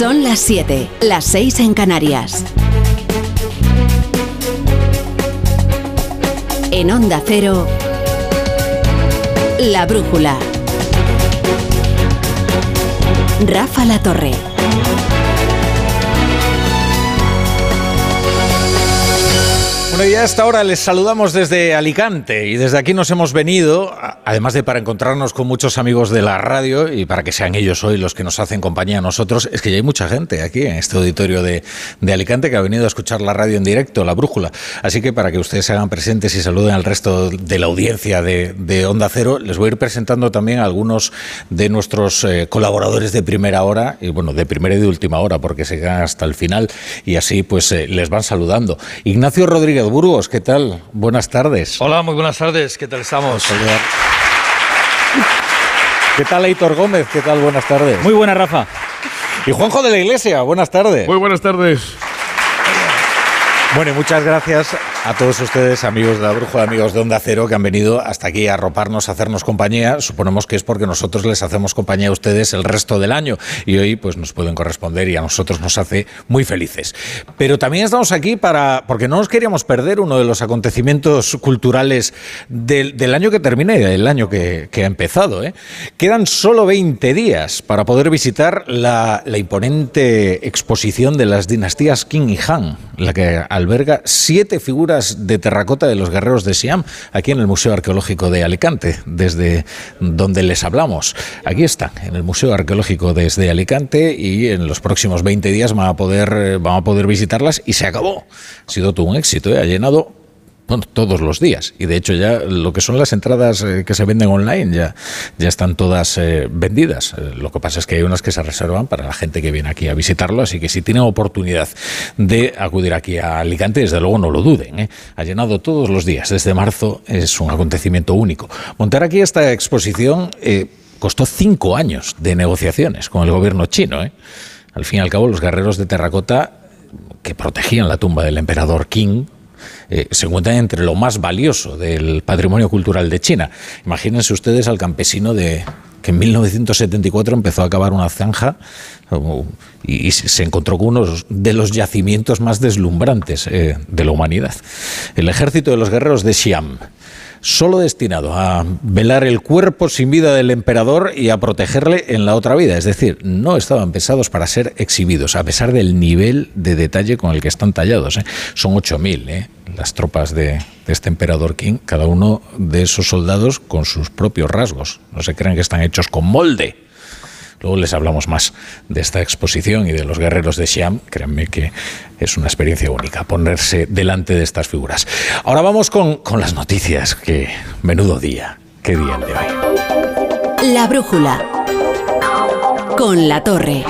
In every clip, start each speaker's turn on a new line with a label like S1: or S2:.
S1: Son las 7, las 6 en Canarias. En Onda Cero, La Brújula. Rafa La Torre.
S2: Bueno, y a esta hora les saludamos desde Alicante y desde aquí nos hemos venido, además de para encontrarnos con muchos amigos de la radio y para que sean ellos hoy los que nos hacen compañía a nosotros, es que ya hay mucha gente aquí en este auditorio de, Alicante que ha venido a escuchar la radio en directo, la brújula. Así que para que ustedes se hagan presentes y saluden al resto de la audiencia de, Onda Cero, les voy a ir presentando también a algunos de nuestros eh, colaboradores de primera hora y bueno, de primera y de última hora, porque se quedan hasta el final y así pues eh, les van saludando. Ignacio Rodríguez Burgos, ¿qué tal? Buenas tardes.
S3: Hola, muy buenas tardes, ¿qué tal estamos?
S2: ¿Qué tal Aitor Gómez? ¿Qué tal? Buenas tardes.
S4: Muy buena, Rafa.
S2: Y Juanjo de la Iglesia, buenas tardes.
S5: Muy buenas tardes.
S2: Bueno, muchas gracias a todos ustedes, amigos de la Brújula, amigos de Onda Cero, que han venido hasta aquí a arroparnos, a hacernos compañía. Suponemos que es porque nosotros les hacemos compañía a ustedes el resto del año y hoy pues nos pueden corresponder y a nosotros nos hace muy felices. Pero también estamos aquí para porque no nos queríamos perder uno de los acontecimientos culturales del, año que termina y del año que, ha empezado. ¿eh? Quedan solo 20 días para poder visitar la, la imponente exposición de las dinastías Qing y Han, la que alberga siete figuras de terracota de los guerreros de Siam, aquí en el Museo Arqueológico de Alicante, desde donde les hablamos. Aquí están, en el Museo Arqueológico desde Alicante y en los próximos 20 días van a poder, eh, van a poder visitarlas y se acabó. Ha sido todo un éxito, ¿eh? ha llenado bueno, todos los días. Y de hecho ya lo que son las entradas eh, que se venden online ya, ya están todas eh, vendidas. Eh, lo que pasa es que hay unas que se reservan para la gente que viene aquí a visitarlo, así que si tienen oportunidad de acudir aquí a Alicante, desde luego no lo duden. Ha llenado todos los días. Desde marzo es un acontecimiento único. Montar aquí esta exposición costó cinco años de negociaciones con el gobierno chino. Al fin y al cabo, los guerreros de terracota que protegían la tumba del emperador Qing eh, se encuentran entre lo más valioso del patrimonio cultural de China. Imagínense ustedes al campesino de que en 1974 empezó a cavar una zanja y, se encontró con uno de los yacimientos más deslumbrantes eh, de la humanidad. El ejército de los guerreros de Xi'an solo destinado a velar el cuerpo sin vida del emperador y a protegerle en la otra vida. Es decir, no estaban pensados para ser exhibidos, a pesar del nivel de detalle con el que están tallados. ¿eh? Son 8.000 ¿eh? las tropas de, de, este emperador King, cada uno de esos soldados con sus propios rasgos. No se crean que están hechos con molde. Luego les hablamos más de esta exposición y de los guerreros de Xi'an. Créanme que es una experiencia única ponerse delante de estas figuras. Ahora vamos con, con las noticias. Que menudo día. Qué día el de hoy.
S1: La brújula. Con la torre.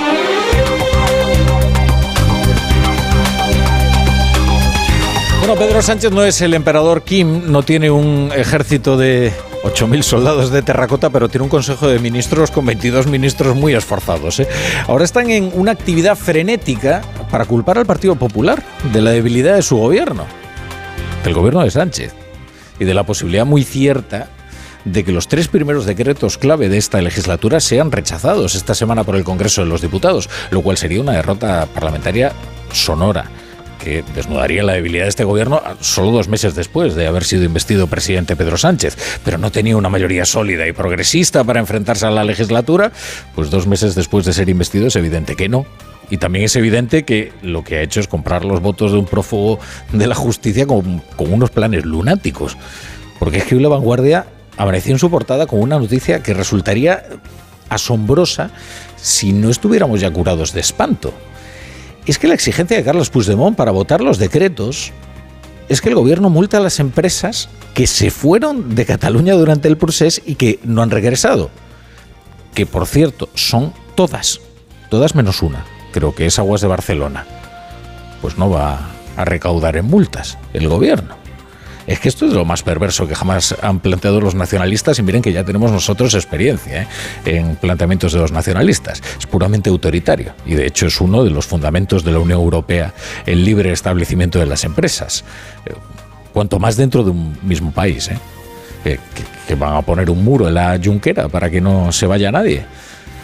S2: Bueno, Pedro Sánchez no es el emperador Kim, no tiene un ejército de 8.000 soldados de terracota, pero tiene un Consejo de Ministros con 22 ministros muy esforzados. ¿eh? Ahora están en una actividad frenética para culpar al Partido Popular de la debilidad de su gobierno, del gobierno de Sánchez, y de la posibilidad muy cierta de que los tres primeros decretos clave de esta legislatura sean rechazados esta semana por el Congreso de los Diputados, lo cual sería una derrota parlamentaria sonora que desnudaría la debilidad de este gobierno solo dos meses después de haber sido investido presidente Pedro Sánchez, pero no tenía una mayoría sólida y progresista para enfrentarse a la legislatura, pues dos meses después de ser investido es evidente que no. Y también es evidente que lo que ha hecho es comprar los votos de un prófugo de la justicia con, unos planes lunáticos. Porque es que la vanguardia apareció en su portada con una noticia que resultaría asombrosa si no estuviéramos ya curados de espanto es que la exigencia de Carlos Puigdemont para votar los decretos es que el gobierno multa a las empresas que se fueron de Cataluña durante el proceso y que no han regresado. Que por cierto, son todas, todas menos una. Creo que es Aguas de Barcelona. Pues no va a recaudar en multas el gobierno. Es que esto es lo más perverso que jamás han planteado los nacionalistas y miren que ya tenemos nosotros experiencia ¿eh? en planteamientos de los nacionalistas. Es puramente autoritario y de hecho es uno de los fundamentos de la Unión Europea, el libre establecimiento de las empresas. Eh, cuanto más dentro de un mismo país, ¿eh? que, van a poner un muro en la yunquera para que no se vaya nadie.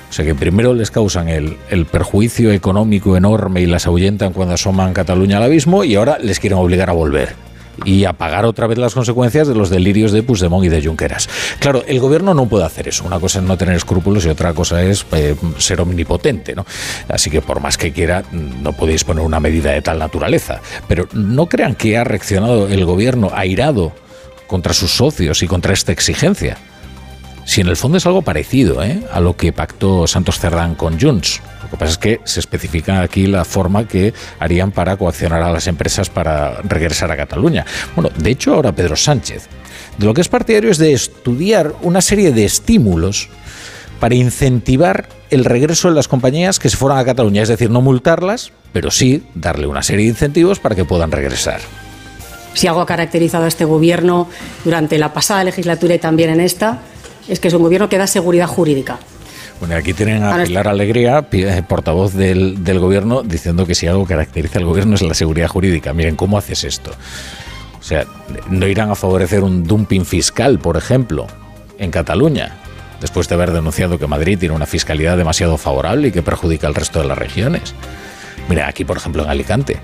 S2: O sea que primero les causan el, el, perjuicio económico enorme y las ahuyentan cuando asoman Cataluña al abismo y ahora les quieren obligar a volver y a pagar otra vez las consecuencias de los delirios de Puigdemont y de Junqueras. Claro, el gobierno no puede hacer eso. Una cosa es no tener escrúpulos y otra cosa es eh, ser omnipotente, ¿no? Así que por más que quiera, no podéis poner una medida de tal naturaleza. Pero no crean que ha reaccionado el gobierno airado contra sus socios y contra esta exigencia. Si en el fondo es algo parecido ¿eh? a lo que pactó Santos Cerdán con Junts. Lo que pasa es que se especifica aquí la forma que harían para coaccionar a las empresas para regresar a Cataluña. Bueno, de hecho ahora Pedro Sánchez, de lo que es partidario es de estudiar una serie de estímulos para incentivar el regreso de las compañías que se fueran a Cataluña, es decir, no multarlas, pero sí darle una serie de incentivos para que puedan regresar.
S6: Si algo ha caracterizado a este gobierno durante la pasada legislatura y también en esta, es que es un gobierno que da seguridad jurídica.
S2: Bueno, aquí tienen a Pilar Alegría, eh, portavoz del, del, gobierno, diciendo que si algo caracteriza al gobierno es la seguridad jurídica. Miren, ¿cómo haces esto? O sea, no irán a favorecer un dumping fiscal, por ejemplo, en Cataluña, después de haber denunciado que Madrid tiene una fiscalidad demasiado favorable y que perjudica al resto de las regiones. Mira, aquí, por ejemplo, en Alicante.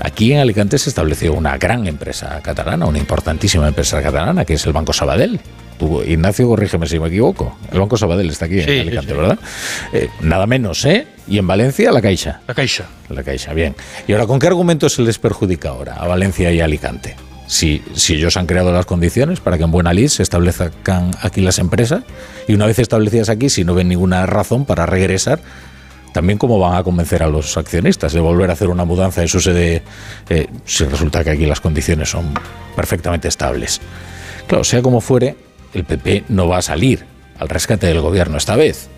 S2: Aquí en Alicante se estableció una gran empresa catalana, una importantísima empresa catalana, que es el Banco Sabadell Ignacio, corrígeme si me equivoco. El Banco Sabadell está aquí en Alicante, ¿verdad? Eh, nada menos, ¿eh? Y en Valencia, la Caixa.
S3: La Caixa.
S2: La Caixa, bien. ¿Y ahora con qué argumentos se les perjudica ahora a Valencia y a Alicante? Si, si ellos han creado las condiciones para que en Buena Lid se establezcan aquí las empresas, y una vez establecidas aquí, si no ven ninguna razón para regresar, también cómo van a convencer a los accionistas de volver a hacer una mudanza de su sede eh, si resulta que aquí las condiciones son perfectamente estables. Claro, sea como fuere, el PP no va a salir al rescate del gobierno esta vez.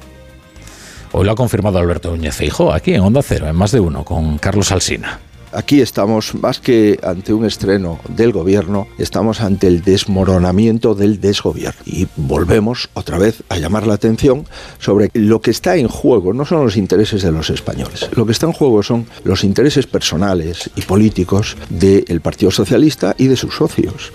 S2: Hoy lo ha confirmado Alberto Núñez Feijóo aquí en Onda Cero, en más de uno, con Carlos Alsina.
S7: Aquí estamos más que ante un estreno del gobierno, estamos ante el desmoronamiento del desgobierno. Y volvemos otra vez a llamar la atención sobre lo que está en juego, no son los intereses de los españoles, lo que está en juego son los intereses personales y políticos del Partido Socialista y de sus socios.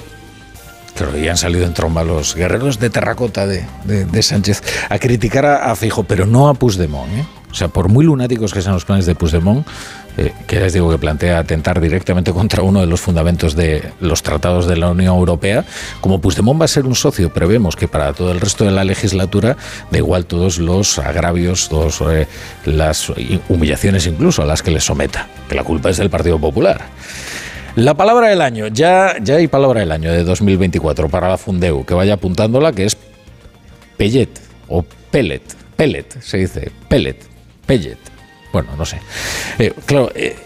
S2: Y han salido en tromba los guerreros de terracota de, de, Sánchez a criticar a, a, Fijo, pero no a Puigdemont. ¿eh? O sea, por muy lunáticos que sean los planes de Puigdemont, eh, que les digo que plantea atentar directamente contra uno de los fundamentos de los tratados de la Unión Europea, como Puigdemont va a ser un socio, prevemos que para todo el resto de la legislatura, da igual todos los agravios, todas eh, las humillaciones incluso a las que les someta, que la culpa es del Partido Popular. La palabra del año, ya, ya hay palabra del año de 2024 para la Fundeu, que vaya apuntándola, que es pellet o pellet, pellet, se dice, pellet, pellet. Bueno, no sé. Eh, claro, eh,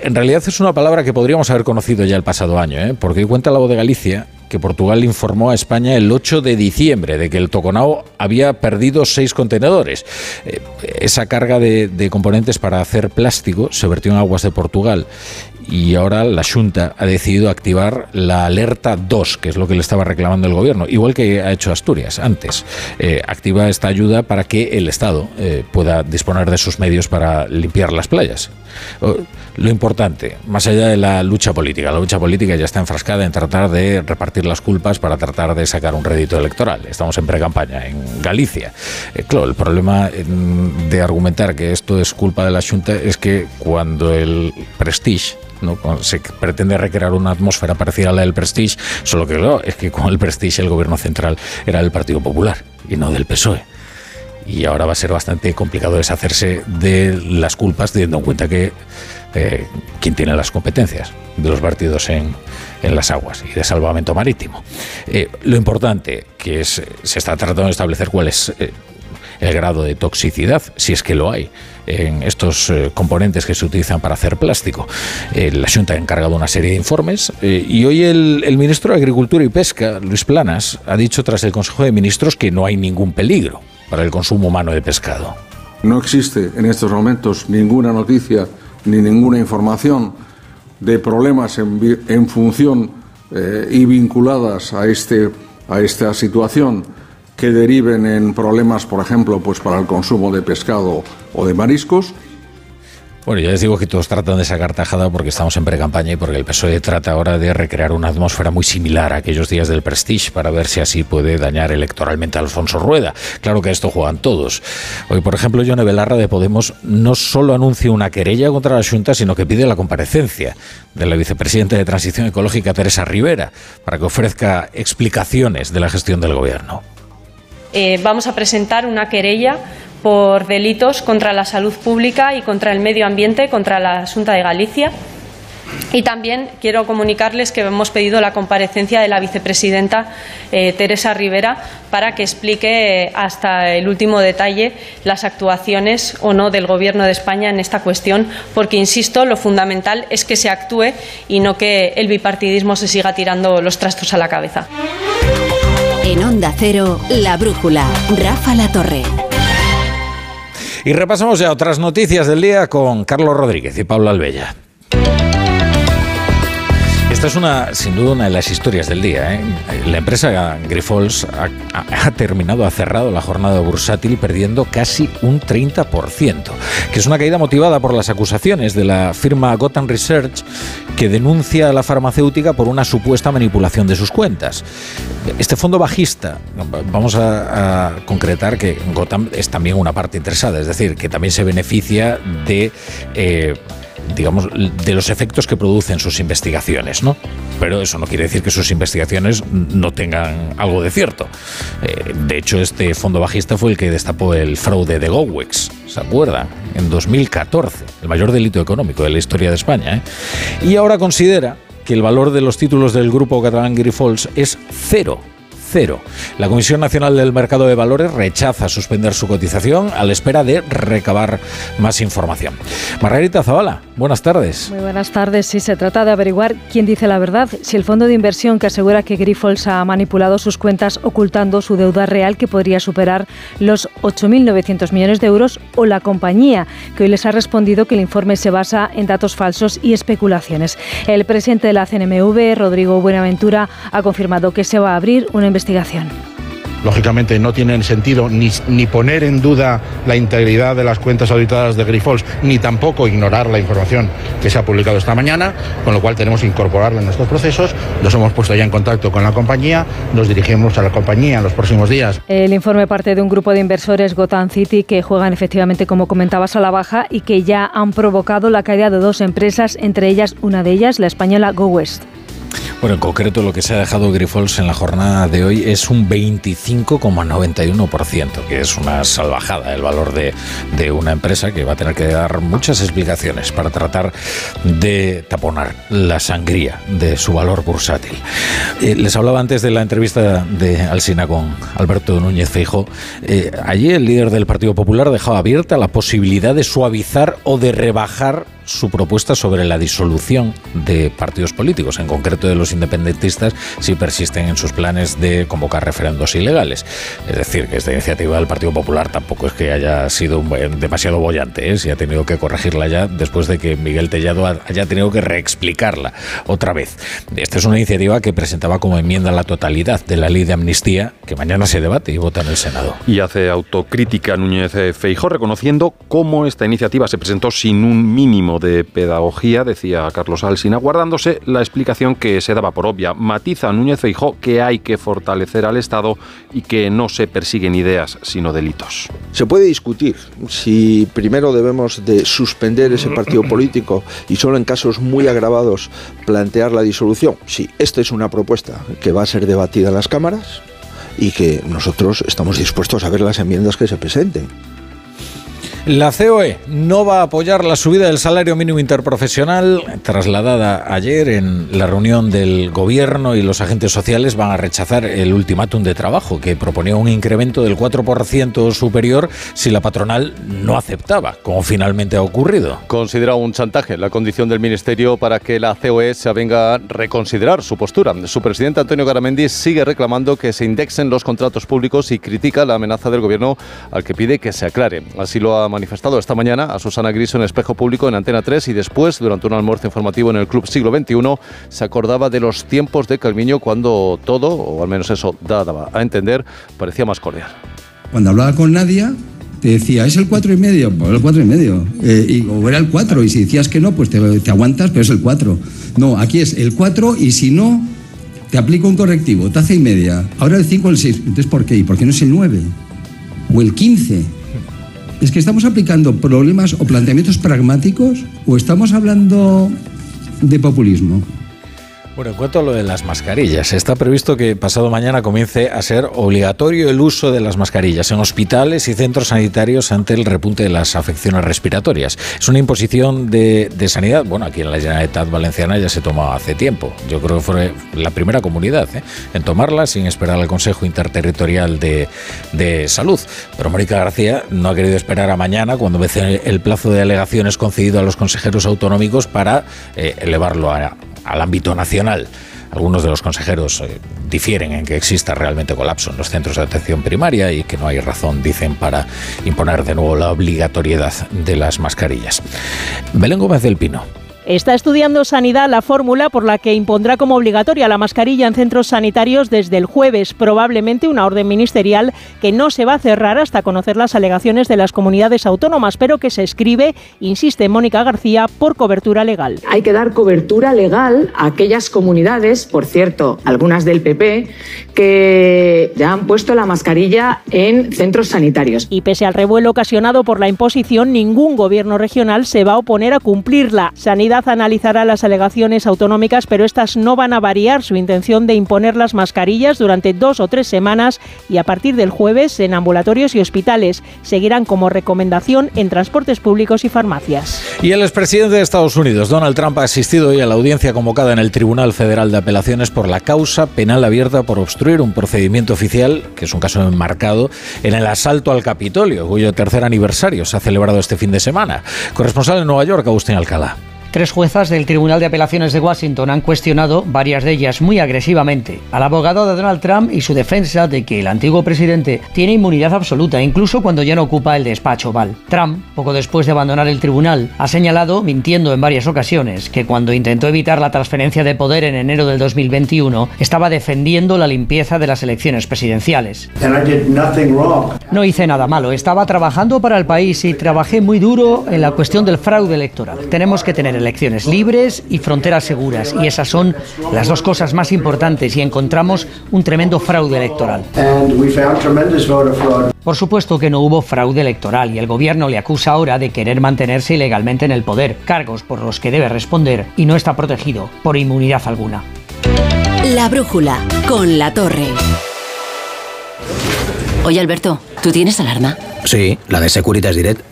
S2: en realidad es una palabra que podríamos haber conocido ya el pasado año, ¿eh? porque cuenta la voz de Galicia que Portugal informó a España el 8 de diciembre de que el Toconao había perdido seis contenedores. Eh, esa carga de, de, componentes para hacer plástico se vertió en aguas de Portugal y ahora la Junta ha decidido activar la alerta 2, que es lo que le estaba reclamando el gobierno, igual que ha hecho Asturias antes. Eh, activa esta ayuda para que el Estado eh, pueda disponer de sus medios para limpiar las playas. Lo importante, más allá de la lucha política, la lucha política ya está enfrascada en tratar de repartir las culpas para tratar de sacar un rédito electoral. Estamos en pre-campaña en Galicia. Eh, claro, el problema de argumentar que esto es culpa de la Junta es que cuando el Prestige ¿no? se pretende recrear una atmósfera parecida a la del Prestige, solo que claro, es que con el Prestige el gobierno central era del Partido Popular y no del PSOE y ahora va a ser bastante complicado deshacerse de las culpas teniendo en cuenta que eh, quien tiene las competencias de los partidos en, en las aguas y de salvamento marítimo. Eh, lo importante que es, se está tratando de establecer cuál es eh, el grado de toxicidad, si es que lo hay, en estos eh, componentes que se utilizan para hacer plástico. La Junta ha encargado una serie de informes y hoy el, ministro de Agricultura y Pesca, Luis Planas, ha dicho tras el Consejo de Ministros que no hay ningún peligro para el consumo humano de pescado.
S8: No existe en estos momentos ninguna noticia ni ninguna información de problemas en, en función eh, y vinculadas a, este, a esta situación que deriven en problemas, por ejemplo, pues para el consumo de pescado o de mariscos.
S2: Bueno, yo les digo que todos tratan de sacar tajada porque estamos en pre-campaña y porque el PSOE trata ahora de recrear una atmósfera muy similar a aquellos días del Prestige para ver si así puede dañar electoralmente a Alfonso Rueda. Claro que a esto juegan todos. Hoy, por ejemplo, Yone Belarra de Podemos no solo anuncia una querella contra la Junta, sino que pide la comparecencia de la vicepresidenta de Transición Ecológica, Teresa Rivera, para que ofrezca explicaciones de la gestión del gobierno.
S9: Eh, vamos a presentar una querella por delitos contra la salud pública y contra el medio ambiente, contra la Junta de Galicia. Y también quiero comunicarles que hemos pedido la comparecencia de la vicepresidenta eh, Teresa Rivera para que explique eh, hasta el último detalle las actuaciones o no del Gobierno de España en esta cuestión, porque, insisto, lo fundamental es que se actúe y no que el bipartidismo se siga tirando los trastos a la cabeza.
S1: En Onda Cero, La Brújula, Rafa La Torre.
S2: Y repasamos ya otras noticias del día con Carlos Rodríguez y Pablo Albella. Esta es una, sin duda, una de las historias del día. ¿eh? La empresa Grifols ha, terminado, ha cerrado la jornada bursátil perdiendo casi un 30%, que es una caída motivada por las acusaciones de la firma Gotham Research que denuncia a la farmacéutica por una supuesta manipulación de sus cuentas. Este fondo bajista, vamos a, concretar que Gotham es también una parte interesada, es decir, que también se beneficia de... Eh, digamos, de los efectos que producen sus investigaciones, ¿no? Pero eso no quiere decir que sus investigaciones no tengan algo de cierto. Eh, de hecho, este fondo bajista fue el que destapó el fraude de Gowex, ¿se acuerdan? En 2014, el mayor delito económico de la historia de España. ¿eh? Y ahora considera que el valor de los títulos del grupo catalán Grifols es cero cero. La Comisión Nacional del Mercado de Valores rechaza suspender su cotización a la espera de recabar más información. Margarita Zavala, buenas tardes.
S10: Muy buenas tardes. Si se trata de averiguar quién dice la verdad, si el fondo de inversión que asegura que Grifols ha manipulado sus cuentas ocultando su deuda real que podría superar los 8.900 millones de euros o la compañía que hoy les ha respondido que el informe se basa en datos falsos y especulaciones. El presidente de la CNMV, Rodrigo Buenaventura, ha confirmado que se va a abrir una investigación investigación.
S11: Lógicamente no tiene sentido ni, ni, poner en duda la integridad de las cuentas auditadas de Grifols, ni tampoco ignorar la información que se ha publicado esta mañana, con lo cual tenemos que incorporarla en nuestros procesos. Nos hemos puesto ya en contacto con la compañía, nos dirigimos a la compañía en los próximos días.
S10: El informe parte de un grupo de inversores Gotham City que juegan efectivamente, como comentabas, a la baja y que ya han provocado la caída de dos empresas, entre ellas una de ellas, la española Go West.
S2: Bueno, en concreto lo que se ha dejado Grifols en la jornada de hoy es un 25,91%, que es una salvajada el valor de, de, una empresa que va a tener que dar muchas explicaciones para tratar de taponar la sangría de su valor bursátil. Eh, les hablaba antes de la entrevista de Alsina con Alberto Núñez Feijo. Eh, allí el líder del Partido Popular dejaba abierta la posibilidad de suavizar o de rebajar su propuesta sobre la disolución de partidos políticos, en concreto de los independentistas, si persisten en sus planes de convocar referendos ilegales. Es decir, que esta iniciativa del Partido Popular tampoco es que haya sido demasiado bollante, ¿eh? si ha tenido que corregirla ya después de que Miguel Tellado haya tenido que reexplicarla otra vez. Esta es una iniciativa que presentaba como enmienda la totalidad de la ley de amnistía que mañana se debate y vota en el Senado.
S12: Y hace autocrítica Núñez Feijó reconociendo cómo esta iniciativa se presentó sin un mínimo de pedagogía, decía Carlos Alsina, guardándose la explicación que se daba por obvia. Matiza Núñez Feijó que hay que fortalecer al Estado y que no se persiguen ideas, sino delitos.
S7: Se puede discutir si primero debemos de suspender ese partido político y solo en casos muy agravados plantear la disolución. Sí, esta es una propuesta que va a ser debatida en las cámaras y que nosotros estamos dispuestos a ver las enmiendas que se presenten.
S2: La COE no va a apoyar la subida del salario mínimo interprofesional trasladada ayer en la reunión del gobierno y los agentes sociales van a rechazar el ultimátum de trabajo que proponía un incremento del 4% superior si la patronal no aceptaba, como finalmente ha ocurrido.
S13: Considera un chantaje la condición del ministerio para que la COE se avenga a reconsiderar su postura. Su presidente Antonio Garamendi sigue reclamando que se indexen los contratos públicos y critica la amenaza del gobierno al que pide que se aclare. Así lo ha manifestado esta mañana a Susana Griso en Espejo Público en Antena 3 y después, durante un almuerzo informativo en el Club Siglo XXI, se acordaba de los tiempos de Calviño cuando todo, o al menos eso daba a entender, parecía más cordial.
S14: Cuando hablaba con Nadia, te decía, es el cuatro y medio, pues el cuatro y medio. Eh, o era el 4, y si decías que no, pues te, te aguantas, pero es el 4. No, aquí es el 4 y si no, te aplico un correctivo, taza y media. Ahora el 5 o el 6. Entonces, ¿por qué? ¿Y por qué no es el 9? ¿O el 15? ¿Es que estamos aplicando problemas o planteamientos pragmáticos o estamos hablando de populismo?
S2: Bueno, en cuanto a lo de las mascarillas, está previsto que pasado mañana comience a ser obligatorio el uso de las mascarillas en hospitales y centros sanitarios ante el repunte de las afecciones respiratorias. Es una imposición de, sanidad, bueno, aquí en la Generalitat Valenciana ya se tomó hace tiempo. Yo creo que fue la primera comunidad ¿eh? en tomarla sin esperar al Consejo Interterritorial de, Salud. Pero Mónica García no ha querido esperar a mañana cuando vence el plazo de alegaciones concedido a los consejeros autonómicos para eh, elevarlo a al ámbito nacional. Algunos de los consejeros eh, difieren en que exista realmente colapso en los centros de atención primaria y que no hay razón, dicen, para imponer de nuevo la obligatoriedad de las mascarillas. Belén Gómez del Pino.
S15: Está estudiando Sanidad la fórmula por la que impondrá como obligatoria la mascarilla en centros sanitarios desde el jueves, probablemente una orden ministerial que no se va a cerrar hasta conocer las alegaciones de las comunidades autónomas, pero que se escribe, insiste Mónica García, por cobertura legal.
S16: Hay que dar cobertura legal a aquellas comunidades, por cierto, algunas del PP, que ya han puesto la mascarilla en centros sanitarios.
S15: Y pese al revuelo ocasionado por la imposición, ningún gobierno regional se va a oponer a cumplirla. Sanidad analizará las alegaciones autonómicas, pero estas no van a variar su intención de imponer las mascarillas durante dos o tres semanas y a partir del jueves en ambulatorios y hospitales. Seguirán como recomendación en transportes públicos y farmacias.
S2: Y el expresidente de Estados Unidos, Donald Trump, ha asistido hoy a la audiencia convocada en el Tribunal Federal de Apelaciones por la causa penal abierta por obstruir un procedimiento oficial, que es un caso enmarcado, en el asalto al Capitolio, cuyo tercer aniversario se ha celebrado este fin de semana. Corresponsal en Nueva York, Agustín Alcalá.
S17: Tres juezas del Tribunal de Apelaciones de Washington han cuestionado, varias de ellas muy agresivamente, al abogado de Donald Trump y su defensa de que el antiguo presidente tiene inmunidad absoluta, incluso cuando ya no ocupa el despacho oval. Trump, poco después de abandonar el tribunal, ha señalado, mintiendo en varias ocasiones, que cuando intentó evitar la transferencia de poder en enero del 2021, estaba defendiendo la limpieza de las elecciones presidenciales. No hice nada malo, estaba trabajando para el país y trabajé muy duro en la cuestión del fraude electoral. Tenemos que tener elecciones libres y fronteras seguras. Y esas son las dos cosas más importantes y encontramos un tremendo fraude electoral. Por supuesto que no hubo fraude electoral y el gobierno le acusa ahora de querer mantenerse ilegalmente en el poder, cargos por los que debe responder y no está protegido por inmunidad alguna.
S18: La brújula con la torre. Oye Alberto, ¿tú tienes alarma?
S19: Sí, la de Securitas Direct.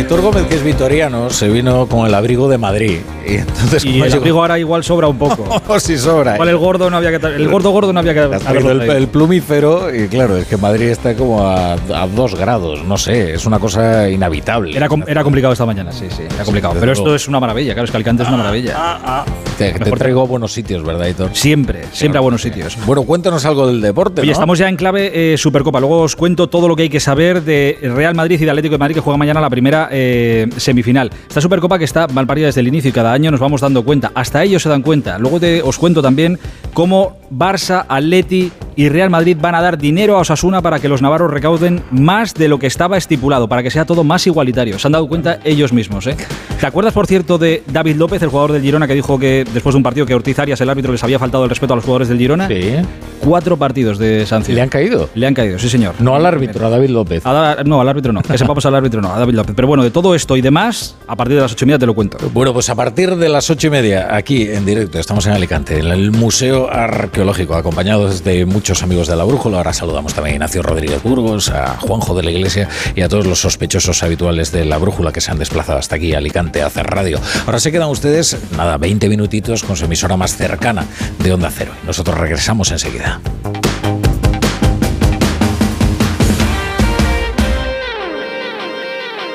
S2: Héctor Gómez, que es vitoriano, se vino con el abrigo de Madrid.
S20: Y, entonces, y el abrigo ahora igual sobra un poco.
S2: oh, sí sobra.
S20: Igual el gordo no había que el gordo gordo no había que
S2: el, el, plumífero y claro, es que Madrid está como a, dos grados, no sé, es una cosa inhabitable.
S20: Era, era complicado esta mañana, sí, sí, era complicado. pero esto es una maravilla, claro, es que Alicante es una maravilla. Ah,
S2: ah. Te, traigo a buenos sitios, ¿verdad, Héctor?
S20: Siempre, siempre a buenos sitios.
S2: Bueno, cuéntanos algo del deporte.
S20: Oye, estamos ya en clave eh, Supercopa. Luego os cuento todo lo que hay que saber de Real Madrid y de Atlético de Madrid que juega mañana la primera eh, semifinal. Esta Supercopa que está mal parida desde el inicio y cada año nos vamos dando cuenta. Hasta ellos se dan cuenta. Luego os cuento también cómo Barça, Atleti y Real Madrid van a dar dinero a Osasuna para que los navarros recauden más de lo que estaba estipulado, para que sea todo más igualitario. Se han dado cuenta ellos mismos. ¿eh? ¿Te acuerdas, por cierto, de David López, el jugador del Girona, que dijo que después de un partido que Ortiz Arias, el árbitro, les había faltado el respeto a los jugadores del Girona?
S2: Sí.
S20: Cuatro partidos de sanción.
S2: ¿Le han caído?
S20: Le han caído, sí, señor.
S2: No al árbitro, a David López.
S20: no, al árbitro no. Que sepamos al árbitro no, a David López. Pero bueno, de todo esto y demás, a partir de las ocho y media te lo cuento.
S2: Bueno, pues a partir de las ocho y media, aquí en directo, estamos en Alicante, en el Museo Arqueológico, acompañados de muchos amigos de la Brújula. Ahora saludamos también a Ignacio Rodríguez Burgos, a Juanjo de la Iglesia y a todos los sospechosos habituales de la Brújula que se han desplazado hasta aquí Alicante a hacer radio. Ahora se quedan ustedes, nada, 20 minutitos con su emisora más cercana de Onda Cero. Nosotros regresamos enseguida.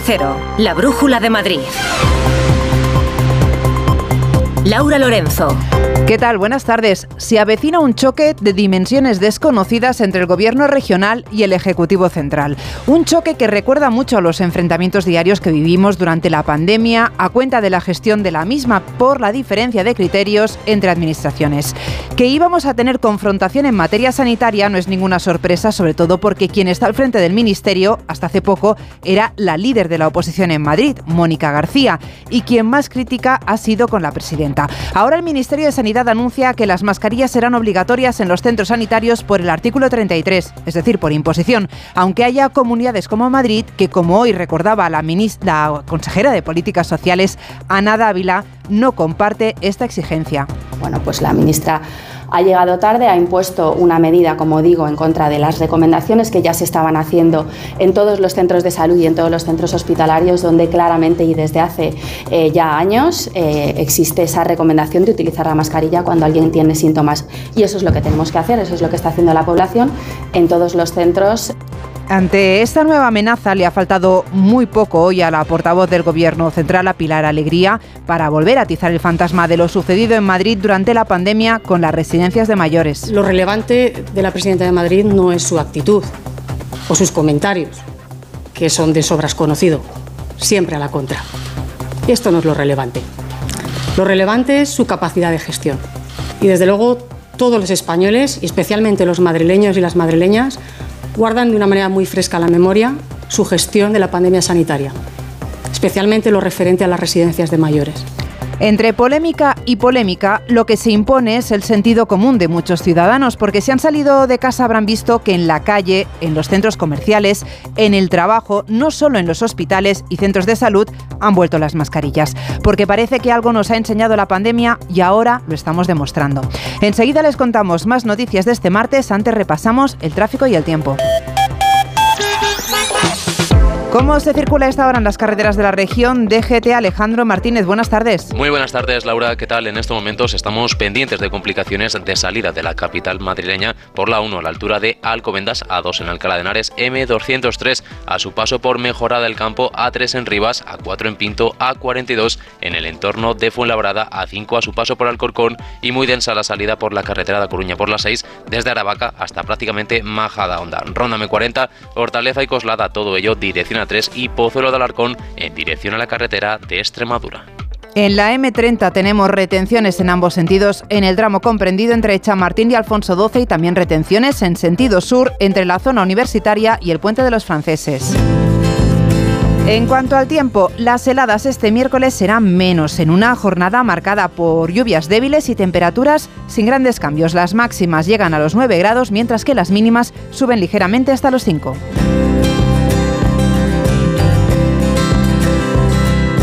S18: Cero, la Brújula de Madrid. Laura Lorenzo.
S21: ¿Qué tal? Buenas tardes. Se avecina un choque de dimensiones desconocidas entre el gobierno regional y el Ejecutivo Central. Un choque que recuerda mucho a los enfrentamientos diarios que vivimos durante la pandemia a cuenta de la gestión de la misma por la diferencia de criterios entre administraciones. Que íbamos a tener confrontación en materia sanitaria no es ninguna sorpresa, sobre todo porque quien está al frente del Ministerio, hasta hace poco, era la líder de la oposición en Madrid, Mónica García, y quien más crítica ha sido con la presidenta. Ahora el Ministerio de Sanidad anuncia que las mascarillas serán obligatorias en los centros sanitarios por el artículo 33, es decir, por imposición, aunque haya comunidades como Madrid que, como hoy recordaba la, la consejera de Políticas Sociales, Ana Dávila, no comparte esta exigencia.
S22: Bueno, pues la ministra ha llegado tarde, ha impuesto una medida, como digo, en contra de las recomendaciones que ya se estaban haciendo en todos los centros de salud y en todos los centros hospitalarios, donde claramente y desde hace eh, ya años eh, existe esa recomendación de utilizar la mascarilla cuando alguien tiene síntomas. Y eso es lo que tenemos que hacer, eso es lo que está haciendo la población en todos los centros.
S21: Ante esta nueva amenaza le ha faltado muy poco hoy a la portavoz del Gobierno central, a Pilar Alegría, para volver a atizar el fantasma de lo sucedido en Madrid durante la pandemia con las residencias de mayores.
S6: Lo relevante de la presidenta de Madrid no es su actitud o sus comentarios, que son de sobras conocido, siempre a la contra. Esto no es lo relevante. Lo relevante es su capacidad de gestión. Y desde luego todos los españoles, especialmente los madrileños y las madrileñas, guardan de una manera muy fresca la memoria su gestión de la pandemia sanitaria, especialmente lo referente a las residencias de mayores.
S21: Entre polémica y polémica, lo que se impone es el sentido común de muchos ciudadanos, porque si han salido de casa habrán visto que en la calle, en los centros comerciales, en el trabajo, no solo en los hospitales y centros de salud, han vuelto las mascarillas, porque parece que algo nos ha enseñado la pandemia y ahora lo estamos demostrando. Enseguida les contamos más noticias de este martes, antes repasamos el tráfico y el tiempo. ¿Cómo se circula esta hora en las carreteras de la región? DGT Alejandro Martínez, buenas tardes.
S23: Muy buenas tardes, Laura. ¿Qué tal? En estos momentos estamos pendientes de complicaciones de salida de la capital madrileña por la 1 a la altura de Alcobendas, A2 en Alcalá de Henares, M203 a su paso por Mejorada del Campo, A3 en Rivas, A4 en Pinto, A42 en el entorno de Fuenlabrada, A5 a su paso por Alcorcón y muy densa la salida por la carretera de Coruña por la 6 desde Aravaca hasta prácticamente Majada Honda. Ronda M40, Hortaleza y Coslada, todo ello dirección A3 y Pozuelo de Alarcón en dirección a la carretera de Extremadura.
S21: En la M30 tenemos retenciones en ambos sentidos en el tramo comprendido entre Chamartín y Alfonso XII y también retenciones en sentido sur entre la zona universitaria y el puente de los franceses. En cuanto al tiempo, las heladas este miércoles serán menos en una jornada marcada por lluvias débiles y temperaturas sin grandes cambios. Las máximas llegan a los 9 grados mientras que las mínimas suben ligeramente hasta los 5.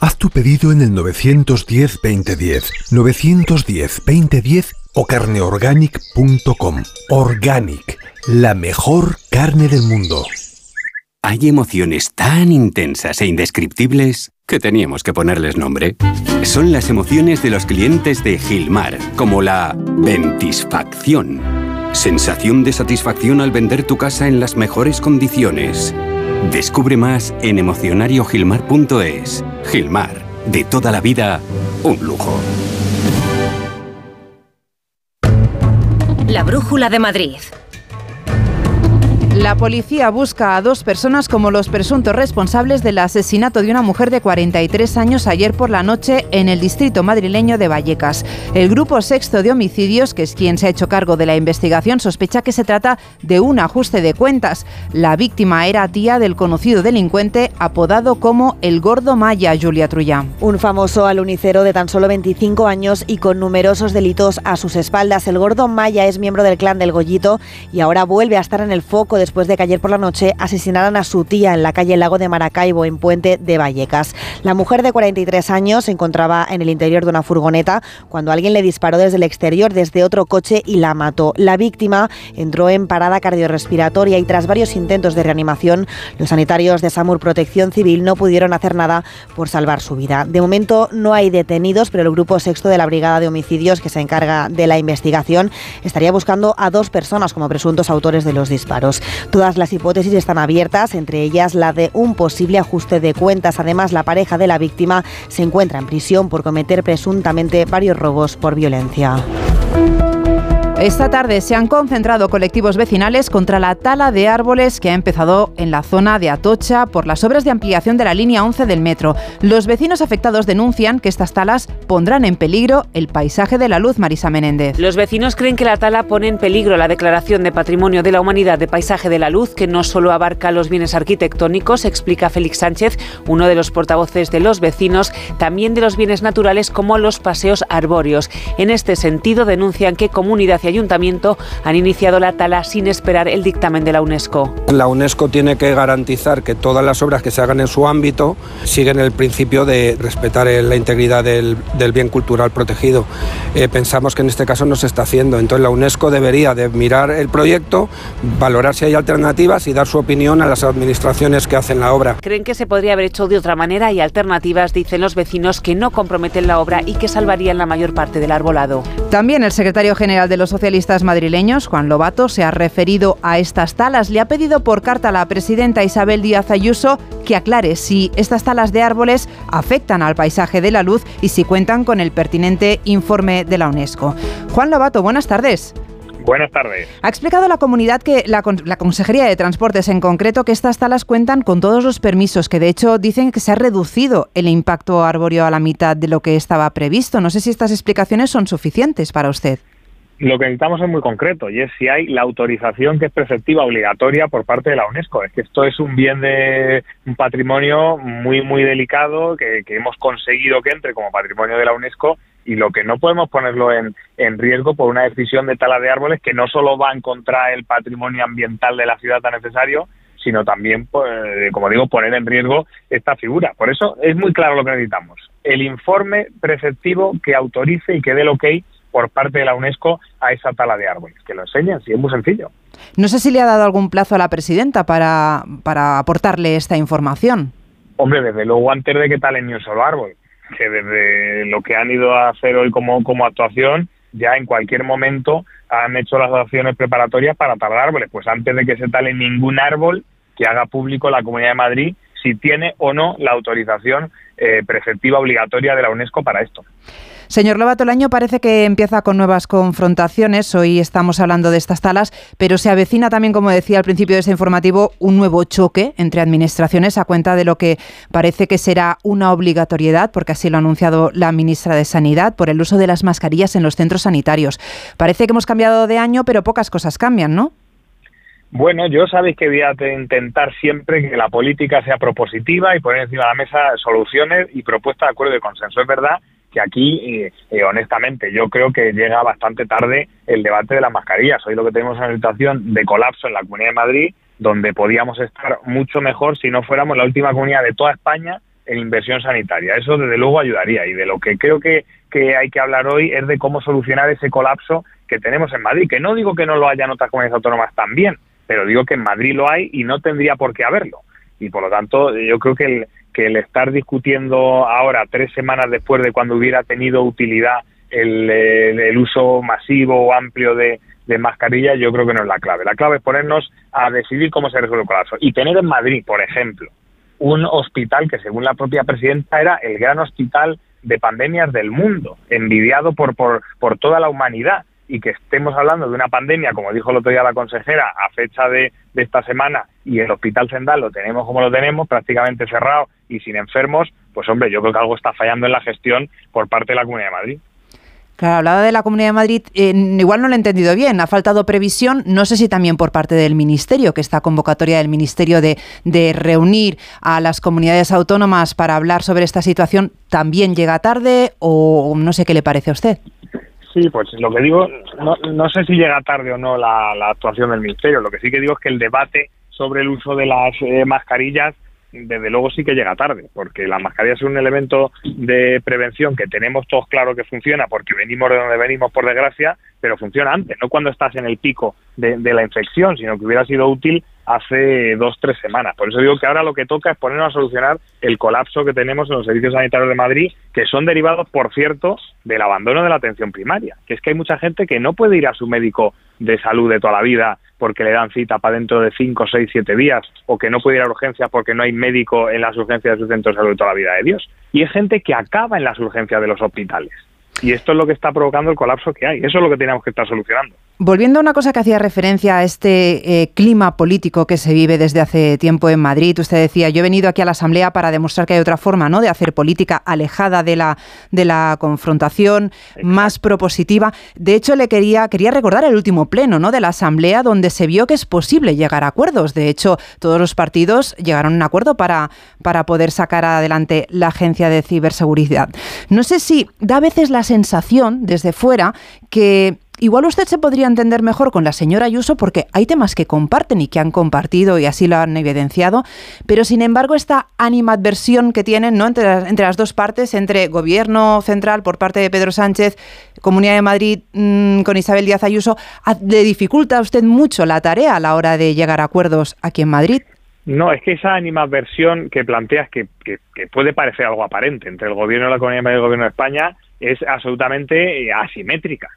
S24: Haz tu pedido en el 910-2010, 910-2010 o carneorganic.com. Organic, la mejor carne del mundo.
S25: Hay emociones tan intensas e indescriptibles que teníamos que ponerles nombre. Son las emociones de los clientes de Gilmar, como la ventisfacción. Sensación de satisfacción al vender tu casa en las mejores condiciones. Descubre más en emocionariogilmar.es. Gilmar, de toda la vida, un lujo.
S18: La Brújula de Madrid.
S21: La policía busca a dos personas como los presuntos responsables del asesinato de una mujer de 43 años ayer por la noche en el distrito madrileño de Vallecas. El grupo sexto de homicidios, que es quien se ha hecho cargo de la investigación, sospecha que se trata de un ajuste de cuentas. La víctima era tía del conocido delincuente apodado como el Gordo Maya, Julia Trulla.
S26: Un famoso alunicero de tan solo 25 años y con numerosos delitos a sus espaldas. El Gordo Maya es miembro del clan del Gollito y ahora vuelve a estar en el foco después de que ayer por la noche asesinaran a su tía en la calle Lago de Maracaibo, en Puente de Vallecas. La mujer de 43 años se encontraba en el interior de una furgoneta cuando alguien le disparó desde el exterior, desde otro coche y la mató. La víctima entró en parada cardiorrespiratoria y tras varios intentos de reanimación, los sanitarios de SAMUR Protección Civil no pudieron hacer nada por salvar su vida. De momento no hay detenidos, pero el grupo sexto de la Brigada de Homicidios que se encarga de la investigación estaría buscando a dos personas como presuntos autores de los disparos. Todas las hipótesis están abiertas, entre ellas la de un posible ajuste de cuentas. Además, la pareja de la víctima se encuentra en prisión por cometer presuntamente varios robos por violencia.
S21: Esta tarde se han concentrado colectivos vecinales contra la tala de árboles que ha empezado en la zona de Atocha por las obras de ampliación de la línea 11 del metro. Los vecinos afectados denuncian que estas talas pondrán en peligro el paisaje de la luz, Marisa Menéndez.
S27: Los vecinos creen que la tala pone en peligro la declaración de Patrimonio de la Humanidad de Paisaje de la Luz, que no solo abarca los bienes arquitectónicos, explica Félix Sánchez, uno de los portavoces de los vecinos, también de los bienes naturales como los paseos arbóreos. En este sentido, denuncian que comunidad ayuntamiento han iniciado la tala sin esperar el dictamen de la UNESCO.
S28: La UNESCO tiene que garantizar que todas las obras que se hagan en su ámbito siguen el principio de respetar la integridad del, del bien cultural protegido. Eh, pensamos que en este caso no se está haciendo, entonces la UNESCO debería de mirar el proyecto, valorar si hay alternativas y dar su opinión a las administraciones que hacen la obra.
S27: Creen que se podría haber hecho de otra manera y alternativas, dicen los vecinos, que no comprometen la obra y que salvarían la mayor parte del arbolado.
S21: También el secretario general de los socialistas madrileños, Juan Lobato, se ha referido a estas talas. Le ha pedido por carta a la presidenta Isabel Díaz Ayuso que aclare si estas talas de árboles afectan al paisaje de la luz y si cuentan con el pertinente informe de la UNESCO. Juan Lobato, buenas tardes.
S29: Buenas tardes.
S21: Ha explicado la comunidad que la, la, Consejería de Transportes en concreto que estas talas cuentan con todos los permisos, que de hecho dicen que se ha reducido el impacto arbóreo a la mitad de lo que estaba previsto. No sé si estas explicaciones son suficientes para usted.
S29: Lo que necesitamos es muy concreto y es si hay la autorización que es preceptiva obligatoria por parte de la UNESCO. Es que esto es un bien de un patrimonio muy, muy delicado que, hemos conseguido que entre como patrimonio de la UNESCO y lo que no podemos ponerlo en, en, riesgo por una decisión de tala de árboles que no solo va en contra del patrimonio ambiental de la ciudad tan necesario, sino también, pues, como digo, poner en riesgo esta figura. Por eso es muy claro lo que necesitamos. El informe preceptivo que autorice y que dé el ok por parte de la UNESCO a esa tala de árboles. Que lo enseñen, sí, es muy sencillo.
S21: No sé si le ha dado algún plazo a la presidenta para, para aportarle esta información.
S29: Hombre, desde luego antes de que talen ni un solo árbol, que desde lo que han ido a hacer hoy como, como actuación, ya en cualquier momento han hecho las acciones preparatorias para talar árboles. Pues antes de que se tale ningún árbol, que haga público la Comunidad de Madrid si tiene o no la autorización eh, preceptiva obligatoria de la UNESCO para esto.
S21: Señor Lobato, el año parece que empieza con nuevas confrontaciones. Hoy estamos hablando de estas talas, pero se avecina también, como decía al principio de este informativo, un nuevo choque entre administraciones a cuenta de lo que parece que será una obligatoriedad, porque así lo ha anunciado la ministra de Sanidad, por el uso de las mascarillas en los centros sanitarios. Parece que hemos cambiado de año, pero pocas cosas cambian, ¿no?
S29: Bueno, yo sabéis que voy a intentar siempre que la política sea propositiva y poner encima de la mesa soluciones y propuestas de acuerdo y consenso. Es verdad que aquí, eh, eh, honestamente, yo creo que llega bastante tarde el debate de las mascarillas. Hoy lo que tenemos es una situación de colapso en la Comunidad de Madrid, donde podíamos estar mucho mejor si no fuéramos la última comunidad de toda España en inversión sanitaria. Eso, desde luego, ayudaría. Y de lo que creo que, hay que hablar hoy es de cómo solucionar ese colapso que tenemos en Madrid, que no digo que no lo haya otras comunidades autónomas también, pero digo que en Madrid lo hay y no tendría por qué haberlo. Y por lo tanto, yo creo que el, que el estar discutiendo ahora, tres semanas después de cuando hubiera tenido utilidad el, uso masivo o amplio de, de mascarillas, yo creo que no es la clave. La clave es ponernos a decidir cómo se resuelve el colapso. Y tener en Madrid, por ejemplo, un hospital que según la propia presidenta era el gran hospital de pandemias del mundo, envidiado por, por, por toda la humanidad y que estemos hablando de una pandemia, como dijo el otro día la consejera, a fecha de, esta semana y el Hospital Sendal lo tenemos como lo tenemos, prácticamente cerrado y sin enfermos, pues hombre, yo creo que algo está fallando en la gestión por parte de la Comunidad de Madrid.
S21: Claro, hablaba de la Comunidad de Madrid, igual no lo he entendido bien, ha faltado previsión, no sé si también por parte del Ministerio, que esta convocatoria del Ministerio de, de reunir a las comunidades autónomas para hablar sobre esta situación también llega tarde o no sé qué le parece a usted.
S29: Sí, pues lo que digo, no, no sé si llega tarde o no la, actuación del Ministerio, lo que sí que digo es que el debate sobre el uso de las eh, mascarillas desde luego sí que llega tarde, porque la mascarilla es un elemento de prevención que tenemos todos claro que funciona, porque venimos de donde venimos por desgracia, pero funciona antes, no cuando estás en el pico de, de la infección, sino que hubiera sido útil hace dos, tres semanas. Por eso digo que ahora lo que toca es ponernos a solucionar el colapso que tenemos en los servicios sanitarios de Madrid, que son derivados, por cierto, del abandono de la atención primaria. Que es que hay mucha gente que no puede ir a su médico de salud de toda la vida porque le dan cita para dentro de cinco, seis, siete días, o que no puede ir a urgencias porque no hay médico en las urgencias de su centro de salud de toda la vida de Dios. Y es gente que acaba en las urgencias de los hospitales. Y esto es lo que está provocando el colapso que hay. Eso es lo que tenemos que estar solucionando.
S21: Volviendo a una cosa que hacía referencia a este eh, clima político que se vive desde hace tiempo en Madrid, usted decía, yo he venido aquí a la Asamblea para demostrar que hay otra forma ¿no? de hacer política alejada de la, de la confrontación, más propositiva. De hecho, le quería, quería recordar el último pleno ¿no? de la Asamblea donde se vio que es posible llegar a acuerdos. De hecho, todos los partidos llegaron a un acuerdo para, para poder sacar adelante la Agencia de Ciberseguridad. No sé si da a veces la sensación desde fuera que igual usted se podría entender mejor con la señora Ayuso porque hay temas que comparten y que han compartido y así lo han evidenciado, pero sin embargo esta animadversión que tienen ¿no? entre, las, entre las dos partes, entre gobierno central por parte de Pedro Sánchez, Comunidad de Madrid mmm, con Isabel Díaz Ayuso, ¿le dificulta a usted mucho la tarea a la hora de llegar a acuerdos aquí en Madrid?
S29: No, es que esa animadversión que planteas, que, que, que puede parecer algo aparente entre el gobierno de la Comunidad de Madrid y el gobierno de España, es absolutamente asimétrica.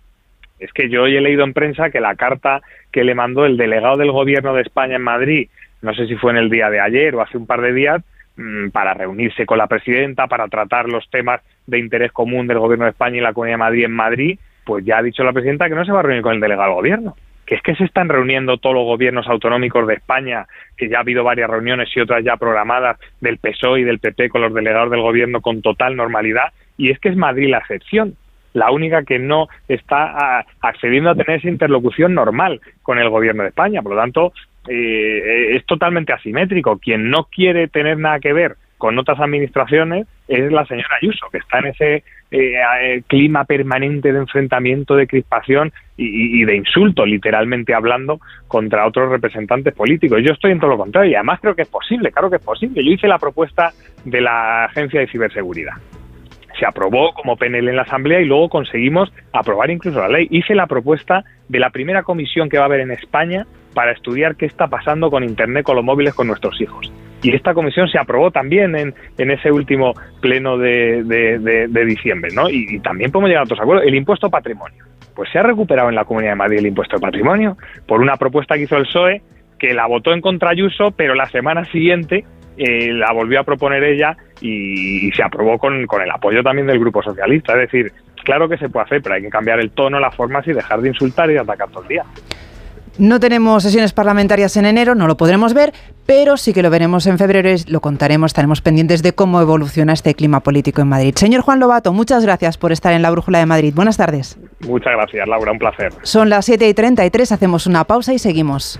S29: Es que yo hoy he leído en prensa que la carta que le mandó el delegado del Gobierno de España en Madrid, no sé si fue en el día de ayer o hace un par de días, mmm, para reunirse con la presidenta, para tratar los temas de interés común del Gobierno de España y la Comunidad de Madrid en Madrid, pues ya ha dicho la presidenta que no se va a reunir con el delegado del Gobierno. Que es que se están reuniendo todos los gobiernos autonómicos de España, que ya ha habido varias reuniones y otras ya programadas del PSOE y del PP con los delegados del Gobierno con total normalidad, y es que es Madrid la excepción la única que no está accediendo a tener esa interlocución normal con el gobierno de España. Por lo tanto, eh, es totalmente asimétrico. Quien no quiere tener nada que ver con otras administraciones es la señora Ayuso, que está en ese eh, clima permanente de enfrentamiento, de crispación y, y, de insulto, literalmente hablando, contra otros representantes políticos. Yo estoy en todo lo contrario y además creo que es posible, claro que es posible. Yo hice la propuesta de la Agencia de Ciberseguridad se aprobó como PNL en la Asamblea y luego conseguimos aprobar incluso la ley. Hice la propuesta de la primera comisión que va a haber en España para estudiar qué está pasando con Internet, con los móviles, con nuestros hijos. Y esta comisión se aprobó también en, ese último pleno de, diciembre, ¿no? Y, también podemos llegar a otros acuerdos. El impuesto patrimonio. Pues se ha recuperado en la Comunidad de Madrid el impuesto de patrimonio por una propuesta que hizo el PSOE que la votó en contra Ayuso, pero la semana siguiente eh, la volvió a proponer ella y, y se aprobó con, con, el apoyo también del Grupo Socialista. Es decir, claro que se puede hacer, pero hay que cambiar el tono, las formas y dejar de insultar y de atacar todo el día.
S21: No tenemos sesiones parlamentarias en enero, no lo podremos ver, pero sí que lo veremos en febrero y lo contaremos, estaremos pendientes de cómo evoluciona este clima político en Madrid. Señor Juan Lobato, muchas gracias por estar en la Brújula de Madrid. Buenas tardes.
S29: Muchas gracias, Laura, un placer.
S21: Son las 7 y 33, hacemos una pausa y seguimos.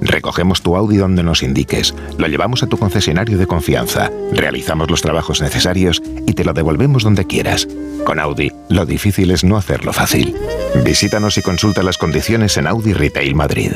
S30: Recogemos tu Audi donde nos indiques, lo llevamos a tu concesionario de confianza, realizamos los trabajos necesarios y te lo devolvemos donde quieras. Con Audi, lo difícil es no hacerlo fácil. Visítanos y consulta las condiciones en Audi Retail Madrid.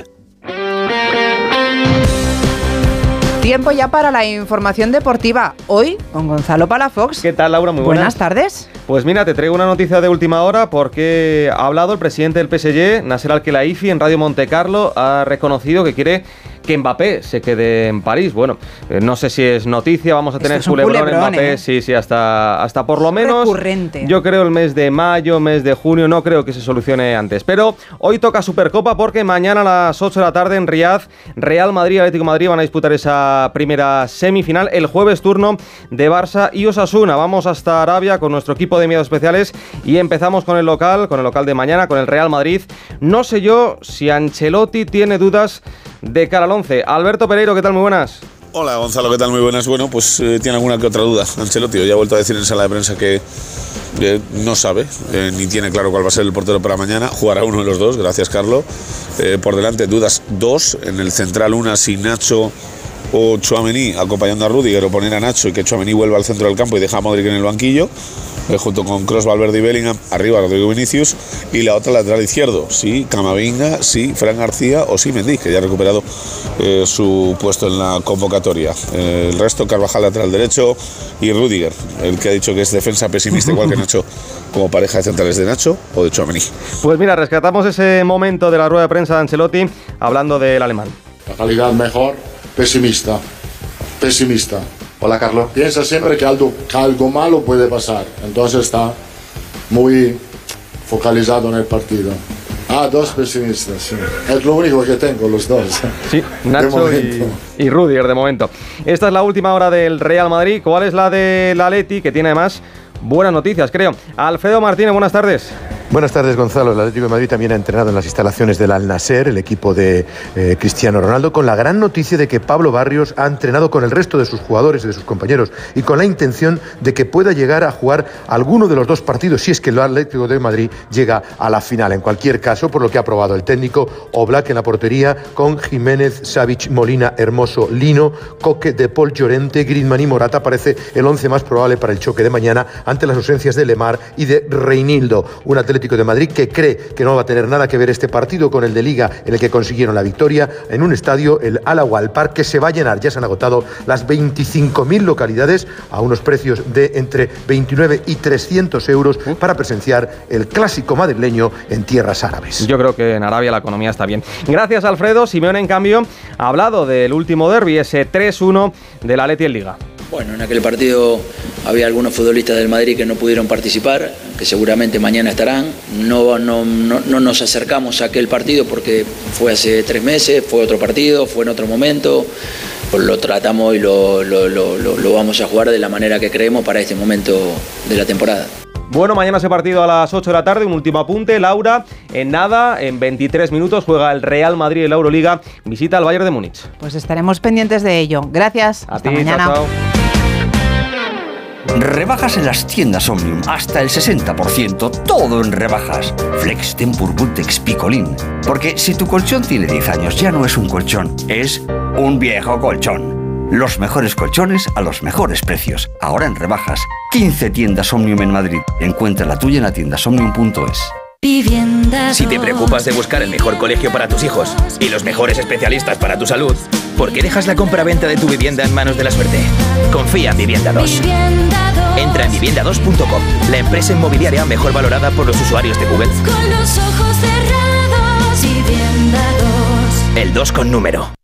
S21: Tiempo ya para la información deportiva. Hoy con Gonzalo Palafox.
S31: ¿Qué tal, Laura? Muy
S21: buenas.
S31: buenas.
S21: tardes.
S31: Pues mira, te traigo una noticia de última hora porque ha hablado el presidente del PSG, Nasser Al-Khelaifi, en Radio Monte Carlo. Ha reconocido que quiere que Mbappé se quede en París. Bueno, eh, no sé si es noticia, vamos a tener
S21: es un
S31: culebrón, Mbappé,
S21: ¿eh?
S31: sí, sí, hasta, hasta por lo menos.
S21: recurrente.
S31: Yo creo el mes de mayo, mes de junio, no creo que se solucione antes. Pero hoy toca Supercopa porque mañana a las 8 de la tarde en Riyadh, Real Madrid y Atlético Madrid van a disputar esa primera semifinal. El jueves turno de Barça y Osasuna. Vamos hasta Arabia con nuestro equipo de miedos especiales y empezamos con el local, con el local de mañana, con el Real Madrid. No sé yo si Ancelotti tiene dudas de cara al 11. Alberto Pereiro, ¿qué tal? Muy buenas.
S32: Hola Gonzalo, ¿qué tal? Muy buenas. Bueno, pues eh, tiene alguna que otra duda. Ancelotti ya ha vuelto a decir en sala de prensa que eh, no sabe, eh, ni tiene claro cuál va a ser el portero para mañana. Jugará uno de los dos, gracias Carlos. Eh, por delante dudas dos, en el central una sin Nacho o Chuamení acompañando a Rudiger o poner a Nacho y que Chuamení vuelva al centro del campo y deja a Modric en el banquillo. Eh, junto con Cross, Valverde y Bellingham, arriba Rodrigo Vinicius, y la otra lateral izquierdo, sí, Camavinga, sí, Fran García o sí, Mendy, que ya ha recuperado eh, su puesto en la convocatoria. Eh, el resto, Carvajal lateral derecho y Rudiger, el que ha dicho que es defensa pesimista, igual que Nacho, como pareja de centrales de Nacho o de Chuamení.
S31: Pues mira, rescatamos ese momento de la rueda de prensa de Ancelotti hablando del alemán.
S33: La calidad mejor, pesimista. Pesimista. Hola, Carlos. Piensa siempre que algo, que algo malo puede pasar. Entonces está muy focalizado en el partido. Ah, dos pesimistas, sí. Es lo único que tengo, los dos.
S31: Sí, Nacho y, y Rudiger de momento. Esta es la última hora del Real Madrid. ¿Cuál es la del Atleti? Que tiene además buenas noticias, creo. Alfredo Martínez, buenas tardes.
S34: Buenas tardes, Gonzalo. El Atlético de Madrid también ha entrenado en las instalaciones del Al Nasser, el equipo de eh, Cristiano Ronaldo, con la gran noticia de que Pablo Barrios ha entrenado con el resto de sus jugadores y de sus compañeros y con la intención de que pueda llegar a jugar alguno de los dos partidos si es que el Atlético de Madrid llega a la final. En cualquier caso, por lo que ha aprobado el técnico Oblak en la portería con Jiménez, Savic, Molina, Hermoso, Lino, Coque, De Paul, Llorente, Griezmann y Morata parece el once más probable para el choque de mañana ante las ausencias de Lemar y de Reinildo. Un Atlético de Madrid que cree que no va a tener nada que ver este partido con el de Liga en el que consiguieron la victoria en un estadio, el Al Park, que se va a llenar. Ya se han agotado las 25.000 localidades a unos precios de entre 29 y 300 euros para presenciar el clásico madrileño en tierras árabes.
S31: Yo creo que en Arabia la economía está bien. Gracias, Alfredo. Simeone, en cambio, ha hablado del último derby, ese 3-1 del Atleti en Liga.
S35: Bueno, en aquel partido había algunos futbolistas del Madrid que no pudieron participar, que seguramente mañana estarán. No, no, no, no nos acercamos a aquel partido porque fue hace tres meses, fue otro partido, fue en otro momento. Lo tratamos y lo- lo- lo vamos a jugar de la manera que creemos para este momento de la temporada.
S31: Bueno, mañana ese partido a las 8 de la tarde. Un último apunte. Laura, en nada, en 23 minutos juega el Real Madrid en la Euroliga. Visita al Bayern de Múnich.
S21: Pues estaremos pendientes de ello. Gracias.
S31: A
S21: Hasta
S31: ti, chao,
S21: mañana.
S31: chao.
S24: Rebajas en las tiendas Omnium, hasta el 60%, todo en rebajas. Flex Tempur Bultex Picolín. Porque si tu colchón tiene 10 años, ya no es un colchón, es un viejo colchón. Los mejores colchones a los mejores precios. Ahora en rebajas. 15 tiendas Omnium en Madrid. Encuentra la tuya en la tienda somnium.es.
S36: Si te preocupas de buscar el mejor colegio para tus hijos y los mejores especialistas para tu salud, ¿por qué dejas la compra-venta de tu vivienda en manos de la suerte? Confía en Vivienda 2. Entra en vivienda2.com, la empresa inmobiliaria mejor valorada por los usuarios de Google.
S37: Con los ojos cerrados, vivienda 2.
S36: El 2 con número.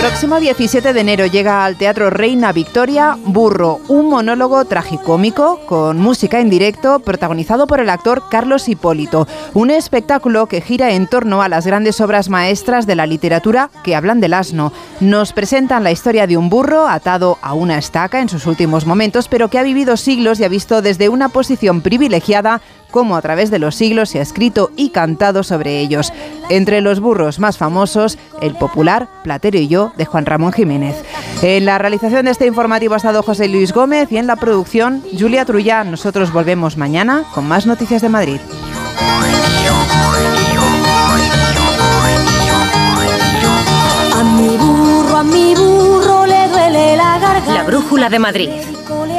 S21: Próximo 17 de enero llega al Teatro Reina Victoria Burro, un monólogo tragicómico con música en directo protagonizado por el actor Carlos Hipólito. Un espectáculo que gira en torno a las grandes obras maestras de la literatura que hablan del asno. Nos presentan la historia de un burro atado a una estaca en sus últimos momentos, pero que ha vivido siglos y ha visto desde una posición privilegiada cómo a través de los siglos se ha escrito y cantado sobre ellos. Entre los burros más famosos, el popular Platero y yo de Juan Ramón Jiménez. En la realización de este informativo ha estado José Luis Gómez y en la producción Julia Trullán. Nosotros volvemos mañana con más noticias de Madrid.
S38: A mi burro, a mi burro le duele la garganta.
S1: La Brújula de Madrid.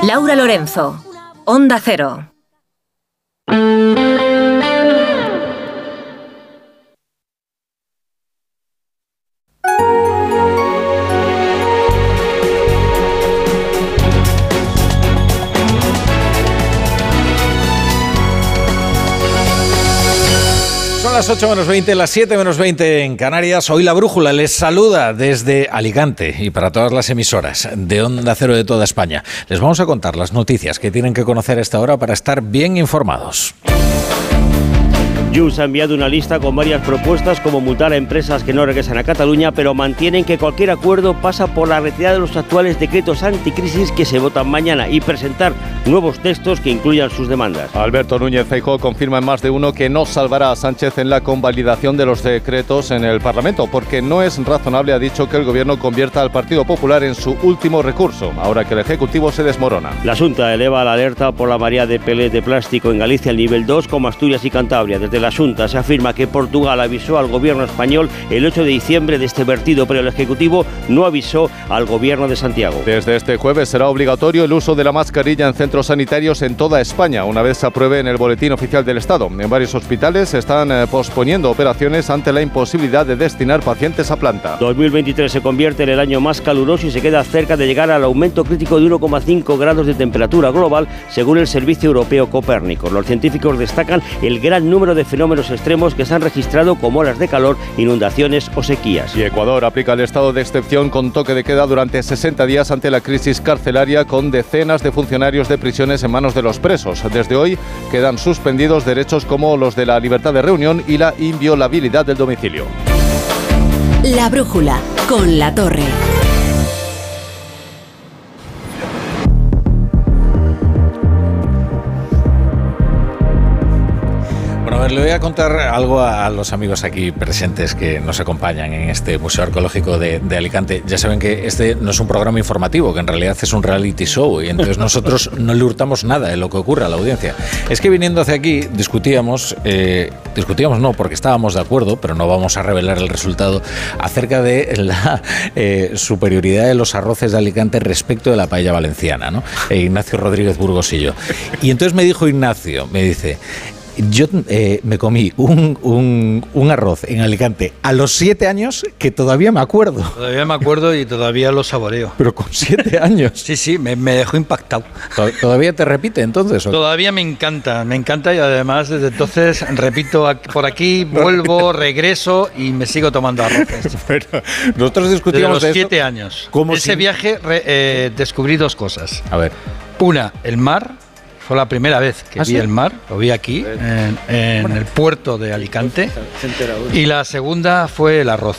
S1: Laura Lorenzo. Onda Cero.
S2: Música Las 8 menos 20, las 7 menos 20 en Canarias. Hoy la brújula les saluda desde Alicante y para todas las emisoras de Onda Cero de toda España. Les vamos a contar las noticias que tienen que conocer a esta hora para estar bien informados.
S39: Junts ha enviado una lista con varias propuestas como multar a empresas que no regresan a Cataluña, pero mantienen que cualquier acuerdo pasa por la retirada de los actuales decretos anticrisis que se votan mañana y presentar nuevos textos que incluyan sus demandas.
S13: Alberto Núñez Feijóo confirma en más de uno que no salvará a Sánchez en la convalidación de los decretos en el Parlamento, porque no es razonable, ha dicho, que el Gobierno convierta al Partido Popular en su último recurso, ahora que el Ejecutivo se desmorona.
S39: La Junta eleva la alerta por la marea de pelés de plástico en Galicia al nivel 2 como Asturias y Cantabria. Desde la Junta se afirma que Portugal avisó al gobierno español el 8 de diciembre de este vertido, pero el Ejecutivo no avisó al gobierno de Santiago.
S13: Desde este jueves será obligatorio el uso de la mascarilla en centros sanitarios en toda España, una vez se apruebe en el Boletín Oficial del Estado. En varios hospitales se están eh, posponiendo operaciones ante la imposibilidad de destinar pacientes a planta.
S39: 2023 se convierte en el año más caluroso y se queda cerca de llegar al aumento crítico de 1,5 grados de temperatura global, según el Servicio Europeo Copérnico. Los científicos destacan el gran número de fenómenos extremos que se han registrado como olas de calor, inundaciones o sequías.
S13: Y Ecuador aplica el estado de excepción con toque de queda durante 60 días ante la crisis carcelaria con decenas de funcionarios de prisiones en manos de los presos. Desde hoy quedan suspendidos derechos como los de la libertad de reunión y la inviolabilidad del domicilio.
S1: La Brújula con la Torre.
S2: Ver, le voy a contar algo a, los amigos aquí presentes que nos acompañan en este Museo Arqueológico de, de Alicante. Ya saben que este no es un programa informativo, que en realidad es un reality show y entonces nosotros no le hurtamos nada de lo que ocurre a la audiencia. Es que viniendo hacia aquí discutíamos, eh, discutíamos no porque estábamos de acuerdo, pero no vamos a revelar el resultado, acerca de la eh, superioridad de los arroces de Alicante respecto de la paella valenciana, ¿no? E Ignacio Rodríguez Burgos y yo. Y entonces me dijo Ignacio, me dice, yo eh, me comí un, un- un arroz en Alicante a los siete años que todavía me acuerdo.
S3: Todavía me acuerdo y todavía lo saboreo.
S2: Pero con siete años.
S3: Sí, sí, me, me dejó impactado.
S2: ¿Todavía te repite entonces? o?
S3: Todavía me encanta, me encanta y además desde entonces repito por aquí, vuelvo, regreso y me sigo tomando arroces.
S2: Pero nosotros
S3: Desde
S2: discutíamos
S3: los
S2: esto
S3: siete años.
S2: como
S3: Ese
S2: si-
S3: viaje re- eh, descubrí dos cosas.
S2: A ver.
S3: Una, el mar. Fue la primera vez que
S2: ¿Ah,
S3: vi
S2: sí?
S3: el mar, lo vi aquí, en, en el puerto de Alicante. Y la segunda fue el arroz.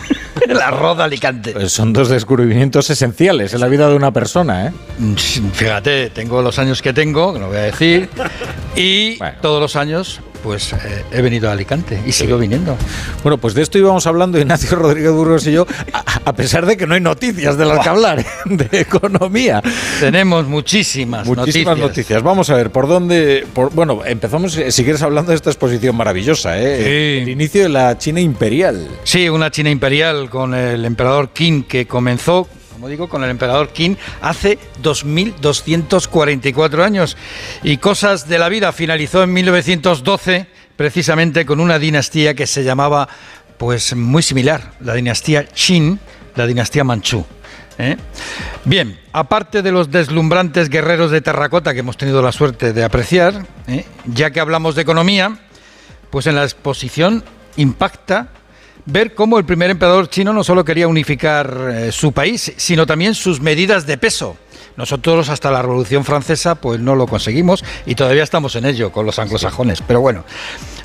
S3: el arroz de Alicante.
S2: Pues son dos descubrimientos esenciales en la vida de una persona, ¿eh?
S3: Fíjate, tengo los años que tengo, que no voy a decir, y todos los años pues eh, he venido a Alicante y sigo viniendo.
S2: Bueno, pues de esto íbamos hablando Ignacio Rodríguez Burgos y yo, a, a pesar de que no hay noticias de las que hablar, de economía.
S3: Tenemos muchísimas,
S2: Muchísimas
S3: noticias.
S2: noticias. Vamos a ver, ¿por dónde...? por- bueno, empezamos, eh, si quieres, hablando de esta exposición maravillosa, ¿eh? El inicio de la China imperial.
S3: Sí, una China imperial con el emperador Qin que comenzó, como digo, con el emperador Qin hace 2244 años. Y cosas de la vida finalizó en 1912 precisamente con una dinastía que se llamaba pues muy similar, la dinastía Qin, la dinastía Manchú. ¿eh? Bien, aparte de los deslumbrantes guerreros de terracota que hemos tenido la suerte de apreciar, ¿eh? ya que hablamos de economía, pues en la exposición impacta ver cómo el primer emperador chino no solo quería unificar eh, su país, sino también sus medidas de peso. Nosotros hasta la Revolución Francesa pues no lo conseguimos y todavía estamos en ello con los anglosajones. Pero bueno,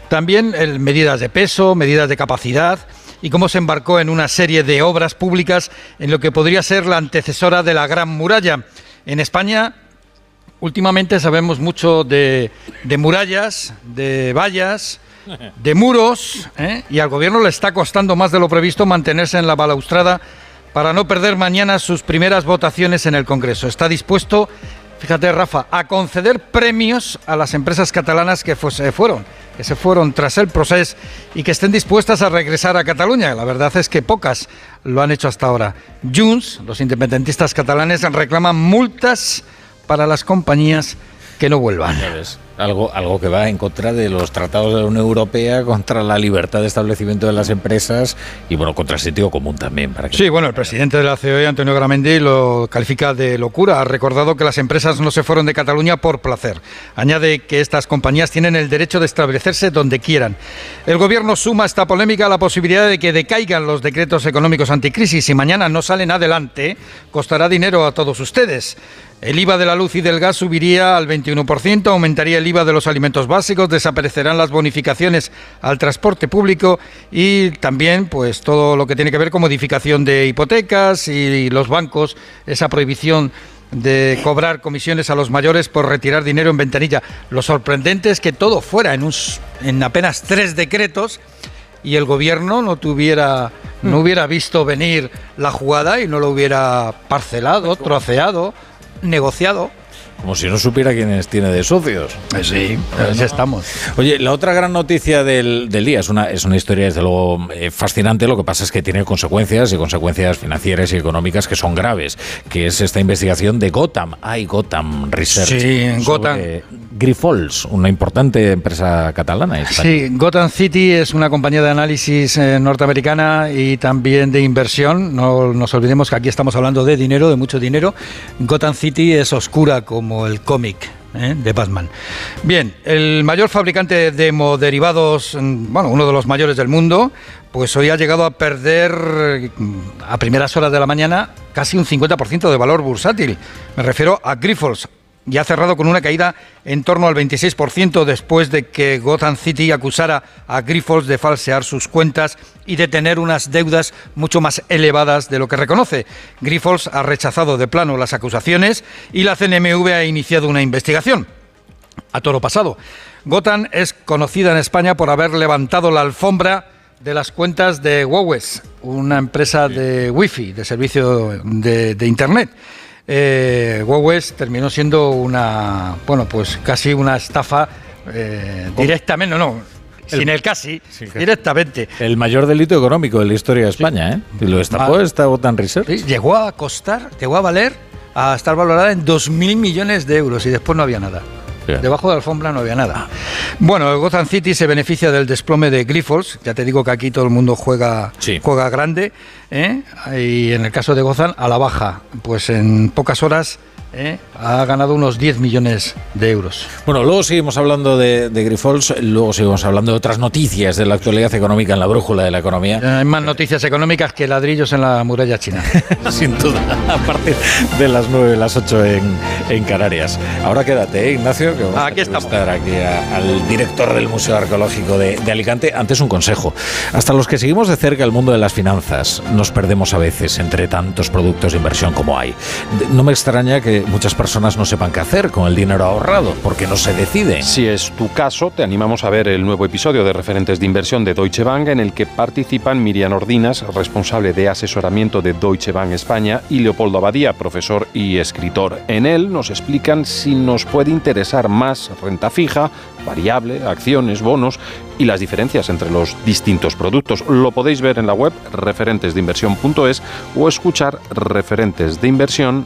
S3: también eh, medidas de peso, medidas de capacidad y cómo se embarcó en una serie de obras públicas en lo que podría ser la antecesora de la Gran Muralla. En España últimamente sabemos mucho de, de murallas, de vallas, de muros, ¿eh? y al gobierno le está costando más de lo previsto mantenerse en la balaustrada para no perder mañana sus primeras votaciones en el Congreso. Está dispuesto, fíjate Rafa, a conceder premios a las empresas catalanas que se fueron, que se fueron tras el proceso y que estén dispuestas a regresar a Cataluña. La verdad es que pocas lo han hecho hasta ahora. Junts, los independentistas catalanes, reclaman multas para las compañías que no vuelvan.
S2: Algo, algo que va en contra de los tratados de la Unión Europea, contra la libertad de establecimiento de las empresas y, bueno, contra el sentido común también. Para
S3: Sí, bueno, el presidente de la COE, Antonio Gramendi, lo califica de locura. Ha recordado que las empresas no se fueron de Cataluña por placer. Añade que estas compañías tienen el derecho de establecerse donde quieran. El gobierno suma a esta polémica la posibilidad de que decaigan los decretos económicos anticrisis y mañana no salen adelante, costará dinero a todos ustedes. El IVA de la luz y del gas subiría al 21%, aumentaría el IVA de los alimentos básicos, desaparecerán las bonificaciones al transporte público y también pues todo lo que tiene que ver con modificación de hipotecas y los bancos, esa prohibición de cobrar comisiones a los mayores por retirar dinero en ventanilla. Lo sorprendente es que todo fuera en, en apenas tres decretos y el gobierno no tuviera no hubiera visto venir la jugada y no lo hubiera parcelado, troceado negociado.
S2: Como si no supiera quiénes tiene de socios.
S3: Eh, sí, ya estamos.
S2: Oye, la otra gran noticia del, día es una, es una historia, desde luego, eh, fascinante. Lo que pasa es que tiene consecuencias y consecuencias financieras y económicas que son graves, que es esta investigación de Gotham. Hay Gotham Research.
S3: Sí, Gotham.
S2: Grifols, una importante empresa catalana.
S3: Sí, Gotham City es una compañía de análisis eh, norteamericana y también de inversión. No nos olvidemos que aquí estamos hablando de dinero, de mucho dinero. Gotham City es oscura como el cómic. ¿eh? de Batman. Bien, el mayor fabricante de hemoderivados, mm, bueno, uno de los mayores del mundo, pues hoy ha llegado a perder mm, a primeras horas de la mañana casi un 50% de valor bursátil. Me refiero a Grifols, y ha cerrado con una caída en torno al 26% después de que Gotham City acusara a Grifols de falsear sus cuentas y de tener unas deudas mucho más elevadas de lo que reconoce. Grifols ha rechazado de plano las acusaciones y la CNMV ha iniciado una investigación. A toro pasado. Gotham es conocida en España por haber levantado la alfombra de las cuentas de Huawei, una empresa de Wi-Fi, de servicio de, de Internet eh, terminó siendo una, bueno, pues casi una estafa eh, directamente, no, no, sin el casi, directamente.
S2: El mayor delito económico de la historia de España, ¿eh? Y lo destapó ah, esta Gotham Research.
S3: llegó a costar, llegó a valer, a estar valorada en 2.000 millones de euros y después no había nada. Debajo de la alfombra no había nada. Bueno, Gotham City se beneficia del desplome de Grifols. Ya te digo que aquí todo el mundo juega, juega grande. ¿eh? Y en el caso de Gotham, a la baja. Pues en pocas horas ¿eh? ha ganado unos 10 millones de euros.
S2: Bueno, luego seguimos hablando de, de Grifols, luego seguimos hablando de otras noticias de la actualidad económica en la brújula de la economía.
S3: Hay más noticias económicas que ladrillos en la muralla china.
S2: Sin duda, a partir de las 9, las 8 en, en Canarias. Ahora quédate, ¿eh, Ignacio, que vamos
S3: aquí
S2: a estar aquí al director del Museo Arqueológico de, de Alicante. Antes un consejo. Hasta los que seguimos de cerca el mundo de las finanzas, nos perdemos a veces entre tantos productos de inversión como hay. No me extraña que muchas personas no sepan qué hacer con el dinero ahorrado, porque no se decide.
S1: Si es tu caso, te animamos a ver el nuevo episodio de Referentes de Inversión de Deutsche Bank, en el que participan Miriam Ordinas, responsable de asesoramiento de Deutsche Bank España, y Leopoldo Abadía, profesor y escritor. En él nos explican si nos puede interesar más renta fija, variable, acciones, bonos y las diferencias entre los distintos productos. Lo podéis ver en la web referentesdeinversión.es o escuchar Referentes de Inversión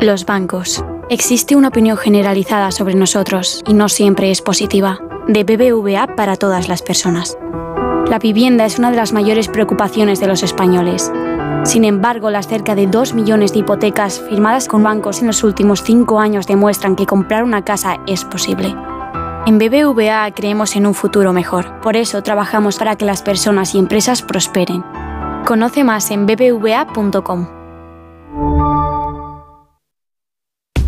S40: Los bancos. Existe una opinión generalizada sobre nosotros y no siempre es positiva. De BBVA para todas las personas. La vivienda es una de las mayores preocupaciones de los españoles. Sin embargo, las cerca de 2 millones de hipotecas firmadas con bancos en los últimos 5 años demuestran que comprar una casa es posible. En BBVA creemos en un futuro mejor. Por eso trabajamos para que las personas y empresas prosperen. Conoce más en bbva.com.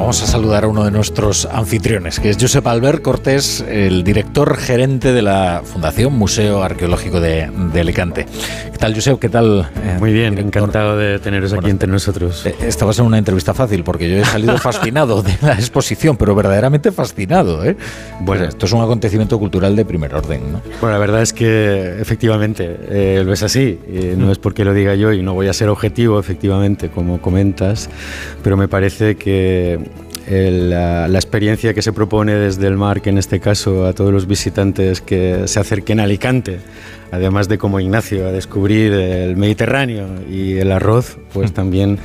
S2: Vamos a saludar a uno de nuestros anfitriones, que es Josep Albert Cortés, el director gerente de la Fundación Museo Arqueológico de, de Alicante. ¿Qué tal, Josep? ¿Qué tal?
S41: Muy bien, encantado de teneros aquí entre nosotros.
S2: Eh, Esta va a ser una entrevista fácil, porque yo he salido fascinado de la exposición, pero verdaderamente fascinado. ¿eh? Bueno, esto es un acontecimiento cultural de primer orden, ¿no?
S41: Bueno, la verdad es que efectivamente eh, lo es así. Eh, no es porque lo diga yo y no voy a ser objetivo, efectivamente, como comentas, pero me parece que el, la, la experiencia que se propone desde el mar, que en este caso a todos los visitantes que se acerquen a Alicante, además de como Ignacio, a descubrir el Mediterráneo y el arroz, pues también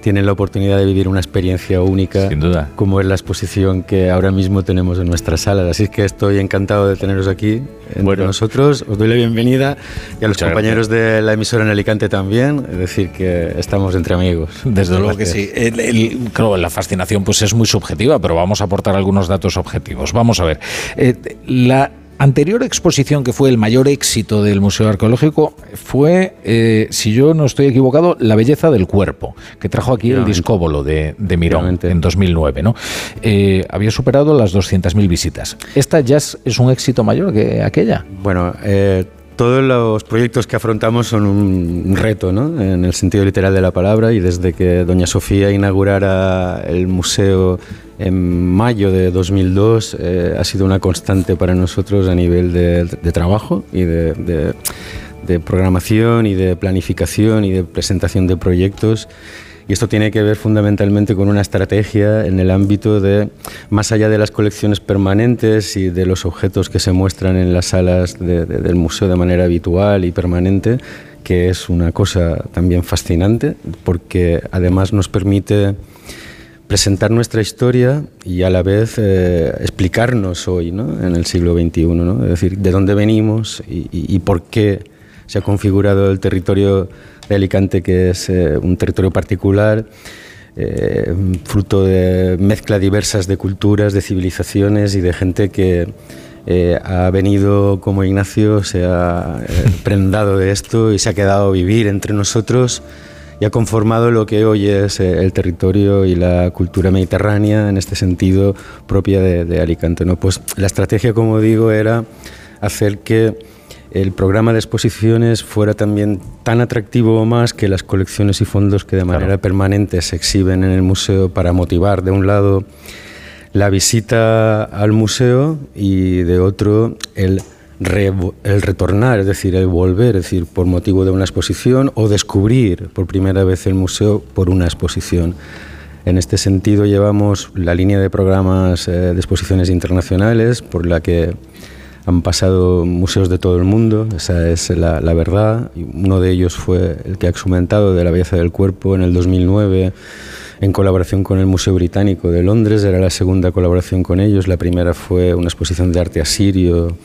S41: tienen la oportunidad de vivir una experiencia única,
S2: Sin duda.
S41: como es la exposición que ahora mismo tenemos en nuestras salas. Así que estoy encantado de teneros aquí entre nosotros. Os doy la bienvenida y a los
S2: Muchas
S41: compañeros de la emisora en Alicante también. Es decir, que estamos entre amigos.
S2: Desde luego que
S41: gracias.
S2: sí. El- el- claro, la fascinación pues es muy subjetiva, pero vamos a aportar algunos datos objetivos. Vamos a ver. Eh, la anterior exposición que fue el mayor éxito del Museo Arqueológico fue, eh, si yo no estoy equivocado, La belleza del cuerpo, que trajo aquí el discóbolo de, de Mirón en 2009. ¿no? Eh, había superado las 200.000 visitas. ¿Esta ya es, es un éxito mayor que aquella?
S41: Bueno, eh, todos los proyectos que afrontamos son un reto, ¿no? En el sentido literal de la palabra y desde que doña Sofía inaugurara el museo en mayo de 2002 eh, ha sido una constante para nosotros a nivel de, de trabajo y de, de- de programación y de planificación y de presentación de proyectos. Y esto tiene que ver fundamentalmente con una estrategia en el ámbito de, más allá de las colecciones permanentes y de los objetos que se muestran en las salas de- de- del museo de manera habitual y permanente, que es una cosa también fascinante, porque además nos permite presentar nuestra historia y a la vez eh, explicarnos hoy, ¿no? en el siglo XXI, ¿no? es decir, de dónde venimos y, por qué se ha configurado el territorio de Alicante, que es eh, un territorio particular, eh, fruto de mezcla diversas de culturas, de civilizaciones y de gente que ha venido como Ignacio, se ha prendado de esto y se ha quedado a vivir entre nosotros y ha conformado lo que hoy es eh, el territorio y la cultura mediterránea, en este sentido propia de, de Alicante. ¿no? Pues la estrategia, como digo, era hacer que el programa de exposiciones fuera también tan atractivo o más que las colecciones y fondos que de manera permanente se exhiben en el museo para motivar, de un lado, la visita al museo y de otro, el, el retornar, es decir, el volver, es decir, por motivo de una exposición o descubrir por primera vez el museo por una exposición. En este sentido llevamos la línea de programas eh, de exposiciones internacionales por la que han pasado museos de todo el mundo, esa es la, verdad. Uno de ellos fue el que ha exhumentado de la belleza del cuerpo en el 2009 en colaboración con el Museo Británico de Londres, era la segunda colaboración con ellos. La primera fue una exposición de arte asirio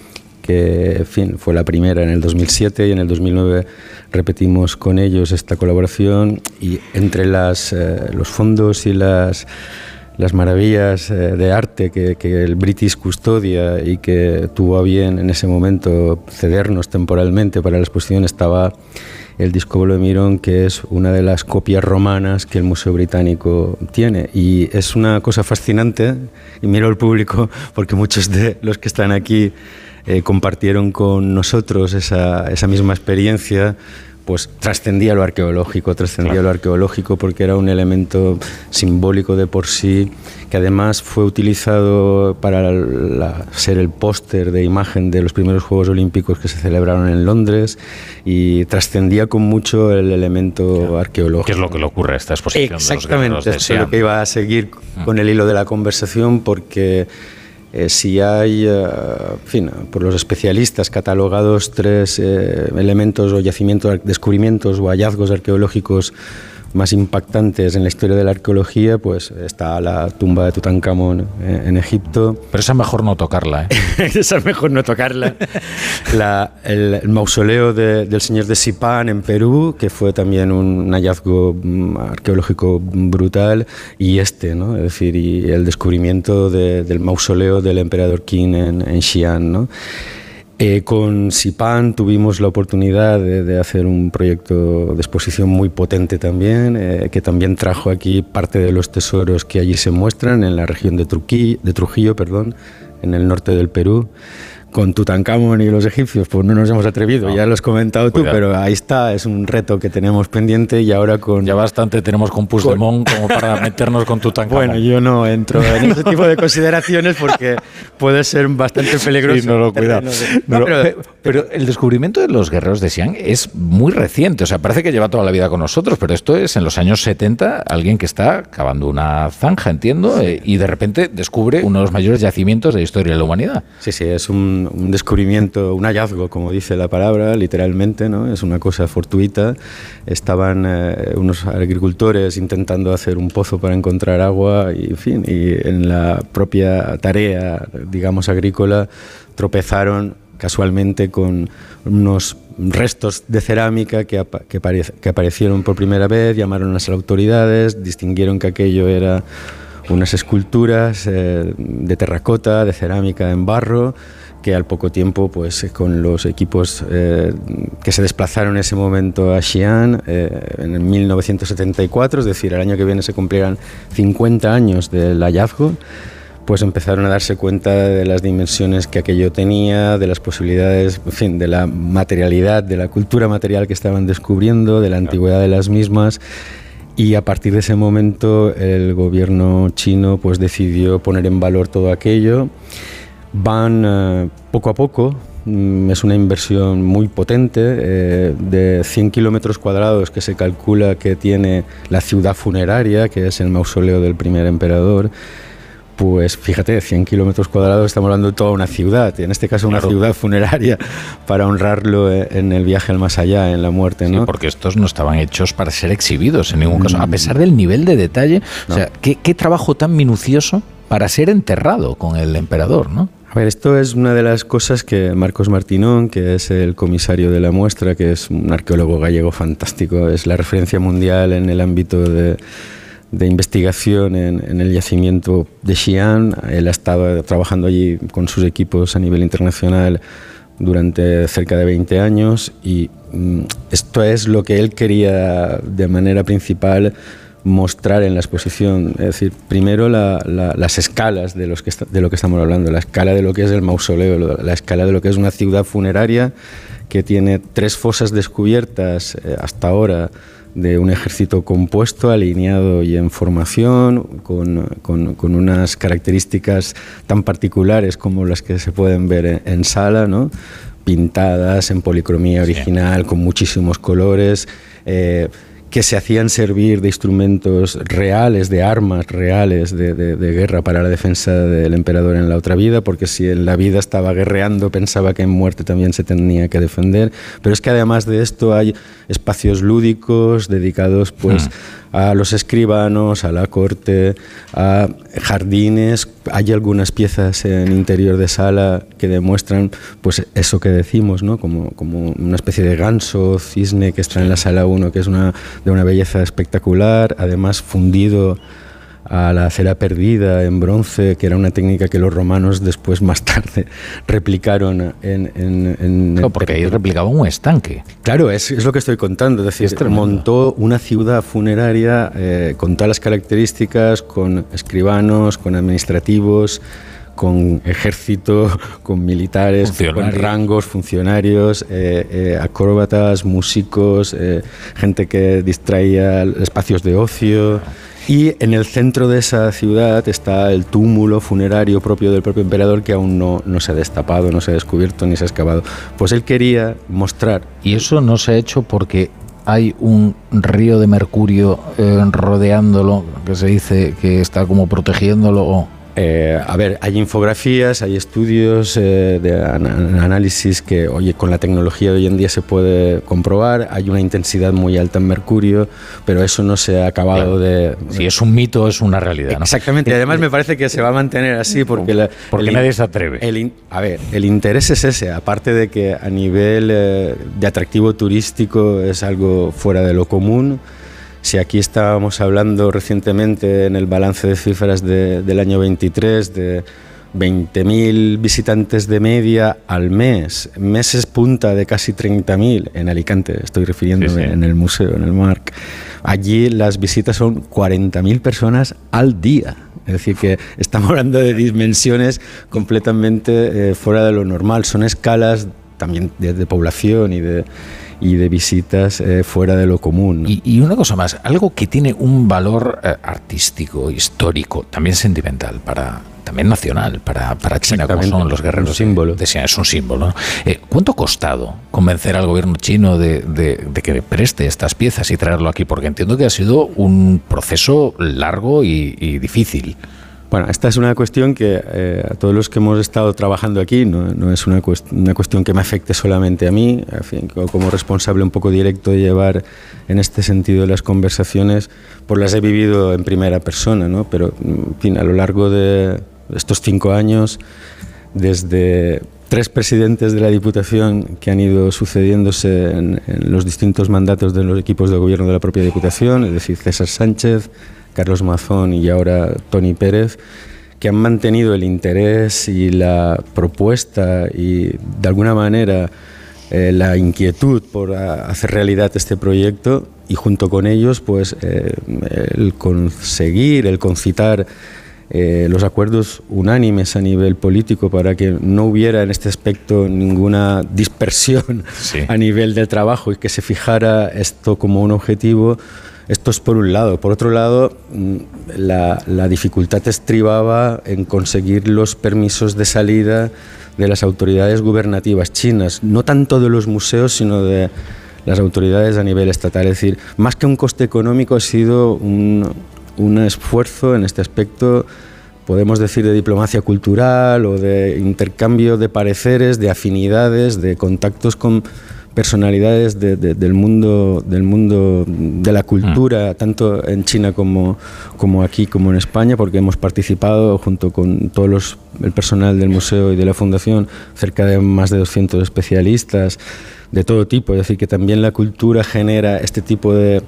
S41: que fue la primera en el 2007 y en el 2009 repetimos con ellos esta colaboración y entre eh, los fondos y las, las maravillas eh, de arte que, el British custodia y que tuvo a bien en ese momento cedernos temporalmente para la exposición estaba el de Mirón, que es una de las copias romanas que el Museo Británico tiene. Y es una cosa fascinante, y miro al público, porque muchos de los que están aquí eh, compartieron con nosotros esa, esa misma experiencia pues trascendía lo arqueológico, trascendía lo arqueológico porque era un elemento simbólico de por sí, que además fue utilizado para ser el póster de imagen de los primeros Juegos Olímpicos que se celebraron en Londres y trascendía con mucho el elemento arqueológico.
S2: ¿Qué es lo que le ocurre a esta exposición?
S41: Exactamente, de es lo que iba a seguir con el hilo de la conversación porque eh, si hay, eh, fin, por los especialistas catalogados tres eh, elementos o yacimientos, descubrimientos o hallazgos arqueológicos más impactantes en la historia de la arqueología, pues está la tumba de Tutankamón en, Egipto.
S2: Pero esa es mejor no tocarla, ¿eh?
S41: esa es mejor no tocarla. el, mausoleo del señor de Sipán en Perú, que fue también un hallazgo mm, arqueológico brutal, y este, ¿no? Es decir, y el descubrimiento del mausoleo del emperador Qin en, en Xi'an, ¿no? Eh, con SIPAN tuvimos la oportunidad de, hacer un proyecto de exposición muy potente también, eh, que también trajo aquí parte de los tesoros que allí se muestran en la región de Trujillo, en el norte del Perú con Tutankamón y los egipcios, pues no nos hemos atrevido, ya lo has comentado tú, pero ahí está, es un reto que tenemos pendiente y ahora con...
S2: Ya bastante tenemos con Puigdemont como para meternos con Tutankamón.
S41: Bueno, yo no entro en ese tipo de consideraciones porque puede ser bastante peligroso.
S2: Sí, no lo cuidado. pero, el descubrimiento de los guerreros de Xi'an es muy reciente, o sea, parece que lleva toda la vida con nosotros, pero esto es en los años 70, alguien que está cavando una zanja, entiendo, eh, y de repente descubre uno de los mayores yacimientos de la historia de la humanidad.
S41: Sí, sí, es un un, descubrimiento, un hallazgo, como dice la palabra, literalmente, ¿no? Es una cosa fortuita. Estaban eh, unos agricultores intentando hacer un pozo para encontrar agua y, en fin, y en la propia tarea, digamos, agrícola, tropezaron casualmente con unos restos de cerámica que, que, que aparecieron por primera vez, llamaron a las autoridades, distinguieron que aquello era unas esculturas eh, de terracota, de cerámica en barro, que al poco tiempo, pues eh, con los equipos eh, que se desplazaron en ese momento a Xi'an, eh, en 1974, es decir, el año que viene se cumplirán 50 años del hallazgo, pues empezaron a darse cuenta de las dimensiones que aquello tenía, de las posibilidades, fin, de la materialidad, de la cultura material que estaban descubriendo, de la antigüedad de las mismas. Y a partir de ese momento el gobierno chino pues decidió poner en valor todo aquello van eh, poco a poco. Mm, es una inversión muy potente, eh, de 100 kilómetros cuadrados que se calcula que tiene la ciudad funeraria, que es el mausoleo del primer emperador. Pues fíjate, 100 kilómetros cuadrados, estamos hablando de toda una ciudad, en este caso una ciudad funeraria, para honrarlo eh, en el viaje al más allá, en la muerte. ¿no?
S2: porque estos no estaban hechos para ser exhibidos en ningún caso, a mm. pesar del nivel de detalle. O sea, ¿qué, ¿qué, trabajo tan minucioso para ser enterrado con el emperador, ¿no?
S41: Esto es una de las cosas que Marcos Martinón, que es el comisario de la muestra, que es un arqueólogo gallego fantástico, es la referencia mundial en el ámbito de, investigación en, el yacimiento de Xi'an. Él ha estado trabajando allí con sus equipos a nivel internacional durante cerca de 20 años y mm, esto es lo que él quería de manera principal mostrar en la exposición. Es decir, primero las escalas de, los que de lo que estamos hablando, la escala de lo que es el mausoleo, la escala de lo que es una ciudad funeraria que tiene tres fosas descubiertas eh, hasta ahora de un ejército compuesto, alineado y en formación, con, con, unas características tan particulares como las que se pueden ver en, sala, ¿no? pintadas en policromía original, con muchísimos colores. Eh, que se hacían servir de instrumentos reales, de armas reales de, guerra para la defensa del emperador en la otra vida, porque si en la vida estaba guerreando pensaba que en muerte también se tenía que defender. Pero es que además de esto hay espacios lúdicos dedicados pues hmm. A los escribanos, a la corte, a jardines. Hay algunas piezas en interior de sala que demuestran pues eso que decimos, ¿no? como, como una especie de ganso, cisne que está en la sala 1, que es una de una belleza espectacular, además fundido a la cera perdida en bronce, que era una técnica que los romanos después más tarde replicaron en... en,
S2: no, porque ahí replicaban un estanque.
S41: Claro, es, es, lo que estoy contando. Es decir, montó una ciudad funeraria eh, con todas las características, con escribanos, con administrativos, con ejército, con militares, con rangos, funcionarios, eh, eh, acróbatas, músicos, gente que distraía espacios de ocio. Y en el centro de esa ciudad está el túmulo funerario propio del propio emperador que aún no, no se ha destapado, no se ha descubierto ni se ha excavado. Pues él quería mostrar.
S2: Y eso no se ha hecho porque hay un río de mercurio eh, rodeándolo, que se dice que está como protegiéndolo. O
S41: eh, a ver, hay infografías, hay estudios eh, de análisis que, oye, con la tecnología de hoy en día se puede comprobar. Hay una intensidad muy alta en mercurio, pero eso no se ha acabado de.
S2: Si es un mito, es una realidad.
S41: Exactamente. Y además me parece que se va a mantener así porque.
S2: porque nadie se atreve.
S41: a ver, el interés es ese. Aparte de que a nivel eh, de atractivo turístico es algo fuera de lo común. Si aquí estábamos hablando recientemente en el balance de cifras del año 23 de 20.000 visitantes de media al mes, meses punta de casi 30.000 en Alicante, estoy refiriéndome en el museo, en el MARC. Allí las visitas son 40.000 personas al día. Es decir, que estamos hablando de dimensiones completamente eh, fuera de lo normal. Son escalas también de población y de, y de visitas eh, fuera de lo común.
S2: Y, una cosa más, algo que tiene un valor eh, artístico, histórico, también sentimental para también nacional para, para China, como son los guerreros. Un símbolo. es un símbolo. Eh, ¿Cuánto ha costado convencer al gobierno chino de, de, que preste estas piezas y traerlo aquí? Porque entiendo que ha sido un proceso largo y difícil.
S41: Bueno, esta es una cuestión que eh, a todos los que hemos estado trabajando aquí no, es una, una, cuestión que me afecte solamente a mí, como responsable un poco directo de llevar en este sentido las conversaciones, pues las he vivido en primera persona, ¿no? pero en fin, a lo largo de estos cinco años, desde tres presidentes de la Diputación que han ido sucediéndose en, en los distintos mandatos de los equipos de gobierno de la propia Diputación, es decir, César Sánchez, Carlos Mazón y ahora Tony Pérez, que han mantenido el interés y la propuesta y de alguna manera eh, la inquietud por hacer realidad este proyecto y junto con ellos pues eh, el conseguir, el concitar eh, los acuerdos unánimes a nivel político para que no hubiera en este aspecto ninguna dispersión a nivel del trabajo y que se fijara esto como un objetivo esto es por un lado. Por otro lado, mm, la, dificultad estribaba en conseguir los permisos de salida de las autoridades gubernativas chinas, no tanto de los museos, sino de las autoridades a nivel estatal. Es decir, más que un coste económico, ha sido un, un esfuerzo en este aspecto podemos decir de diplomacia cultural o de intercambio de pareceres, de afinidades, de contactos con personalidades del, mundo, del mundo de la cultura, mm. tanto en China como, como aquí, como en España, porque hemos participado junto con todo los, el personal del museo y de la fundación, cerca de más de 200 especialistas de todo tipo. Es decir, que también la cultura genera este tipo de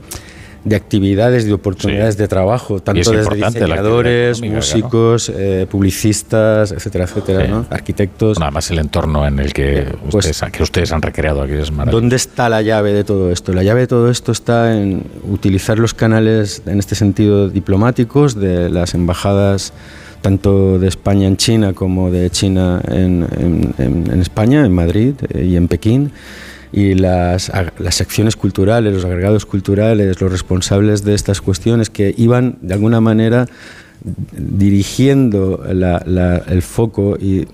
S41: de actividades, de oportunidades de trabajo, tanto desde diseñadores, músicos, eh, publicistas, etcétera, etcétera, ¿no? arquitectos.
S2: Nada más el entorno en el que, pues ustedes, que ustedes han recreado aquí es maravilloso.
S41: ¿Dónde está la llave de todo esto? La llave de todo esto está en utilizar los canales, en este sentido, diplomáticos de las embajadas tanto de España en China como de China en, en España, en Madrid eh, y en Pekín y las, las secciones culturales, los agregados culturales, los responsables de estas cuestiones que iban de alguna manera dirigiendo el foco y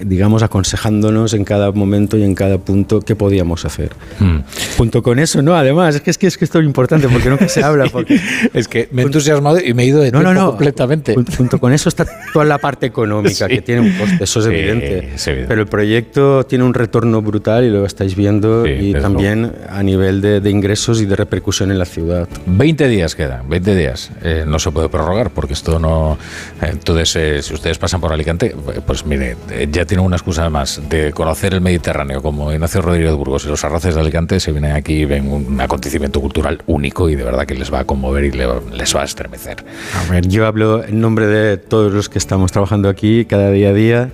S41: digamos, aconsejándonos en cada momento y en cada punto qué podíamos hacer. Hmm. Junto con eso, no, además, es que, es que, es que esto es importante porque nunca se habla. Porque,
S2: es que me he entusiasmado y me he ido de no, no, no, completamente.
S41: Junto, con eso está toda la parte económica que tiene un coste, eso es evidente. Pero el proyecto tiene un retorno brutal y lo estáis viendo y también a nivel de, de, ingresos y de repercusión en la ciudad.
S2: 20 días quedan, 20 días. Eh, no se puede prorrogar porque esto no... Entonces, eh, si ustedes pasan por Alicante, pues mire, ya tienen una excusa más de conocer el Mediterráneo como Ignacio Rodríguez Burgos y los arroces de Alicante, se vienen aquí y ven un acontecimiento cultural único y de verdad que les va a conmover y les va a estremecer.
S41: Yo hablo en nombre de todos los que estamos trabajando aquí cada día a día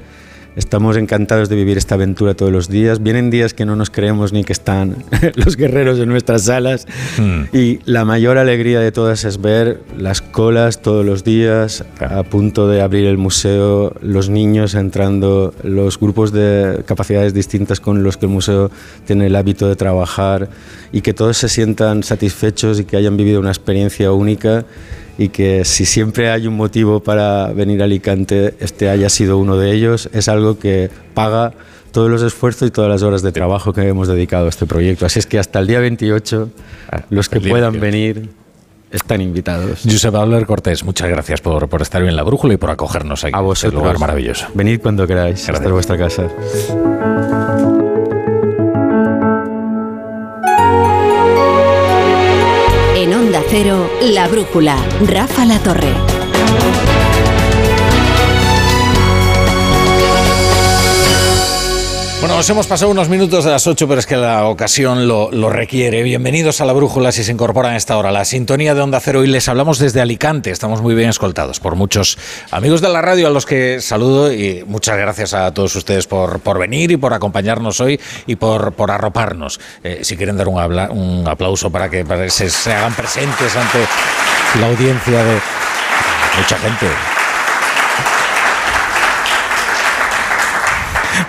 S41: Estamos encantados de vivir esta aventura todos los días. Vienen días que no nos creemos ni que están los guerreros en nuestras salas. Hmm. Y la mayor alegría de todas es ver las colas todos los días, a punto de abrir el museo, los niños entrando, los grupos de capacidades distintas con los que el museo tiene el hábito de trabajar y que todos se sientan satisfechos y que hayan vivido una experiencia única y que si siempre hay un motivo para venir a Alicante, este haya sido uno de ellos, es algo que paga todos los esfuerzos y todas las horas de trabajo que hemos dedicado a este proyecto. Así es que hasta el día 28, ah, los que puedan venir están invitados.
S2: Josep Abler Cortés, muchas gracias por, por estar en la brújula y por acogernos aquí.
S41: A vosotros.
S2: Este lugar maravilloso.
S41: Venid cuando queráis. Hasta vuestra casa.
S42: Cero, La Brújula, Rafa La Torre.
S2: Bueno, nos hemos pasado unos minutos de las 8, pero es que la ocasión lo, requiere. Bienvenidos a la brújula si se incorporan a esta hora. La sintonía de Onda Cero y les hablamos desde Alicante. Estamos muy bien escoltados por muchos amigos de la radio a los que saludo y muchas gracias a todos ustedes por, por venir y por acompañarnos hoy y por, por arroparnos. Eh, si quieren dar un, un aplauso para que, para se, se hagan presentes ante la audiencia de mucha gente.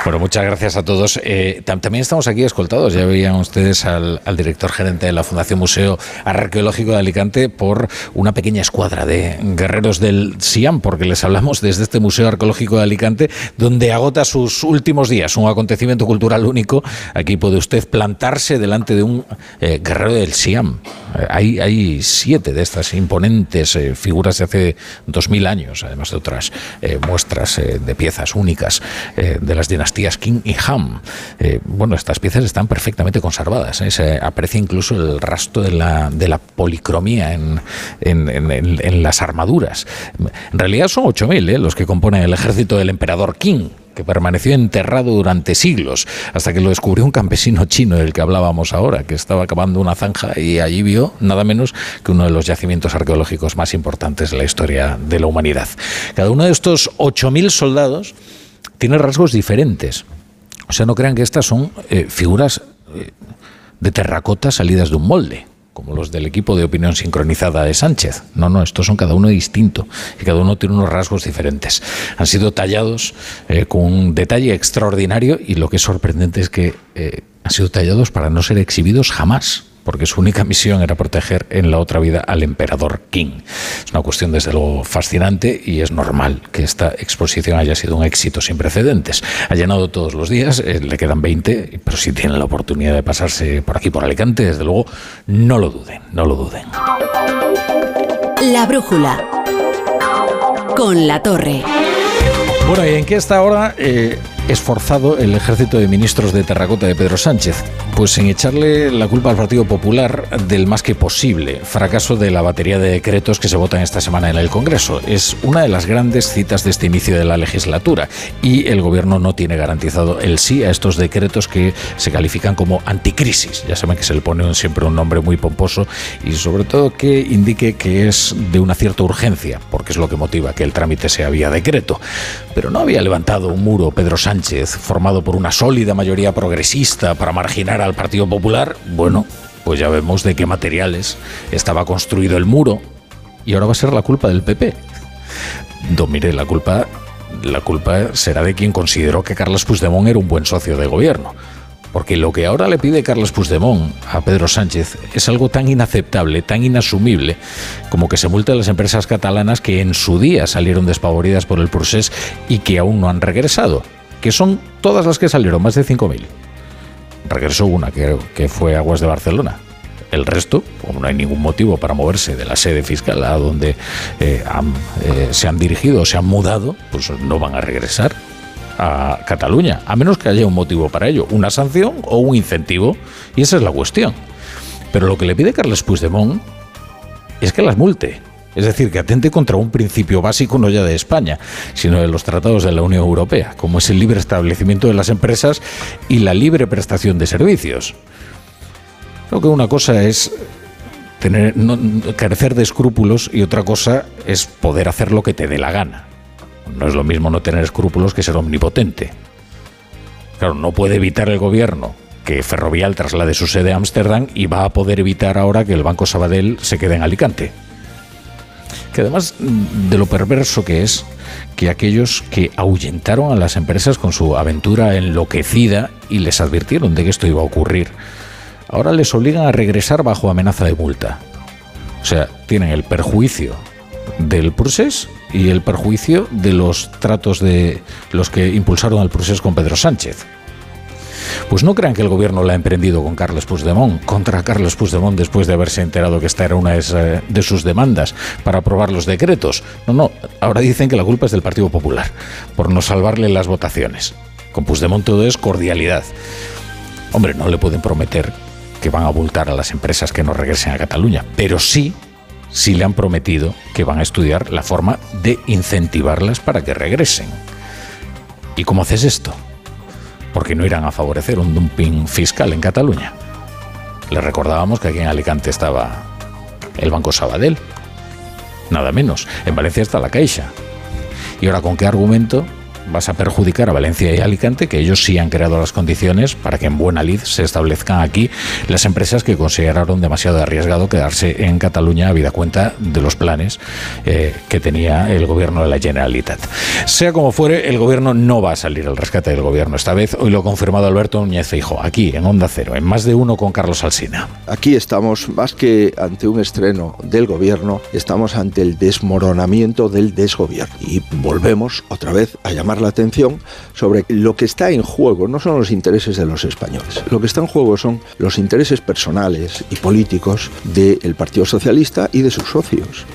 S2: Bueno, muchas gracias a todos. Eh, también estamos aquí escoltados. Ya veían ustedes al, director gerente de la Fundación Museo Arqueológico de Alicante por una pequeña escuadra de guerreros del Siam, porque les hablamos desde este Museo Arqueológico de Alicante, donde agota sus últimos días. Un acontecimiento cultural único. Aquí puede usted plantarse delante de un eh, guerrero del Siam. Eh, hay, siete de estas imponentes figuras de hace dos mil años, además de otras muestras de piezas únicas de las dinastías King y Ham. Eh, bueno, estas piezas están perfectamente conservadas. ¿eh? Se aprecia incluso el rastro de la, de la policromía en, en, las armaduras. En realidad son 8.000 ¿eh? los que componen el ejército del emperador King que permaneció enterrado durante siglos, hasta que lo descubrió un campesino chino del que hablábamos ahora, que estaba cavando una zanja y allí vio nada menos que uno de los yacimientos arqueológicos más importantes de la historia de la humanidad. Cada uno de estos 8.000 soldados tiene rasgos diferentes. O sea, no crean que estas son eh, figuras eh, de terracota salidas de un molde, como los del equipo de opinión sincronizada de Sánchez. No, no, estos son cada uno distinto y cada uno tiene unos rasgos diferentes. Han sido tallados eh, con un detalle extraordinario y lo que es sorprendente es que han sido tallados para no ser exhibidos jamás porque su única misión era proteger en la otra vida al emperador King. Es una cuestión desde luego fascinante y es normal que esta exposición haya sido un éxito sin precedentes. Ha llenado todos los días, eh, le quedan 20, pero si tienen la oportunidad de pasarse por aquí, por Alicante, desde luego, no lo duden, no lo duden.
S42: La brújula con la torre.
S2: Bueno, ¿y en qué está ahora? Eh, esforzado el ejército de ministros de terracota de Pedro Sánchez? Pues en echarle la culpa al Partido Popular del más que posible fracaso de la batería de decretos que se votan esta semana en el Congreso. Es una de las grandes citas de este inicio de la legislatura y el gobierno no tiene garantizado el sí a estos decretos que se califican como anticrisis. Ya saben que se le pone siempre un nombre muy pomposo y sobre todo que indique que es de una cierta urgencia, porque es lo que motiva que el trámite sea vía decreto. Pero no había levantado un muro Pedro Sánchez formado por una sólida mayoría progresista para marginar al Partido Popular, bueno, pues ya vemos de qué materiales estaba construido el muro y ahora va a ser la culpa del PP. No, mire, la culpa, la culpa será de quien consideró que Carlos Puigdemont era un buen socio de gobierno. Porque lo que ahora le pide Carlos Puigdemont a Pedro Sánchez es algo tan inaceptable, tan inasumible, como que se multe a las empresas catalanas que en su día salieron despavoridas por el procés y que aún no han regresado que son todas las que salieron, más de 5.000. Regresó una, que, fue Aguas de Barcelona. El resto, como no hay ningún motivo para moverse de la sede fiscal a donde eh, eh, se han dirigido o se han mudado, pues no van a regresar a Cataluña, a menos que haya un motivo para ello, una sanción o un incentivo, y esa es la cuestión. Pero lo que le pide Carles Puigdemont es que las multe, Es decir, que atente contra un principio básico no ya de España, sino de los tratados de la Unión Europea, como es el libre establecimiento de las empresas y la libre prestación de servicios. Creo que una cosa es tener, no, carecer de escrúpulos y otra cosa es poder hacer lo que te dé la gana. No es lo mismo no tener escrúpulos que ser omnipotente. Claro, no puede evitar el gobierno que Ferrovial traslade su sede a Ámsterdam y va a poder evitar ahora que el Banco Sabadell se quede en Alicante. Que además de lo perverso que es que aquellos que ahuyentaron a las empresas con su aventura enloquecida y les advirtieron de que esto iba a ocurrir, ahora les obligan a regresar bajo amenaza de multa. O sea, tienen el perjuicio del procés y el perjuicio de los tratos de los que impulsaron el proceso con Pedro Sánchez. Pues no crean que el gobierno la ha emprendido con Carlos Puigdemont, contra Carlos Puigdemont después de haberse enterado que esta era una de sus demandas para aprobar los decretos. No, no, ahora dicen que la culpa es del Partido Popular, por no salvarle las votaciones. Con Puigdemont todo es cordialidad. Hombre, no le pueden prometer que van a multar a las empresas que no regresen a Cataluña, pero sí sí le han prometido que van a estudiar la forma de incentivarlas para que regresen. ¿Y cómo haces esto? Porque no irán a favorecer un dumping fiscal en Cataluña. Les recordábamos que aquí en Alicante estaba el Banco Sabadell. Nada menos. En Valencia está la Caixa. ¿Y ahora con qué argumento vas a perjudicar a Valencia y Alicante, que ellos sí han creado las condiciones para que en buena lid se establezcan aquí las empresas que consideraron demasiado arriesgado quedarse en Cataluña, habida cuenta de los planes eh, que tenía el gobierno de la Generalitat. Sea como fuere, el gobierno no va a salir al rescate del gobierno esta vez. Hoy lo ha confirmado Alberto Núñez Feijo, aquí en Onda Cero, en más de uno con Carlos Alsina.
S43: Aquí estamos más que ante un estreno del gobierno, estamos ante el desmoronamiento del desgobierno. Y volvemos otra vez a llamar la atención sobre lo que está en juego, no son los intereses de los españoles, lo que está en juego son los intereses personales y políticos del Partido Socialista y de sus socios.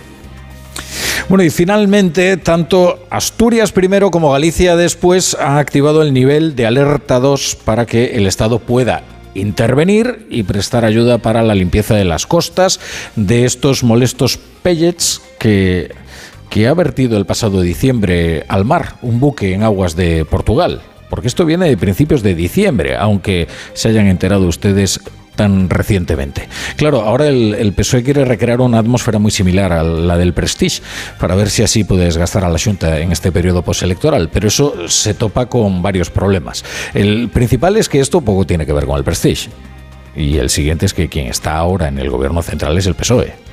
S2: Bueno, y finalmente, tanto Asturias primero como Galicia después han activado el nivel de alerta 2 para que el Estado pueda intervenir y prestar ayuda para la limpieza de las costas de estos molestos pellets que que ha vertido el pasado diciembre al mar un buque en aguas de Portugal. Porque esto viene de principios de diciembre, aunque se hayan enterado ustedes tan recientemente. Claro, ahora el, PSOE quiere recrear una atmósfera muy similar a la del Prestige, para ver si así puede desgastar a la Junta en este periodo postelectoral, pero eso se topa con varios problemas. El principal es que esto poco tiene que ver con el Prestige, y el siguiente es que quien está ahora en el gobierno central es el PSOE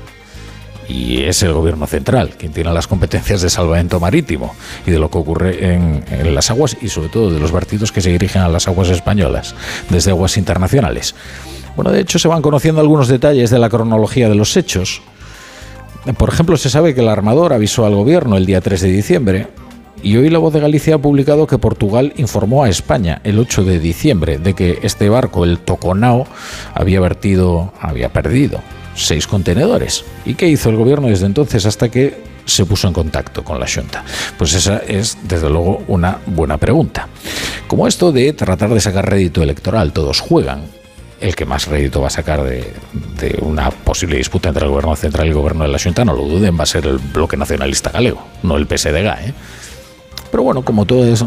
S2: y es el gobierno central quien tiene las competencias de salvamento marítimo y de lo que ocurre en, las aguas y sobre todo de los vertidos que se dirigen a las aguas españolas desde aguas internacionales. Bueno, de hecho se van conociendo algunos detalles de la cronología de los hechos. Por ejemplo, se sabe que el armador avisó al gobierno el día 3 de diciembre y hoy La Voz de Galicia ha publicado que Portugal informó a España el 8 de diciembre de que este barco, el Toconao, había vertido, había perdido seis contenedores. ¿Y qué hizo el gobierno desde entonces hasta que se puso en contacto con la Junta? Pues esa es, desde luego, una buena pregunta. Como esto de tratar de sacar rédito electoral, todos juegan. El que más rédito va a sacar de, una posible disputa entre el gobierno central y el gobierno de la Junta, no lo duden, va a ser el bloque nacionalista galego, no el PSDG. ¿eh? Pero bueno, como todos,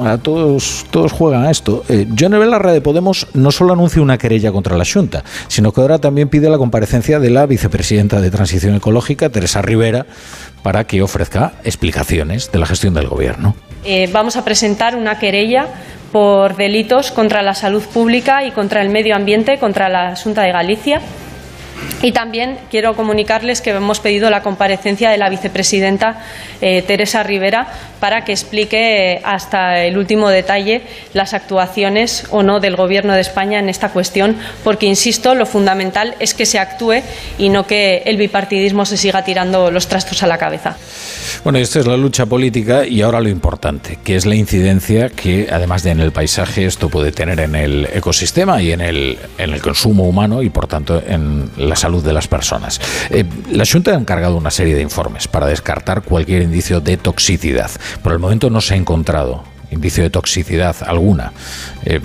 S2: todos, juegan a esto, eh, John Belarra de Podemos no solo anuncia una querella contra la Junta, sino que ahora también pide la comparecencia de la vicepresidenta de Transición Ecológica, Teresa Rivera, para que ofrezca explicaciones de la gestión del Gobierno.
S9: Eh, vamos a presentar una querella por delitos contra la salud pública y contra el medio ambiente, contra la Junta de Galicia. Y también quiero comunicarles que hemos pedido la comparecencia de la vicepresidenta eh, Teresa Rivera para que explique eh, hasta el último detalle las actuaciones o no del Gobierno de España en esta cuestión, porque, insisto, lo fundamental es que se actúe y no que el bipartidismo se siga tirando los trastos a la cabeza.
S2: Bueno, esta es la lucha política y ahora lo importante, que es la incidencia que, además de en el paisaje, esto puede tener en el ecosistema y en el, en el consumo humano y, por tanto, en la salud de las personas. Eh, la Junta ha encargado una serie de informes para descartar cualquier indicio de toxicidad. Por el momento no se ha encontrado indicio de toxicidad alguna. Eh,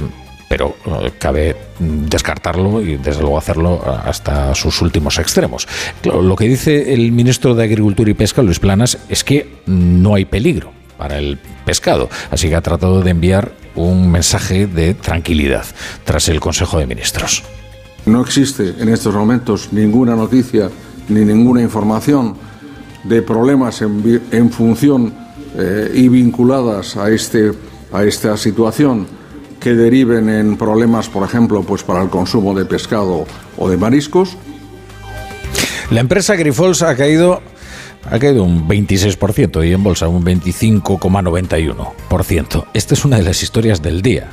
S2: pero eh, cabe descartarlo y desde luego hacerlo hasta sus últimos extremos. lo que dice el ministro de Agricultura y Pesca, Luis Planas, es que no hay peligro para el pescado, así que ha tratado de enviar un mensaje de tranquilidad tras el Consejo de Ministros.
S8: No existe en estos momentos ninguna noticia ni ninguna información de problemas en, función eh, y vinculadas a, este, a esta situación que deriven en problemas, por ejemplo, pues para el consumo de pescado o de mariscos.
S2: La empresa Grifols ha caído ha caído un 26% y en bolsa un 25,91%. Esta es una de las historias del día.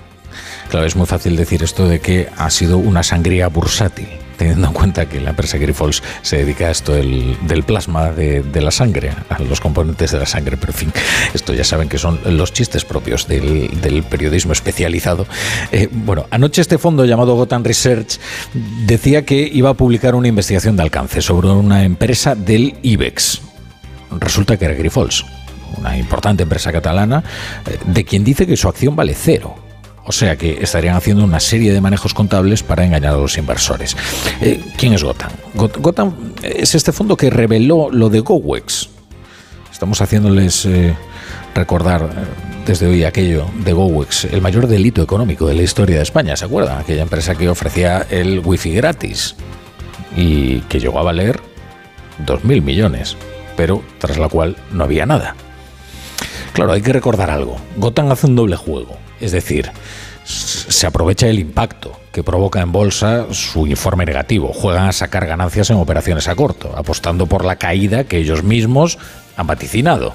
S2: Claro, es muy fácil decir esto de que ha sido una sangría bursátil teniendo en cuenta que la empresa Grifols se dedica a esto del, plasma de, la sangre, a los componentes de la sangre, pero en fin, esto ya saben que son los chistes propios del, periodismo especializado. Eh, bueno, anoche este fondo llamado Gotham Research decía que iba a publicar una investigación de alcance sobre una empresa del IBEX. Resulta que era Grifols, una importante empresa catalana, eh, de quien dice que su acción vale cero o sea que estarían haciendo una serie de manejos contables para engañar a los inversores. Eh, ¿Quién es Gotham? Gotham es este fondo que reveló lo de GoWex. Estamos haciéndoles eh, recordar eh, desde hoy aquello de GoWex, el mayor delito económico de la historia de España. ¿Se acuerdan? Aquella empresa que ofrecía el wifi gratis y que llegó a valer 2.000 millones, pero tras la cual no había nada. Claro, hay que recordar algo. Gotham hace un doble juego. Es decir, se aprovecha el impacto que provoca en bolsa su informe negativo. Juegan a sacar ganancias en operaciones a corto, apostando por la caída que ellos mismos han vaticinado.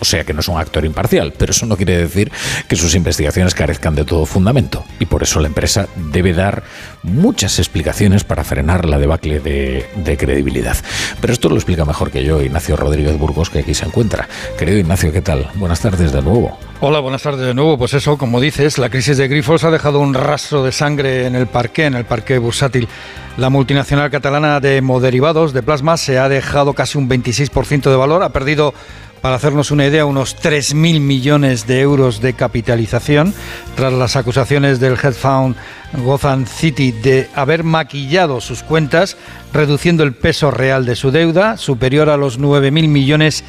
S2: O sea que no es un actor imparcial, pero eso no quiere decir que sus investigaciones carezcan de todo fundamento. Y por eso la empresa debe dar muchas explicaciones para frenar la debacle de, credibilidad. Pero esto lo explica mejor que yo Ignacio Rodríguez Burgos, que aquí se encuentra. Querido Ignacio, ¿qué tal? Buenas tardes de nuevo.
S3: Hola, buenas tardes de nuevo. Pues eso, como dices, la crisis de Grifols ha dejado un rastro de sangre en el parque, en el parque bursátil. La multinacional catalana de moderivados de plasma se ha dejado casi un 26% de valor, ha perdido para hacernos una idea, unos 3.000 millones de euros de capitalización tras las acusaciones del head fund Gotham City de haber maquillado sus cuentas, reduciendo el peso real de su deuda, superior a los 9.000 millones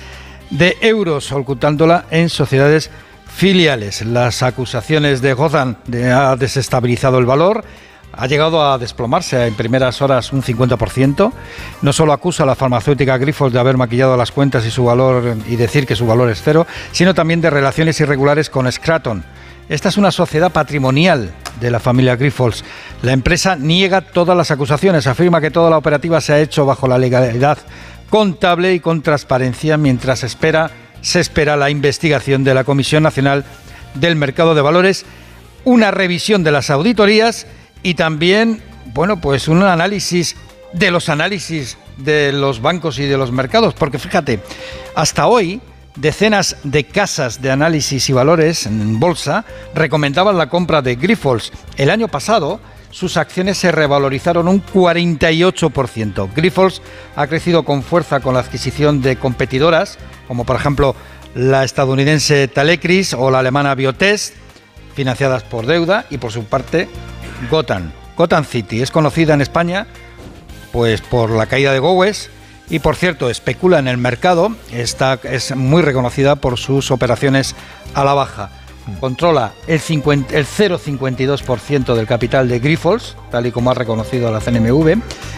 S3: de euros, ocultándola en sociedades filiales. Las acusaciones de Gotham de, ha desestabilizado el valor ha llegado a desplomarse en primeras horas un 50%. No solo acusa a la farmacéutica Grifols de haber maquillado las cuentas y su valor y decir que su valor es cero, sino también de relaciones irregulares con Scraton. Esta es una sociedad patrimonial de la familia Grifols. La empresa niega todas las acusaciones, afirma que toda la operativa se ha hecho bajo la legalidad contable y con transparencia mientras espera, se espera la investigación de la Comisión Nacional del Mercado de Valores, una revisión de las auditorías y también, bueno, pues un análisis de los análisis de los bancos y de los mercados, porque fíjate, hasta hoy decenas de casas de análisis y valores en bolsa recomendaban la compra de Grifols. El año pasado sus acciones se revalorizaron un 48%. Grifols ha crecido con fuerza con la adquisición de competidoras, como por ejemplo la estadounidense Talecris o la alemana Biotest, financiadas por deuda, y por su parte Gotham. Gotham City es conocida en España pues por la caída de Gowes y por cierto especula en el mercado, está, es muy reconocida por sus operaciones a la baja. Controla el, el 0,52% del capital de Grifols, tal y como ha reconocido la CNMV,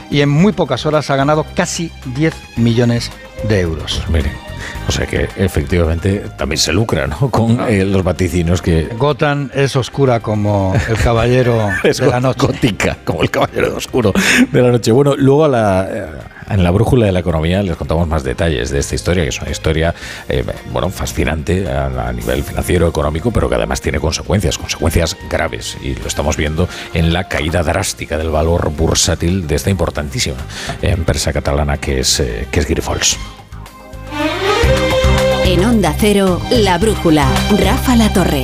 S3: y en muy pocas horas ha ganado casi 10 millones de euros.
S2: Pues o sea que efectivamente también se lucra ¿no? con eh, los vaticinios que...
S3: Gotham es oscura como el caballero de la noche.
S2: gótica, como el caballero oscuro de la noche. Bueno, luego la, eh, en la brújula de la economía les contamos más detalles de esta historia, que es una historia eh, bueno, fascinante a, nivel financiero, económico, pero que además tiene consecuencias, consecuencias graves. Y lo estamos viendo en la caída drástica del valor bursátil de esta importantísima empresa catalana que es, que es Grifols.
S1: En Onda Cero, La Brújula, Rafa La Torre.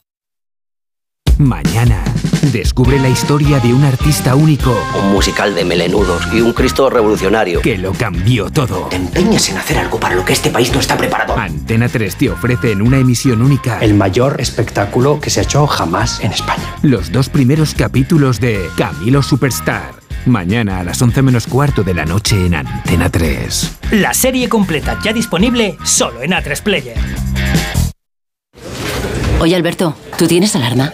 S44: Mañana, descubre la historia de un artista único.
S45: Un musical de melenudos y un Cristo revolucionario.
S44: Que lo cambió todo.
S45: Te empeñas en hacer algo para lo que este país no está preparado.
S44: Antena 3 te ofrece en una emisión única.
S45: El mayor espectáculo que se ha hecho jamás en España.
S44: Los dos primeros capítulos de Camilo Superstar. Mañana a las 11 menos cuarto de la noche en Antena 3.
S46: La serie completa ya disponible solo en A3 Player.
S18: Oye Alberto, ¿tú tienes alarma?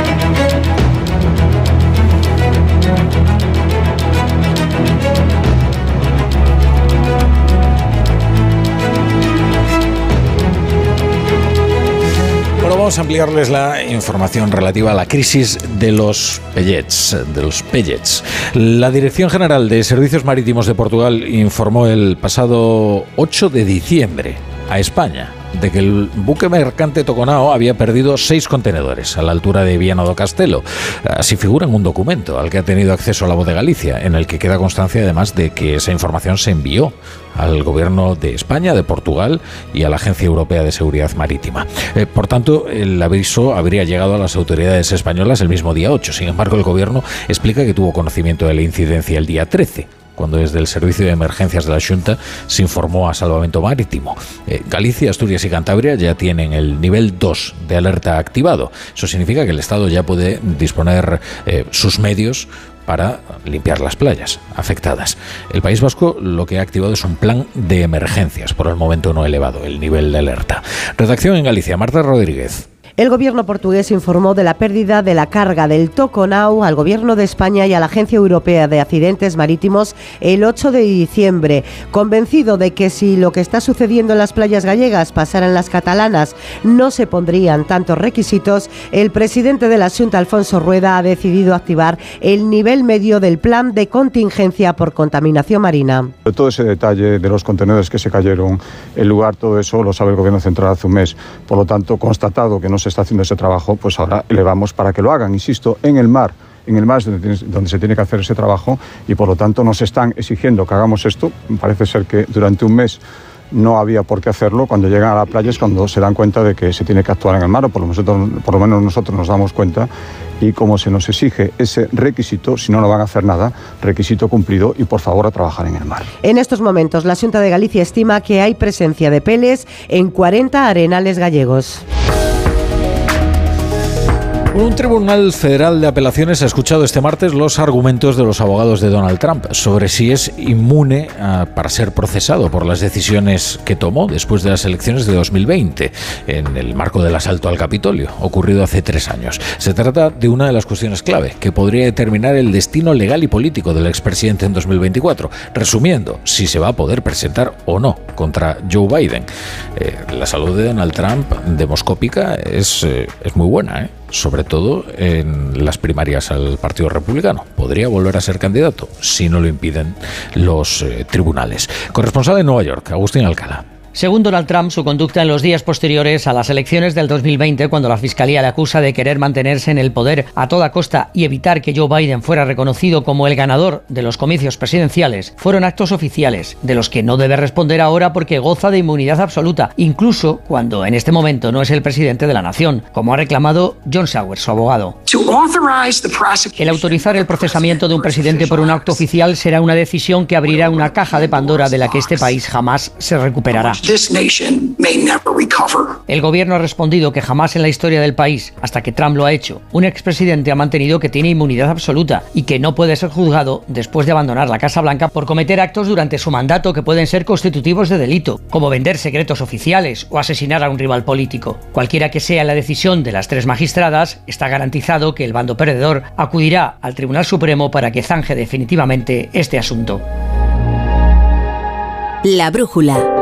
S2: Vamos a ampliarles la información relativa a la crisis de los pellets, de los pellets. La Dirección General de Servicios Marítimos de Portugal informó el pasado 8 de diciembre a España de que el buque mercante Toconao había perdido seis contenedores a la altura de Viana do Castelo. Así figura en un documento al que ha tenido acceso la voz de Galicia, en el que queda constancia además de que esa información se envió al gobierno de España, de Portugal y a la Agencia Europea de Seguridad Marítima. Eh, por tanto, el aviso habría llegado a las autoridades españolas el mismo día 8. Sin embargo, el gobierno explica que tuvo conocimiento de la incidencia el día 13 cuando desde el Servicio de Emergencias de la Junta se informó a Salvamento Marítimo. Eh, Galicia, Asturias y Cantabria ya tienen el nivel 2 de alerta activado. Eso significa que el Estado ya puede disponer eh, sus medios para limpiar las playas afectadas. El País Vasco lo que ha activado es un plan de emergencias, por el momento no elevado el nivel de alerta. Redacción en Galicia, Marta Rodríguez.
S47: El gobierno portugués informó de la pérdida de la carga del Toconau al gobierno de España y a la Agencia Europea de Accidentes Marítimos el 8 de diciembre, convencido de que si lo que está sucediendo en las playas gallegas pasara en las catalanas no se pondrían tantos requisitos, el presidente de la Junta, Alfonso Rueda, ha decidido activar el nivel medio del plan de contingencia por contaminación marina.
S48: Todo ese detalle de los contenedores que se cayeron, el lugar, todo eso lo sabe el gobierno central hace un mes. Por lo tanto, constatado que no se está haciendo ese trabajo, pues ahora elevamos para que lo hagan, insisto, en el mar. En el mar donde se tiene que hacer ese trabajo y por lo tanto nos están exigiendo que hagamos esto. Parece ser que durante un mes no había por qué hacerlo. Cuando llegan a la playa es cuando se dan cuenta de que se tiene que actuar en el mar, o por lo, nosotros, por lo menos nosotros nos damos cuenta. Y como se nos exige ese requisito, si no, no van a hacer nada, requisito cumplido y por favor a trabajar en el mar.
S47: En estos momentos, la Junta de Galicia estima que hay presencia de peles en 40 arenales gallegos.
S2: Un tribunal federal de apelaciones ha escuchado este martes los argumentos de los abogados de Donald Trump sobre si es inmune a, para ser procesado por las decisiones que tomó después de las elecciones de 2020 en el marco del asalto al Capitolio, ocurrido hace tres años. Se trata de una de las cuestiones clave que podría determinar el destino legal y político del expresidente en 2024, resumiendo si se va a poder presentar o no contra Joe Biden. Eh, la salud de Donald Trump demoscópica es, eh, es muy buena, ¿eh? Sobre todo en las primarias al Partido Republicano. Podría volver a ser candidato si no lo impiden los eh, tribunales. Corresponsal en Nueva York, Agustín Alcalá.
S17: Según Donald Trump, su conducta en los días posteriores a las elecciones del 2020, cuando la Fiscalía le acusa de querer mantenerse en el poder a toda costa y evitar que Joe Biden fuera reconocido como el ganador de los comicios presidenciales, fueron actos oficiales, de los que no debe responder ahora porque goza de inmunidad absoluta, incluso cuando en este momento no es el presidente de la nación, como ha reclamado John Sauer, su abogado. El autorizar el procesamiento de un presidente por un acto oficial será una decisión que abrirá una caja de Pandora de la que este país jamás se recuperará. This nation may never recover. El gobierno ha respondido que jamás en la historia del país, hasta que Trump lo ha hecho, un expresidente ha mantenido que tiene inmunidad absoluta y que no puede ser juzgado después de abandonar la Casa Blanca por cometer actos durante su mandato que pueden ser constitutivos de delito, como vender secretos oficiales o asesinar a un rival político. Cualquiera que sea la decisión de las tres magistradas, está garantizado que el bando perdedor acudirá al Tribunal Supremo para que zanje definitivamente este asunto.
S42: La brújula.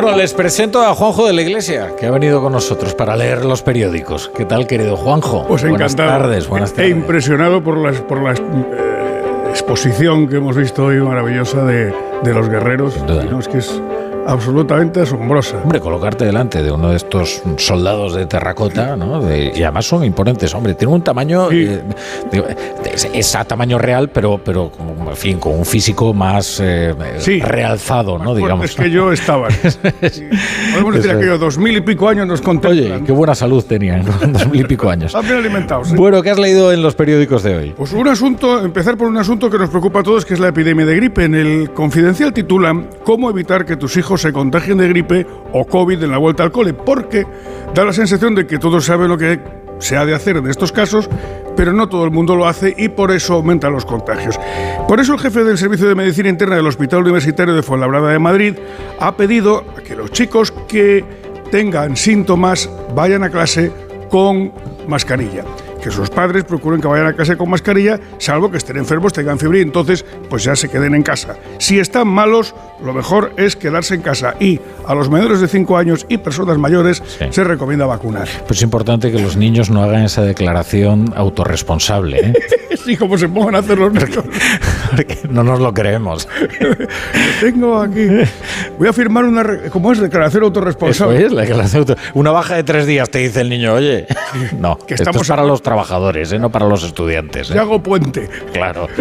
S2: Bueno, les presento a Juanjo de la Iglesia, que ha venido con nosotros para leer los periódicos. ¿Qué tal, querido Juanjo?
S49: Pues
S2: buenas
S49: encantado.
S2: tardes, buenas tardes.
S49: He impresionado por la, por la eh, exposición que hemos visto hoy maravillosa de, de los guerreros. No, es que es absolutamente asombrosa.
S2: Hombre, colocarte delante de uno de estos soldados de terracota, ¿no? De- y además son imponentes, hombre. Tienen un tamaño, eh, digo, es, es a tamaño real, pero, pero en fin, con un físico más eh, realzado, ¿no? Digamos.
S49: Es que yo estaba. Podemos decir aquello, dos mil y pico años nos contemplan.
S2: Oye, qué buena salud tenían, dos mil y pico años.
S49: Están bien alimentados. ¿eh?
S2: Bueno, ¿qué has leído en los periódicos de hoy?
S49: Pues un asunto, empezar por un asunto que nos preocupa a todos, que es la epidemia de gripe. En el Confidencial titulan ¿Cómo evitar que tus hijos se contagien de gripe o COVID en la vuelta al cole? Porque da la sensación de que todos saben lo que se ha de hacer en estos casos, pero no todo el mundo lo hace y por eso aumentan los contagios. Por eso el jefe del Servicio de Medicina Interna del Hospital Universitario de Fuenlabrada de Madrid ha pedido a que los chicos que tengan síntomas vayan a clase con mascarilla. Que sus padres procuren que vayan a clase con mascarilla, salvo que estén enfermos, tengan fiebre y entonces pues ya se queden en casa. Si están malos, lo mejor es quedarse en casa y a los menores de 5 años y personas mayores se recomienda vacunar.
S2: Pues es importante que los niños no hagan esa declaración autorresponsable, ¿eh?
S49: Sí, como se pongan a hacer los niños.
S2: No nos lo creemos.
S49: Tengo aquí. Voy a firmar una. ¿Cómo es? Declaración
S2: Eso
S49: autorresponsable.
S2: es, la declaración auto- Una baja de tres días, te dice el niño, oye. No,
S49: Que
S2: esto
S49: estamos
S2: es para los trabajadores, ¿eh? no para los estudiantes. ¿eh?
S49: Ya hago puente.
S2: Claro.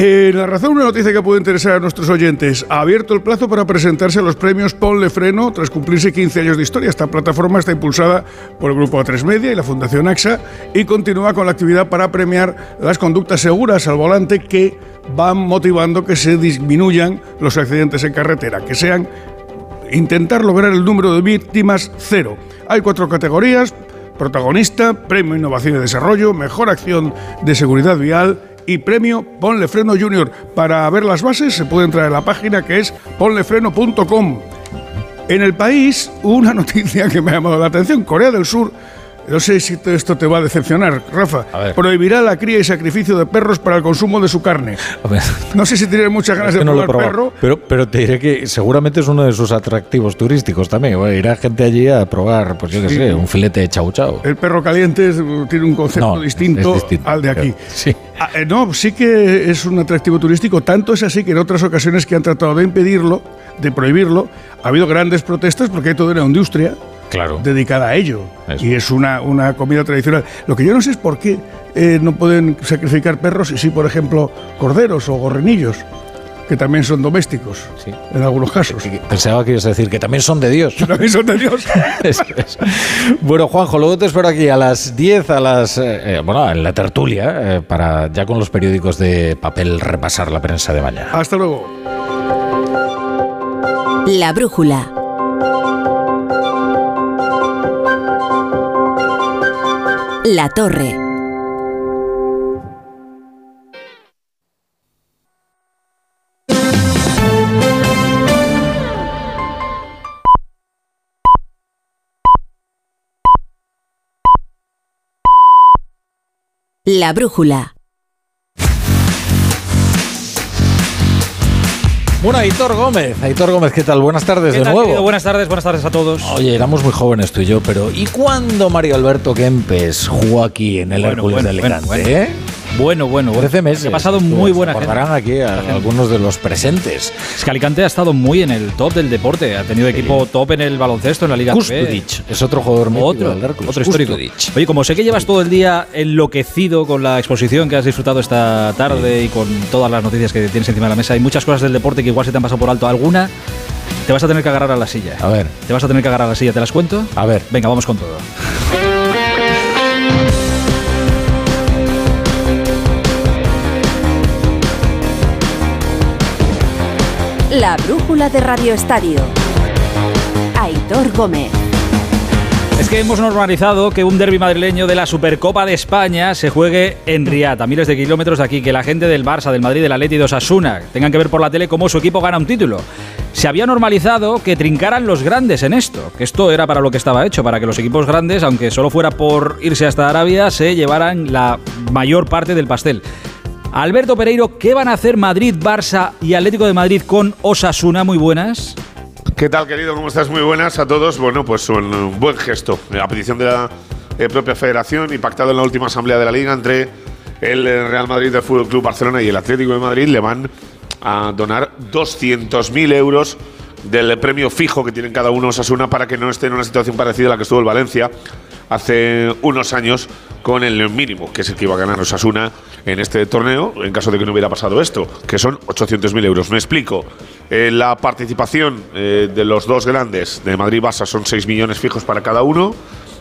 S49: Eh, la razón, una noticia que puede interesar a nuestros oyentes. Ha abierto el plazo para presentarse a los premios Ponle Freno tras cumplirse 15 años de historia. Esta plataforma está impulsada por el Grupo A3 Media y la Fundación AXA y continúa con la actividad para premiar las conductas seguras al volante que van motivando que se disminuyan los accidentes en carretera, que sean intentar lograr el número de víctimas cero. Hay cuatro categorías, protagonista, premio Innovación y Desarrollo, mejor acción de seguridad vial y premio Ponle Freno Junior. Para ver las bases se puede entrar en la página que es ponlefreno.com. En el país, una noticia que me ha llamado la atención, Corea del Sur, no sé si esto te va a decepcionar, Rafa, prohibirá la cría y sacrificio de perros para el consumo de su carne. No sé si tienes muchas ganas
S2: Es que
S49: de probar perro.
S2: Pero, pero te diré que seguramente es uno de sus atractivos turísticos también. Bueno, irá gente allí a probar, pues yo qué
S49: Sí.
S2: sé, un filete de chau chau.
S49: El perro caliente tiene un concepto
S2: No,
S49: distinto, al de aquí.
S2: claro. Sí.
S49: Ah, eh, no, sí que es un atractivo turístico. Tanto es así que en otras ocasiones que han tratado de impedirlo, de prohibirlo, ha habido grandes protestas porque hay toda una industria
S2: Claro.
S49: dedicada a ello.
S2: Eso.
S49: Y es una, una comida tradicional. Lo que yo no sé es por qué eh, no pueden sacrificar perros y sí, por ejemplo, corderos o gorrinillos, que también son domésticos, en algunos casos.
S2: Pensaba que ibas a decir que también son de Dios.
S49: También son de Dios.
S2: Eso. Bueno, Juanjo, luego te espero aquí a las 10, a las. eh, eh, bueno, en la tertulia, eh, para ya con los periódicos de papel repasar la prensa de mañana.
S49: Hasta luego.
S42: La brújula. La torre. La brújula.
S2: Bueno, Aitor Gómez. Aitor Gómez, ¿qué tal? Buenas tardes
S20: ¿Qué
S2: de
S20: tal,
S2: nuevo.
S20: querido? Buenas tardes, buenas tardes a todos.
S2: Oye, éramos muy jóvenes tú y yo, pero ¿y cuándo Mario Alberto Kempes jugó aquí en el
S20: Bueno,
S2: Hércules
S20: bueno,
S2: de Alicante?
S20: bueno.
S2: eh?
S20: Bueno, bueno, bueno.
S2: 13 meses.
S20: Ha pasado muy buena gente.
S2: aquí a algunos de los presentes.
S20: Es que Alicante ha estado muy en el top del deporte. Ha tenido equipo top en el baloncesto, en la Liga
S2: Kusturic es otro jugador mítico
S20: Otro,
S2: del
S20: otro histórico. Oye, como sé que llevas todo el día enloquecido con la exposición que has disfrutado esta tarde y con todas las noticias que tienes encima de la mesa, hay muchas cosas del deporte que igual se te han pasado por alto. ¿Alguna? Te vas a tener que agarrar a la silla.
S2: A ver.
S20: Te vas a tener que agarrar a la silla, ¿te las cuento?
S2: A ver.
S20: Venga, vamos con todo.
S42: La brújula de Radio Estadio. Aitor Gómez.
S20: Es que hemos normalizado que un derby madrileño de la Supercopa de España se juegue en Riad, a miles de kilómetros de aquí, que la gente del Barça, del Madrid, del Atleti y de Osasuna tengan que ver por la tele cómo su equipo gana un título. Se había normalizado que trincaran los grandes en esto, que esto era para lo que estaba hecho, para que los equipos grandes, aunque solo fuera por irse hasta Arabia, se llevaran la mayor parte del pastel. Alberto Pereiro, ¿qué van a hacer Madrid, Barça y Atlético de Madrid con Osasuna? Muy buenas.
S32: ¿Qué tal, querido? ¿Cómo estás? Muy buenas a todos. Bueno, pues un buen gesto. A petición de la eh, propia federación y pactado en la última asamblea de la Liga entre el eh, Real Madrid del Fútbol Club Barcelona y el Atlético de Madrid, le van a donar 200.000 euros del premio fijo que tienen cada uno Osasuna para que no esté en una situación parecida a la que estuvo el Valencia hace unos años con el mínimo, que es el que iba a ganar Osasuna en este torneo, en caso de que no hubiera pasado esto, que son 800.000 euros. Me explico. Eh, la participación eh, de los dos grandes, de Madrid y Barça, son 6 millones fijos para cada uno.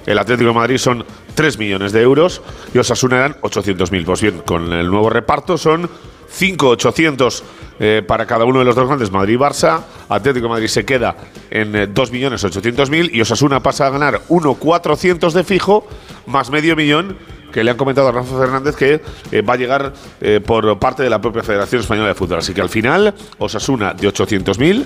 S32: El Atlético de Madrid son 3 millones de euros y Osasuna eran 800.000. Pues bien, con el nuevo reparto son 5.800 eh, para cada uno de los dos grandes, Madrid y Barça. Atlético Madrid se queda en eh, 2.800.000 y Osasuna pasa a ganar 1.400 de fijo más medio millón que le han comentado a Rafa Fernández que eh, va a llegar eh, por parte de la propia Federación Española de Fútbol. Así que al final, Osasuna de 800.000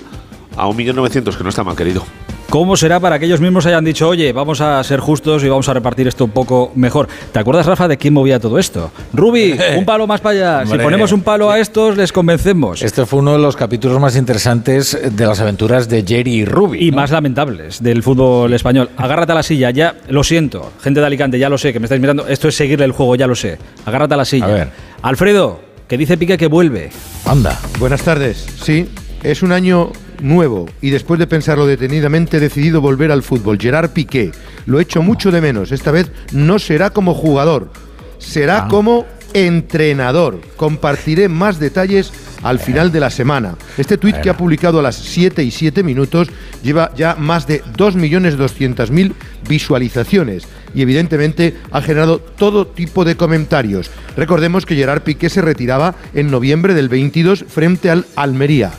S32: a 1.900.000, que no está mal querido.
S20: ¿Cómo será para que ellos mismos hayan dicho, oye, vamos a ser justos y vamos a repartir esto un poco mejor? ¿Te acuerdas, Rafa, de quién movía todo esto? Rubi, un palo más para allá. Si ponemos un palo a estos, les convencemos.
S2: Este fue uno de los capítulos más interesantes de las aventuras de Jerry y Ruby.
S20: Y más lamentables del fútbol español. Agárrate a la silla, ya lo siento. Gente de Alicante, ya lo sé, que me estáis mirando. Esto es seguirle el juego, ya lo sé. Agárrate a la silla.
S2: A ver.
S20: Alfredo, que dice Pique que vuelve.
S2: Anda.
S34: Buenas tardes. Sí, es un año nuevo y después de pensarlo detenidamente he decidido volver al fútbol. Gerard Piqué. Lo he hecho mucho de menos. Esta vez no será como jugador, será como entrenador. Compartiré más detalles al final de la semana. Este tuit que ha publicado a las 7 y 7 minutos lleva ya más de 2.200.000 visualizaciones y evidentemente ha generado todo tipo de comentarios. Recordemos que Gerard Piqué se retiraba en noviembre del 22 frente al Almería,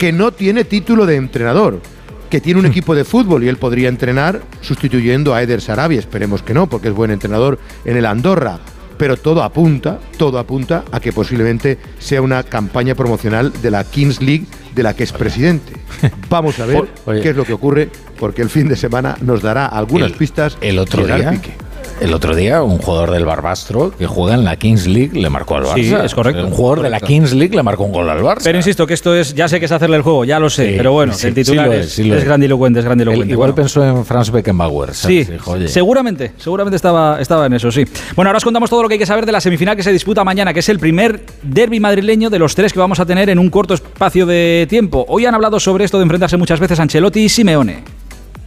S34: que no tiene título de entrenador, que tiene un equipo de fútbol y él podría entrenar sustituyendo a Eder Sarabia, esperemos que no, porque es buen entrenador en el Andorra. Pero todo apunta, todo apunta a que posiblemente sea una campaña promocional de la Kings League de la que es presidente. Vamos a ver
S2: Oye.
S34: qué es lo que ocurre, porque el fin de semana nos dará algunas
S2: El-
S34: pistas.
S2: El otro día.
S34: Piqué.
S2: El otro día, un jugador del Barbastro que juega en la Kings League le marcó al Barça.
S20: Sí, es correcto.
S2: Un jugador de la. Kings League le marcó un gol al Barça.
S20: Pero insisto que esto es, ya sé que es hacerle el juego, ya lo sé,
S2: Sí,
S20: pero bueno,
S2: sí,
S20: el titular
S2: sí
S20: es,
S2: es, sí
S20: es
S2: es.
S20: grandilocuente, es grandilocuente.
S2: igual
S20: Bueno.
S2: pensó en Franz Beckenbauer.
S20: Sí,
S2: ¿sabes? Dijo, oye,
S20: seguramente, seguramente estaba, estaba en eso, sí. Bueno, ahora os contamos todo lo que hay que saber de la semifinal que se disputa mañana, que es el primer derby madrileño de los tres que vamos a tener en un corto espacio de tiempo. Hoy han hablado sobre esto de enfrentarse muchas veces Ancelotti y Simeone.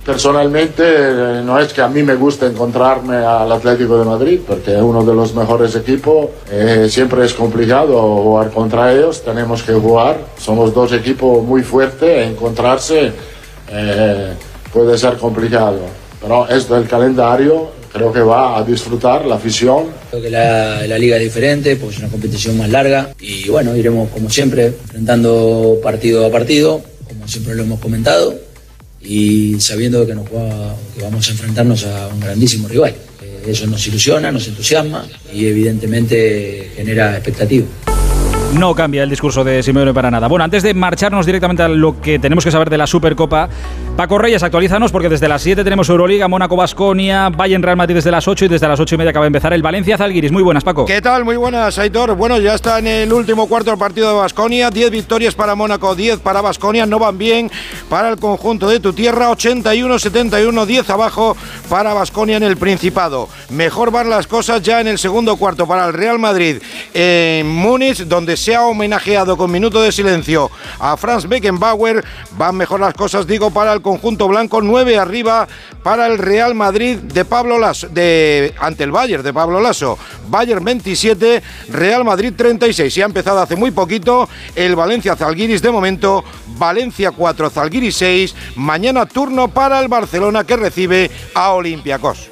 S33: Personalmente eh, no es que a mí me guste encontrarme al Atlético de Madrid, porque es uno de los mejores equipos. Eh, siempre es complicado jugar contra ellos, tenemos que jugar. Somos dos equipos muy fuertes, encontrarse eh, puede ser complicado. Pero esto del calendario creo que va a disfrutar la afición.
S50: Creo que la, la liga es diferente, pues es una competición más larga y bueno, iremos como siempre enfrentando partido a partido, como siempre lo hemos comentado y sabiendo que, nos que vamos a enfrentarnos a un grandísimo rival. Eh, Eso nos ilusiona, nos entusiasma y evidentemente genera expectativa.
S20: No cambia el discurso de Simeone para nada. Bueno, antes de marcharnos directamente a lo que tenemos que saber de la Supercopa, Paco Reyes, actualízanos porque desde las 7 tenemos Euroliga, Mónaco, Basconia, Bayern Real Madrid desde las 8 y desde las 8 y media acaba de empezar el Valencia Zalgiris. Muy buenas, Paco.
S51: ¿Qué tal? Muy buenas, Aitor. Bueno, ya está en el último cuarto del partido de Basconia. 10 victorias para Mónaco, 10 para Basconia. No van bien para el conjunto de tu tierra. 81-71, 10 abajo para Basconia en el Principado. Mejor van las cosas ya en el segundo cuarto para el Real Madrid en Múnich, donde se ha homenajeado con minuto de silencio a Franz Beckenbauer. Van mejor las cosas, digo, para el conjunto blanco. 9 arriba para el Real Madrid de Pablo Lasso, de, ante el Bayern de Pablo Lasso. Bayern 27, Real Madrid 36. Y ha empezado hace muy poquito el Valencia Zalgiris de momento. Valencia 4, Zalgiris 6. Mañana turno para el Barcelona que recibe a Olympiacos.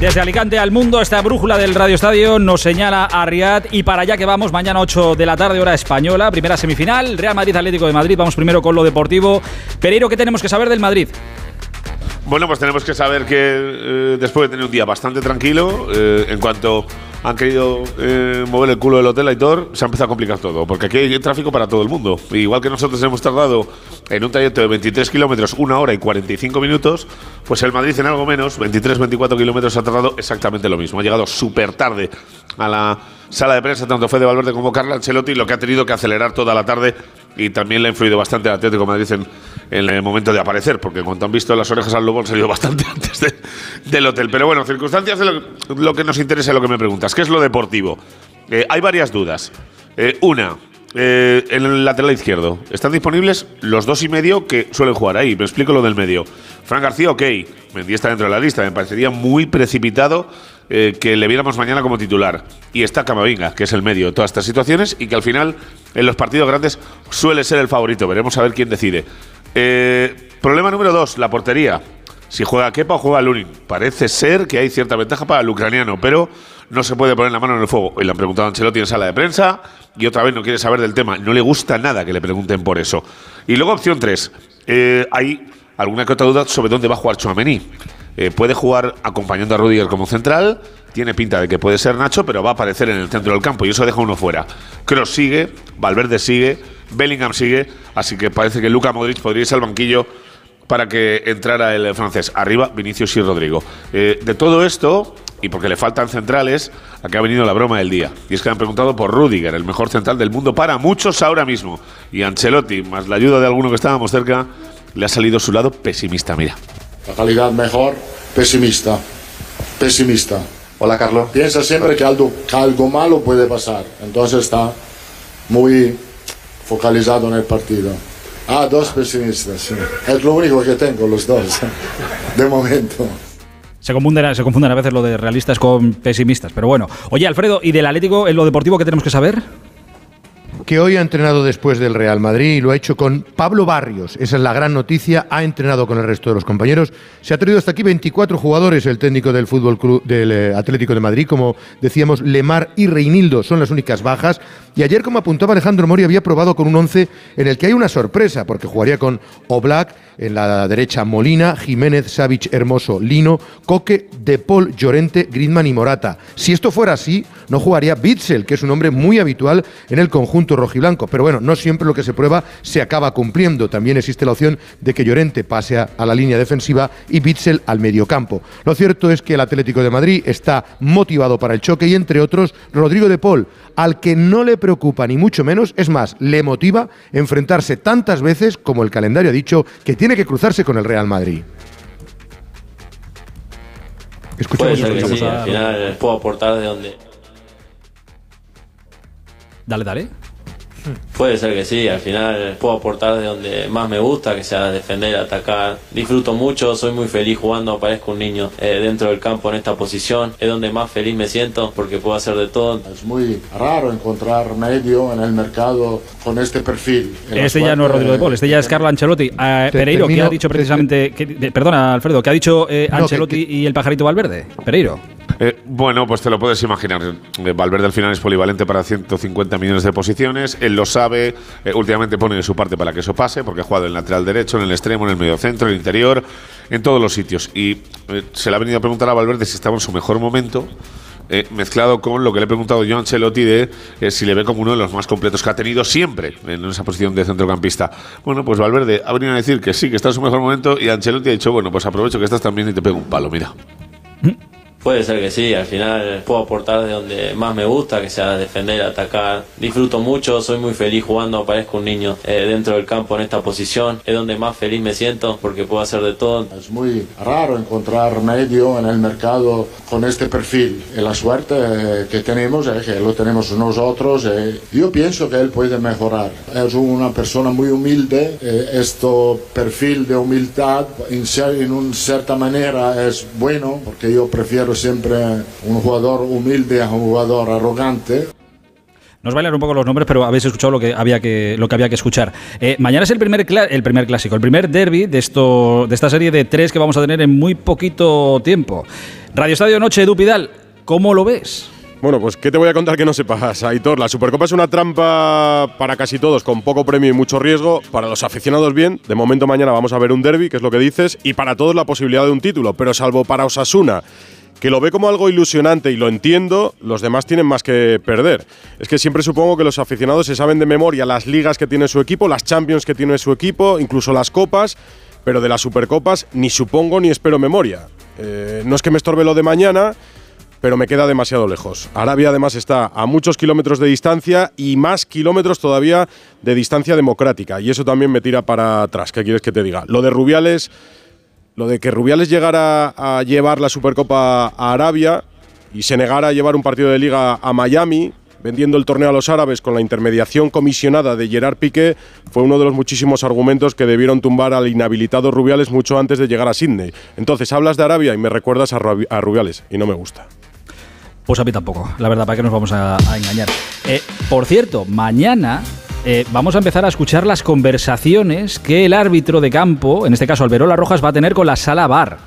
S20: Desde Alicante al mundo, esta brújula del Radio Estadio nos señala a Riad y para allá que vamos, mañana 8 de la tarde, hora española, primera semifinal, Real Madrid Atlético de Madrid. Vamos primero con lo deportivo. Pereiro, ¿qué tenemos que saber del Madrid?
S32: Bueno, pues tenemos que saber que eh, después de tener un día bastante tranquilo, eh, en cuanto han querido eh, mover el culo del hotel Aitor, se ha empezado a complicar todo, porque aquí hay tráfico para todo el mundo. Igual que nosotros hemos tardado en un trayecto de 23 kilómetros, una hora y 45 minutos, pues el Madrid en algo menos, 23-24 kilómetros, ha tardado exactamente lo mismo. Ha llegado súper tarde a la sala de prensa, tanto Fede Valverde como Carla Ancelotti, lo que ha tenido que acelerar toda la tarde y también le ha influido bastante el Atlético de Madrid en, en el momento de aparecer, porque cuando han visto las orejas al lobo han salido bastante antes de- del hotel. Pero bueno, circunstancias lo que nos interesa, lo que me preguntas, ¿qué es lo deportivo? Eh, hay varias dudas. Eh, una, eh, en el lateral izquierdo, están disponibles los dos y medio que suelen jugar ahí. Me explico lo del medio. Fran García, ok, Mendy está dentro de la lista, me parecería muy precipitado que le viéramos mañana como titular. Y está Camavinga, que es el medio de todas estas situaciones y que al final en los partidos grandes suele ser el favorito. Veremos a ver quién decide. Problema número dos, la portería. Si juega Kepa o juega Lunin. Parece ser que hay cierta ventaja para el ucraniano, pero no se puede poner la mano en el fuego. Y le han preguntado a Ancelotti en sala de prensa y otra vez no quiere saber del tema. No le gusta nada que le pregunten por eso. Y luego opción 3. hay alguna que otra duda sobre dónde va a jugar Chouameni. Eh, puede jugar acompañando a Rudiger como central. Tiene pinta de que puede ser Nacho, pero va a aparecer en el centro del campo y eso deja uno fuera. Cross sigue, Valverde sigue, Bellingham sigue, así que parece que Luka Modric podría irse al banquillo para que entrara el francés. Arriba, Vinicius y Rodrigo. Eh, de todo esto, y porque le faltan centrales, aquí ha venido la broma del día. Y es que han preguntado por Rudiger, el mejor central del mundo para muchos ahora mismo. Y Ancelotti, más la ayuda de alguno que estábamos cerca, le ha salido su lado pesimista. Mira.
S33: La calidad mejor, pesimista. Pesimista.
S52: Hola, Carlos.
S33: Piensa siempre que algo, que algo malo puede pasar. Entonces está muy focalizado en el partido. Ah, dos pesimistas. sí. Es lo único que tengo, los dos. De momento.
S20: Se confunden, se confunden a veces lo de realistas con pesimistas, pero bueno. Oye, Alfredo, ¿y del Atlético en lo deportivo qué tenemos que saber?
S34: Que hoy ha entrenado después del Real Madrid y lo ha hecho con Pablo Barrios. Esa es la gran noticia. Ha entrenado con el resto de los compañeros. Se ha traído hasta aquí 24 jugadores. El técnico del Fútbol Club del eh, Atlético de Madrid, como decíamos, Lemar y Reinildo son las únicas bajas. Y ayer, como apuntaba Alejandro Mori, había probado con un 11 en el que hay una sorpresa, porque jugaría con Oblak, en la derecha Molina, Jiménez, Savic, Hermoso, Lino, Coque, De Paul, Llorente, Griezmann y Morata. Si esto fuera así, no jugaría Bitzel, que es un hombre muy habitual en el conjunto rojiblanco. Pero bueno, no siempre lo que se prueba se acaba cumpliendo. También existe la opción de que Llorente pase a, a la línea defensiva y Bitzel al mediocampo. Lo cierto es que el Atlético de Madrid está motivado para el choque y entre otros Rodrigo de Paul, al que no le preocupa ni mucho menos, es más, le motiva enfrentarse tantas veces como el calendario ha dicho que tiene que cruzarse con el Real Madrid.
S53: Puede
S34: Escuchamos
S53: ser que
S34: escuchamos
S53: sí,
S34: a-
S53: al final puedo aportar de donde.
S20: Dale, dale.
S53: Puede ser que sí, al final puedo aportar de donde más me gusta, que sea defender, atacar. Disfruto mucho, soy muy feliz jugando, parezco un niño eh, dentro del campo en esta posición. Es donde más feliz me siento porque puedo hacer de todo.
S33: Es muy raro encontrar medio en el mercado con este perfil.
S20: Este ya no es Rodrigo de Paul, este ya es Carlo Ancelotti. Eh, Pereiro, ¿qué ha dicho precisamente? que- de- perdona, Alfredo, ¿qué ha dicho eh,
S32: No, que-
S20: Ancelotti y el pajarito Valverde? Pereiro.
S32: Eh, bueno, pues te lo puedes imaginar. Eh, Valverde al final es polivalente para 150 millones de posiciones. Él lo sabe. Eh, últimamente pone de su parte para que eso pase, porque ha jugado en lateral derecho, en el extremo, en el medio centro, en el interior, en todos los sitios. Y eh, se le ha venido a preguntar a Valverde si estaba en su mejor momento. mezclado con lo que le he preguntado yo a Ancelotti de si le ve como uno de los más completos que ha tenido siempre en esa posición de centrocampista. Bueno, pues Valverde ha venido a decir que sí, que está en su mejor momento y Ancelotti ha dicho, bueno, pues aprovecho que estás también y te pego un palo, mira.
S53: Puede ser que sí, al final puedo aportar de donde más me gusta, que sea defender, atacar. Disfruto mucho, soy muy feliz jugando, parezco un niño eh, dentro del campo en esta posición. Es donde más feliz me siento porque puedo hacer de todo.
S33: Es muy raro encontrar medio en el mercado con este perfil. Y la suerte eh, que tenemos es que lo tenemos nosotros. eh. Yo pienso que él puede mejorar. Es una persona muy humilde. este perfil de humildad, en, en una cierta manera, es bueno, porque yo prefiero siempre un jugador humilde a un jugador arrogante.
S20: Nos bailan un poco los nombres, pero habéis escuchado lo que había que, lo que, había que escuchar. Eh, mañana es el primer, el primer clásico, el primer derby de, esto, de esta serie de tres que vamos a tener en muy poquito tiempo. Radio Estadio Noche, Edu Pidal, ¿cómo lo ves?
S52: Bueno, pues ¿qué te voy a contar que no sepas, Aitor? La Supercopa es una trampa para casi todos, con poco premio y mucho riesgo. Para los aficionados bien, de momento mañana vamos a ver un derby, que es lo que dices, y para todos la posibilidad de un título, pero salvo para Osasuna, que lo ve como algo ilusionante y lo entiendo, los demás tienen más que perder. Es que siempre supongo que los aficionados se saben de memoria las ligas que tiene su equipo, las Champions que tiene su equipo, incluso las copas, pero de las Supercopas ni supongo ni espero memoria. Eh, no es que me estorbe lo de mañana, pero me queda demasiado lejos. Arabia además está a muchos kilómetros de distancia y más kilómetros todavía de distancia democrática, y eso también me tira para atrás. ¿Qué quieres que te diga? Lo de Rubiales lo de que Rubiales llegara a llevar la Supercopa a Arabia y se negara a llevar un partido de liga a Miami, vendiendo el torneo a los árabes con la intermediación comisionada de Gerard Piqué, fue uno de los muchísimos argumentos que debieron tumbar al inhabilitado Rubiales mucho antes de llegar a Sydney. Entonces hablas de Arabia y me recuerdas a, Rubiales y no me gusta.
S20: Pues a mí tampoco, la verdad, para que nos vamos a, engañar. Eh, por cierto, mañana eh, vamos a empezar a escuchar las conversaciones que el árbitro de campo, en este caso Alberola Rojas, va a tener con la sala bar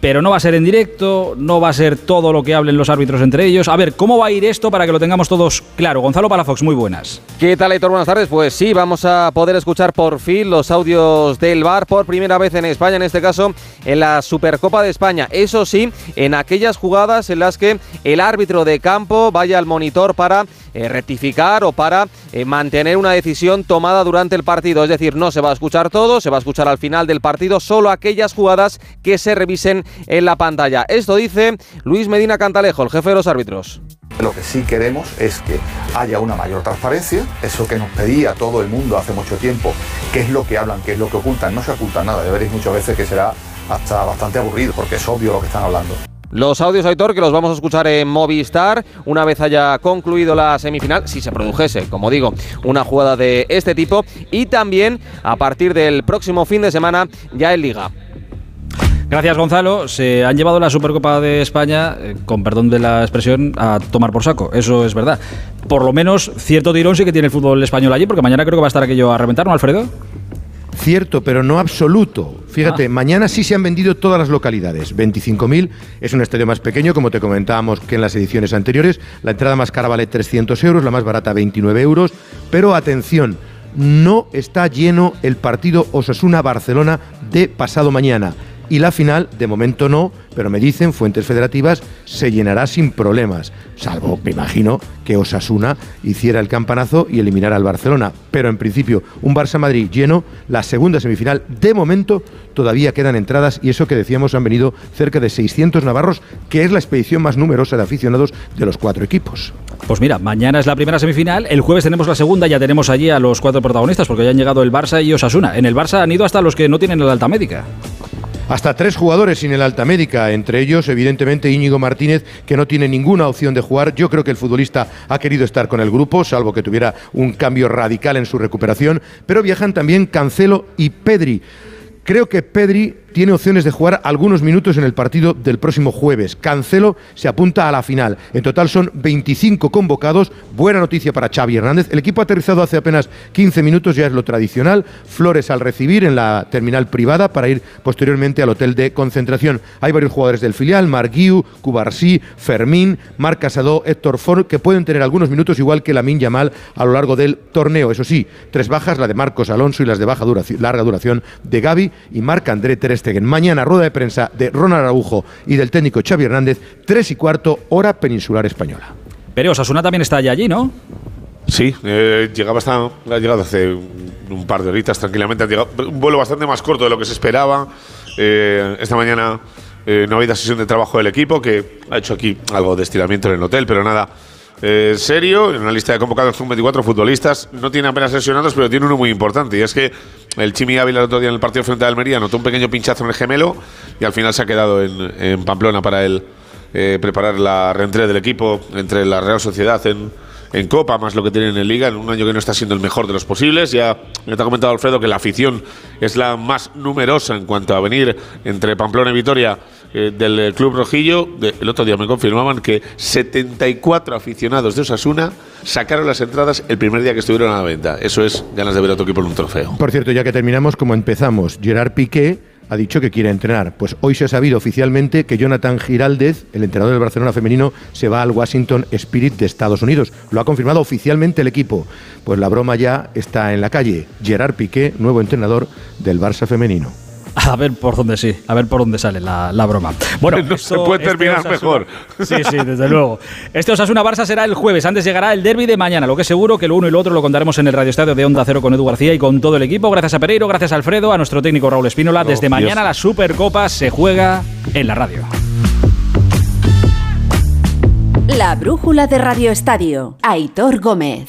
S20: pero no va a ser en directo, no va a ser todo lo que hablen los árbitros entre ellos. A ver, ¿cómo va a ir esto para que lo tengamos todos claro? Gonzalo Palafox, muy buenas.
S54: ¿Qué tal, Héctor? Buenas tardes. Pues sí, vamos a poder escuchar por fin los audios del VAR por primera vez en España, en este caso en la Supercopa de España. Eso sí, en aquellas jugadas en las que el árbitro de campo vaya al monitor para eh, rectificar o para eh, mantener una decisión tomada durante el partido. Es decir, no se va a escuchar todo, se va a escuchar al final del partido solo aquellas jugadas que se revisen en la pantalla. Esto dice Luis Medina Cantalejo, el jefe de los árbitros.
S55: Lo que sí queremos es que haya una mayor transparencia, eso que nos pedía todo el mundo hace mucho tiempo, qué es lo que hablan, qué es lo que ocultan, no se oculta nada, ya veréis muchas veces que será hasta bastante aburrido, porque es obvio lo que están hablando.
S54: Los audios, Aitor, que los vamos a escuchar en Movistar una vez haya concluido la semifinal, si se produjese, como digo, una jugada de este tipo, y también a partir del próximo fin de semana ya en Liga.
S20: Gracias, Gonzalo. Se han llevado la Supercopa de España, eh, con perdón de la expresión, a tomar por saco. Eso es verdad. Por lo menos cierto tirón sí que tiene el fútbol español allí, porque mañana creo que va a estar aquello a reventar, ¿no, Alfredo?
S34: Cierto, pero no absoluto. Fíjate, ah. mañana sí se han vendido todas las localidades. 25.000 es un estadio más pequeño, como te comentábamos que en las ediciones anteriores. La entrada más cara vale 300 euros, la más barata 29 euros. Pero atención, no está lleno el partido Osasuna-Barcelona de pasado mañana y la final, de momento no, pero me dicen fuentes federativas, se llenará sin problemas, salvo, me imagino, que Osasuna hiciera el campanazo y eliminara al Barcelona. Pero en principio, un Barça-Madrid lleno, la segunda semifinal, de momento todavía quedan entradas y eso que decíamos han venido cerca de 600 navarros, que es la expedición más numerosa de aficionados de los cuatro equipos.
S20: Pues mira, mañana es la primera semifinal, el jueves tenemos la segunda, ya tenemos allí a los cuatro protagonistas porque ya han llegado el Barça y Osasuna. En el Barça han ido hasta los que no tienen la alta médica.
S34: Hasta tres jugadores sin el alta médica, entre ellos, evidentemente, Íñigo Martínez, que no tiene ninguna opción de jugar. Yo creo que el futbolista ha querido estar con el grupo, salvo que tuviera un cambio radical en su recuperación. Pero viajan también Cancelo y Pedri. Creo que Pedri tiene opciones de jugar algunos minutos en el partido del próximo jueves. Cancelo se apunta a la final. En total son 25 convocados. Buena noticia para Xavi Hernández. El equipo ha aterrizado hace apenas 15 minutos, ya es lo tradicional. Flores al recibir en la terminal privada para ir posteriormente al hotel de concentración. Hay varios jugadores del filial, Marguiu, Cubarsí, Fermín, Marc Casado, Héctor Ford, que pueden tener algunos minutos igual que Lamin Yamal a lo largo del torneo. Eso sí, tres bajas, la de Marcos Alonso y las de baja duración, larga duración de Gaby y Marc André Ter Mañana rueda de prensa de Ronald Araujo y del técnico Xavi Hernández, tres y cuarto, hora peninsular española.
S20: Pero Osasuna también está ya allí, ¿no?
S32: Sí, eh, llegaba hasta, ha llegado hace un par de horitas tranquilamente. Ha llegado, un vuelo bastante más corto de lo que se esperaba. Eh, esta mañana eh, no ha habido sesión de trabajo del equipo, que ha hecho aquí algo de estiramiento en el hotel, pero nada eh, serio. En una lista de convocados son 24 futbolistas. No tiene apenas sesionados, pero tiene uno muy importante. Y es que el Chimi Ávila el otro día en el partido frente a Almería notó un pequeño pinchazo en el gemelo y al final se ha quedado en, Pamplona para él eh, preparar la reentrée del equipo entre la Real Sociedad en, Copa, más lo que tienen en Liga, en un año que no está siendo el mejor de los posibles. Ya me te ha comentado Alfredo que la afición es la más numerosa en cuanto a venir entre Pamplona y Vitoria eh, del Club Rojillo. el otro día me confirmaban que 74 aficionados de Osasuna sacaron las entradas el primer día que estuvieron a la venta. Eso es ganas de ver a otro equipo en un trofeo.
S34: Por cierto, ya que terminamos, como empezamos, Gerard Piqué ha dicho que quiere entrenar. Pues hoy se ha sabido oficialmente que Jonathan Giraldez, el entrenador del Barcelona femenino, se va al Washington Spirit de Estados Unidos. Lo ha confirmado oficialmente el equipo. Pues la broma ya está en la calle. Gerard Piqué, nuevo entrenador del Barça femenino.
S20: A ver por dónde sí, a ver por dónde sale la, la broma. Bueno,
S32: No se puede terminar
S20: Osasuna-
S32: mejor.
S20: Sí, sí, desde luego. Este Osasuna Barça será el jueves. Antes llegará el derby de mañana. Lo que es seguro que lo uno y lo otro lo contaremos en el Radio Estadio de Onda Cero con Edu García y con todo el equipo. Gracias a Pereiro, gracias a Alfredo, a nuestro técnico Raúl Espínola. Desde mañana la Supercopa se juega en la radio.
S1: La brújula de Radio Estadio. Aitor Gómez.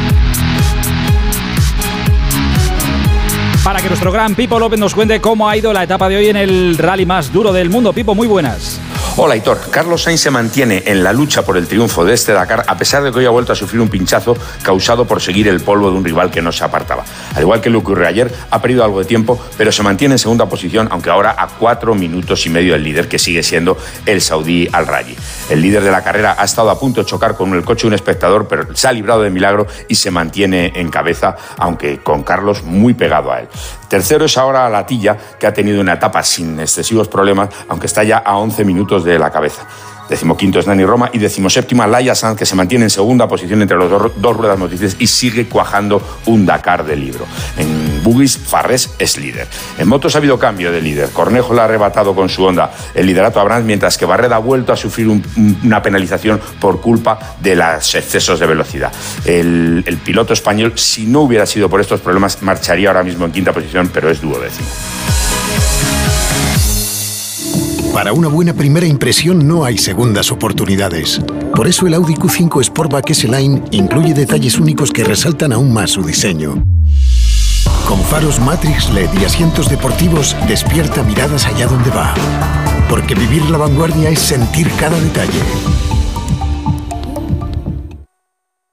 S20: Para que nuestro gran Pipo López nos cuente cómo ha ido la etapa de hoy en el rally más duro del mundo. Pipo, muy buenas.
S56: Hola, Hitor. Carlos Sainz se mantiene en la lucha por el triunfo de este Dakar a pesar de que hoy ha vuelto a sufrir un pinchazo causado por seguir el polvo de un rival que no se apartaba. Al igual que lo ocurrió ayer, ha perdido algo de tiempo, pero se mantiene en segunda posición, aunque ahora a cuatro minutos y medio del líder, que sigue siendo el saudí Al Rayi. El líder de la carrera ha estado a punto de chocar con el coche de un espectador, pero se ha librado de milagro y se mantiene en cabeza, aunque con Carlos muy pegado a él. Tercero es ahora Latilla, que ha tenido una etapa sin excesivos problemas, aunque está ya a 11 minutos de la cabeza. Decimoquinto es Nani Roma y decimoséptima Laia Sanz, que se mantiene en segunda posición entre los dos, ruedas motrices y sigue cuajando un Dakar de libro. En Bugis, Farrés es líder. En motos ha habido cambio de líder. Cornejo le ha arrebatado con su Honda el liderato a Brandt, mientras que Barreda ha vuelto a sufrir un- un- una penalización por culpa de los excesos de velocidad. El, el piloto español, si no hubiera sido por estos problemas, marcharía ahora mismo en quinta posición, pero es duodécimo.
S57: Para una buena primera impresión no hay segundas oportunidades. Por eso el Audi Q5 Sportback S-Line incluye detalles únicos que resaltan aún más su diseño. Con faros Matrix LED y asientos deportivos, despierta miradas allá donde va. Porque vivir la vanguardia es sentir cada detalle.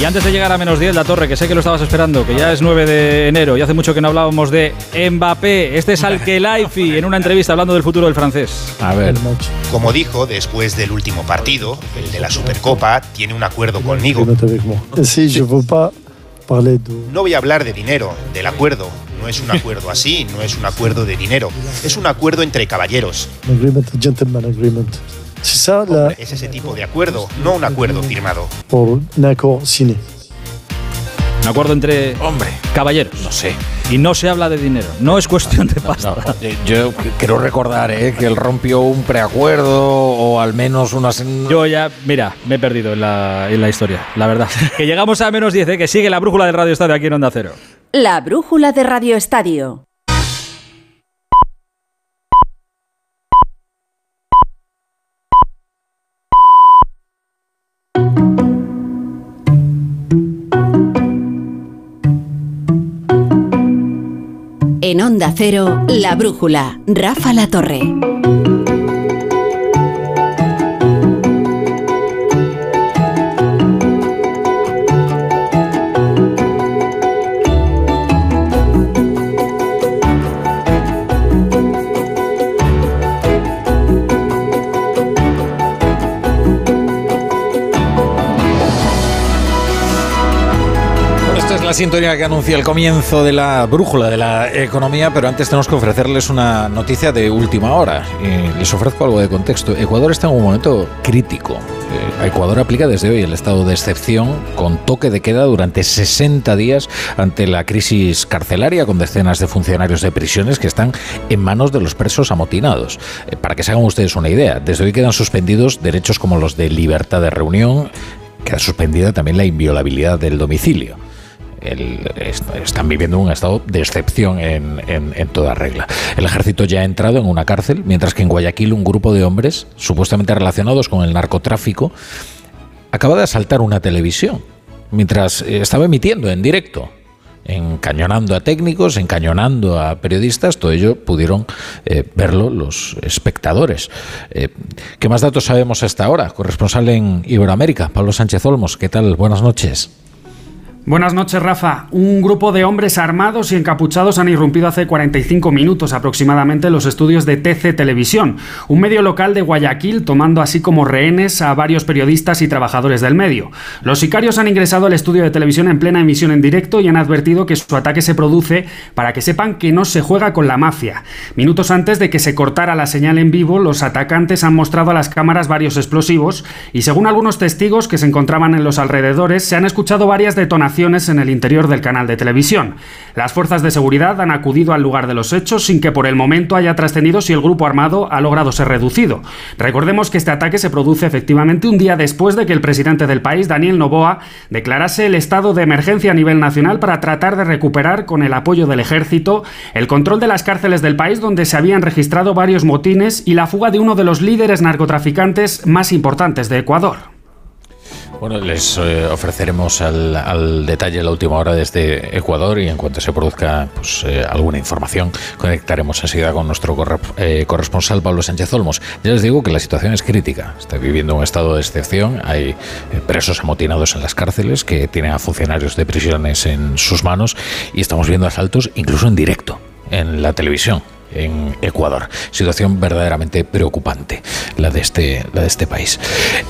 S20: Y antes de llegar a menos 10, la torre, que sé que lo estabas esperando, que ya es 9 de enero y hace mucho que no hablábamos de Mbappé. Este es Al-Khelaifi en una entrevista hablando del futuro del francés.
S2: A ver.
S47: Como dijo después del último partido, el de la Supercopa, tiene un acuerdo conmigo. No voy a hablar de dinero, del acuerdo. No es un acuerdo así, no es un acuerdo de dinero. Es un acuerdo entre caballeros.
S58: La,
S47: Es ese tipo de acuerdo, no un acuerdo firmado.
S58: pour un signé.
S20: Un acuerdo entre hombre, caballeros. No sé. Y no se habla de dinero. No es cuestión de pasta.
S2: Eh, Yo quiero recordar eh, que él rompió un preacuerdo o al menos unas.
S20: Yo ya, mira, me he perdido en la, en la historia, la verdad. que llegamos a menos 10, eh, que sigue la brújula del Radio Estadio aquí en Onda Cero.
S1: La brújula de Radio Estadio. Onda Cero, La Brújula, Rafa La Torre.
S2: La sintonía que anuncia el comienzo de la brújula de la economía, pero antes tenemos que ofrecerles una noticia de última hora. Y les ofrezco algo de contexto. Ecuador está en un momento crítico. Eh, Ecuador aplica desde hoy el estado de excepción con toque de queda durante 60 días ante la crisis carcelaria con decenas de funcionarios de prisiones que están en manos de los presos amotinados. Eh, Para que se hagan ustedes una idea, desde hoy quedan suspendidos derechos como los de libertad de reunión, queda suspendida también la inviolabilidad del domicilio. El- est- están viviendo un estado de excepción en, en- en toda regla. El ejército ya ha entrado en una cárcel, mientras que en Guayaquil un grupo de hombres, supuestamente relacionados con el narcotráfico, acaba de asaltar una televisión, mientras estaba emitiendo en directo, encañonando a técnicos, encañonando a periodistas, todo ello pudieron eh, verlo los espectadores. Eh, ¿Qué más datos sabemos hasta ahora? Corresponsal en Iberoamérica, Pablo Sánchez Olmos, ¿qué tal? Buenas noches.
S59: Buenas noches, Rafa. Un grupo de hombres armados y encapuchados han irrumpido hace 45 minutos aproximadamente en los estudios de TC Televisión, un medio local de Guayaquil, tomando así como rehenes a varios periodistas y trabajadores del medio. Los sicarios han ingresado al estudio de televisión en plena emisión en directo y han advertido que su ataque se produce para que sepan que no se juega con la mafia. Minutos antes de que se cortara la señal en vivo, los atacantes han mostrado a las cámaras varios explosivos y según algunos testigos que se encontraban en los alrededores, se han escuchado varias detonaciones en el interior del canal de televisión. Las fuerzas de seguridad han acudido al lugar de los hechos sin que por el momento haya trascendido si el grupo armado ha logrado ser reducido. Recordemos que este ataque se produce efectivamente un día después de que el presidente del país, Daniel Noboa, declarase el estado de emergencia a nivel nacional para tratar de recuperar, con el apoyo del ejército, el control de las cárceles del país donde se habían registrado varios motines y la fuga de uno de los líderes narcotraficantes más importantes de Ecuador.
S2: Bueno, les eh, ofreceremos al, al detalle la última hora desde Ecuador y en cuanto se produzca pues, eh, alguna información conectaremos enseguida con nuestro corre- eh, corresponsal Pablo Sánchez Olmos. Ya les digo que la situación es crítica. Está viviendo un estado de excepción. Hay eh, presos amotinados en las cárceles que tienen a funcionarios de prisiones en sus manos y estamos viendo asaltos incluso en directo en la televisión en Ecuador. Situación verdaderamente preocupante la de este, la de este país.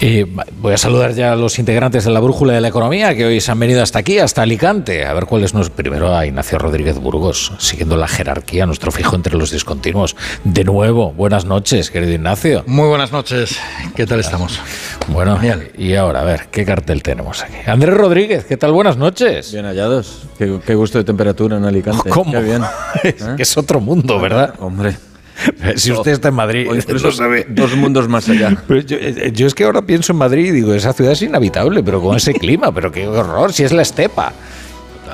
S2: Eh, voy a saludar ya a los integrantes de la Brújula de la Economía que hoy se han venido hasta aquí, hasta Alicante. A ver cuál es nuestro. Primero a Ignacio Rodríguez Burgos, siguiendo la jerarquía, nuestro fijo entre los discontinuos. De nuevo, buenas noches, querido Ignacio.
S3: Muy buenas noches. ¿Qué tal estamos?
S2: Bueno, y ahora, a ver, ¿qué cartel tenemos aquí? Andrés Rodríguez, ¿qué tal? Buenas noches.
S60: Bien hallados. Qué, qué gusto de temperatura en Alicante.
S2: ¿Cómo?
S60: Qué bien.
S2: Es otro mundo, ¿verdad?
S60: Hombre.
S2: Si usted está en Madrid,
S60: O incluso
S2: lo sabe.
S60: dos mundos más allá.
S2: Pero yo, eh, yo es que ahora pienso en Madrid y digo, esa ciudad es inhabitable, pero con ese clima, pero qué horror, si es la estepa.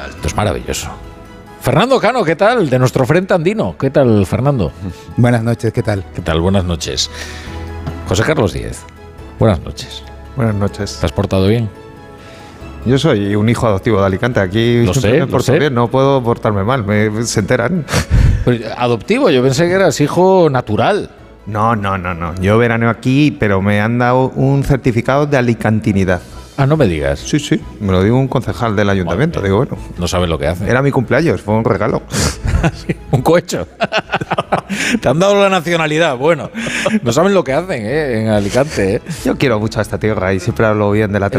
S2: Esto es maravilloso. Fernando Cano, ¿qué tal? De nuestro frente andino. ¿Qué tal, Fernando?
S61: Buenas noches, ¿qué tal?
S2: ¿Qué tal? Buenas noches. José Carlos Díez. Buenas noches.
S62: Buenas noches.
S2: ¿Te has portado bien?
S62: Yo soy un hijo adoptivo de Alicante. Aquí
S2: Lo
S62: siempre
S2: sé,
S62: me
S2: lo
S62: porto
S2: sé.
S62: bien, no puedo portarme mal, me, se enteran.
S2: Pues, adoptivo, yo pensé que eras hijo natural.
S62: No, no, no, no. Yo veraneo aquí, pero me han dado un certificado de alicantinidad.
S2: Ah, no me digas.
S62: Sí, sí. Me lo dio un concejal del ayuntamiento. Digo, bueno.
S2: No sabes lo que hace.
S62: Era mi cumpleaños, fue un regalo.
S2: Un cohecho. Te han dado la nacionalidad. Bueno, no saben lo que hacen ¿eh? en Alicante. ¿eh?
S62: Yo quiero mucho a esta tierra y siempre hablo bien de la y-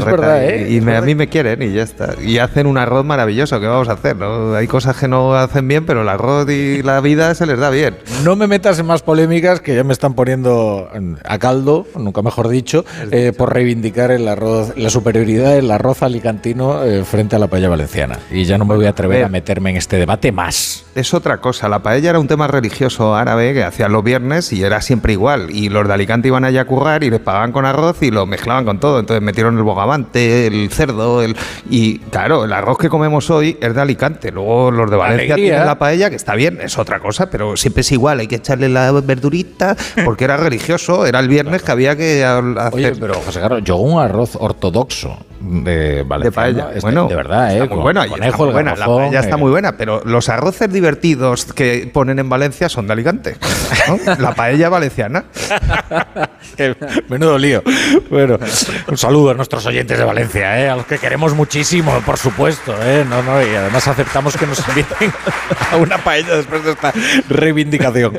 S2: ¿eh?
S62: y
S2: Es
S62: me- a mí me quieren y ya está. Y hacen un arroz maravilloso. ¿Qué vamos a hacer? no? Hay cosas que no hacen bien, pero el arroz y la vida se les da bien.
S2: No me metas en más polémicas que ya me están poniendo a caldo, nunca mejor dicho, eh, por reivindicar el arroz, la superioridad del arroz alicantino eh, frente a la paella valenciana. Y ya no me voy a atrever
S62: ver.
S2: a meterme en este debate más.
S62: Es otra cosa. La paella era un tema religioso árabe que hacían los viernes y era siempre igual. Y los de Alicante iban allá a currar y les pagaban con arroz y lo mezclaban con todo. Entonces metieron el bogavante, el cerdo, el... y claro, el arroz que comemos hoy es de Alicante. Luego los de Valencia
S2: Alegría.
S62: tienen la paella, que está bien, es otra cosa, pero siempre es igual. Hay que echarle la verdurita porque era religioso. Era el viernes que había que hacer.
S2: Oye, pero José Carlos, yo un arroz ortodoxo de Valenciano,
S62: de paella.
S2: este-
S62: bueno,
S2: de verdad, ¿eh?
S62: está muy
S2: Con
S62: buena,
S2: conejo,
S62: está buena, la
S2: garrafón,
S62: paella está
S2: eh.
S62: muy buena, pero los arroces divertidos que ponen en Valencia son de Alicante. ¿no? La paella valenciana.
S2: Menudo lío. Bueno, un saludo a nuestros oyentes de Valencia, ¿eh? a los que queremos muchísimo, por supuesto. ¿eh? No, no, y además aceptamos que nos inviten a una paella después de esta reivindicación.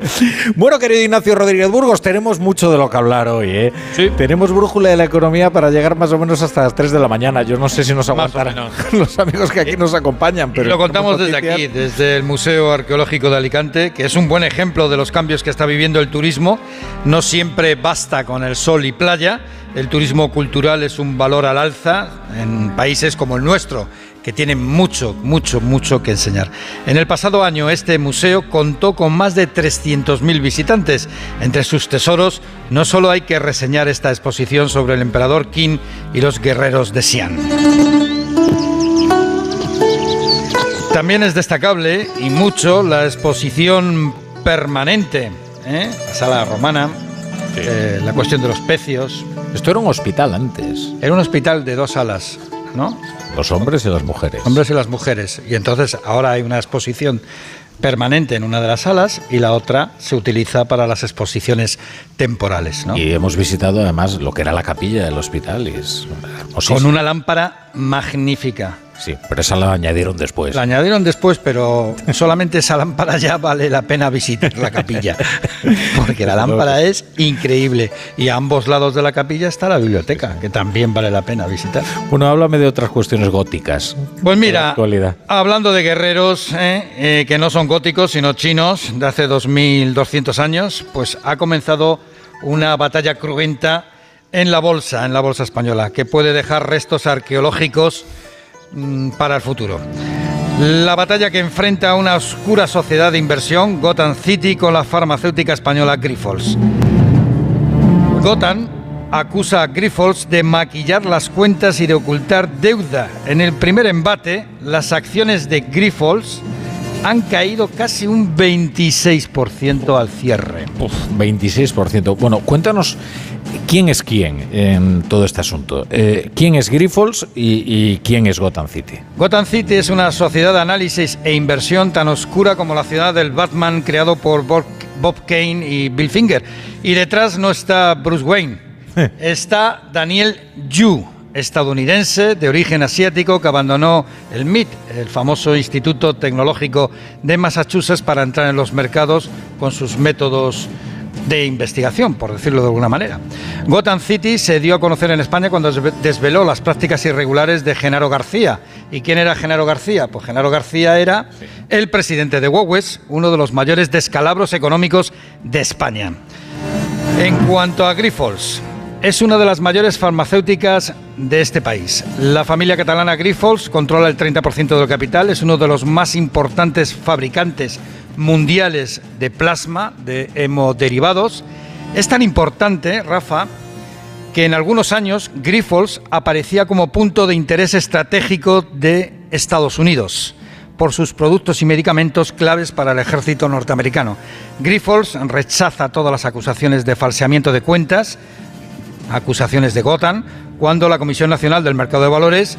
S2: Bueno, querido Ignacio Rodríguez Burgos, tenemos mucho de lo que hablar hoy. ¿eh? Tenemos brújula de la economía para llegar más o menos hasta las 3 de la mañana. Mañana. Yo no sé si nos aguantarán los amigos que aquí nos acompañan. Pero
S3: y lo contamos desde aquí, desde el Museo Arqueológico de Alicante, que es un buen ejemplo de los cambios que está viviendo el turismo. No siempre basta con el sol y playa. El turismo cultural es un valor al alza en países como el nuestro, que tienen mucho, mucho, mucho que enseñar. En el pasado año este museo contó con más de 300.000 visitantes. Entre sus tesoros no solo hay que reseñar esta exposición sobre el emperador Qin y los guerreros de Xi'an. También es destacable y mucho la exposición permanente, ¿eh? la sala romana, eh, la cuestión de los pecios.
S2: Esto era un hospital antes.
S3: Era un hospital de dos salas, ¿no?
S2: Los hombres y las mujeres.
S3: Hombres y las mujeres. Y entonces ahora hay una exposición permanente en una de las salas y la otra se utiliza para las exposiciones temporales, ¿no?
S2: Y hemos visitado además lo que era la capilla del hospital y es.
S3: Con una lámpara magnífica.
S2: Sí, pero esa la añadieron después.
S3: La añadieron después, pero solamente esa lámpara ya vale la pena visitar la capilla. Porque la lámpara es increíble. Y a ambos lados de la capilla está la biblioteca, que también vale la pena visitar.
S2: Bueno, háblame de otras cuestiones góticas.
S3: Pues mira, hablando de guerreros eh, eh, que no son góticos, sino chinos, de hace 2200 años, pues ha comenzado una batalla cruenta en la bolsa, en la bolsa española, que puede dejar restos arqueológicos para el futuro. La batalla que enfrenta una oscura sociedad de inversión, Gotham City, con la farmacéutica española Grifols. Gotham acusa a Grifols de maquillar las cuentas y de ocultar deuda. En el primer embate, las acciones de Grifols han caído casi un 26% al cierre.
S2: Uf, 26%. Bueno, cuéntanos quién es quién en todo este asunto. Eh, ¿Quién es Grifols y, y quién es Gotham City?
S3: Gotham City es una sociedad de análisis e inversión tan oscura como la ciudad del Batman creado por Bob, Bob Kane y Bill Finger. Y detrás no está Bruce Wayne, está Daniel Yu, estadounidense de origen asiático que abandonó el MIT, el famoso Instituto Tecnológico de Massachusetts, para entrar en los mercados con sus métodos de investigación, por decirlo de alguna manera. Gotham City se dio a conocer en España cuando desve- desveló las prácticas irregulares de Genaro García. ¿Y quién era Genaro García? Pues Genaro García era el presidente de Huawei, uno de los mayores descalabros económicos de España. En cuanto a Grifols, es una de las mayores farmacéuticas de este país. La familia catalana Grifols controla el 30% del capital, es uno de los más importantes fabricantes mundiales de plasma, de hemoderivados. Es tan importante, Rafa, que en algunos años Grifols aparecía como punto de interés estratégico de Estados Unidos por sus productos y medicamentos claves para el ejército norteamericano. Grifols rechaza todas las acusaciones de falseamiento de cuentas, acusaciones de Gotham, cuando la Comisión Nacional del Mercado de Valores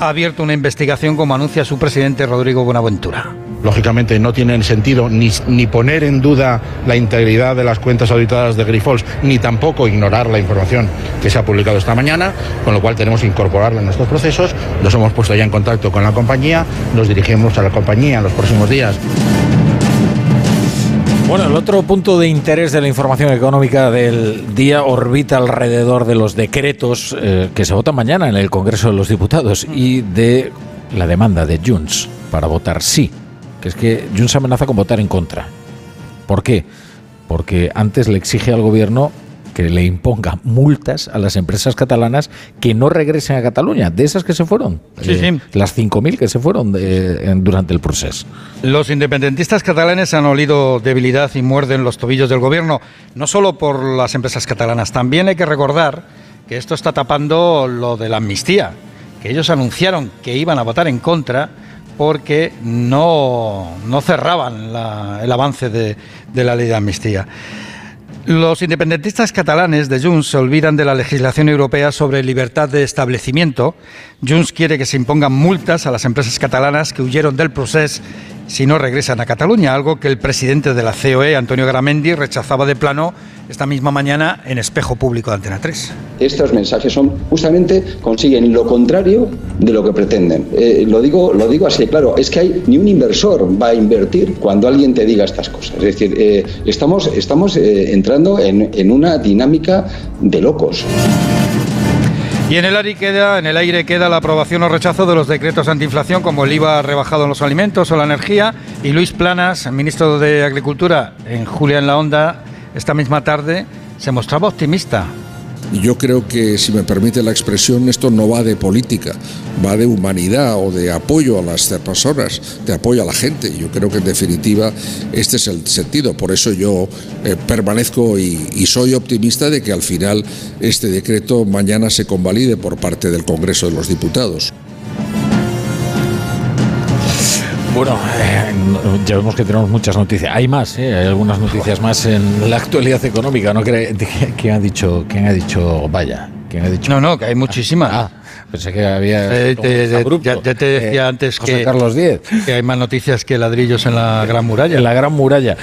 S3: ha abierto una investigación como anuncia su presidente Rodrigo Buenaventura.
S63: Lógicamente no tiene sentido ni, ni poner en duda la integridad de las cuentas auditadas de Grifols, ni tampoco ignorar la información que se ha publicado esta mañana, con lo cual tenemos que incorporarla en nuestros procesos. Nos hemos puesto ya en contacto con la compañía, nos dirigimos a la compañía en los próximos días.
S2: Bueno, el otro punto de interés de la información económica del día orbita alrededor de los decretos eh, que se votan mañana en el Congreso de los Diputados y de la demanda de Junts para votar sí, que es que Junts amenaza con votar en contra. ¿Por qué? Porque antes le exige al gobierno que le imponga multas a las empresas catalanas que no regresen a Cataluña, de esas que se fueron,
S3: Sí, sí.
S2: las 5.000 que se fueron de- en- durante el proceso.
S3: Los independentistas catalanes han olido debilidad y muerden los tobillos del gobierno, no solo por las empresas catalanas, también hay que recordar que esto está tapando lo de la amnistía, que ellos anunciaron que iban a votar en contra porque no, no cerraban la- el avance de, de la ley de amnistía. Los independentistas catalanes de Junts se olvidan de la legislación europea sobre libertad de establecimiento. Junts quiere que se impongan multas a las empresas catalanas que huyeron del proceso si no regresan a Cataluña, algo que el presidente de la COE, Antonio Garamendi, rechazaba de plano esta misma mañana en espejo público de Antena 3.
S64: Estos mensajes son justamente consiguen lo contrario de lo que pretenden. Eh, lo digo, lo digo así, claro. Es que hay ni un inversor va a invertir cuando alguien te diga estas cosas. Es decir, eh, estamos, estamos eh, entrando en, en una dinámica de locos.
S3: Y en el, aire queda, en el aire queda la aprobación o rechazo de los decretos antiinflación como el IVA rebajado en los alimentos o la energía. Y Luis Planas, ministro de Agricultura, en Julia en la Onda, esta misma tarde, se mostraba optimista.
S8: Yo creo que, si me permite la expresión, esto no va de política, va de humanidad o de apoyo a las personas, de apoyo a la gente. Yo creo que, en definitiva, este es el sentido. Por eso yo eh, permanezco y, y soy optimista de que al final este decreto mañana se convalide por parte del Congreso de los Diputados.
S2: Bueno, eh, ya vemos que tenemos muchas noticias. Hay más, eh, hay algunas noticias más en la actualidad económica. ¿no? ¿Quién ha dicho? ¿Quién ha dicho? Vaya. ¿Quién ha dicho?
S3: No, no, que hay muchísimas.
S2: Ah, pensé que había.
S3: Eh, te- ya, ya te decía
S2: Eh,
S3: antes
S2: José
S3: que,
S2: Carlos X.
S3: que hay más noticias que ladrillos en la Gran Muralla.
S2: En la Gran Muralla.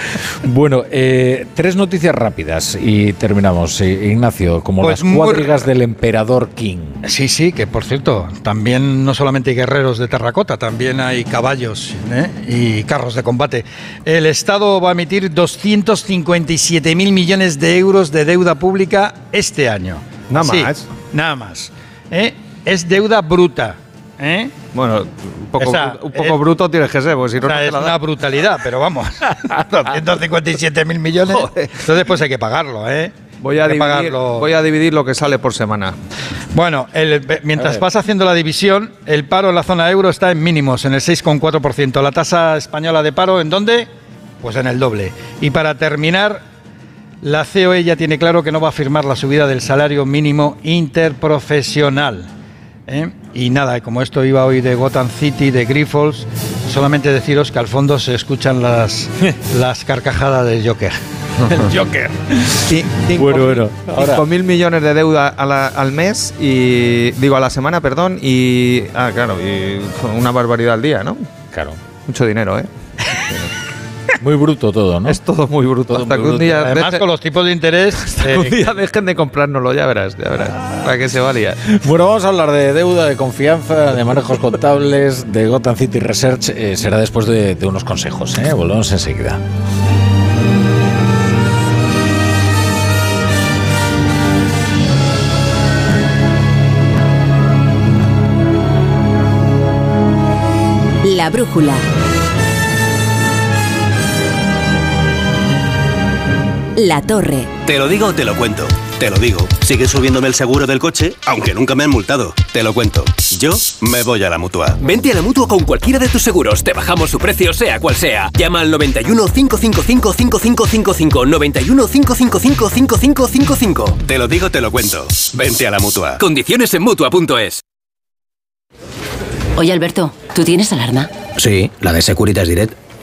S2: Bueno, eh, tres noticias rápidas y terminamos. Eh, Ignacio, como
S3: Pues
S2: las cuadrigas del emperador King.
S3: Sí, sí, que por cierto, también no solamente hay guerreros de terracota, también hay caballos ¿eh? y carros de combate. El Estado va a emitir 257 mil millones de euros de deuda pública este año.
S62: Nada
S3: Sí,
S62: más.
S3: Nada más. ¿eh? Es deuda bruta. ¿eh?
S62: Bueno, un poco, un bruto tienes que ser, porque si no,
S3: O sea,
S62: no te
S3: es
S62: la da.
S3: una brutalidad, pero vamos, 257 mil millones. Entonces, pues hay que pagarlo, ¿eh?
S62: Voy a,
S3: Hay que
S62: dividir,
S3: pagarlo.
S62: voy a dividir lo que sale por semana.
S3: Bueno, el- mientras vas haciendo la división, el paro en la zona euro está en mínimos, en el 6,4%. La tasa española de paro, ¿en dónde? Pues en el doble. Y para terminar, la COE ya tiene claro que no va a firmar la subida del salario mínimo interprofesional. ¿Eh? Y nada, como esto iba hoy de Gotham City, de Grifols, solamente deciros que al fondo se escuchan las, las carcajadas del Joker. El Joker.
S62: Bueno,
S2: bueno. Ahora-
S62: 5.000 millones de deuda a la- al mes y. Digo, a la semana, perdón. Y. Ah, claro, y una barbaridad al día, ¿no?
S2: Claro.
S62: Mucho dinero, ¿eh?
S2: Muy bruto todo, ¿no?
S62: Es todo muy bruto.
S2: Todo
S62: hasta
S2: muy
S62: que un
S2: bruto.
S62: día.
S3: Además,
S62: deje-
S3: con los tipos de interés.
S62: hasta que un
S3: eh,
S62: día dejen de comprárnoslo, ya verás, ya verás. Para que se valía.
S2: Bueno, vamos a hablar de deuda, de confianza, de manejos contables, de Gotham City Research. Eh, será después de, de unos consejos. ¿eh? Volvemos enseguida.
S42: La brújula. La torre.
S65: Te lo digo o te lo cuento. Te lo digo. Sigue subiéndome el seguro del coche, aunque nunca me han multado. Te lo cuento. Yo me voy a la mutua. Vente a la mutua con cualquiera de tus seguros. Te bajamos su precio, sea cual sea. Llama al 91 555 5555. 91 555 5555. Te lo digo, te lo cuento. Vente a la mutua. Condiciones en mutua.es.
S18: Oye, Alberto, ¿tú tienes alarma?
S19: Sí, la de Securitas Direct.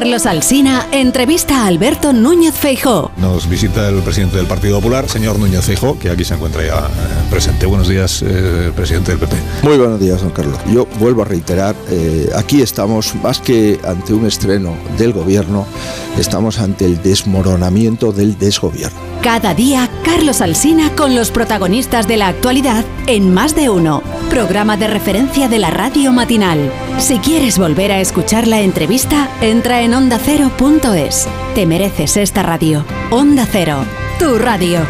S1: Carlos Alsina entrevista a Alberto Núñez Feijó.
S66: Nos visita el presidente del Partido Popular, señor Núñez Feijó, que aquí se encuentra ya eh, presente. Buenos días, eh, presidente del PP.
S67: Muy buenos días, don Carlos. Yo vuelvo a reiterar, eh, aquí estamos más que ante un estreno del gobierno, estamos ante el desmoronamiento del desgobierno.
S1: Cada día, Carlos Alsina con los protagonistas de la actualidad en Más de Uno, programa de referencia de la radio matinal. Si quieres volver a escuchar la entrevista, entra en ondacero.es. Te mereces esta radio. Onda Cero, tu radio.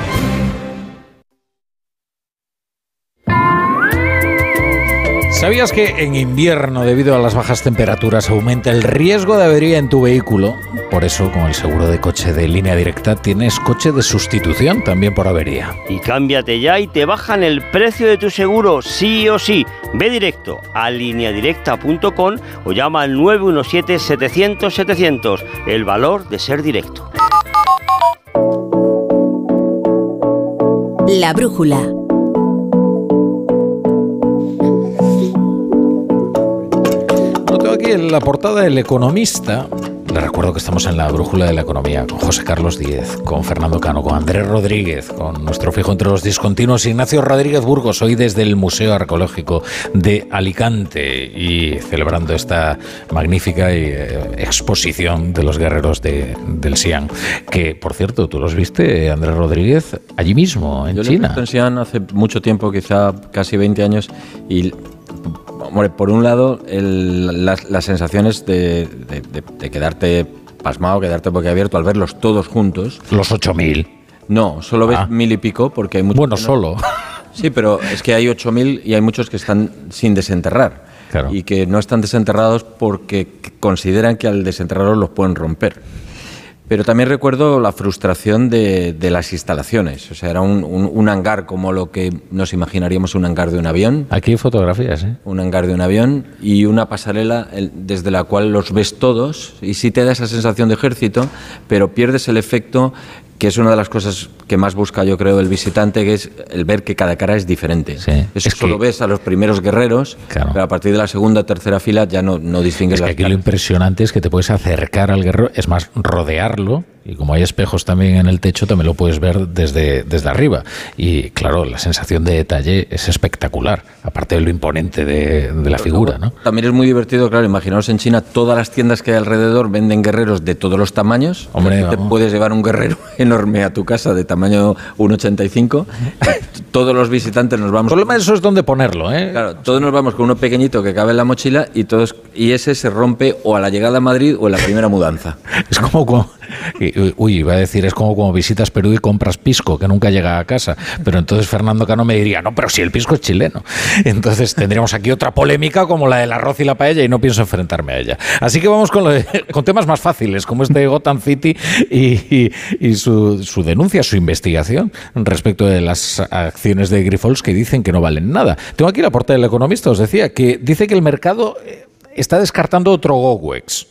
S2: ¿Sabías que en invierno, debido a las bajas temperaturas, aumenta el riesgo de avería en tu vehículo? Por eso, con el seguro de coche de línea directa, tienes coche de sustitución también por avería.
S68: Y cámbiate ya y te bajan el precio de tu seguro, sí o sí. Ve directo a lineadirecta.com o llama al 917-700-700. El valor de ser directo.
S1: La brújula.
S2: Aquí en la portada del Economista. Le recuerdo que estamos en la brújula de la economía con José Carlos Díez, con Fernando Cano, con Andrés Rodríguez, con nuestro fijo entre los discontinuos Ignacio Rodríguez Burgos, hoy desde el Museo Arqueológico de Alicante y celebrando esta magnífica eh, exposición de los guerreros de- del Xi'an. Que, por cierto, tú los viste, Andrés Rodríguez, allí mismo, en
S60: Yo
S2: China.
S60: visto en Xi'an hace mucho tiempo, quizá casi 20 años, y hombre, por un lado, el- las, las sensaciones de, de- de- de quedarte pasmado, quedarte boquiabierto al verlos todos juntos.
S2: Los 8.000.
S60: No, solo ves
S2: Ah.
S60: mil y pico porque hay muchos.
S2: Bueno,
S60: no-
S2: solo.
S60: Sí, pero es que hay 8.000 y hay muchos que están sin desenterrar. Y que no están desenterrados porque consideran que al desenterrarlos los pueden romper. Pero también recuerdo la frustración de, de las instalaciones. O sea, era un, un- un hangar como lo que nos imaginaríamos un hangar de un avión.
S2: Aquí hay fotografías, ¿eh?
S60: Un hangar de un avión y una pasarela el- desde la cual los ves todos y sí te da esa sensación de ejército, pero pierdes el efecto que es una de las cosas que más busca yo creo el visitante, que es el ver que cada cara es diferente. Eso solo ves a los primeros guerreros, pero a partir de la segunda o tercera fila ya no, no distingues
S2: Es que
S60: las
S2: aquí lo impresionante es que te puedes acercar al guerrero, es más, rodearlo, y como hay espejos también en el techo, también lo puedes ver desde, desde arriba. Y claro, la sensación de detalle es espectacular, aparte de lo imponente de, de la figura, ¿no?
S60: También es muy divertido, claro, imaginaos en China, todas las tiendas que hay alrededor venden guerreros de todos los tamaños.
S2: Hombre,
S60: te puedes llevar un guerrero enorme a tu casa de tamaño 1,85. todos los visitantes nos vamos...
S2: Problema eso es donde ponerlo, ¿eh?
S60: Claro, todos nos vamos con uno pequeñito que cabe en la mochila y todos y ese se rompe o a la llegada a Madrid o en la primera mudanza.
S2: Es como cuando, uy, iba a decir, es como cuando visitas Perú y compras pisco, que nunca llega a casa. Pero entonces Fernando Cano me diría, no, pero si el pisco es chileno. Entonces tendríamos aquí otra polémica como la del arroz y la paella y no pienso enfrentarme a ella. Así que vamos con, lo de- temas más fáciles, como este Gotham City y su, su denuncia, su investigación respecto de las acciones de Grifols que dicen que no valen nada. Tengo aquí la portada del economista, os decía, que dice que el mercado eh, está descartando otro GoWex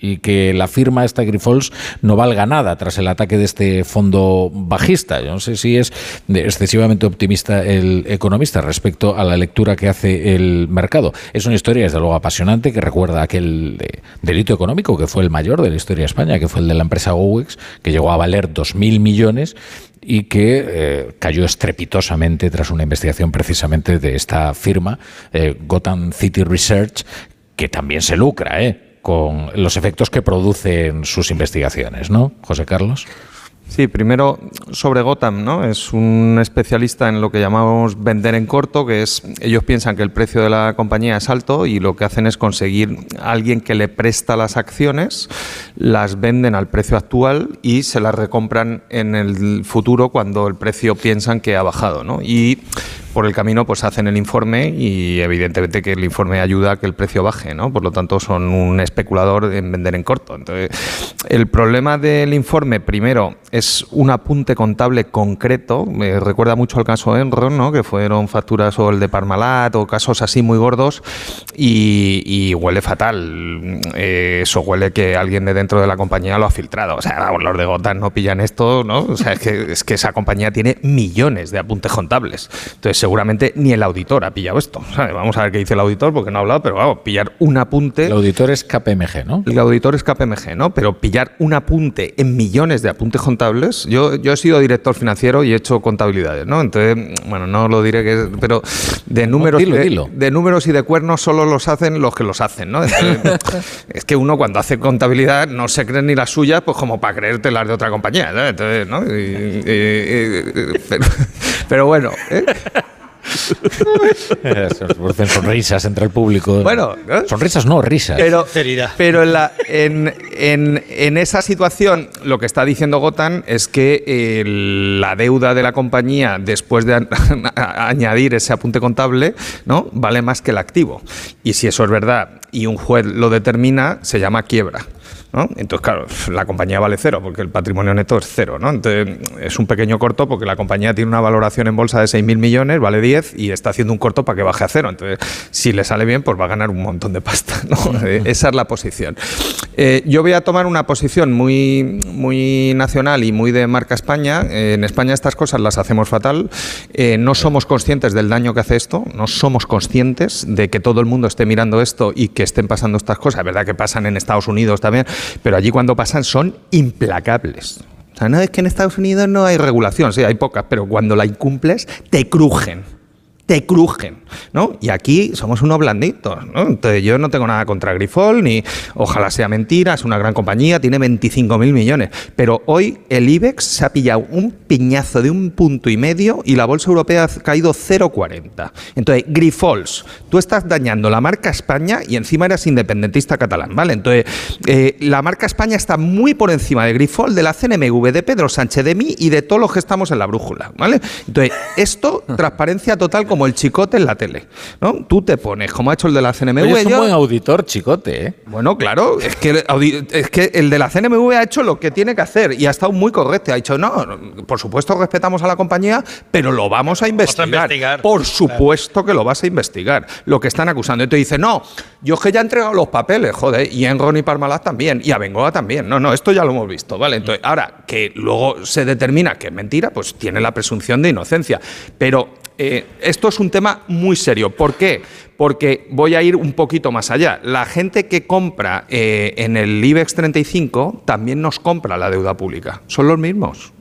S2: y que la firma esta Grifols no valga nada tras el ataque de este fondo bajista. Yo no sé si es excesivamente optimista el economista respecto a la lectura que hace el mercado. Es una historia, desde luego, apasionante que recuerda aquel delito económico que fue el mayor de la historia de España, que fue el de la empresa Gowex, que llegó a valer 2.000 millones y que eh, cayó estrepitosamente tras una investigación precisamente de esta firma, eh, Gotham City Research, que también se lucra, ¿eh? Con los efectos que producen sus investigaciones, ¿no, José Carlos?
S62: Sí, primero sobre Gotham, ¿no? Es un especialista en lo que llamamos vender en corto, que es ellos piensan que el precio de la compañía es alto y lo que hacen es conseguir a alguien que le presta las acciones, las venden al precio actual y se las recompran en el futuro cuando el precio piensan que ha bajado, ¿no? Y por el camino pues hacen el informe y evidentemente que el informe ayuda a que el precio baje, ¿no? Por lo tanto son un especulador en vender en corto. Entonces, el problema del informe primero es un apunte contable concreto, me recuerda mucho al caso Enron, ¿no? Que fueron facturas o el de Parmalat o casos así muy gordos y, huele fatal. Eh, eso huele que alguien de dentro de la compañía lo ha filtrado. O sea, los de Gotham no pillan esto, ¿no? O sea, es que, es que esa compañía tiene millones de apuntes contables. Entonces, seguramente ni el auditor ha pillado esto. ¿sabes? Vamos a ver qué dice el auditor, porque no ha hablado, pero vamos, pillar un apunte.
S2: El auditor es KPMG, ¿no?
S62: El auditor es KPMG, ¿no? Pero pillar un apunte en millones de apuntes contables. Yo, yo he sido director financiero y he hecho contabilidades, ¿no? Entonces, bueno, no lo diré que pero de números,
S2: dilo,
S62: de,
S2: dilo.
S62: de números y de cuernos solo los hacen los que los hacen, ¿no? Entonces, es que uno cuando hace contabilidad no se cree ni las suyas, pues como para creerte las de otra compañía, ¿no? Entonces, ¿no? Y- y- y- pero, pero bueno, ¿eh?
S2: Se producen sonrisas entre el público.
S62: Bueno, ¿no?
S2: Sonrisas no, risas.
S62: Pero, pero en, la- en- en- en esa situación, lo que está diciendo Gotan es que eh, la deuda de la compañía, después de añadir ese apunte contable, ¿no? vale más que el activo. Y si eso es verdad y un juez lo determina, se llama quiebra. ¿No? Entonces, claro, la compañía vale cero porque el patrimonio neto es cero. ¿no? Entonces, es un pequeño corto porque la compañía tiene una valoración en bolsa de 6.000 millones, vale 10 y está haciendo un corto para que baje a cero. Entonces, si le sale bien, pues va a ganar un montón de pasta. ¿no? Eh, Esa es la posición. Eh, yo voy a tomar una posición muy, muy nacional y muy de marca España. Eh, en España estas cosas las hacemos fatal. Eh, no somos conscientes del daño que hace esto, no somos conscientes de que todo el mundo esté mirando esto y que estén pasando estas cosas. Es verdad que pasan en Estados Unidos también, pero allí cuando pasan son implacables. O sea, no es que en Estados Unidos no hay regulación, sí, hay pocas, pero cuando la incumples te crujen te crujen, ¿no? Y aquí somos unos blanditos. Entonces yo no tengo nada contra Grifol, ni ojalá sea mentira, es una gran compañía, tiene 25.000 millones, pero hoy el IBEX se ha pillado un piñazo de un punto y medio y la bolsa europea ha caído 0,40. Entonces, Grifols, tú estás dañando la marca España y encima eres independentista catalán, ¿vale? Entonces, eh, la marca España está muy por encima de Grifol, de la CNMV, de Pedro Sánchez, de mí y de todos los que estamos en la brújula, ¿vale? Entonces, esto, transparencia total como el chicote en la tele, ¿no? Tú te pones, como ha hecho el de la CNMV.
S2: Oye, es un
S62: yo-
S2: buen auditor, chicote, ¿eh?
S62: bueno, claro, es que, el es que el de la CNMV ha hecho lo que tiene que hacer y ha estado muy correcto. Ha dicho, no, por supuesto respetamos a la compañía, pero lo vamos a investigar.
S3: investigar,
S62: Por supuesto que lo vas a investigar. Lo que están acusando. Y te dice, no, yo es que ya he entregado los papeles, joder, y Enron y Parmalat también, y Abengoa también. No, no, esto ya lo hemos visto, ¿vale? Entonces, ahora que luego se determina que es mentira, pues tiene la presunción de inocencia. Pero eh, esto es un tema muy serio. ¿Por qué? Porque voy a ir un poquito más allá. La gente que compra eh, en el IBEX 35 también nos compra la deuda pública. Son los mismos.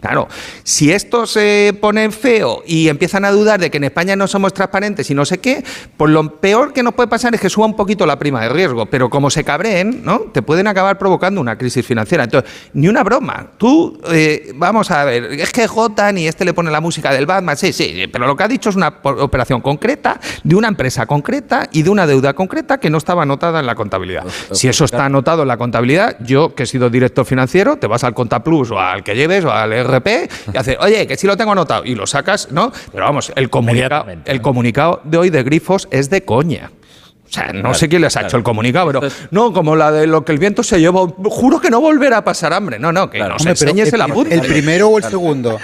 S62: Claro, si esto se pone feo y empiezan a dudar de que en España no somos transparentes y no sé qué, pues lo peor que nos puede pasar es que suba un poquito la prima de riesgo, pero como se cabreen, ¿no? Te pueden acabar provocando una crisis financiera. Entonces, ni una broma. Tú, eh, vamos a ver, es que Jotan y este le pone la música del Batman, sí, sí, pero lo que ha dicho es una operación concreta, de una empresa concreta y de una deuda concreta que no estaba anotada en la contabilidad. Si eso está anotado en la contabilidad, yo que he sido director financiero, te vas al Contaplus o al que lleves o al RP y haces, oye, que sí lo tengo anotado y lo sacas, ¿no? Pero vamos, el, comunica- el comunicado de hoy de Grifos es de coña. O sea, no sé quién les ha hecho el comunicado, pero no, como la de lo que el viento se llevó, juro que no volverá a pasar hambre. No, no, que nos
S61: Hombre,
S62: enseñes el
S61: el,
S62: apunte.
S61: el primero o el segundo.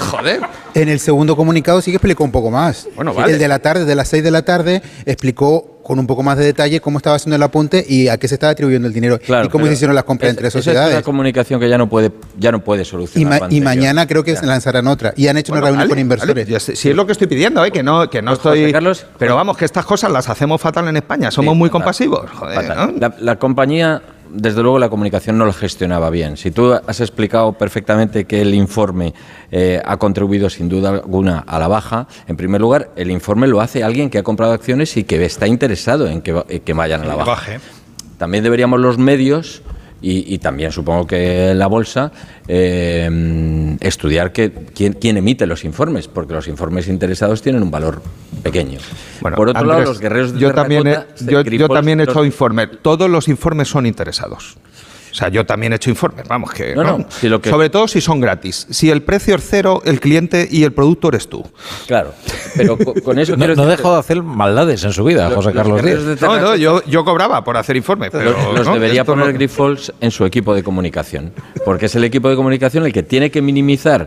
S62: Joder.
S61: En el segundo comunicado sí que explicó un poco más.
S62: Bueno, vale.
S61: El de la tarde, de las 6 de la tarde, explicó con un poco más de detalle cómo estaba haciendo el apunte y a qué se estaba atribuyendo el dinero
S60: Claro,
S61: y cómo se hicieron las compras
S60: es-
S61: entre
S60: esa Es
S61: sociedades.
S60: una comunicación que ya no puede, ya no puede
S61: Y,
S60: solucionar.
S61: ma- y mañana creo que
S60: Ya.
S61: lanzarán otra. Y han hecho
S62: Bueno,
S61: una reunión
S62: vale,
S61: con inversores.
S62: vale, sé, si es lo que estoy pidiendo, ¿eh? que no, que no estoy. Pero vamos, que estas cosas las hacemos fatal en España. Somos muy compasivos. Joder,
S60: Fatal.
S62: ¿no?
S60: La, la compañía, desde luego, la comunicación no lo gestionaba bien. Si tú has explicado perfectamente que el informe eh, ha contribuido sin duda alguna a la baja, en primer lugar, el informe lo hace alguien que ha comprado acciones y que está interesado en que, vayan a la baja. También deberíamos los medios y, y también supongo que la bolsa eh, estudiar que, quién, quién emite los informes, porque los informes interesados tienen un valor pequeño. Por otro lado, los guerreros de
S62: yo también, he, yo, yo también he hecho informes. Todos los informes son interesados. O sea, yo también he hecho informes, vamos, que.
S60: No, no, si lo que-
S62: Sobre todo si son gratis. Si el precio es cero, el cliente y el producto eres tú.
S60: Claro, pero co- con eso
S2: No, no
S60: decirte-
S2: dejó de hacer maldades en su vida,
S60: Los-
S2: José
S60: los
S2: Carlos Díaz.
S60: de
S62: No, no, yo, yo cobraba por hacer informes, pero.
S60: los, los
S62: ¿no?
S60: debería
S62: Esto
S60: poner
S62: no-
S60: Grifols en su equipo de comunicación, porque es el equipo de comunicación el que tiene que minimizar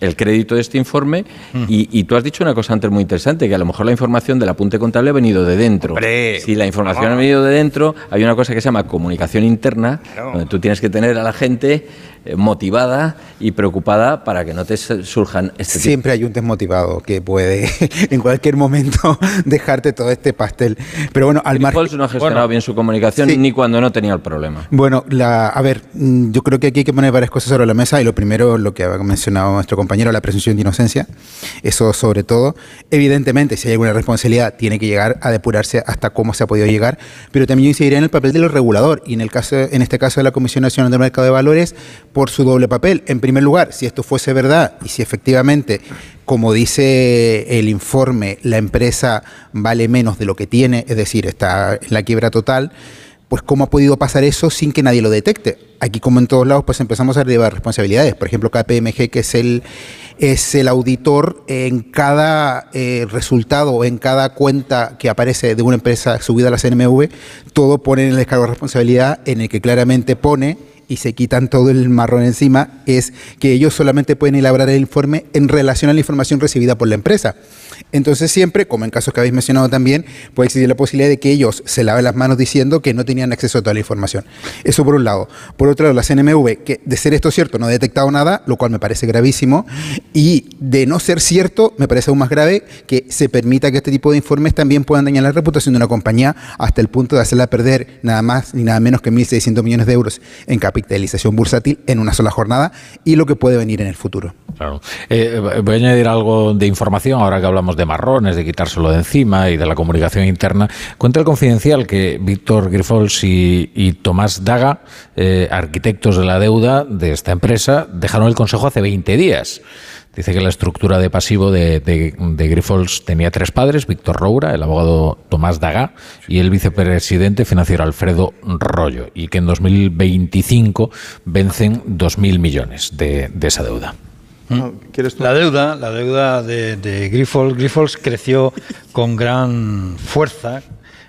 S60: el crédito de este informe y, y tú has dicho una cosa antes muy interesante, que a lo mejor la información del apunte contable ha venido de dentro. si la información ha venido de dentro, hay una cosa que se llama comunicación interna, donde tú tienes que tener a la gente motivada y preocupada para que no te surjan este tipo.
S61: Siempre hay un desmotivado que puede en cualquier momento dejarte todo este pastel. Pero bueno, al margen.
S60: no ha gestionado bien su comunicación ni cuando no tenía el problema.
S61: Bueno, la, a ver, mm, yo creo que aquí hay que poner varias cosas sobre la mesa y lo primero, lo que ha mencionado nuestro compañero, la presunción de inocencia. Eso sobre todo. Evidentemente, si hay alguna responsabilidad, tiene que llegar a depurarse hasta cómo se ha podido llegar. Pero también yo incidiría en el papel del regulador y en, el caso, en este caso de la Comisión Nacional del Mercado de Valores, por su doble papel. En primer lugar, si esto fuese verdad y si efectivamente, como dice el informe, la empresa vale menos de lo que tiene, es decir, está en la quiebra total, pues cómo ha podido pasar eso sin que nadie lo detecte. Aquí, como en todos lados, pues empezamos a derivar responsabilidades. Por ejemplo, KPMG, que es el, es el auditor en cada eh, resultado en cada cuenta que aparece de una empresa subida a la CNMV, todo pone en el descargo de responsabilidad en el que claramente pone y se quitan todo el marrón encima, es que ellos solamente pueden elaborar el informe en relación a la información recibida por la empresa. Entonces siempre, como en casos que habéis mencionado también, puede existir la posibilidad de que ellos se laven las manos diciendo que no tenían acceso a toda la información. Eso por un lado. Por otro lado, la CNMV, que de ser esto cierto no ha detectado nada, lo cual me parece gravísimo, y de no ser cierto, me parece aún más grave que se permita que este tipo de informes también puedan dañar la reputación de una compañía hasta el punto de hacerla perder nada más ni nada menos que 1.600 millones de euros en capitalización bursátil en una sola jornada y lo que puede venir en el futuro.
S2: Claro. Eh, voy a añadir algo de información ahora que hablamos de marrones, de quitárselo de encima y de la comunicación interna. Cuenta el confidencial que Víctor Grifols y, Tomás Daga, eh, arquitectos de la deuda de esta empresa, dejaron el consejo hace 20 días. Dice que la estructura de pasivo de, de, Grifols tenía tres padres, Víctor Roura, el abogado Tomás Daga y el vicepresidente financiero Alfredo Rollo, y que en 2025 vencen 2.000 millones de esa deuda.
S3: La deuda, la deuda de, de Grifols, Grifols creció con gran fuerza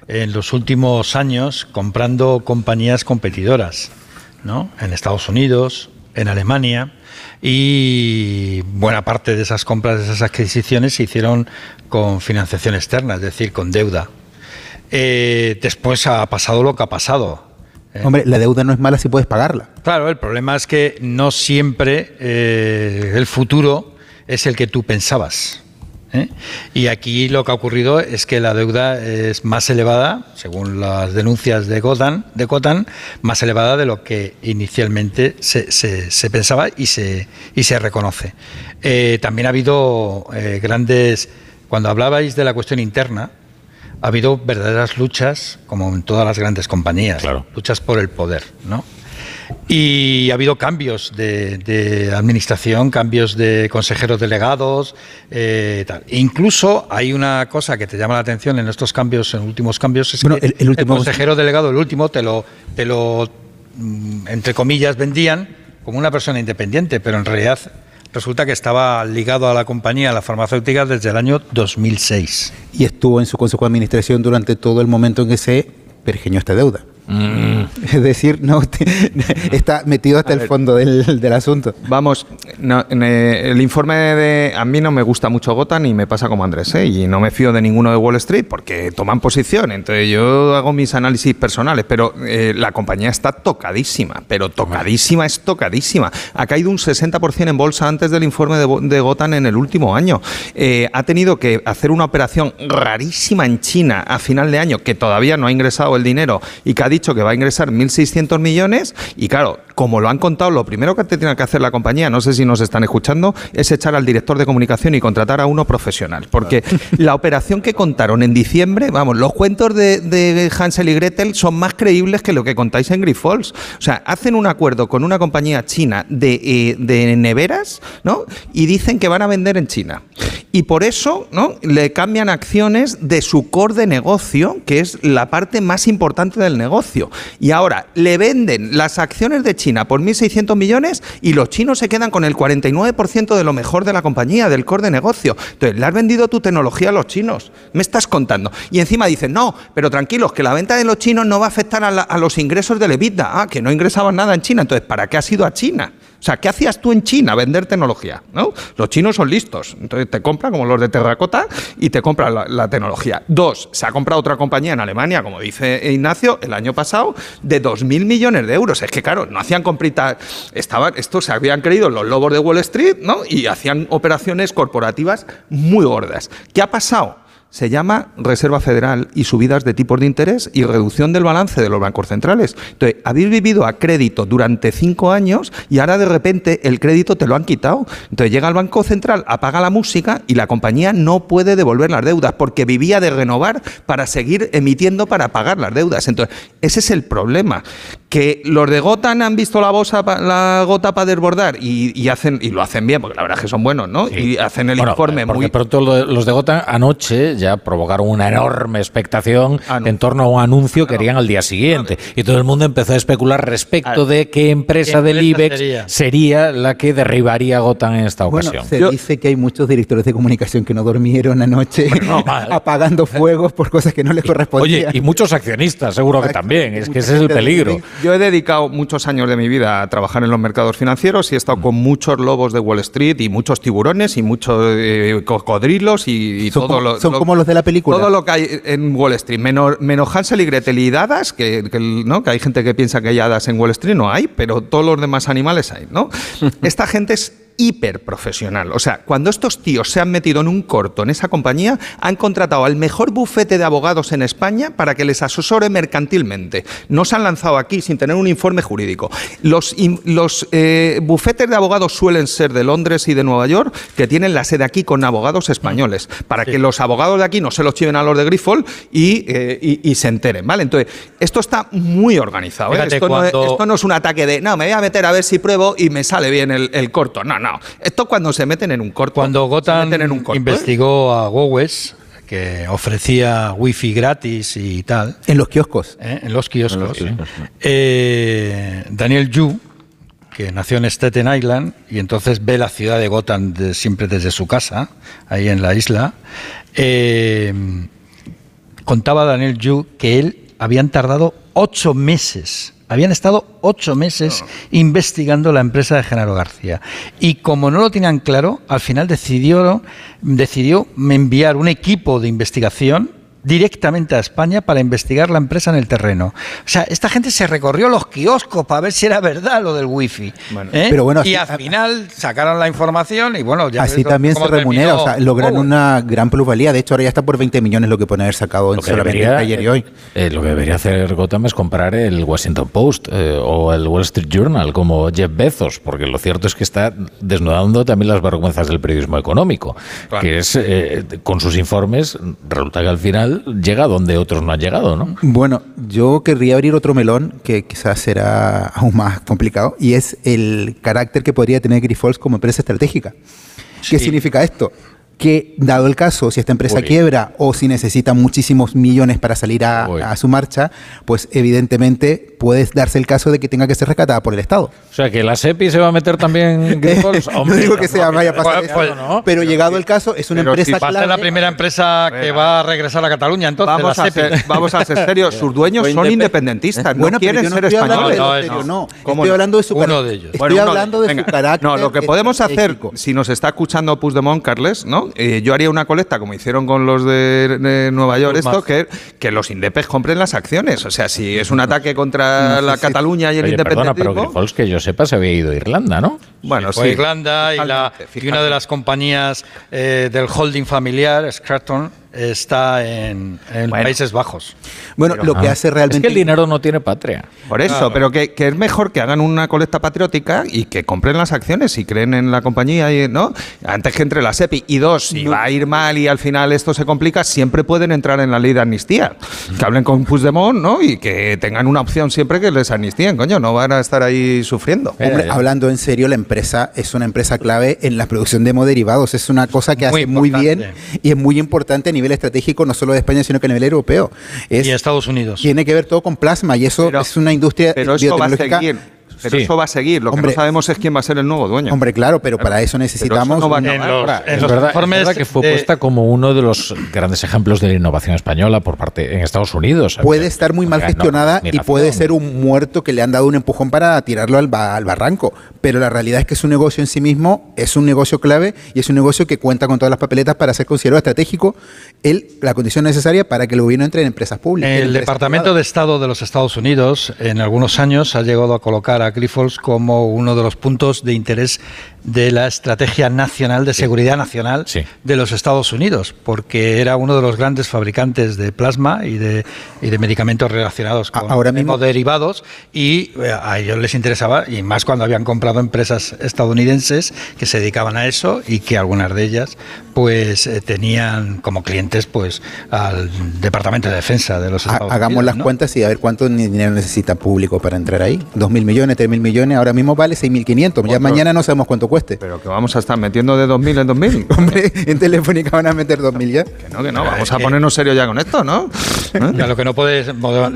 S3: en los últimos años comprando compañías competidoras, ¿no? En Estados Unidos, en Alemania y buena parte de esas compras, de esas adquisiciones se hicieron con financiación externa, es decir, con deuda. Eh, después ha pasado lo que ha pasado.
S61: ¿Eh? Hombre, la deuda no es mala si puedes pagarla.
S3: Claro, el problema es que no siempre eh, el futuro es el que tú pensabas. ¿eh? Y aquí lo que ha ocurrido es que la deuda es más elevada, según las denuncias de Gotan, de Cotan, más elevada de lo que inicialmente se, se, pensaba y se, y se reconoce. también ha habido grandes, cuando hablabais de la cuestión interna, ha habido verdaderas luchas, como en todas las grandes compañías, luchas por el poder, ¿no? Y ha habido cambios de, administración, cambios de consejeros delegados, eh, tal. E incluso hay una cosa que te llama la atención en estos cambios, en últimos cambios, es que el, último... consejero delegado, el último, te lo, te lo, mm, entre comillas, vendían como una persona independiente, pero en realidad resulta que estaba ligado a la compañía, a la farmacéutica, desde el año 2006.
S61: Y estuvo en su consejo de administración durante todo el momento en que se pergeñó esta deuda. Mm. Es decir, no está metido hasta el fondo del, asunto.
S62: Vamos, el informe de. A mí no me gusta mucho Gotan y me pasa como Andrés, ¿eh? y no me fío de ninguno de Wall Street porque toman posición. Entonces yo hago mis análisis personales, pero eh, la compañía está tocadísima, pero tocadísima es tocadísima. Ha caído un 60% en bolsa antes del informe de, Gotan en el último año. Eh, ha tenido que hacer una operación rarísima en China a final de año que todavía no ha ingresado el dinero y que ha dicho que va a ingresar 1.600 millones y claro, como lo han contado, lo primero que tiene que hacer la compañía, no sé si nos están escuchando, es echar al director de comunicación y contratar a uno profesional. Porque la operación que contaron en diciembre, vamos, los cuentos de, Hansel y Gretel son más creíbles que lo que contáis en Grifols. O sea, hacen un acuerdo con una compañía china de, eh, de neveras, ¿no? Y dicen que van a vender en China. Y por eso, ¿no? Le cambian acciones de su core de negocio, que es la parte más importante del negocio. Y ahora le venden las acciones de China por 1.600 millones y los chinos se quedan con el 49% de lo mejor de la compañía, del core de negocio. Entonces, le has vendido tu tecnología a los chinos. Me estás contando. Y encima dicen, no, pero tranquilos, que la venta de los chinos no va a afectar a, los ingresos de EBITDA. Ah, que no ingresaban nada en China. Entonces, ¿para qué ha sido a China? O sea, ¿qué hacías tú en China? Vender tecnología, ¿no? Los chinos son listos. Entonces te compran como los de terracota y te compran la, tecnología. Dos, se ha comprado otra compañía en Alemania, como dice Ignacio, el año pasado, de 2.000 millones de euros. Es que, claro, no hacían compritas. Estaban, estos se habían creído los lobos de Wall Street, ¿no? Y hacían operaciones corporativas muy gordas. ¿Qué ha pasado? Se llama Reserva Federal y subidas de tipos de interés y reducción del balance de los bancos centrales. Entonces, habéis vivido a crédito durante cinco años y ahora de repente el crédito te lo han quitado. Entonces llega el Banco Central, apaga la música y la compañía no puede devolver las deudas porque vivía de renovar para seguir emitiendo para pagar las deudas. Entonces, ese es el problema. Que los de Gotan han visto la, bosa pa- la gota para desbordar y, y hacen y lo hacen bien, porque la verdad es que son buenos, ¿no? Y hacen el
S2: Bueno,
S62: informe
S2: porque
S62: muy
S2: pronto los de Gotham anoche ya provocaron una enorme expectación
S62: Ah,
S2: en torno a un anuncio que harían al día siguiente. Y todo el mundo empezó a especular respecto de qué empresa
S3: ¿Qué
S2: del
S3: empresa
S2: IBEX
S3: sería?
S2: sería? la que derribaría a Gotham en esta
S61: Bueno,
S2: ocasión.
S61: se dice que hay muchos directores de comunicación que no durmieron anoche
S2: normal.
S61: apagando fuegos por cosas que no les
S2: Oye,
S61: correspondían.
S2: y muchos accionistas, seguro que también. Es que ese es el peligro.
S62: Yo he dedicado muchos años de mi vida a trabajar en los mercados financieros y he estado con muchos lobos de Wall Street y muchos tiburones y muchos eh, cocodrilos y, y
S61: Son
S62: todo
S61: como-
S62: lo,
S61: son
S62: lo-
S61: como los de la película.
S62: Todo lo que hay en Wall Street, menos, menos Hansel y Gretel y hadas, que, ¿no? que hay gente que piensa que hay hadas en Wall Street, no hay, pero todos los demás animales hay. ¿no? Esta gente es hiper profesional. O sea, cuando estos tíos se han metido en un corto en esa compañía, han contratado al mejor bufete de abogados en España para que les asesore mercantilmente. No se han lanzado aquí sin tener un informe jurídico. Los, los eh, bufetes de abogados suelen ser de Londres y de Nueva York, que tienen la sede aquí con abogados españoles, para que los abogados de aquí no se los chiven a los de Grifold y, eh, y- y se enteren. ¿vale? Entonces, esto está muy organizado. ¿eh?
S3: Fíjate,
S62: Esto, no es, esto no es un ataque de, no, me voy a meter a ver si pruebo y me sale bien el, el corto. No, no. Esto cuando se meten en un corto.
S3: Cuando
S62: se
S3: Gotham
S62: meten en un corto, ¿eh?
S3: investigó a Gowes, que ofrecía wifi gratis y tal.
S61: En los kioscos.
S3: ¿eh? En los kioscos.
S62: En los kioscos,
S3: eh, Daniel Yu, que nació en Staten Island y entonces ve la ciudad de Gotham de- siempre desde su casa, ahí en la isla, eh, contaba Daniel Yu que él habían tardado ocho meses. Habían estado ocho meses investigando la empresa de Genaro García. Y como no lo tenían claro, al final decidió, decidió enviar un equipo de investigación directamente a España para investigar la empresa en el terreno. O sea, esta gente se recorrió los kioscos para ver si era verdad lo del wifi. ¿eh?
S61: Pero bueno,
S3: y al final sacaron la información y bueno, ya
S61: Así también se remunera, o sea, logran una gran plusvalía. De hecho, ahora ya está por 20 millones lo que pueden haber sacado en solamente
S2: debería,
S61: ayer y hoy.
S2: eh, lo que debería hacer Gotham es comprar el Washington Post eh, o el Wall Street Journal como Jeff Bezos, porque lo cierto es que está desnudando también las vergüenzas del periodismo económico,
S62: Claro.
S2: que es, eh, con sus informes, resulta que al final llega donde otros no han llegado, ¿no?
S61: Bueno, yo querría abrir otro melón que quizás será aún más complicado y es el carácter que podría tener Grifols como empresa estratégica. ¿Qué significa esto? Que dado el caso, si esta empresa
S2: Uy.
S61: quiebra o si necesita muchísimos millones para salir a, su marcha, pues evidentemente puede darse el caso de que tenga que ser rescatada por el Estado.
S2: O sea, que la SEPI se va a meter también en Grifols.
S61: no digo que sea vaya a pasar
S3: Pues-
S61: eso,
S3: pues-
S61: pero llegado el caso es una
S62: pero
S61: empresa
S62: si
S3: Va a ser la
S61: clave.
S3: primera empresa que va a regresar a Cataluña, entonces
S62: Vamos
S3: la
S62: a,
S3: SEPI.
S62: ser, vamos a ser serios. Sus dueños son independentistas, no
S61: Bueno, pero
S62: quieren
S61: yo no
S62: ser españoles.
S61: de
S3: No, no,
S61: no.
S62: ¿Cómo
S61: Estoy
S62: no?
S61: hablando de su
S3: ellos.
S61: Estoy hablando de su carácter.
S62: No, lo que podemos hacer, si nos está escuchando Puigdemont, Carles, ¿no? Eh, yo haría una colecta, como hicieron con los de, de Nueva York, esto,
S3: más.
S62: que, que los indepes compren las acciones. O sea, si es un ataque contra
S61: No
S62: la Cataluña y el
S2: Oye, perdona, pero
S62: independentismo...
S2: Grifols, que yo sepa, se había ido a Irlanda, ¿no?
S62: bueno,
S3: Fue
S62: sí.
S3: Irlanda y, la, una de las compañías eh, del holding familiar, Scratton, está en, en
S62: Bueno.
S3: Países Bajos.
S61: Bueno, lo que
S2: Ah.
S61: hace
S2: Es
S61: realmente
S2: que el dinero no tiene patria.
S62: Por eso,
S3: Claro.
S62: pero que, que es mejor que hagan una colecta patriótica y que compren las acciones y creen en la compañía, y, ¿no? Antes que entre la SEPI. Y dos, si va a ir mal y al final esto se complica, siempre pueden entrar en la ley de amnistía. Que hablen con Puigdemont, ¿no? Y que tengan una opción siempre que les amnistíen, coño, no van a estar ahí sufriendo.
S61: Hombre, hablando en serio, la empresa es una empresa clave en la producción de hemoderivados. Es una cosa que
S3: Muy
S61: hace muy bien
S3: importante.
S61: y es muy importante a nivel estratégico, no solo de España, sino que a nivel europeo. Es-
S3: y Estados Unidos.
S61: tiene que ver todo con plasma y eso
S62: Pero-
S61: es una industria
S62: pero eso va a
S61: biotecnológica.
S62: Pero
S61: Sí.
S62: eso va a seguir. Lo que
S61: Hombre.
S62: no sabemos es quién va a ser el nuevo dueño.
S61: Hombre, claro, pero para eso
S62: Pero
S61: necesitamos.
S62: eso no va a
S61: un-
S62: acabar.
S2: Ahora,
S3: en
S2: es,
S3: los
S2: verdad, es
S3: informes
S2: verdad que fue
S3: de-
S2: puesta como uno de los grandes ejemplos de la innovación española por parte en Estados Unidos.
S61: puede estar muy mal gestionada y
S2: admiración.
S61: puede ser un muerto que le han dado un empujón para tirarlo al, ba- al barranco. Pero la realidad es que su negocio en sí mismo es un negocio clave y es un negocio que cuenta con todas las papeletas para ser considerado estratégico, el, la condición necesaria para que el gobierno entre en empresas públicas. en
S3: El
S61: empresas
S3: Departamento
S61: privadas.
S3: de Estado de los Estados Unidos en algunos años ha llegado a colocar a Grifols como uno de los puntos de interés de la Estrategia Nacional de Seguridad Nacional de los Estados Unidos, porque era uno de los grandes fabricantes de plasma y de, y de medicamentos relacionados con
S61: ahora mismo-
S3: derivados y eh, a ellos les interesaba, y más cuando habían comprado empresas estadounidenses que se dedicaban a eso y que algunas de ellas pues eh, tenían como clientes pues al Departamento de Defensa de los Estados
S61: hagamos
S3: Unidos,
S61: las
S3: ¿no?
S61: cuentas y a ver cuánto dinero necesita público para entrar ahí. ¿Dos mil millones, tres mil millones? Ahora mismo vale 6.500. Ya mañana no sabemos cuánto cueste.
S62: Pero que vamos a estar metiendo de 2000 en 2000.
S61: Hombre, en Telefónica van a meter 2.000 ya.
S62: Que no, que no, vamos a ponernos serios ya con esto, ¿no?
S3: Ya, lo que no puedes, lo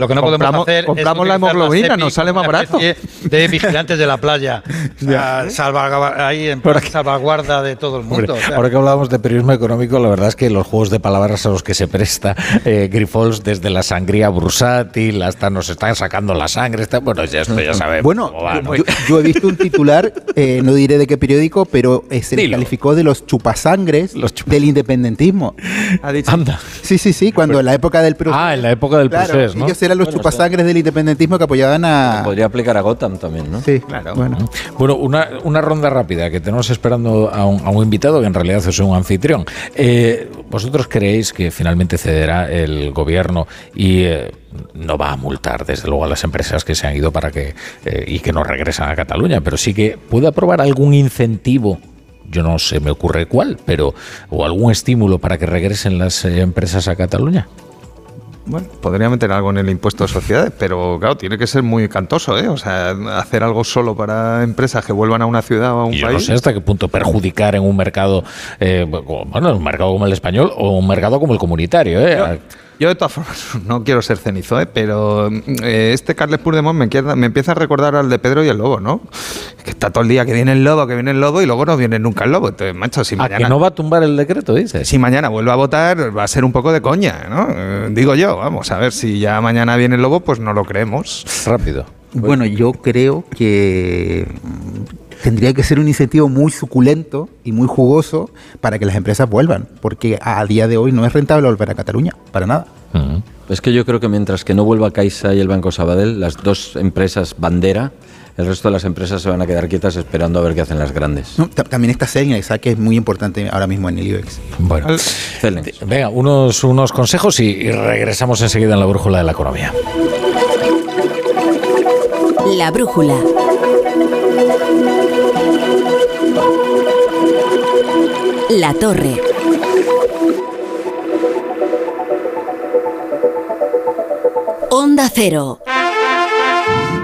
S3: que no podemos
S62: Compramos-
S3: hacer
S62: compramos
S3: es
S62: la hemoglobina,
S3: CEPI
S62: nos sale más barato.
S3: De vigilantes de la playa, salvaguarda- ahí en plan salvaguarda de todo el
S2: Hombre,
S3: mundo. o sea.
S2: ahora que hablábamos de periodismo económico, la verdad es que los juegos de palabras a los que se presta eh, Grifols, desde la sangría bursátil hasta nos están sacando la sangre, está, bueno, ya esto ya sabemos.
S61: Bueno,
S2: cómo va, ¿no?
S61: yo, yo he visto un titular, eh, no diré de qué periódico, pero eh, se le
S2: Dilo.
S61: calificó de los chupasangres del independentismo.
S2: Anda.
S61: Sí, sí, sí, cuando en la época del procés.
S2: Ah, en la época del
S61: Claro,
S2: procés, ¿no?
S61: ellos eran los
S60: Bueno,
S61: chupasangres del independentismo que apoyaban a...
S60: Podría aplicar a Gotham también, ¿no?
S61: Sí, claro. Bueno.
S2: Bueno, una, una ronda rápida, que tenemos esperando a un, a un invitado que en realidad es un anfitrión. Eh, ¿Vosotros creéis que finalmente cederá el gobierno y eh, no va a multar, desde luego, a las empresas que se han ido para que eh, y que no regresan a Cataluña, pero sí que puede aprobar algún incentivo? Yo no se me ocurre cuál, pero o algún estímulo para que regresen las eh, empresas a Cataluña.
S62: Bueno, podría meter algo en el impuesto de sociedades, pero claro, tiene que ser muy cantoso, ¿eh? O sea, hacer algo solo para empresas que vuelvan a una ciudad o a un
S2: yo no
S62: país.
S2: sé hasta qué punto perjudicar en un mercado, eh, bueno, en un mercado como el español o un mercado como el comunitario. ¿eh?
S62: Yo de todas formas no quiero ser cenizo, ¿eh? pero eh, este Carles Puigdemont me, queda- me empieza a recordar al de Pedro y el Lobo, ¿no? Que está todo el día que viene el Lobo, que viene el Lobo y luego no viene nunca el Lobo. Entonces, macho, si
S2: ¿A
S62: mañana...
S2: que no va a tumbar el decreto, dices?
S62: Si mañana vuelve a votar, va a ser un poco de coña, ¿no? Eh, digo yo, vamos, a ver si ya mañana viene el Lobo, pues no lo creemos.
S2: Rápido.
S61: Bueno, yo creo que mm, tendría que ser un incentivo muy suculento y muy jugoso para que las empresas vuelvan, porque a día de hoy no es rentable volver a Cataluña, para nada.
S60: Es que yo creo que mientras que no vuelva Caixa y el Banco Sabadell, las dos empresas bandera, el resto de las empresas se van a quedar quietas esperando a ver qué hacen las grandes.
S61: No, ta- también está Celnex, que es muy importante ahora mismo en el IBEX.
S2: Bueno, venga, unos, unos consejos y, y regresamos enseguida en la brújula de la economía.
S1: La brújula. La torre. Onda Cero.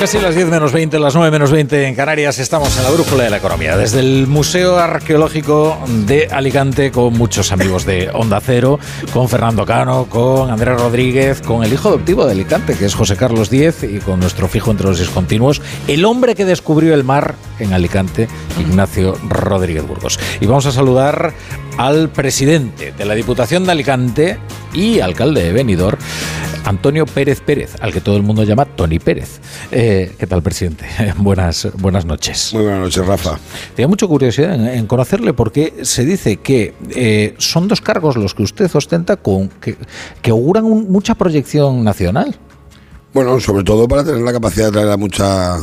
S2: Casi las 10 menos 20, las 9 menos 20 en Canarias, estamos en la brújula de la economía. Desde el Museo Arqueológico de Alicante, con muchos amigos de Onda Cero, con Fernando Cano, con Andrés Rodríguez, con el hijo adoptivo de Alicante, que es José Carlos Díez, y con nuestro fijo entre los discontinuos, el hombre que descubrió el mar en Alicante, Ignacio Rodríguez Burgos. Y vamos a saludar al presidente de la Diputación de Alicante y alcalde de Benidorm, Antonio Pérez Pérez, al que todo el mundo llama Tony Pérez. Eh, ¿Qué tal, presidente? buenas, buenas noches.
S69: Muy buenas noches, Rafa.
S2: Tenía mucha curiosidad en, en conocerle porque se dice que eh, son dos cargos los que usted ostenta con que, que auguran un- mucha proyección nacional.
S69: Bueno, sobre todo para tener la capacidad de traer a, mucha,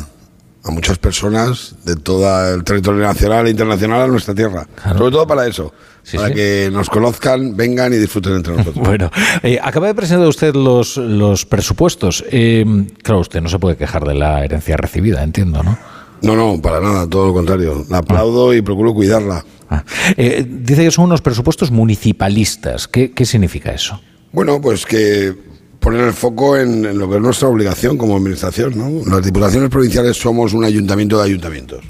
S69: a muchas personas de todo el territorio nacional e internacional a nuestra tierra. Sobre todo para eso, para
S2: sí.
S69: que nos conozcan, vengan y disfruten entre nosotros.
S2: Bueno, eh, acaba de presentar usted los, los presupuestos. Eh, claro, usted no se puede quejar de la herencia recibida, entiendo, ¿no?
S69: No, no, para nada, todo lo contrario. La aplaudo y procuro cuidarla.
S2: Eh, dice que son unos presupuestos municipalistas. ¿Qué, qué significa eso?
S69: Bueno, pues que poner el foco en, lo que es nuestra obligación como administración. ¿no? Las diputaciones provinciales somos un ayuntamiento de ayuntamientos.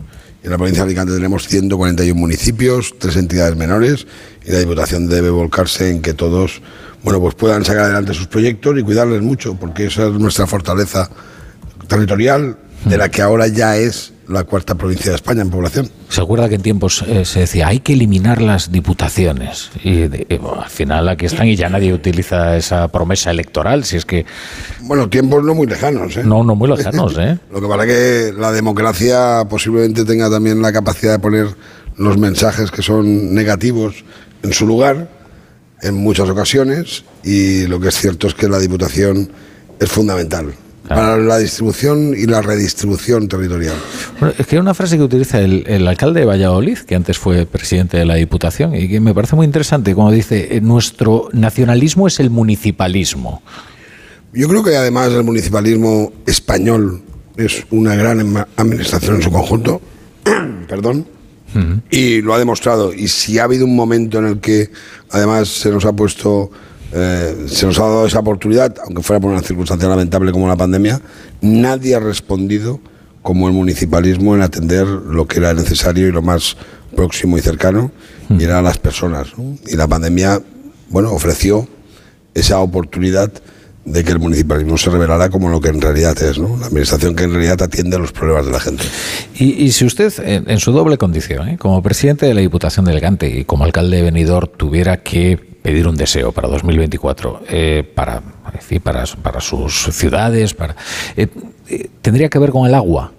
S69: En la provincia de Alicante tenemos 141 municipios, tres entidades menores, y la Diputación debe volcarse en que todos bueno, pues puedan sacar adelante sus proyectos y cuidarles mucho, porque esa es nuestra fortaleza territorial, de la que ahora ya es la cuarta provincia de España en población.
S2: ¿Se acuerda que en tiempos eh, se decía hay que eliminar las diputaciones? Y, de- y, bueno, al final aquí están y ya nadie utiliza esa promesa electoral, si es que...
S69: Bueno, tiempos no muy lejanos, ¿eh?
S2: No, no muy lejanos, ¿eh?
S69: Lo que pasa es que la democracia posiblemente tenga también la capacidad de poner los mensajes que son negativos en su lugar en muchas ocasiones y lo que es cierto es que la Diputación es fundamental para la distribución y la redistribución territorial.
S2: Bueno, es que hay una frase que utiliza el, el alcalde de Valladolid, que antes fue presidente de la Diputación, y que me parece muy interesante, como dice, eh, nuestro nacionalismo es el municipalismo.
S69: Yo creo que además el municipalismo español es una gran administración en su conjunto. Perdón. Y lo ha demostrado. Y si ha habido un momento en el que además se nos ha puesto, eh, se nos ha dado esa oportunidad, aunque fuera por una circunstancia lamentable como la pandemia, nadie ha respondido como el municipalismo en atender lo que era necesario y lo más próximo y cercano, y era a las personas. Y la pandemia, bueno, ofreció esa oportunidad de que el municipalismo se revelara como lo que en realidad es, ¿no? La administración que en realidad atiende los problemas de la gente.
S2: Y, y si usted, en, en su doble condición, ¿eh? como presidente de la Diputación de Alicante y como alcalde de Benidorm, tuviera que pedir un deseo para 2024, eh, para, para, para sus ciudades, para, eh, eh, tendría que ver con el agua,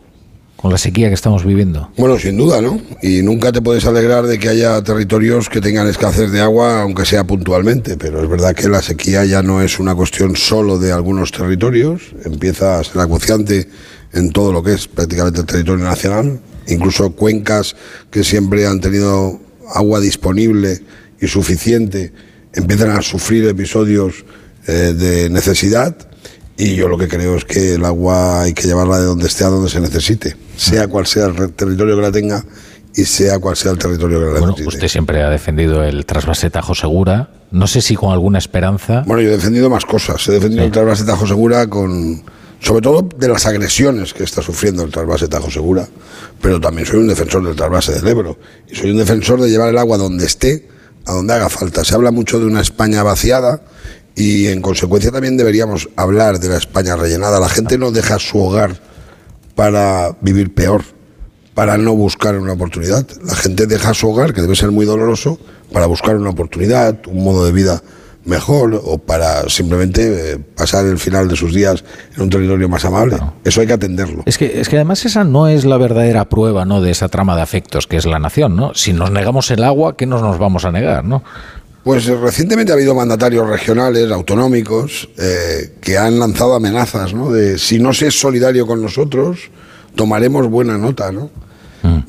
S2: con la sequía que estamos viviendo.
S69: Bueno, sin duda, ¿no? Y nunca te puedes alegrar de que haya territorios que tengan escasez de agua, aunque sea puntualmente, pero es verdad que la sequía ya no es una cuestión solo de algunos territorios, empieza a ser acuciante en todo lo que es prácticamente el territorio nacional, incluso cuencas que siempre han tenido agua disponible y suficiente, empiezan a sufrir episodios eh, de necesidad y yo lo que creo es que el agua hay que llevarla de donde esté a donde se necesite, sea cual sea el territorio que la tenga y sea cual sea el territorio que la
S2: Bueno,
S69: necesite.
S2: usted siempre ha defendido el trasvase Tajo Segura, no sé si con alguna esperanza.
S69: Bueno, yo he defendido más cosas. He defendido el trasvase Tajo Segura con, sobre todo de las agresiones que está sufriendo el trasvase Tajo Segura, pero también soy un defensor del trasvase del Ebro y soy un defensor de llevar el agua donde esté, a donde haga falta. Se habla mucho de una España vaciada y en consecuencia también deberíamos hablar de la España rellenada. La gente no deja su hogar para vivir peor, para no buscar una oportunidad. La gente deja su hogar, que debe ser muy doloroso, para buscar una oportunidad, un modo de vida mejor o para simplemente eh, pasar el final de sus días en un territorio más amable. Eso hay que atenderlo.
S2: Es que, es que además esa no es la verdadera prueba ¿no? de esa trama de afectos que es la nación. ¿no? Si nos negamos el agua, ¿qué nos, nos vamos a negar? ¿no?
S69: Pues eh, recientemente ha habido mandatarios regionales, autonómicos, eh, que han lanzado amenazas, ¿no? De si no se es solidario con nosotros, tomaremos buena nota, ¿no?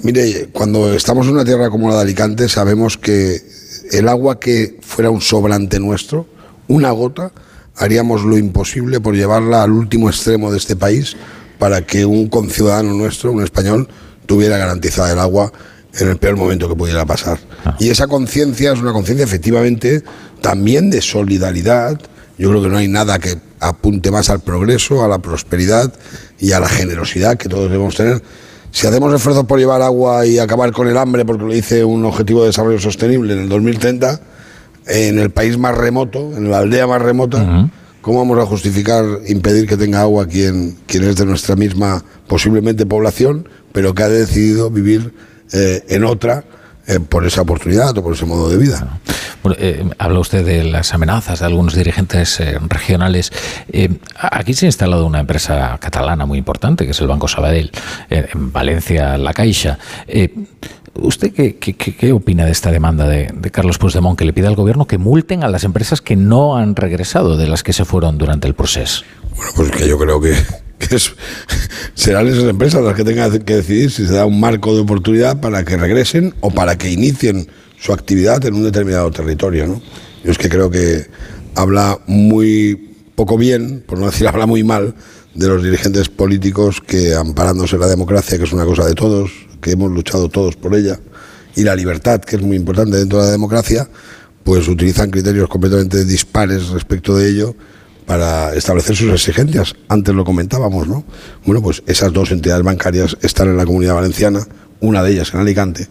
S69: Mire, cuando estamos en una tierra como la de Alicante, sabemos que el agua que fuera un sobrante nuestro, una gota, haríamos lo imposible por llevarla al último extremo de este país para que un conciudadano nuestro, un español, tuviera garantizada el agua en el peor momento que pudiera pasar. Y esa conciencia es una conciencia efectivamente también de solidaridad. Yo creo que no hay nada que apunte más al progreso, a la prosperidad y a la generosidad que todos debemos tener. Si hacemos esfuerzos por llevar agua y acabar con el hambre, porque lo dice un objetivo de desarrollo sostenible en el 2030, en el país más remoto, en la aldea más remota, ¿cómo vamos a justificar impedir que tenga agua quien, quien es de nuestra misma, posiblemente, población, pero que ha decidido vivir eh, en otra? Eh, por esa oportunidad o por ese modo de vida.
S2: Bueno, eh, habla usted de las amenazas de algunos dirigentes eh, regionales. Aquí se ha instalado una empresa catalana muy importante, que es el Banco Sabadell, en Valencia, La Caixa. ¿Usted qué, qué- qué- qué opina de esta demanda de, de Carlos Puigdemont que le pide al gobierno que multen a las empresas que no han regresado de las que se fueron durante el proceso?
S69: Bueno, pues que yo creo que, que serán esas empresas las que tengan que decidir si se da un marco de oportunidad para que regresen o para que inicien su actividad en un determinado territorio. ¿no? Yo es que creo que habla muy poco bien, por no decir habla muy mal, de los dirigentes políticos que amparándose la democracia, que es una cosa de todos, que hemos luchado todos por ella, y la libertad, que es muy importante dentro de la democracia, pues utilizan criterios completamente dispares respecto de ello para establecer sus exigencias. Antes lo comentábamos, ¿no? Bueno, pues esas dos entidades bancarias están en la comunidad valenciana, una de ellas en Alicante,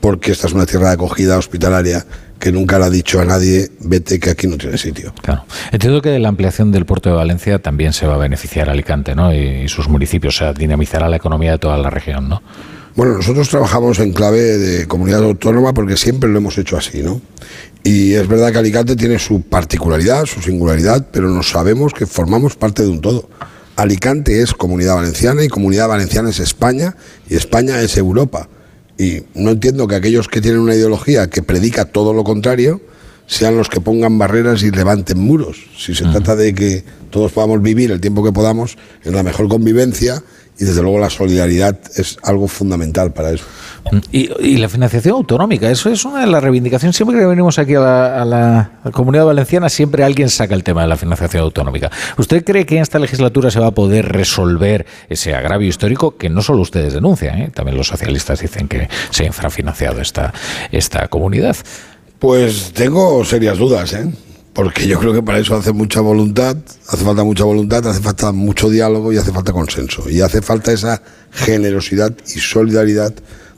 S69: porque esta es una tierra de acogida hospitalaria que nunca le ha dicho a nadie, vete que aquí no tiene sitio.
S2: Claro. Entiendo que la ampliación del puerto de Valencia también se va a beneficiar a Alicante ¿no? y, y sus municipios, o sea, dinamizará la economía de toda la región, ¿no?
S69: Bueno, nosotros trabajamos en clave de comunidad autónoma porque siempre lo hemos hecho así, ¿no? Y es verdad que Alicante tiene su particularidad, su singularidad, pero nos sabemos que formamos parte de un todo. Alicante es comunidad valenciana y comunidad valenciana es España y España es Europa. Y no entiendo que aquellos que tienen una ideología que predica todo lo contrario sean los que pongan barreras y levanten muros. Si se trata de que todos podamos vivir el tiempo que podamos en la mejor convivencia y desde luego la solidaridad es algo fundamental para eso.
S2: Y, y la financiación autonómica, eso es una de las reivindicaciones. Siempre que venimos aquí a la, a la comunidad valenciana, siempre alguien saca el tema de la financiación autonómica. ¿Usted cree que en esta legislatura se va a poder resolver ese agravio histórico que no solo ustedes denuncian, ¿eh? también los socialistas dicen que se ha infrafinanciado esta, esta comunidad?
S69: Pues tengo serias dudas, ¿eh? Porque yo creo que para eso hace mucha voluntad, hace falta mucha voluntad, hace falta mucho diálogo y hace falta consenso. Y hace falta esa generosidad y solidaridad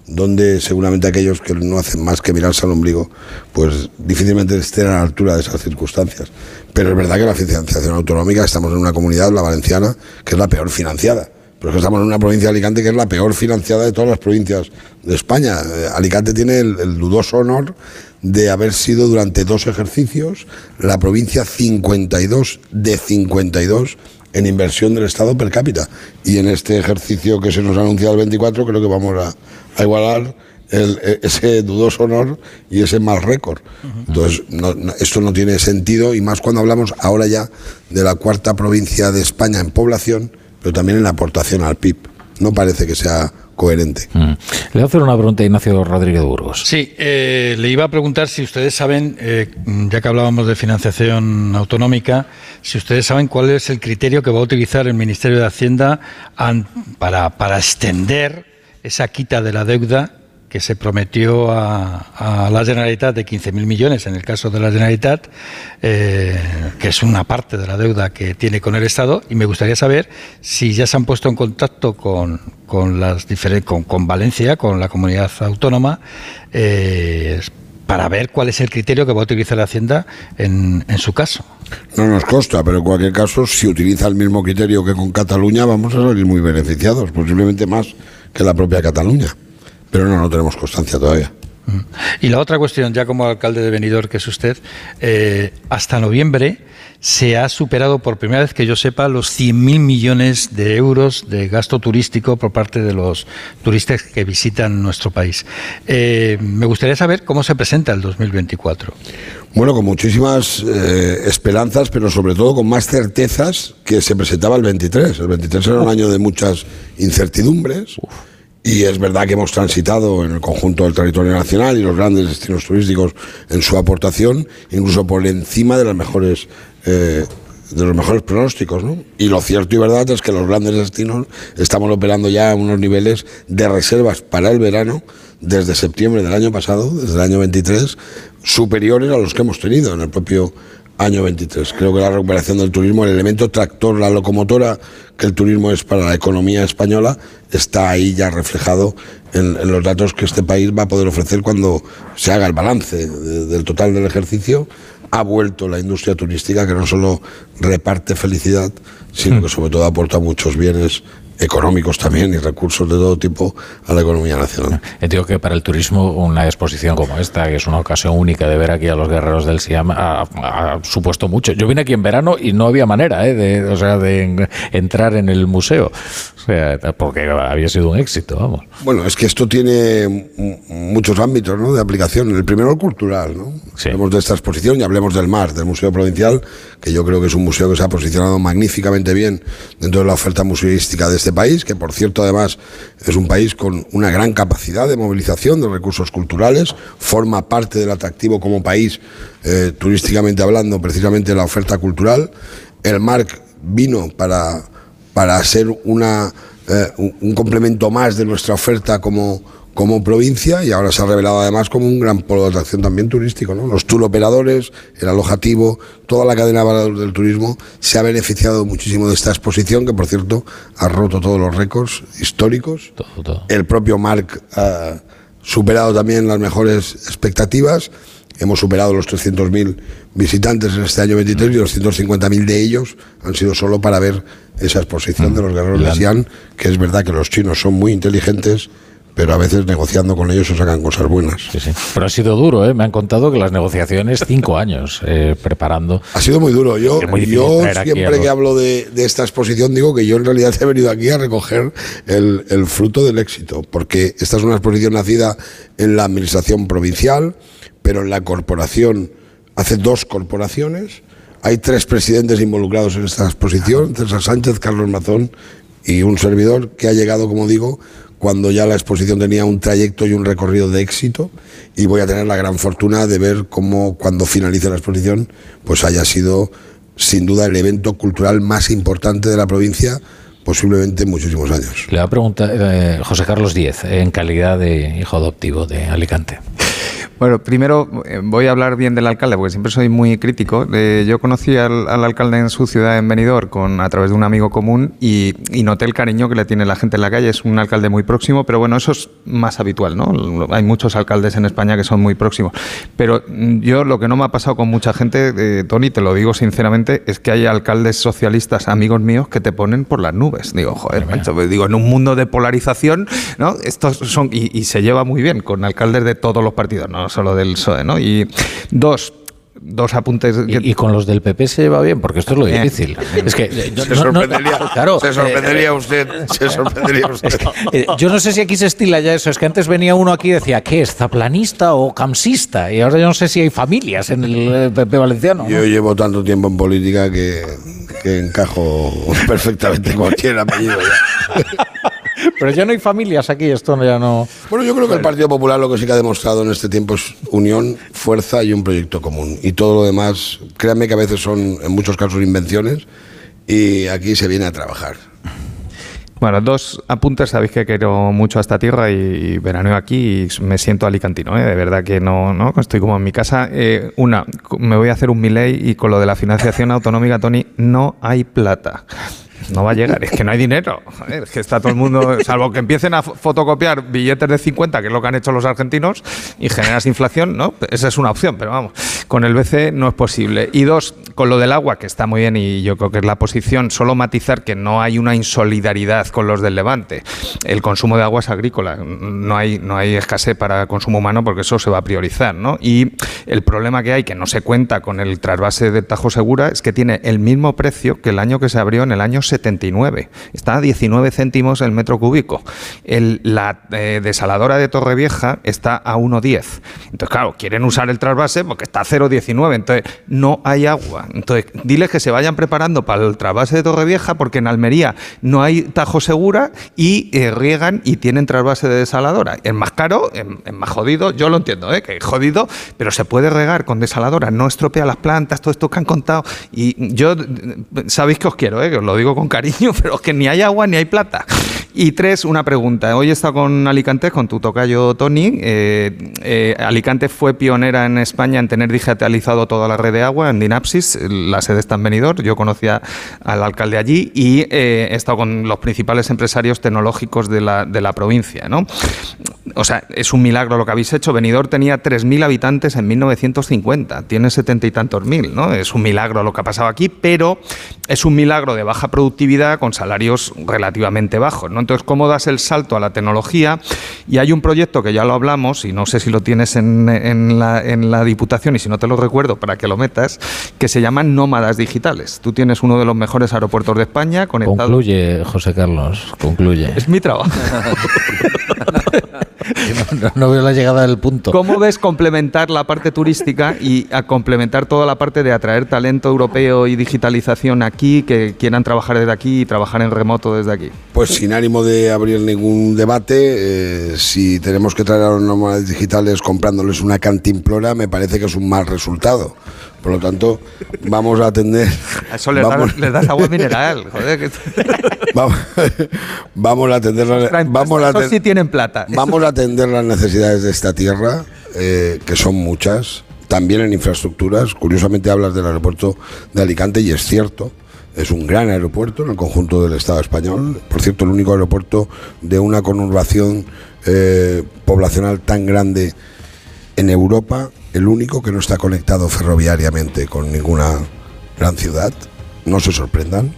S69: donde seguramente aquellos que no hacen más que mirarse al ombligo, pues difícilmente estén a la altura de esas circunstancias. Pero es verdad que la financiación autonómica, estamos en una comunidad, la valenciana, que es la peor financiada. Pero es que estamos en una provincia de Alicante que es la peor financiada de todas las provincias de España. Eh, Alicante tiene el, el dudoso honor de haber sido durante dos ejercicios la provincia 52 de 52 en inversión del Estado per cápita. Y en este ejercicio que se nos ha anunciado el 24 creo que vamos a, a igualar el- e- ese dudoso honor y ese mal récord. Entonces, no- no- esto no tiene sentido y más cuando hablamos ahora ya de la cuarta provincia de España en población, pero también en la aportación al PIB. No parece que sea coherente.
S2: Mm. Le voy a hacer una pregunta a Ignacio Rodríguez Burgos.
S3: Sí, eh, le iba a preguntar si ustedes saben, eh, ya que hablábamos de financiación autonómica, si ustedes saben cuál es el criterio que va a utilizar el Ministerio de Hacienda an- para, para extender esa quita de la deuda que se prometió a, a la Generalitat de 15.000 millones en el caso de la Generalitat, eh, que es una parte de la deuda que tiene con el Estado, y me gustaría saber si ya se han puesto en contacto con, con, las con, con Valencia, con la comunidad autónoma, eh, para ver cuál es el criterio que va a utilizar la Hacienda en, en su caso.
S69: No nos consta, pero en cualquier caso, si utiliza el mismo criterio que con Cataluña, vamos a salir muy beneficiados, posiblemente más que la propia Cataluña. Pero no, no tenemos constancia todavía.
S3: Y la otra cuestión, ya como alcalde de Benidorm, que es usted, eh, hasta noviembre se ha superado por primera vez que yo sepa los 100.000 millones de euros de gasto turístico por parte de los turistas que visitan nuestro país. Eh, me gustaría saber cómo se presenta el 2024.
S69: Bueno, con muchísimas eh, esperanzas, pero sobre todo con más certezas que se presentaba el 23. El 23 era un año de muchas incertidumbres. Y es verdad que hemos transitado en el conjunto del territorio nacional y los grandes destinos turísticos en su aportación, incluso por encima de las mejores eh, de los mejores pronósticos, ¿no? Y lo cierto y verdad es que los grandes destinos estamos operando ya a unos niveles de reservas para el verano desde septiembre del año pasado, desde el año 23, superiores a los que hemos tenido en el propio año 23. Creo que la recuperación del turismo, el elemento tractor, la locomotora que el turismo es para la economía española, está ahí ya reflejado en, en los datos que este país va a poder ofrecer cuando se haga el balance de- del total del ejercicio. Ha vuelto la industria turística que no solo reparte felicidad, sino que sobre todo aporta muchos bienes económicos también y recursos de todo tipo a la economía nacional.
S2: Digo que para el turismo una exposición como esta, que es una ocasión única de ver aquí a los guerreros del Siam, ha, ha supuesto mucho. Yo vine aquí en verano y no había manera eh, de, o sea, de en- entrar en el museo, o sea, porque había sido un éxito, vamos.
S69: Bueno, es que esto tiene muchos ámbitos ¿no? de aplicación. El primero, el cultural. ¿no? Hablemos de esta exposición y hablemos del MAR, del Museo Provincial, que yo creo que es un museo que se ha posicionado magníficamente bien dentro de la oferta museística de este país, que por cierto además es un país con una gran capacidad de movilización de recursos culturales, forma parte del atractivo como país, eh, turísticamente hablando, precisamente la oferta cultural. El MARC vino para, para ser una, eh, un complemento más de nuestra oferta como, como provincia y ahora se ha revelado además como un gran polo de atracción también turístico. ¿no? Los tour operadores, el alojativo, toda la cadena de valor del turismo se ha beneficiado muchísimo de esta exposición que por cierto ha roto todos los récords históricos. El propio Marc ha superado también las mejores expectativas. Hemos superado los 300.000 visitantes en este año 23 y 250.000 de ellos han sido solo para ver esa exposición de los guerreros de Xi'an, que es verdad que los chinos son muy inteligentes, pero a veces negociando con ellos se sacan cosas buenas.
S2: Pero ha sido duro, ¿eh? me han contado que las negociaciones, cinco años eh, preparando.
S69: Ha sido muy duro. Yo,
S2: muy
S69: yo siempre que hablo de, de esta exposición digo que yo en realidad he venido aquí a recoger el, el fruto del éxito, porque esta es una exposición nacida en la administración provincial, pero en la corporación hace dos corporaciones. Hay tres presidentes involucrados en esta exposición, César Sánchez, Carlos Mazón y un servidor que ha llegado, como digo, cuando ya la exposición tenía un trayecto y un recorrido de éxito y voy a tener la gran fortuna de ver cómo cuando finalice la exposición pues haya sido sin duda el evento cultural más importante de la provincia posiblemente en muchísimos años.
S2: Le va a preguntar eh, José Carlos Díez, en calidad de hijo adoptivo de Alicante.
S62: Bueno, primero eh, voy a hablar bien del alcalde, porque siempre soy muy crítico. Eh, yo conocí al, al alcalde en su ciudad, en Benidorm, con, a través de un amigo común y, y noté el cariño que le tiene la gente en la calle. Es un alcalde muy próximo, pero bueno, eso es más habitual, ¿no? Hay muchos alcaldes en España que son muy próximos. Pero mm, yo lo que no me ha pasado con mucha gente, eh, Tony, te lo digo sinceramente, es que hay alcaldes socialistas, amigos míos, que te ponen por las nubes. Digo, joder, macho, pues digo, en un mundo de polarización, ¿no? Estos son, y, y se lleva muy bien con alcaldes de todos los partidos, no solo del PSOE, ¿no? Y dos, dos apuntes.
S2: ¿Y, y con los del PP se lleva bien? Porque esto es lo
S62: Eh,
S2: difícil. es que yo-
S69: Se
S2: no- no-
S69: sorprendería,
S2: claro,
S69: se sorprendería
S2: eh,
S69: usted, se sorprendería usted.
S2: Eh, Yo no sé si aquí se estila ya eso. Es que antes venía uno aquí y decía, ¿qué es? ¿Zaplanista o camsista? Y ahora yo no sé si hay familias en el eh, PP valenciano. ¿no?
S69: Yo llevo tanto tiempo en política que, que encajo perfectamente cualquier apellido. ya.
S2: Pero ya no hay familias aquí, esto ya no.
S69: Bueno, yo creo que el Partido Popular lo que sí que ha demostrado en este tiempo es unión, fuerza y un proyecto común. Y todo lo demás, créanme que a veces son, en muchos casos, invenciones y aquí se viene a trabajar.
S62: Bueno, dos apuntes. Sabéis que quiero mucho a esta tierra y, y veraneo aquí y me siento alicantino, ¿eh? de verdad que no, no estoy como en mi casa. Eh, una, me voy a hacer un miley y con lo de la financiación autonómica, Tony, no hay plata. No va a llegar, es que no hay dinero. Es que está todo el mundo, salvo que empiecen a fo- fotocopiar billetes de 50, que es lo que han hecho los argentinos, y generas inflación, ¿no? Esa es una opción, pero vamos, con el BC no es posible. Y dos, con lo del agua, que está muy bien y yo creo que es la posición, solo matizar que no hay una insolidaridad con los del Levante. El consumo de agua es agrícola, no hay, no hay escasez para consumo humano porque eso se va a priorizar, ¿no? Y el problema que hay, que no se cuenta con el trasvase de Tajo Segura, es que tiene el mismo precio que el año que se abrió en el año 79. Está a 19 céntimos el metro cúbico. La eh, desaladora de Torrevieja está a 1,10. Entonces, claro, quieren usar el trasvase porque está a 0,19. Entonces, no hay agua. Entonces, diles que se vayan preparando para el trasvase de Torrevieja porque en Almería no hay Tajo Segura y eh, riegan y tienen trasvase de desaladora. Es más caro, es, es más jodido. Yo lo entiendo, ¿eh? que es jodido, pero se puede regar con desaladora. No estropea las plantas, todo esto que han contado. Y yo, sabéis que os quiero, ¿eh? que os lo digo con cariño, pero es que ni hay agua ni hay plata. Y tres, una pregunta. Hoy he estado con Alicante, con tu tocayo Tony. Eh, eh, Alicante fue pionera en España en tener digitalizado toda la red de agua en Dinapsis. La sede está en Benidorm. Yo conocía al alcalde allí y eh, he estado con los principales empresarios tecnológicos de la, de la provincia. ¿no? O sea, es un milagro lo que habéis hecho. Benidorm tenía 3.000 habitantes en 1950. Tiene setenta y tantos mil. ¿no? Es un milagro lo que ha pasado aquí, pero es un milagro de baja productividad con salarios relativamente bajos. ¿no? Entonces, ¿cómo das el salto a la tecnología? Y hay un proyecto que ya lo hablamos, y no sé si lo tienes en, en la, en la Diputación, y si no te lo recuerdo para que lo metas, que se llaman nómadas digitales. Tú tienes uno de los mejores aeropuertos de España conectado.
S2: Concluye, José Carlos, concluye.
S62: Es mi trabajo.
S2: no, no veo la llegada del punto.
S62: ¿Cómo ves complementar la parte turística y a complementar toda la parte de atraer talento europeo y digitalización aquí, que quieran trabajar desde aquí y trabajar en remoto desde aquí?
S69: Pues sin ánimo de abrir ningún debate, eh, si tenemos que traer a los nómadas digitales comprándoles una cantimplora, me parece que es un mal resultado. Por lo tanto, vamos a atender.
S62: A eso les,
S69: vamos-
S62: das, les das agua mineral, joder. que-
S69: vamos, vamos a atender la- vamos a
S62: sí tienen plata.
S69: Vamos a atender las necesidades de esta tierra, eh, que son muchas, también en infraestructuras. Curiosamente hablas del aeropuerto de Alicante y es cierto, es un gran aeropuerto en el conjunto del Estado español. Por cierto, el único aeropuerto de una conurbación eh, poblacional tan grande en Europa, el único que no está conectado ferroviariamente con ninguna gran ciudad. No se sorprendan.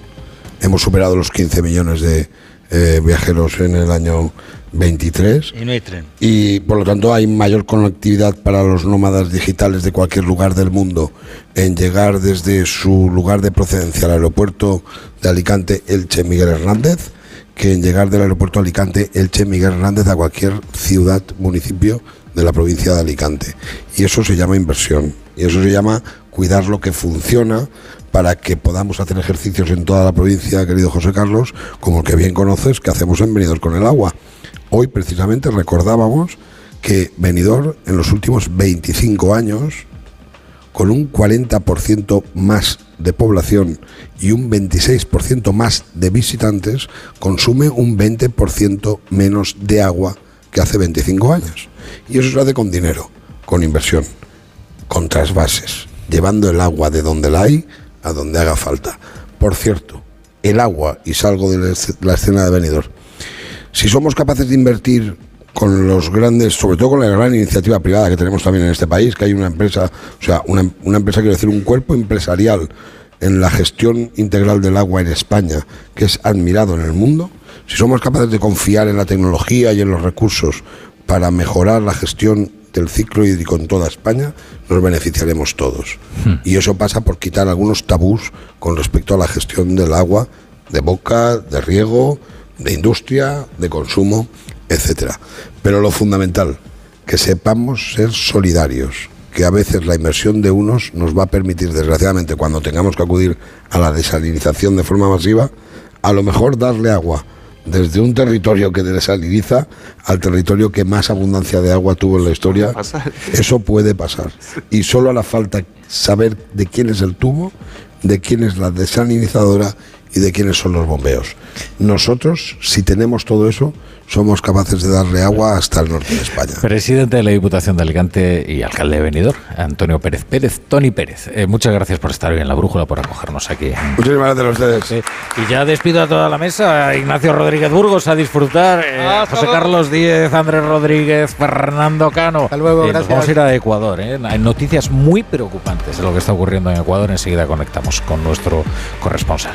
S69: Hemos superado los 15 millones de eh, viajeros en el año 23
S3: Y no hay tren.
S69: y por lo tanto hay mayor conectividad para los nómadas digitales de cualquier lugar del mundo en llegar desde su lugar de procedencia al aeropuerto de Alicante Elche Miguel Hernández que en llegar del aeropuerto Alicante Elche Miguel Hernández a cualquier ciudad, municipio de la provincia de Alicante. Y eso se llama inversión. Y eso se llama cuidar lo que funciona para que podamos hacer ejercicios en toda la provincia, querido José Carlos, como el que bien conoces, que hacemos en Benidorm con el agua. Hoy precisamente recordábamos que Benidorm en los últimos 25 años, con un 40% más de población y un 26% más de visitantes, consume un 20% menos de agua que hace 25 años. Y eso se hace con dinero, con inversión, con trasvases, llevando el agua de donde la hay a donde haga falta. Por cierto, el agua, y salgo de la esce- la escena de Benidorm, si somos capaces de invertir con los grandes, sobre todo con la gran iniciativa privada que tenemos también en este país, que hay una empresa, o sea, una, una empresa, quiero decir, un cuerpo empresarial en la gestión integral del agua en España, que es admirado en el mundo, si somos capaces de confiar en la tecnología y en los recursos para mejorar la gestión del ciclo hídrico en toda España, nos beneficiaremos todos. Y eso pasa por quitar algunos tabús con respecto a la gestión del agua, de boca, de riego, de industria, de consumo, etcétera. Pero lo fundamental, que sepamos ser solidarios, que a veces la inversión de unos nos va a permitir, desgraciadamente, cuando tengamos que acudir a la desalinización de forma masiva, a lo mejor darle agua desde un territorio que desaliniza al territorio que más abundancia de agua tuvo en la historia. Eso puede pasar. Y solo hará falta saber de quién es el tubo, de quién es la desalinizadora y de quiénes son los bombeos. Nosotros, si tenemos todo eso, somos capaces de darle agua hasta el norte de España.
S2: Presidente de la Diputación de Alicante y alcalde de Benidorm, Antonio Pérez Pérez, Tony Pérez. Eh, muchas gracias por estar hoy en la brújula, por acogernos aquí.
S69: Muchísimas gracias a ustedes.
S2: Sí. Y ya despido a toda la mesa, Ignacio Rodríguez Burgos, a disfrutar, eh, José
S3: luego.
S2: Carlos Díez, Andrés Rodríguez, Fernando Cano. Hasta
S61: luego,
S2: Nos
S61: gracias.
S2: vamos a ir a Ecuador. eh. Hay noticias muy preocupantes de lo que está ocurriendo en Ecuador. Enseguida conectamos con nuestro corresponsal.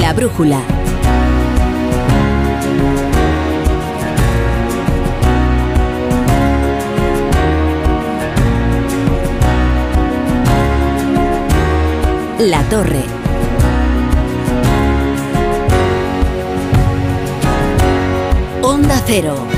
S1: La brújula. La torre. Onda cero.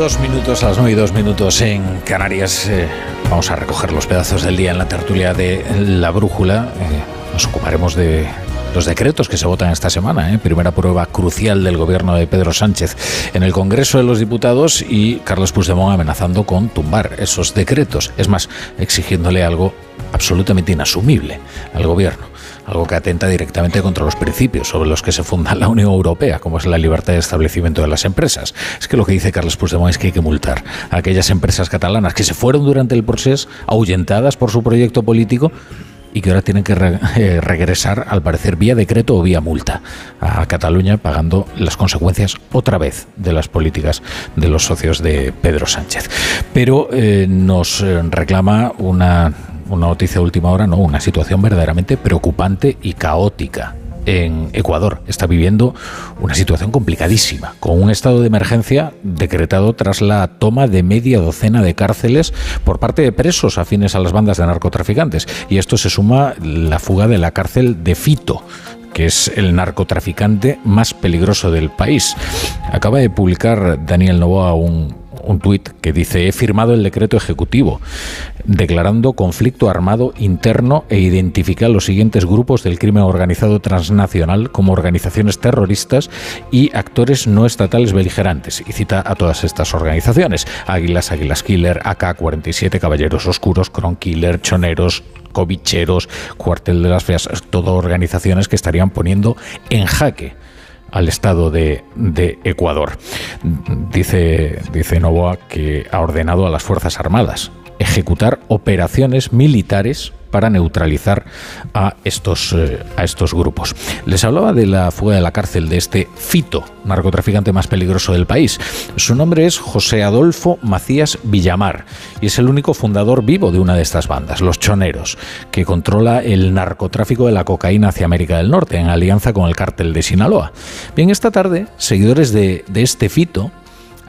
S2: Las 10 y 2 minutos, a las 9 y 2 minutos en Canarias, eh, vamos a recoger los pedazos del día en la tertulia de La Brújula. Eh, nos ocuparemos de los decretos que se votan esta semana. ¿eh? Primera prueba crucial del gobierno de Pedro Sánchez en el Congreso de los Diputados y Carlos Puigdemont amenazando con tumbar esos decretos. Es más, exigiéndole algo absolutamente inasumible al gobierno. Algo que atenta directamente contra los principios sobre los que se funda la Unión Europea, como es la libertad de establecimiento de las empresas. Es que lo que dice Carlos Puigdemont es que hay que multar a aquellas empresas catalanas que se fueron durante el proceso ahuyentadas por su proyecto político y que ahora tienen que eh, regresar, al parecer, vía decreto o vía multa a Cataluña, pagando las consecuencias otra vez de las políticas de los socios de Pedro Sánchez. Pero eh, nos eh, reclama una, una noticia de última hora, no, una situación verdaderamente preocupante y caótica en Ecuador está viviendo una situación complicadísima, con un estado de emergencia decretado tras la toma de media docena de cárceles por parte de presos afines a las bandas de narcotraficantes. Y esto se suma la fuga de la cárcel de Fito que es el narcotraficante más peligroso del país. Acaba de publicar Daniel Novoa un, un tuit que dice, he firmado el decreto ejecutivo declarando conflicto armado interno e identifica los siguientes grupos del crimen organizado transnacional como organizaciones terroristas y actores no estatales beligerantes. Y cita a todas estas organizaciones. Águilas, Águilas Killer, AK-47, Caballeros Oscuros, Cron Killer, Choneros, Covicheros, Cuartel de las Feas, todo organizaciones que estarían poniendo en jaque al Estado de, de Ecuador. Dice, dice Novoa que ha ordenado a las Fuerzas Armadas ejecutar operaciones militares para neutralizar a estos, eh, a estos grupos. Les hablaba de la fuga de la cárcel de este Fito, narcotraficante más peligroso del país. Su nombre es José Adolfo Macías Villamar y es el único fundador vivo de una de estas bandas, los Choneros, que controla el narcotráfico de la cocaína hacia América del Norte en alianza con el cártel de Sinaloa. Bien, esta tarde, seguidores de, de este Fito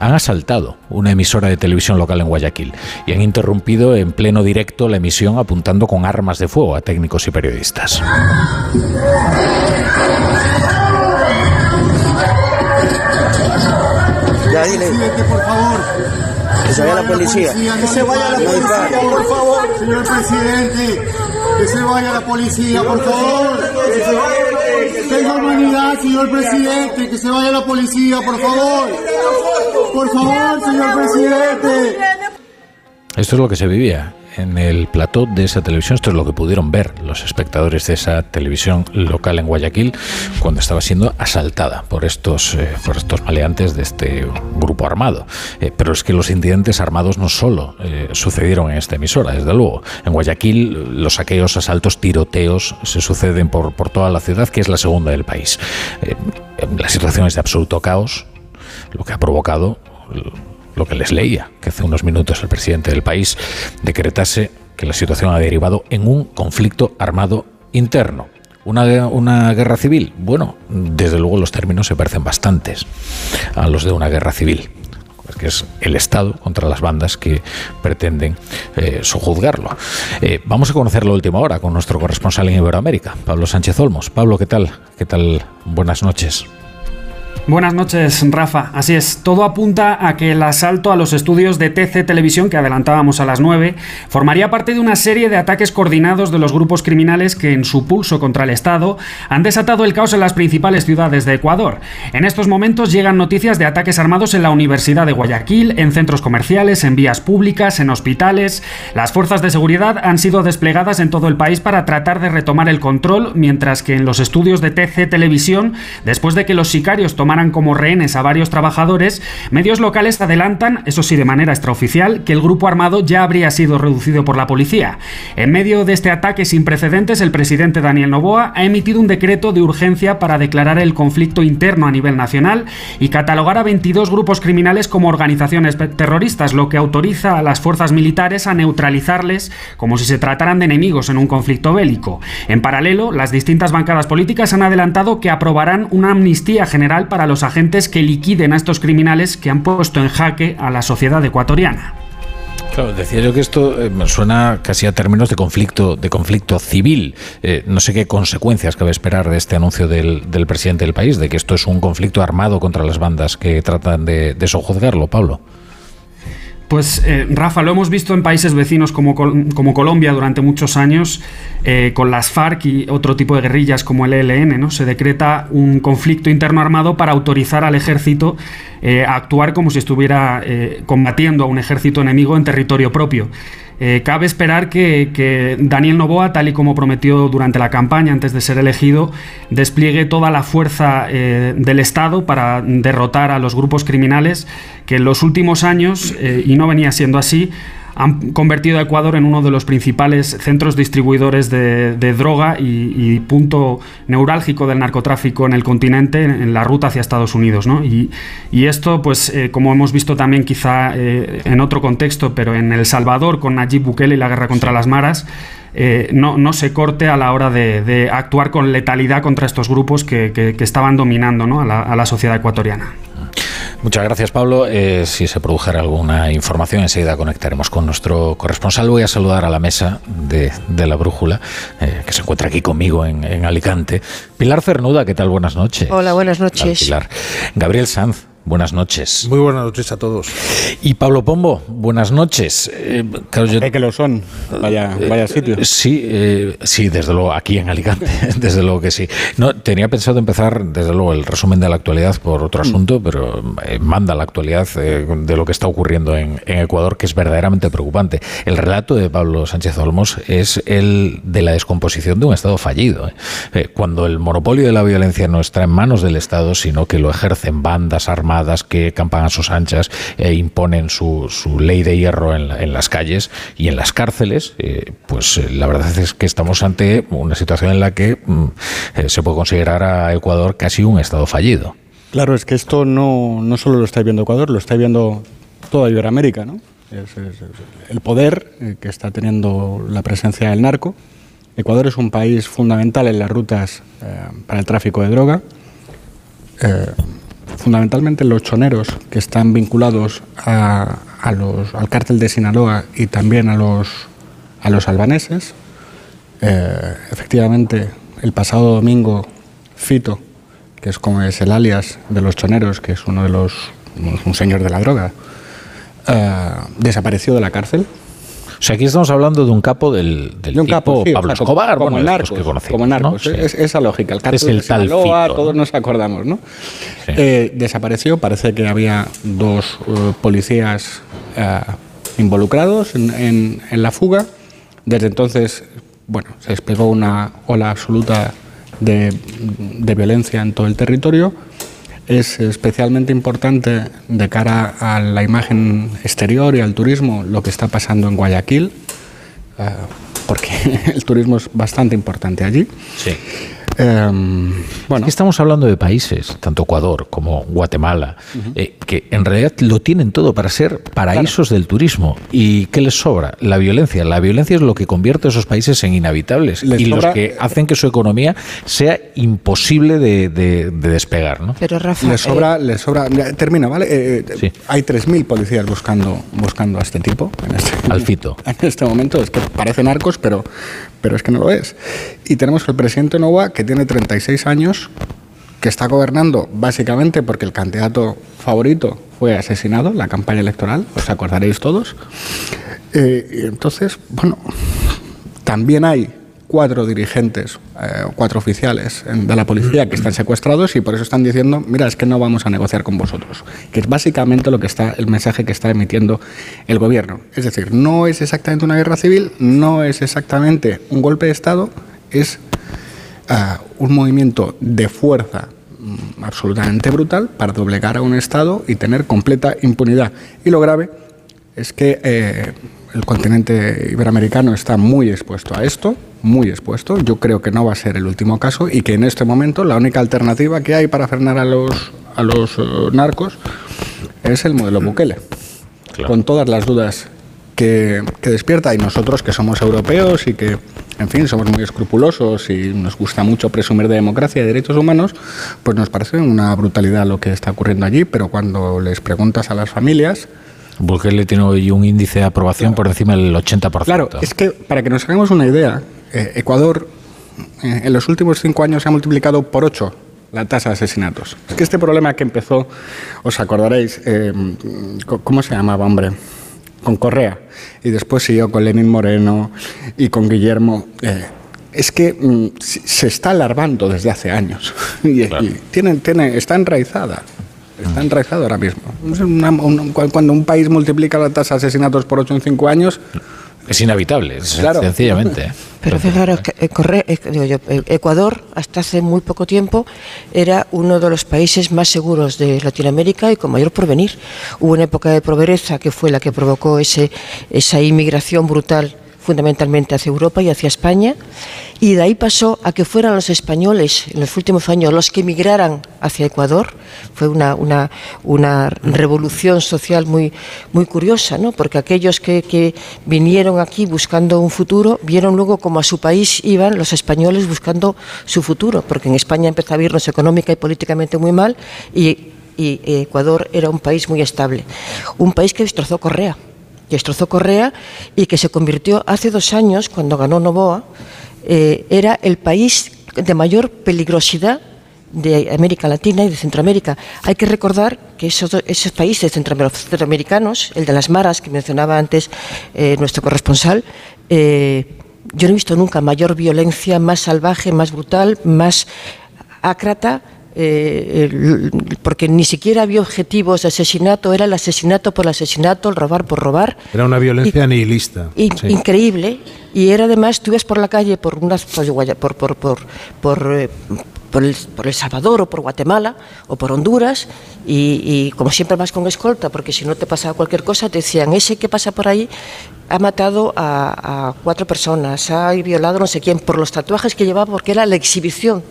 S2: han asaltado una emisora de televisión local en Guayaquil y han interrumpido en pleno directo la emisión apuntando con armas de fuego a técnicos y periodistas.
S70: Ya dile. por favor. Que se vaya la policía.
S71: Que se vaya la policía, por favor, señor presidente. Que se vaya la policía, por favor. Tenga humanidad, señor presidente. Que se vaya la policía, por favor. Por favor, señor presidente.
S2: Esto es lo que se vivía en el plató de esa televisión. Esto es lo que pudieron ver los espectadores de esa televisión local en Guayaquil cuando estaba siendo asaltada por estos, eh, por estos maleantes de este grupo armado. Eh, pero es que los incidentes armados no solo eh, sucedieron en esta emisora, desde luego. En Guayaquil los saqueos, asaltos, tiroteos se suceden por, por toda la ciudad, que es la segunda del país. Eh, la situación es de absoluto caos, lo que ha provocado lo que les leía, que hace unos minutos el presidente del país decretase que la situación ha derivado en un conflicto armado interno. ¿Una, una guerra civil? Bueno, desde luego los términos se parecen bastantes a los de una guerra civil que es el Estado contra las bandas que pretenden eh, sojuzgarlo. Eh, vamos a conocer la última hora con nuestro corresponsal en Iberoamérica, Pablo Sánchez Olmos. Pablo, ¿qué tal? ¿Qué tal? Buenas noches.
S59: Buenas noches, Rafa. Así es, todo apunta a que el asalto a los estudios de TC Televisión, que adelantábamos a las 9, formaría parte de una serie de ataques coordinados de los grupos criminales que, en su pulso contra el Estado, han desatado el caos en las principales ciudades de Ecuador. En estos momentos llegan noticias de ataques armados en la Universidad de Guayaquil, en centros comerciales, en vías públicas, en hospitales. Las fuerzas de seguridad han sido desplegadas en todo el país para tratar de retomar el control, mientras que en los estudios de TC Televisión, después de que los sicarios tomaran tomaran como rehenes a varios trabajadores, medios locales adelantan, eso sí de manera extraoficial, que el grupo armado ya habría sido reducido por la policía. En medio de este ataque sin precedentes, el presidente Daniel Novoa ha emitido un decreto de urgencia para declarar el conflicto interno a nivel nacional y catalogar a 22 grupos criminales como organizaciones terroristas, lo que autoriza a las fuerzas militares a neutralizarles como si se trataran de enemigos en un conflicto bélico. En paralelo, las distintas bancadas políticas han adelantado que aprobarán una amnistía general para los agentes que liquiden a estos criminales que han puesto en jaque a la sociedad ecuatoriana.
S2: Claro, decía yo que esto eh, suena casi a términos de conflicto, de conflicto civil. Eh, no sé qué consecuencias cabe esperar de este anuncio del, del, presidente del país, de que esto es un conflicto armado contra las bandas que tratan de, de sojuzgarlo, Pablo.
S59: Pues eh, Rafa, lo hemos visto en países vecinos como, como Colombia durante muchos años, eh, con las FARC y otro tipo de guerrillas como el ELN, ¿no? Se decreta un conflicto interno armado para autorizar al ejército eh, a actuar como si estuviera eh, combatiendo a un ejército enemigo en territorio propio. Eh, cabe esperar que, Daniel Novoa, tal y como prometió durante la campaña antes de ser elegido, despliegue toda la fuerza eh, del Estado para derrotar a los grupos criminales que en los últimos años, eh, y no venía siendo así, han convertido a Ecuador en uno de los principales centros distribuidores de, de droga y, y, punto neurálgico del narcotráfico en el continente, en, en la ruta hacia Estados Unidos. ¿no? Y, y, esto, pues, eh, como hemos visto también quizá eh, en otro contexto, pero en El Salvador con Nayib Bukele y la guerra contra las maras, eh, no, no, se corte a la hora de, de, actuar con letalidad contra estos grupos que, que, que estaban dominando ¿no? a, la, a la sociedad ecuatoriana.
S2: Muchas gracias, Pablo. Eh, si se produjera alguna información, enseguida conectaremos con nuestro corresponsal. Voy a saludar a la mesa de, de la brújula, eh, que se encuentra aquí conmigo en, en, Alicante. Pilar Cernuda, ¿qué tal? Buenas noches.
S72: Hola, buenas noches.
S2: Pilar. Gabriel Sanz. Buenas noches.
S73: Muy buenas noches a todos.
S2: Y Pablo Pombo, buenas noches.
S73: Eh, claro, yo, que lo son, vaya, vaya sitio.
S2: Eh, sí, eh, sí, desde luego, aquí en Alicante, desde luego que sí. No, tenía pensado empezar, desde luego, el resumen de la actualidad por otro asunto, pero eh, manda la actualidad de lo que está ocurriendo en, en, Ecuador, que es verdaderamente preocupante. El relato de Pablo Sánchez Olmos es el de la descomposición de un Estado fallido. cuando el monopolio de la violencia no está en manos del Estado, sino que lo ejercen bandas armadas que campan a sus anchas e imponen su, ley de hierro en, la, en, las calles y en las cárceles, eh, pues eh, la verdad es que estamos ante una situación en la que mm, eh, se puede considerar a Ecuador casi un Estado fallido.
S73: Claro, es que esto no, no solo lo está viendo Ecuador, lo está viendo toda Iberoamérica, ¿no? El poder que está teniendo la presencia del narco. Ecuador es un país fundamental en las rutas para el tráfico de droga. Fundamentalmente los choneros que están vinculados a, los, al cártel de Sinaloa y también a los, a los albaneses. Eh, efectivamente, el pasado domingo, Fito, que es como es el alias de los choneros, que es uno de los, un señor de la droga, eh, desapareció de la cárcel.
S2: O sea, aquí estamos hablando de un capo del, del
S73: de un
S2: tipo
S73: capo, sí,
S2: Pablo
S73: o sea,
S2: Escobar,
S73: como,
S2: bueno,
S73: narcos,
S2: que conocimos,
S73: como narcos,
S2: ¿no?
S73: es, esa lógica. El cártel
S2: es el
S73: de Sinaloa,
S2: tal
S73: todos nos acordamos, ¿no? Sí. Eh, desapareció, parece que había dos uh, policías uh, involucrados en, en, en, la fuga. Desde entonces, bueno, se desplegó una ola absoluta de, de violencia en todo el territorio es especialmente importante de cara a la imagen exterior y al turismo lo que está pasando en Guayaquil, uh, porque el turismo es bastante importante allí.
S2: Sí. Bueno. estamos hablando de países, tanto Ecuador como Guatemala, uh -huh. eh, que en realidad lo tienen todo para ser paraísos claro. del turismo. ¿Y qué les sobra? La violencia. La violencia es lo que convierte a esos países en inhabitables les y sobra, los que hacen que su economía sea imposible de, de, de despegar. ¿no?
S72: Pero Rafa,
S73: les sobra, eh... les sobra. Termina, ¿vale? Eh, sí. Hay 3.000 policías buscando, buscando a este tipo. En este,
S2: Al fito.
S73: En este momento es que parecen arcos, pero, pero es que no lo es. Y tenemos el presidente Nova que tiene 36 años, que está gobernando básicamente porque el candidato favorito fue asesinado en la campaña electoral, os acordaréis todos. Eh, y entonces, bueno, también hay cuatro dirigentes, eh, cuatro oficiales de la policía que están secuestrados y por eso están diciendo, mira, es que no vamos a negociar con vosotros, que es básicamente lo que está el mensaje que está emitiendo el gobierno. Es decir, no es exactamente una guerra civil, no es exactamente un golpe de estado, es uh, un movimiento de fuerza mm, absolutamente brutal para doblegar a un Estado y tener completa impunidad. Y lo grave es que eh, el continente iberoamericano está muy expuesto a esto, muy expuesto. Yo creo que no va a ser el último caso y que en este momento la única alternativa que hay para frenar a los, a los eh, narcos es el modelo Bukele. Con todas las dudas que, que despierta y nosotros que somos europeos y que, en fin, somos muy escrupulosos y nos gusta mucho presumir de democracia y derechos humanos, pues nos parece una brutalidad lo que está ocurriendo allí, pero cuando les preguntas a las familias,
S2: Bukele tiene hoy un índice de aprobación por encima del 80%.
S73: Claro, es que para que nos hagamos una idea, eh, Ecuador eh, en los últimos cinco años se ha multiplicado por ocho la tasa de asesinatos. Es que este problema que empezó, os acordaréis, eh, ¿cómo se llamaba, hombre? Con Correa. Y después siguió con Lenín Moreno y con Guillermo. eh, es que mm, se está alarmando desde hace años. y, y tiene, tiene, está enraizada. Está enraizado ahora mismo. Una- cuando un país multiplica la tasa de asesinatos por 8 en 5 años.
S2: Es
S73: Claro.
S2: sencillamente.
S74: Pero fijaros que eh, Corre- eh, eh, Ecuador, hasta hace muy poco tiempo, era uno de los países más seguros de Latinoamérica y con mayor porvenir. Hubo una época de pobreza que fue la que provocó ese, esa inmigración brutal fundamentalmente hacia Europa y hacia España, y de ahí pasó a que fueran los españoles en los últimos años los que emigraran hacia Ecuador. Fue una, una, revolución social muy, curiosa, ¿no? porque aquellos que, vinieron aquí buscando un futuro vieron luego como a su país iban los españoles buscando su futuro, porque en España empezó a irnos económica y políticamente muy mal y, y Ecuador era un país muy estable. Un país que destrozó Correa que destrozó Correa y que se convirtió hace dos años, cuando ganó Novoa, eh, era el país de mayor peligrosidad de América Latina y de Centroamérica. Hay que recordar que esos, esos países centroamer- centroamericanos, el de las maras que mencionaba antes eh, nuestro corresponsal, eh, yo no he visto nunca mayor violencia, más salvaje, más brutal, más ácrata, eh, porque ni siquiera había objetivos de asesinato, era el asesinato por el asesinato, el robar por robar.
S66: Era una violencia nihilista. Sí.
S74: Increíble. Y era además, tú ibas por la calle por unas por, por, por, por, eh, por el, por El Salvador o por Guatemala o por Honduras y, como siempre vas con escolta, porque si no te pasaba cualquier cosa, te decían, ese que pasa por ahí ha matado a cuatro personas, ha violado no sé quién, por los tatuajes que llevaba, porque era la exhibición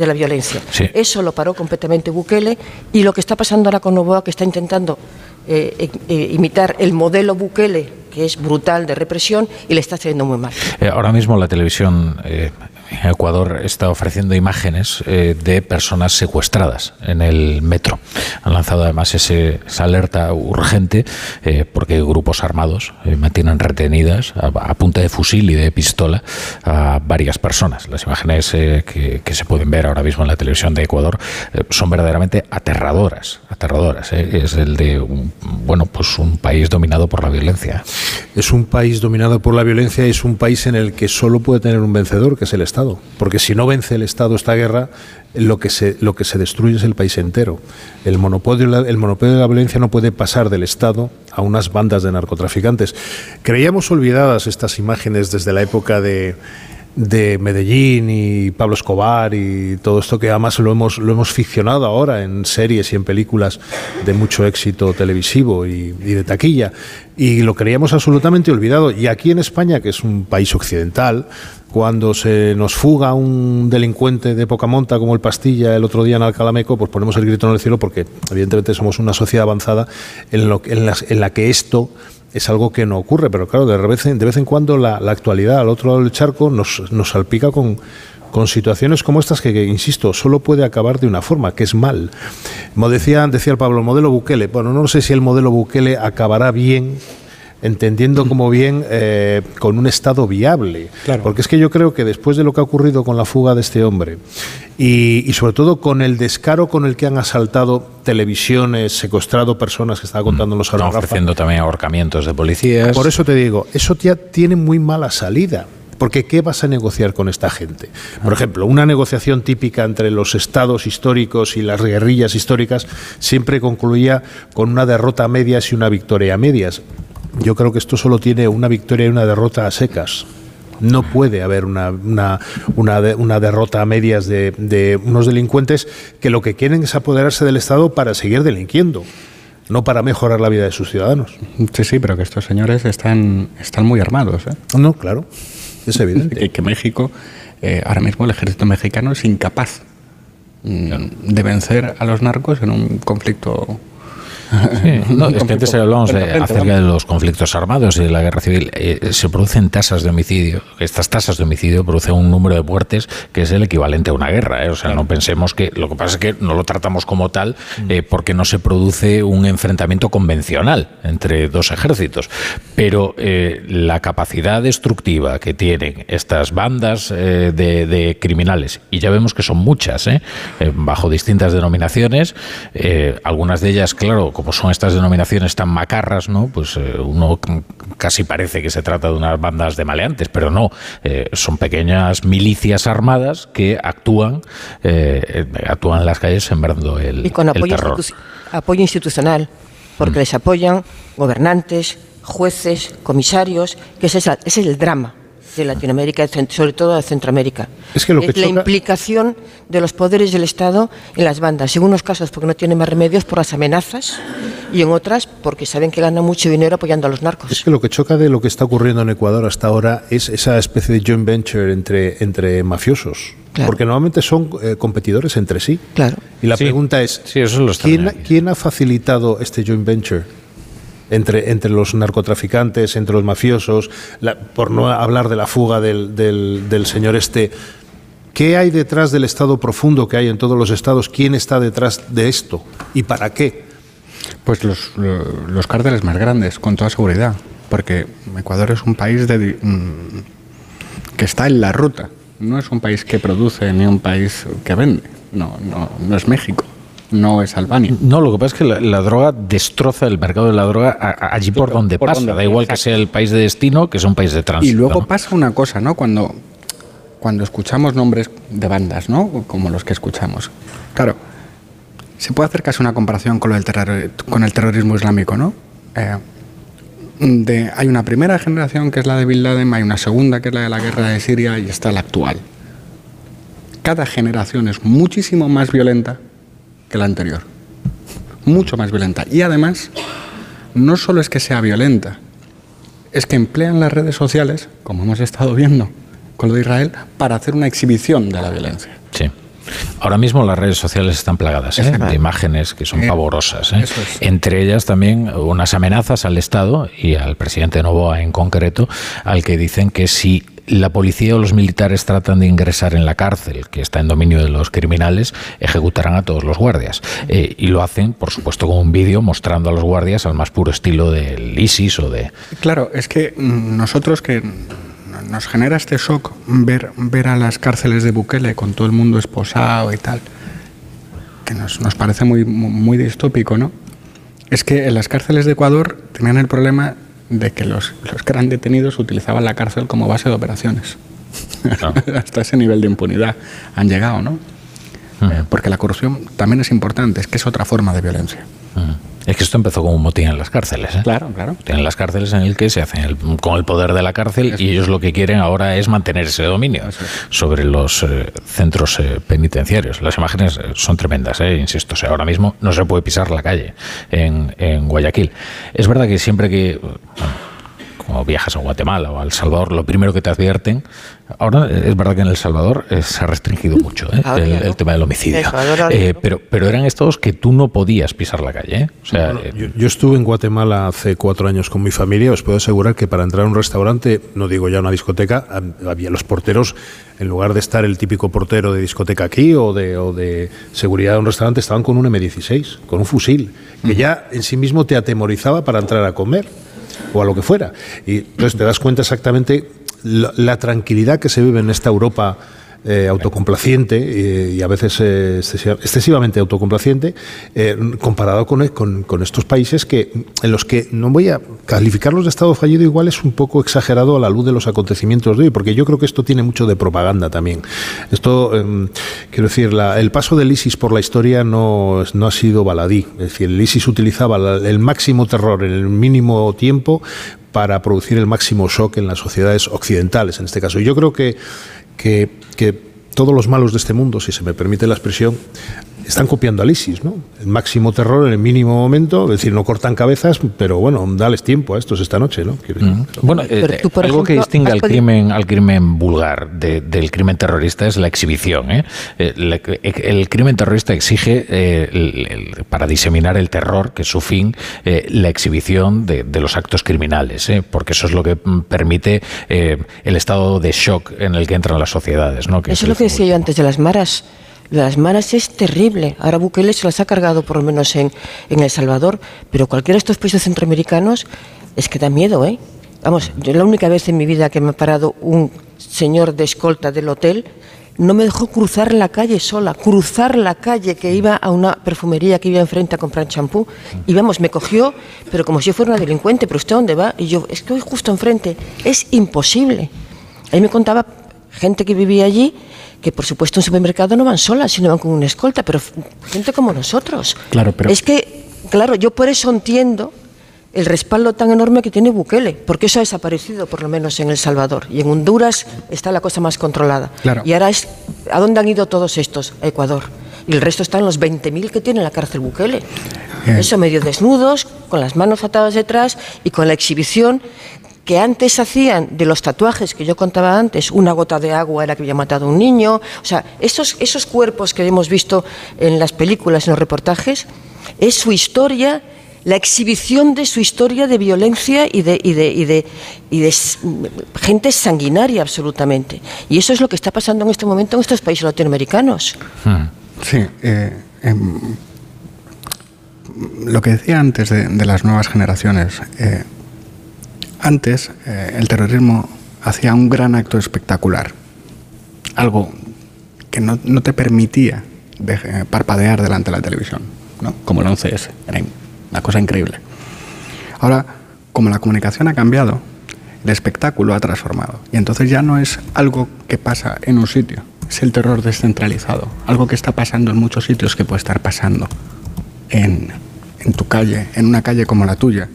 S74: de la violencia.
S2: Sí.
S74: Eso lo paró completamente Bukele y lo que está pasando ahora con Novoa, que está intentando eh, eh, eh, imitar el modelo Bukele, que es brutal de represión, y le está haciendo muy mal.
S2: Eh, ahora mismo la televisión Ecuador está ofreciendo imágenes eh, de personas secuestradas en el metro. Han lanzado además ese- esa alerta urgente eh, porque grupos armados eh, mantienen retenidas a, punta de fusil y de pistola a varias personas. Las imágenes eh, que, se pueden ver ahora mismo en la televisión de Ecuador eh, son verdaderamente aterradoras. Aterradoras. Es el de un, bueno, pues un país dominado por la violencia.
S66: Es un país dominado por la violencia y es un país en el que solo puede tener un vencedor, que es el Estado. Porque si no vence el Estado esta guerra, lo que se, lo que se destruye es el país entero. El monopolio, el monopolio de la violencia no puede pasar del Estado a unas bandas de narcotraficantes. Creíamos olvidadas estas imágenes desde la época de de Medellín y Pablo Escobar y todo esto que además lo hemos, lo hemos ficcionado ahora en series y en películas de mucho éxito televisivo y, y de taquilla. Y lo creíamos absolutamente olvidado. Y aquí en España, que es un país occidental, cuando se nos fuga un delincuente de poca monta como el Pastilla el otro día en Alcalameco, pues ponemos el grito en el cielo porque evidentemente somos una sociedad avanzada en, lo, en, las- en la que esto es algo que no ocurre, pero claro, de vez en, de vez en cuando la, actualidad al otro lado del charco nos, nos salpica con, con situaciones como estas que, que, insisto, solo puede acabar de una forma, que es mal. Como decía, decía el Pablo, el modelo Bukele, bueno, no sé si el modelo Bukele acabará bien, entendiendo como bien eh, con un Estado viable. Porque es que yo creo que después de lo que ha ocurrido con la fuga de este hombre y, y sobre todo con el descaro con el que han asaltado televisiones, secuestrado personas que estaba contando los
S2: Están ofreciendo también ahorcamientos de policías.
S66: Por eso te digo, eso ya tiene muy mala salida. Porque ¿qué vas a negociar con esta gente? Por ejemplo, una negociación típica entre los estados históricos y las guerrillas históricas siempre concluía con una derrota a medias y una victoria a medias. Yo creo que esto solo tiene una victoria y una derrota a secas. No puede haber una, una, una, de- una derrota a medias de, de unos delincuentes que lo que quieren es apoderarse del Estado para seguir delinquiendo, no para mejorar la vida de sus ciudadanos.
S73: Sí, sí, pero que estos señores están, están muy armados. ¿eh?
S66: No, claro, es evidente.
S73: que, que México, eh, ahora mismo el ejército mexicano es incapaz mm, de vencer a los narcos en un conflicto.
S2: Sí, no, es que antes hablábamos de- acerca de los conflictos armados y de la guerra civil. Eh, se producen tasas de homicidio. Estas tasas de homicidio producen un número de muertes que es el equivalente a una guerra. ¿eh? O sea, no pensemos que. Lo que pasa es que no lo tratamos como tal eh, porque no se produce un enfrentamiento convencional entre dos ejércitos. Pero eh, la capacidad destructiva que tienen estas bandas de, de criminales, y ya vemos que son muchas, bajo distintas denominaciones, algunas de ellas, claro, como son estas denominaciones tan macarras, ¿no? Pues eh, uno casi parece que se trata de unas bandas de maleantes, pero no, eh, son pequeñas milicias armadas que actúan, eh, actúan en las calles sembrando el,
S72: y con
S2: el
S72: apoyo,
S2: terror.
S72: institu- apoyo institucional, porque
S2: Mm.
S72: les apoyan gobernantes, jueces, comisarios, que es, ese es el drama de Latinoamérica, sobre todo de Centroamérica.
S66: Es que lo que
S72: la
S66: choca-
S72: implicación de los poderes del Estado en las bandas, en unos casos porque no tienen más remedios por las amenazas y en otras porque saben que ganan mucho dinero apoyando a los narcos.
S66: Es que lo que choca de lo que está ocurriendo en Ecuador hasta ahora es esa especie de joint venture entre, entre mafiosos. Porque normalmente son eh, competidores entre sí.
S72: Claro.
S66: Y la pregunta es, ¿quién, quién ha facilitado este joint venture? Entre, entre los narcotraficantes, entre los mafiosos, la- por no hablar de la fuga del, del- señor este. ¿Qué hay detrás del Estado profundo que hay en todos los estados? ¿Quién está detrás de esto? ¿Y para qué?
S73: Pues los, lo- los cárteles más grandes, con toda seguridad. Porque Ecuador es un país de, mm, que está en la ruta. No es un país que produce ni un país que vende. No, no, no es México. No es Albania.
S2: No, lo que pasa es que la, la droga destroza el mercado de la droga a- a- allí por donde
S73: por
S2: pasa.
S73: donde-
S2: da igual que sea el país de destino que sea un país de tránsito.
S73: Y luego
S2: ¿no?
S73: pasa una cosa, ¿no? Cuando, cuando escuchamos nombres de bandas, ¿no? Como los que escuchamos. Claro, se puede hacer casi una comparación con, lo del terror- con el terrorismo islámico, ¿no? Eh, de, hay una primera generación que es la de Bin Laden, hay una segunda que es la de la guerra de Siria y está la actual. Cada generación es muchísimo más violenta que la anterior. Mucho más violenta. Y además, no solo es que sea violenta, es que emplean las redes sociales, como hemos estado viendo con lo de Israel, para hacer una exhibición de la violencia.
S2: Sí. Ahora mismo las redes sociales están plagadas ¿eh? de imágenes que son
S73: Eh,
S2: pavorosas. ¿eh?
S73: es.
S2: Entre ellas también unas amenazas al Estado y al presidente Novoa en concreto, al que dicen que si la policía o los militares tratan de ingresar en la cárcel, que está en dominio de los criminales, ejecutarán a todos los guardias. Eh, y lo hacen, por supuesto, con un vídeo mostrando a los guardias al más puro estilo del ISIS o de...
S73: Claro, es que nosotros que nos genera este shock ver, ver a las cárceles de Bukele con todo el mundo esposado y tal, que nos, nos parece muy, muy distópico, ¿no? Es que en las cárceles de Ecuador tenían el problema de que los, los que eran detenidos utilizaban la cárcel como base de operaciones. Hasta ese nivel de impunidad han llegado, ¿no? Eh, porque la corrupción también es importante, es que es otra forma de violencia.
S2: Es que esto empezó como un motín en las cárceles. ¿eh?
S73: Claro, claro.
S2: En las cárceles en el que se hacen el- con el poder de la cárcel y ellos lo que quieren ahora es mantener ese dominio sobre los eh, centros eh, penitenciarios. Las imágenes eh, son tremendas, insisto. O sea, ahora mismo no se puede pisar la calle en, en Guayaquil. Es verdad que siempre que... bueno, como viajas a Guatemala o a El Salvador, lo primero que te advierten, ahora es verdad que en El Salvador eh, se ha restringido mucho eh,
S72: Ahora
S2: el, tema del homicidio. Eh, pero, pero eran estados que tú no podías pisar la calle. ¿eh? O sea, eh,
S66: Yo, yo estuve en Guatemala hace cuatro años con mi familia. Os puedo asegurar que para entrar a un restaurante, no digo ya una discoteca, hab- había los porteros, en lugar de estar el típico portero de discoteca aquí o de, o de seguridad de un restaurante, estaban con un M16, con un fusil, que ya en sí mismo te atemorizaba para entrar a comer o a lo que fuera. Y entonces te das cuenta exactamente la, la tranquilidad que se vive en esta Europa eh, autocomplaciente eh, y a veces eh, excesiva- excesivamente autocomplaciente comparado con, con- estos países que en los que no voy a calificarlos de estado fallido igual es un poco exagerado a la luz de los acontecimientos de hoy porque yo creo que esto tiene mucho de propaganda también esto em, quiero decir el paso del ISIS por la historia no, no ha sido baladí es decir el ISIS utilizaba la- el máximo terror en el mínimo tiempo para producir el máximo shock en las sociedades occidentales, en este caso. Yo creo que, que, todos los malos de este mundo, si se me permite la expresión, están copiando al ISIS, ¿no? El máximo terror en el mínimo momento, es decir, no cortan cabezas, pero bueno, dales tiempo a estos esta noche, ¿no? Quiero pero-
S2: Bueno, eh, algo que distingue al crimen, al crimen vulgar de- del crimen terrorista es la exhibición. ¿eh? Eh, la- el crimen terrorista exige, eh, el- el- para diseminar el terror, que es su fin, eh, la exhibición de, de los actos criminales, ¿eh? porque eso es lo que mm, permite eh, el estado de shock en el que entran las sociedades. ¿no? Que
S74: Eso es lo que decía yo antes de las maras. De las maras es terrible. Ahora Bukele se las ha cargado, por lo menos en, en El Salvador, pero cualquiera de estos países centroamericanos es que da miedo, ¿eh? Vamos, yo la única vez en mi vida que me ha parado un señor de escolta del hotel no me dejó cruzar la calle sola, cruzar la calle que iba a una perfumería que iba enfrente a comprar champú. Y vamos, me cogió, pero como si yo fuera una delincuente, pero ¿usted dónde va? Y yo, estoy justo enfrente. Es imposible. Ahí me contaba gente que vivía allí que por supuesto en un supermercado no van solas, sino van con una escolta, pero gente como nosotros.
S73: Claro, pero-
S74: Es que, claro, yo por eso entiendo el respaldo tan enorme que tiene Bukele, porque eso ha desaparecido, por lo menos en El Salvador. Y en Honduras está la cosa más controlada.
S73: Claro.
S74: Y ahora es, ¿a dónde han ido todos estos? A Ecuador. Y el resto están los 20.000 que tiene la cárcel Bukele. Eso medio desnudos, con las manos atadas detrás y con la exhibición que antes hacían de los tatuajes que yo contaba antes, una gota de agua era que había matado a un niño, o sea, esos, esos cuerpos que hemos visto en las películas, en los reportajes, es su historia, la exhibición de su historia de violencia y de, y de, y de, y de gente sanguinaria absolutamente. Y eso es lo que está pasando en este momento en estos países latinoamericanos.
S73: Sí, eh, em, lo que decía antes de, de las nuevas generaciones, eh, antes eh, el terrorismo hacía un gran acto espectacular, algo que no, no te permitía eh, parpadear delante de la televisión, ¿no? como el 11S, era una cosa increíble. Ahora, como la comunicación ha cambiado, el espectáculo ha transformado. Y entonces ya no es algo que pasa en un sitio, es el terror descentralizado. Algo que está pasando en muchos sitios que puede estar pasando en, en tu calle, en una calle como la tuya.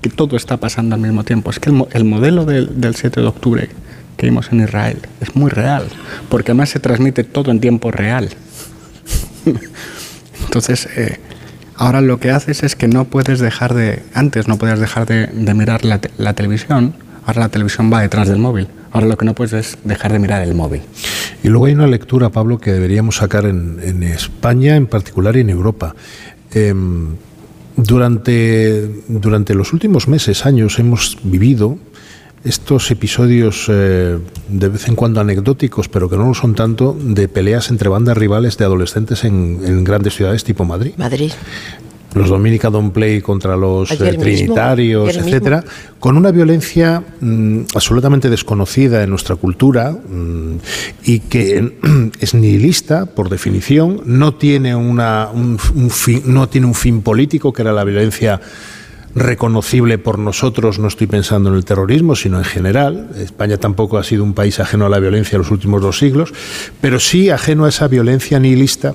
S73: Que todo está pasando al mismo tiempo. Es que el, el modelo del, del 7 de octubre que vimos en Israel es muy real, porque además se transmite todo en tiempo real. Entonces, eh, ahora lo que haces es que no puedes dejar de, antes no podías dejar de, mirar la, te- la televisión, ahora la televisión va detrás del móvil. Ahora lo que no puedes es dejar de mirar el móvil.
S66: Y luego hay una lectura, Pablo, que deberíamos sacar en, en España en particular y en Europa. Em, durante, durante los últimos meses, años, hemos vivido estos episodios eh, de vez en cuando anecdóticos, pero que no lo son tanto, de peleas entre bandas rivales de adolescentes en, en grandes ciudades tipo Madrid.
S74: Madrid.
S66: Los Dominica Don't Play contra los eh, trinitarios,
S74: mismo.
S66: etcétera, con una violencia mm, absolutamente desconocida en nuestra cultura mm, y que es nihilista por definición, no tiene una un, un fin, no tiene un fin político que era la violencia reconocible por nosotros, no estoy pensando en el terrorismo, sino en general. España tampoco ha sido un país ajeno a la violencia en los últimos dos siglos, pero sí ajeno a esa violencia nihilista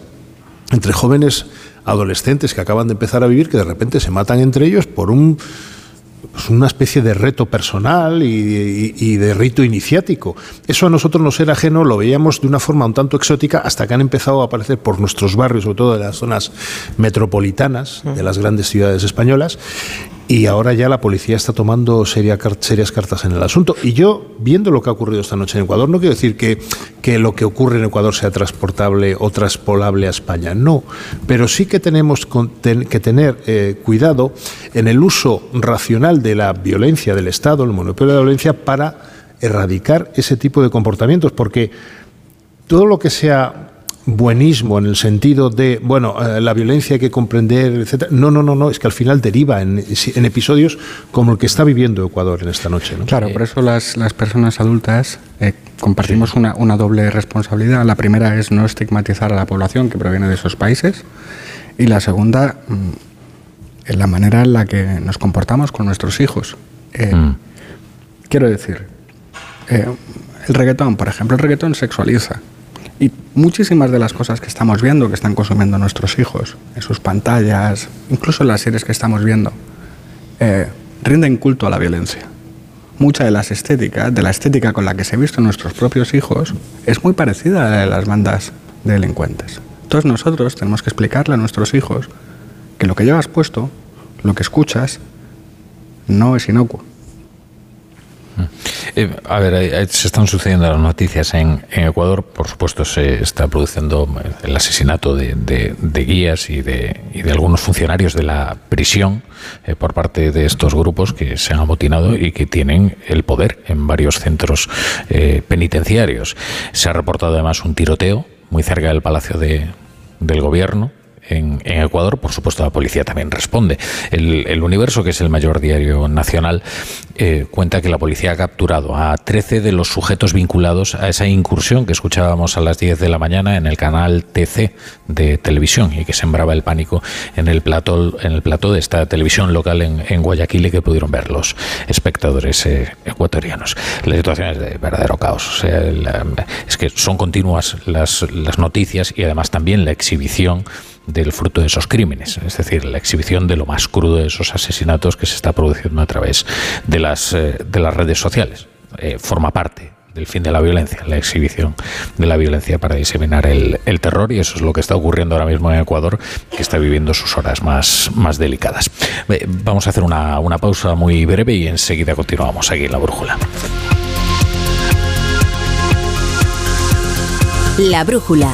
S66: entre jóvenes adolescentes que acaban de empezar a vivir, que de repente se matan entre ellos por un pues, una especie de reto personal y, de rito iniciático. Eso a nosotros nos era ajeno, lo veíamos de una forma un tanto exótica hasta que han empezado a aparecer por nuestros barrios, sobre todo de las zonas metropolitanas de las grandes ciudades españolas. Y ahora ya la policía está tomando seria serias cartas en el asunto. Y yo, viendo lo que ha ocurrido esta noche en Ecuador, no quiero decir que, que lo que ocurre en Ecuador sea transportable o transpolable a España, no. Pero sí que tenemos que tener eh, cuidado en el uso racional de la violencia del Estado, el monopolio de la violencia, para erradicar ese tipo de comportamientos. Porque todo lo que sea buenismo en el sentido de, bueno, eh, la violencia hay que comprender, etcétera. No, no, no, no, es que al final deriva en, en episodios como el que está viviendo Ecuador en esta noche. ¿no?
S73: Claro, por eso las, las personas adultas eh, compartimos una, una doble responsabilidad. La primera es no estigmatizar a la población que proviene de esos países y la segunda, mm, en la manera en la que nos comportamos con nuestros hijos. Eh, Quiero decir, eh, el reggaetón, por ejemplo, el reggaetón sexualiza. Y muchísimas de las cosas que estamos viendo, que están consumiendo nuestros hijos, en sus pantallas, incluso en las series que estamos viendo, eh, rinden culto a la violencia. Mucha de las estéticas, de la estética con la que se visten nuestros propios hijos, es muy parecida a la de las bandas de delincuentes. Entonces nosotros tenemos que explicarle a nuestros hijos que lo que llevas puesto, lo que escuchas, no es inocuo.
S2: Eh, a ver, se están sucediendo las noticias en, Ecuador. Por supuesto, se está produciendo el asesinato de, de- de guías y de, y de algunos funcionarios de la prisión eh, por parte de estos grupos que se han amotinado y que tienen el poder en varios centros eh, penitenciarios. Se ha reportado además un tiroteo muy cerca del Palacio de- del Gobierno en, Ecuador, por supuesto, la policía también responde. El, Universo, que es el mayor diario nacional, eh, cuenta que la policía ha capturado a 13 de los sujetos vinculados a esa incursión que escuchábamos a las 10 de la mañana en el canal TC de televisión y que sembraba el pánico en el plató, en el plató de esta televisión local en, Guayaquil que pudieron ver los espectadores eh, ecuatorianos. La situación es de verdadero caos. Es que son continuas las noticias y además también la exhibición del fruto de esos crímenes, es decir, la exhibición de lo más crudo de esos asesinatos que se está produciendo a través de las, eh, de las redes sociales. Eh, forma parte del fin de la violencia, la exhibición de la violencia para diseminar el, el terror y eso es lo que está ocurriendo ahora mismo en Ecuador, que está viviendo sus horas más, más delicadas. Eh, Vamos a hacer una, una pausa muy breve y enseguida continuamos aquí en la brújula.
S75: La brújula.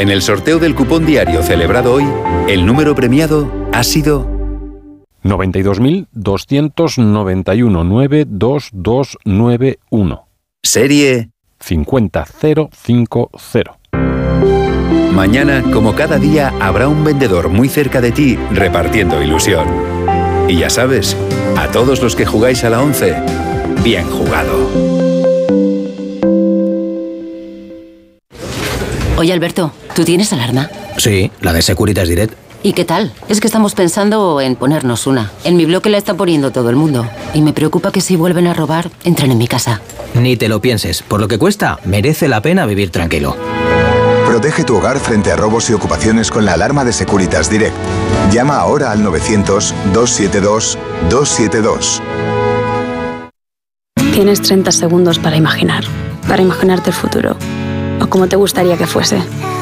S76: En el sorteo del cupón diario celebrado hoy, el número premiado ha sido
S77: 92.291-92291.
S76: Serie
S77: 50050.
S76: Mañana, como cada día, habrá un vendedor muy cerca de ti repartiendo ilusión. Y ya sabes, a todos los que jugáis a la 11, bien jugado.
S78: Oye, Alberto, ¿tú tienes alarma?
S79: Sí, la de Securitas Direct.
S78: ¿Y qué tal? Es que estamos pensando en ponernos una. En mi bloque la está poniendo todo el mundo. Y me preocupa que si vuelven a robar, entren en mi casa.
S79: Ni te lo pienses, por lo que cuesta, merece la pena vivir tranquilo.
S80: Protege tu hogar frente a robos y ocupaciones con la alarma de Securitas Direct. Llama ahora al 900-272-272.
S81: Tienes 30 segundos para imaginar, para imaginarte el futuro, o como te gustaría que fuese,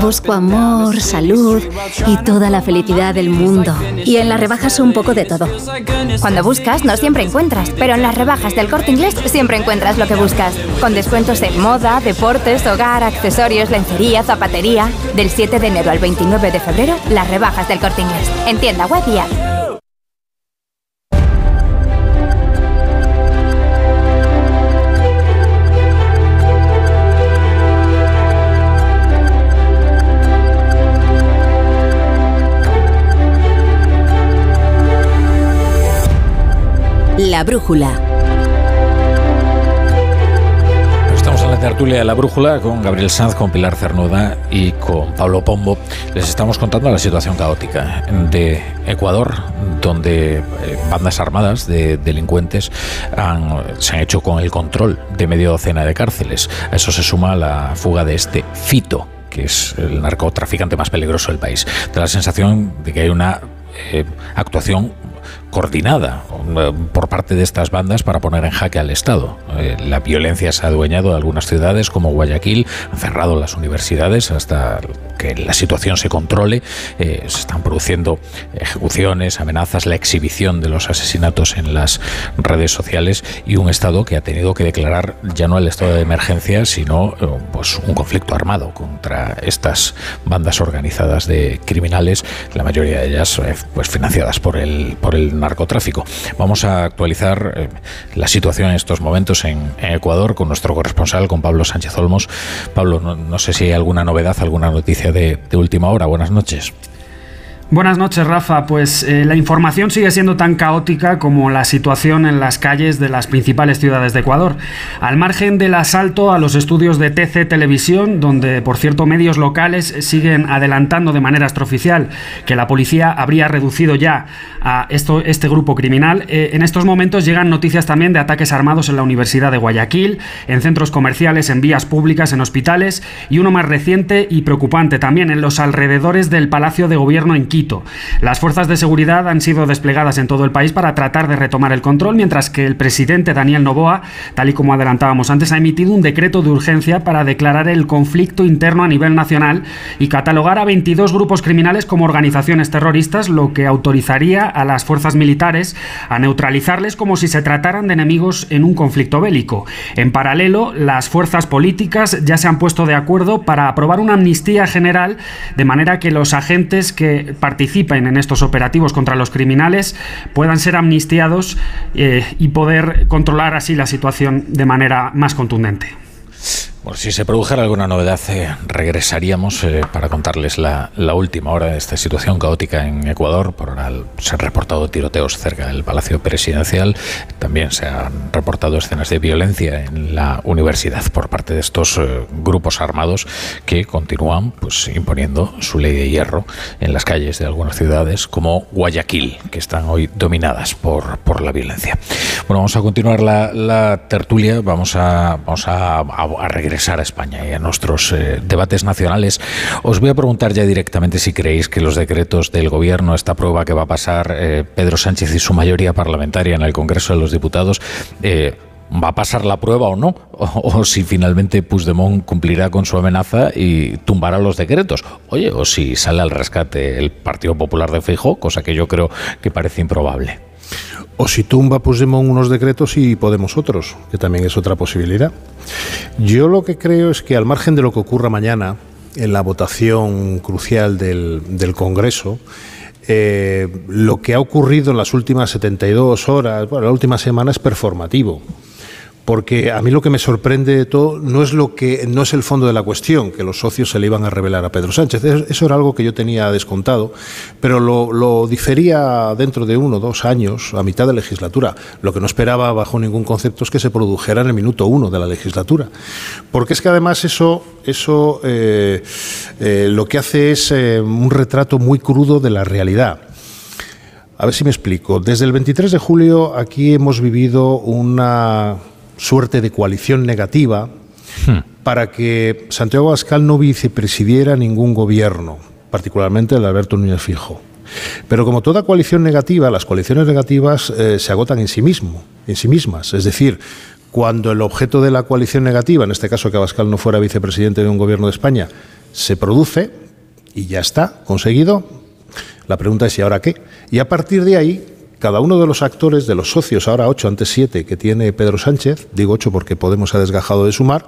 S82: Busco amor, salud y toda la felicidad del mundo. Y en las rebajas un poco de todo. Cuando buscas, no siempre encuentras, pero en las rebajas del corte inglés siempre encuentras lo que buscas. Con descuentos en moda, deportes, hogar, accesorios, lencería, zapatería. Del 7 de enero al 29 de febrero, las rebajas del corte inglés. En tienda web.
S1: La brújula.
S2: Estamos en la tertulia de la brújula con Gabriel Sanz, con Pilar Cernuda y con Pablo Pombo. Les estamos contando la situación caótica de Ecuador, donde eh, bandas armadas de delincuentes se han hecho con el control de medio docena de cárceles. A eso se suma la fuga de este Fito que es el narcotraficante más peligroso del país. Da la sensación de que hay una eh, actuación coordinada eh, por parte de estas bandas para poner en jaque al Estado. Eh, la violencia se ha adueñado de algunas ciudades como Guayaquil, han cerrado las universidades hasta que la situación se controle. Eh, se están produciendo ejecuciones, amenazas, la exhibición de los asesinatos en las redes sociales y un Estado que ha tenido que declarar ya no el estado de emergencia, sino pues un conflicto armado contra estas bandas organizadas de criminales, la mayoría de ellas pues financiadas por el por el narcotráfico. Vamos a actualizar eh, la situación en estos momentos en, Ecuador con nuestro corresponsal, con Pablo Sánchez Olmos. Pablo, no, sé si hay alguna novedad, alguna noticia de última hora. Buenas noches.
S59: Buenas noches, Rafa. Pues eh, la información sigue siendo tan caótica como la situación en las calles de las principales ciudades de Ecuador. Al margen del asalto a los estudios de TC Televisión, donde, por cierto, medios locales siguen adelantando de manera extraoficial que la policía habría reducido ya a esto, este grupo criminal, eh, en estos momentos llegan noticias también de ataques armados en la Universidad de Guayaquil, en centros comerciales, en vías públicas, en hospitales y uno más reciente y preocupante también en los alrededores del Palacio de Gobierno en Quito. Las fuerzas de seguridad han sido desplegadas en todo el país para tratar de retomar el control, mientras que el presidente Daniel Noboa, tal y como adelantábamos antes, ha emitido un decreto de urgencia para declarar el conflicto interno a nivel nacional y catalogar a 22 grupos criminales como organizaciones terroristas, lo que autorizaría a las fuerzas militares a neutralizarles como si se trataran de enemigos en un conflicto bélico. En paralelo, las fuerzas políticas ya se han puesto de acuerdo para aprobar una amnistía general de manera que los agentes que participen en estos operativos contra los criminales puedan ser amnistiados eh, y poder controlar así la situación de manera más contundente.
S2: Por si se produjera alguna novedad, eh, regresaríamos eh, para contarles la, la última hora de esta situación caótica en Ecuador. Por ahora se han reportado tiroteos cerca del Palacio Presidencial. También se han reportado escenas de violencia en la universidad por parte de estos eh, grupos armados que continúan pues, imponiendo su ley de hierro en las calles de algunas ciudades como Guayaquil, que están hoy dominadas por, por la violencia. Bueno, vamos a continuar la, la tertulia. Vamos a, vamos a, a, a regresar a España y a nuestros eh, debates nacionales. Os voy a preguntar ya directamente si creéis que los decretos del Gobierno, esta prueba que va a pasar eh, Pedro Sánchez y su mayoría parlamentaria en el Congreso de los Diputados, eh, va a pasar la prueba o no, o, o, si finalmente Puigdemont cumplirá con su amenaza y tumbará los decretos. Oye, o si sale al rescate el Partido Popular de Feijóo, cosa que yo creo que parece improbable.
S66: O si tumba Puigdemont unos decretos y Podemos otros, que también es otra posibilidad. Yo lo que creo es que al margen de lo que ocurra mañana en la votación crucial del, del Congreso, eh, lo que ha ocurrido en las últimas 72 horas, bueno, la última semana es performativo porque a mí lo que me sorprende de todo no es lo que no es el fondo de la cuestión, que los socios se le iban a revelar a Pedro Sánchez. Eso era algo que yo tenía descontado, pero lo, difería dentro de uno o dos años, a mitad de legislatura. Lo que no esperaba bajo ningún concepto es que se produjera en el minuto uno de la legislatura, porque es que además eso, eso eh, eh, lo que hace es eh, un retrato muy crudo de la realidad. A ver si me explico. Desde el 23 de julio aquí hemos vivido una suerte de coalición negativa hmm. para que Santiago Abascal no vicepresidiera ningún gobierno, particularmente el de Alberto Núñez Fijo. Pero como toda coalición negativa, las coaliciones negativas eh, se agotan en sí mismo, en sí mismas. Es decir, cuando el objeto de la coalición negativa, en este caso que Abascal no fuera vicepresidente de un gobierno de España, se produce y ya está conseguido, la pregunta es ¿y ahora qué? Y a partir de ahí cada uno de los actores, de los socios, ahora ocho, antes siete, que tiene Pedro Sánchez, digo ocho porque Podemos ha desgajado de sumar,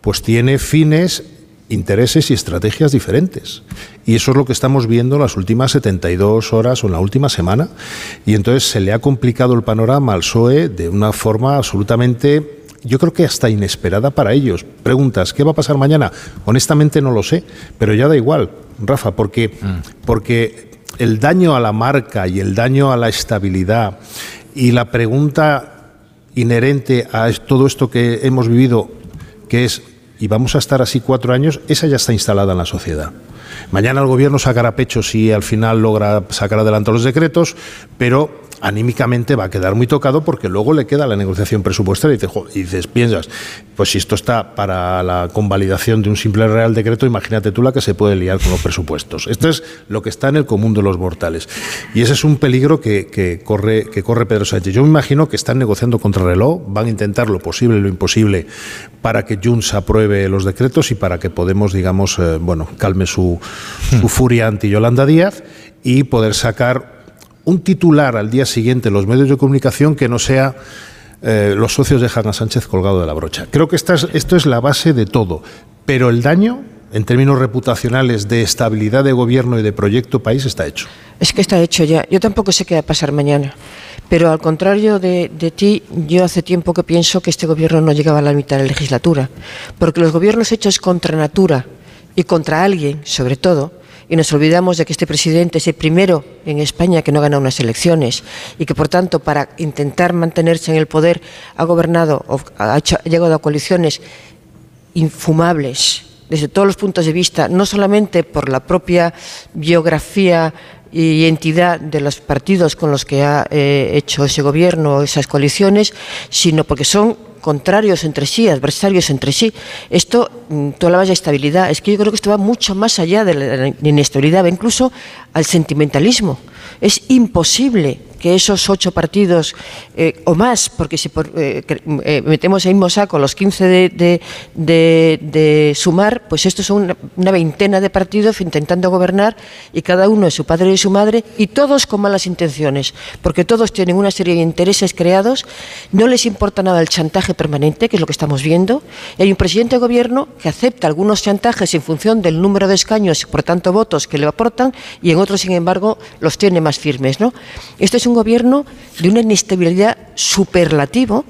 S66: pues tiene fines, intereses y estrategias diferentes. Y eso es lo que estamos viendo en las últimas 72 horas o en la última semana. Y entonces se le ha complicado el panorama al PSOE de una forma absolutamente yo creo que hasta inesperada para ellos. Preguntas, ¿qué va a pasar mañana? Honestamente no lo sé, pero ya da igual, Rafa, porque, mm. porque el daño a la marca y el daño a la estabilidad y la pregunta inherente a todo esto que hemos vivido, que es, ¿y vamos a estar así cuatro años? Esa ya está instalada en la sociedad. Mañana el gobierno sacará pecho si al final logra sacar adelante los decretos, pero anímicamente va a quedar muy tocado porque luego le queda la negociación presupuestaria y dices, y dices, piensas, pues si esto está para la convalidación de un simple real decreto, imagínate tú la que se puede liar con los presupuestos. Esto es lo que está en el común de los mortales. Y ese es un peligro que, corre, Pedro Sánchez. Yo me imagino que están negociando contra el reloj, van a intentar lo posible y lo imposible para que Junts apruebe los decretos y para que Podemos, digamos, eh, bueno, calme su, su furia anti Yolanda Díaz y poder sacar un titular al día siguiente en los medios de comunicación que no sea eh, los socios dejan a Sánchez colgado de la brocha. Creo que esta esto es la base de todo, pero el daño en términos reputacionales de estabilidad de gobierno y de proyecto país está hecho.
S74: Es que está hecho ya. Yo tampoco sé qué va a pasar mañana. Pero al contrario de, de, ti, yo hace tiempo que pienso que este gobierno no llegaba a la mitad de la legislatura. Porque los gobiernos hechos contra natura y contra alguien, sobre todo, y nos olvidamos de que este presidente es el primero en España que no gana unas elecciones y que, por tanto, para intentar mantenerse en el poder ha gobernado o ha, llegado a coaliciones infumables desde todos los puntos de vista, no solamente por la propia biografía y entidad de los partidos con los que ha eh, hecho ese gobierno, esas coaliciones, sino porque son contrarios entre sí, adversarios entre sí. Esto, tú hablabas de estabilidad, es que yo creo que esto va mucho más allá de la inestabilidad, va incluso al sentimentalismo. Es imposible que esos ocho partidos eh, o más, porque si eh, eh, metemos en mismo saco los 15 de, sumar, pues estos son una, veintena de partidos intentando gobernar y cada uno es su padre y su madre y todos con malas intenciones, porque todos tienen una serie de intereses creados, no les importa nada el chantaje permanente, que es lo que estamos viendo, y hay un presidente de gobierno que acepta algunos chantajes en función del número de escaños y por tanto votos que le aportan y en otros, sin embargo, los tiene más firmes. ¿no? Esto es un gobierno de una inestabilidad superlativo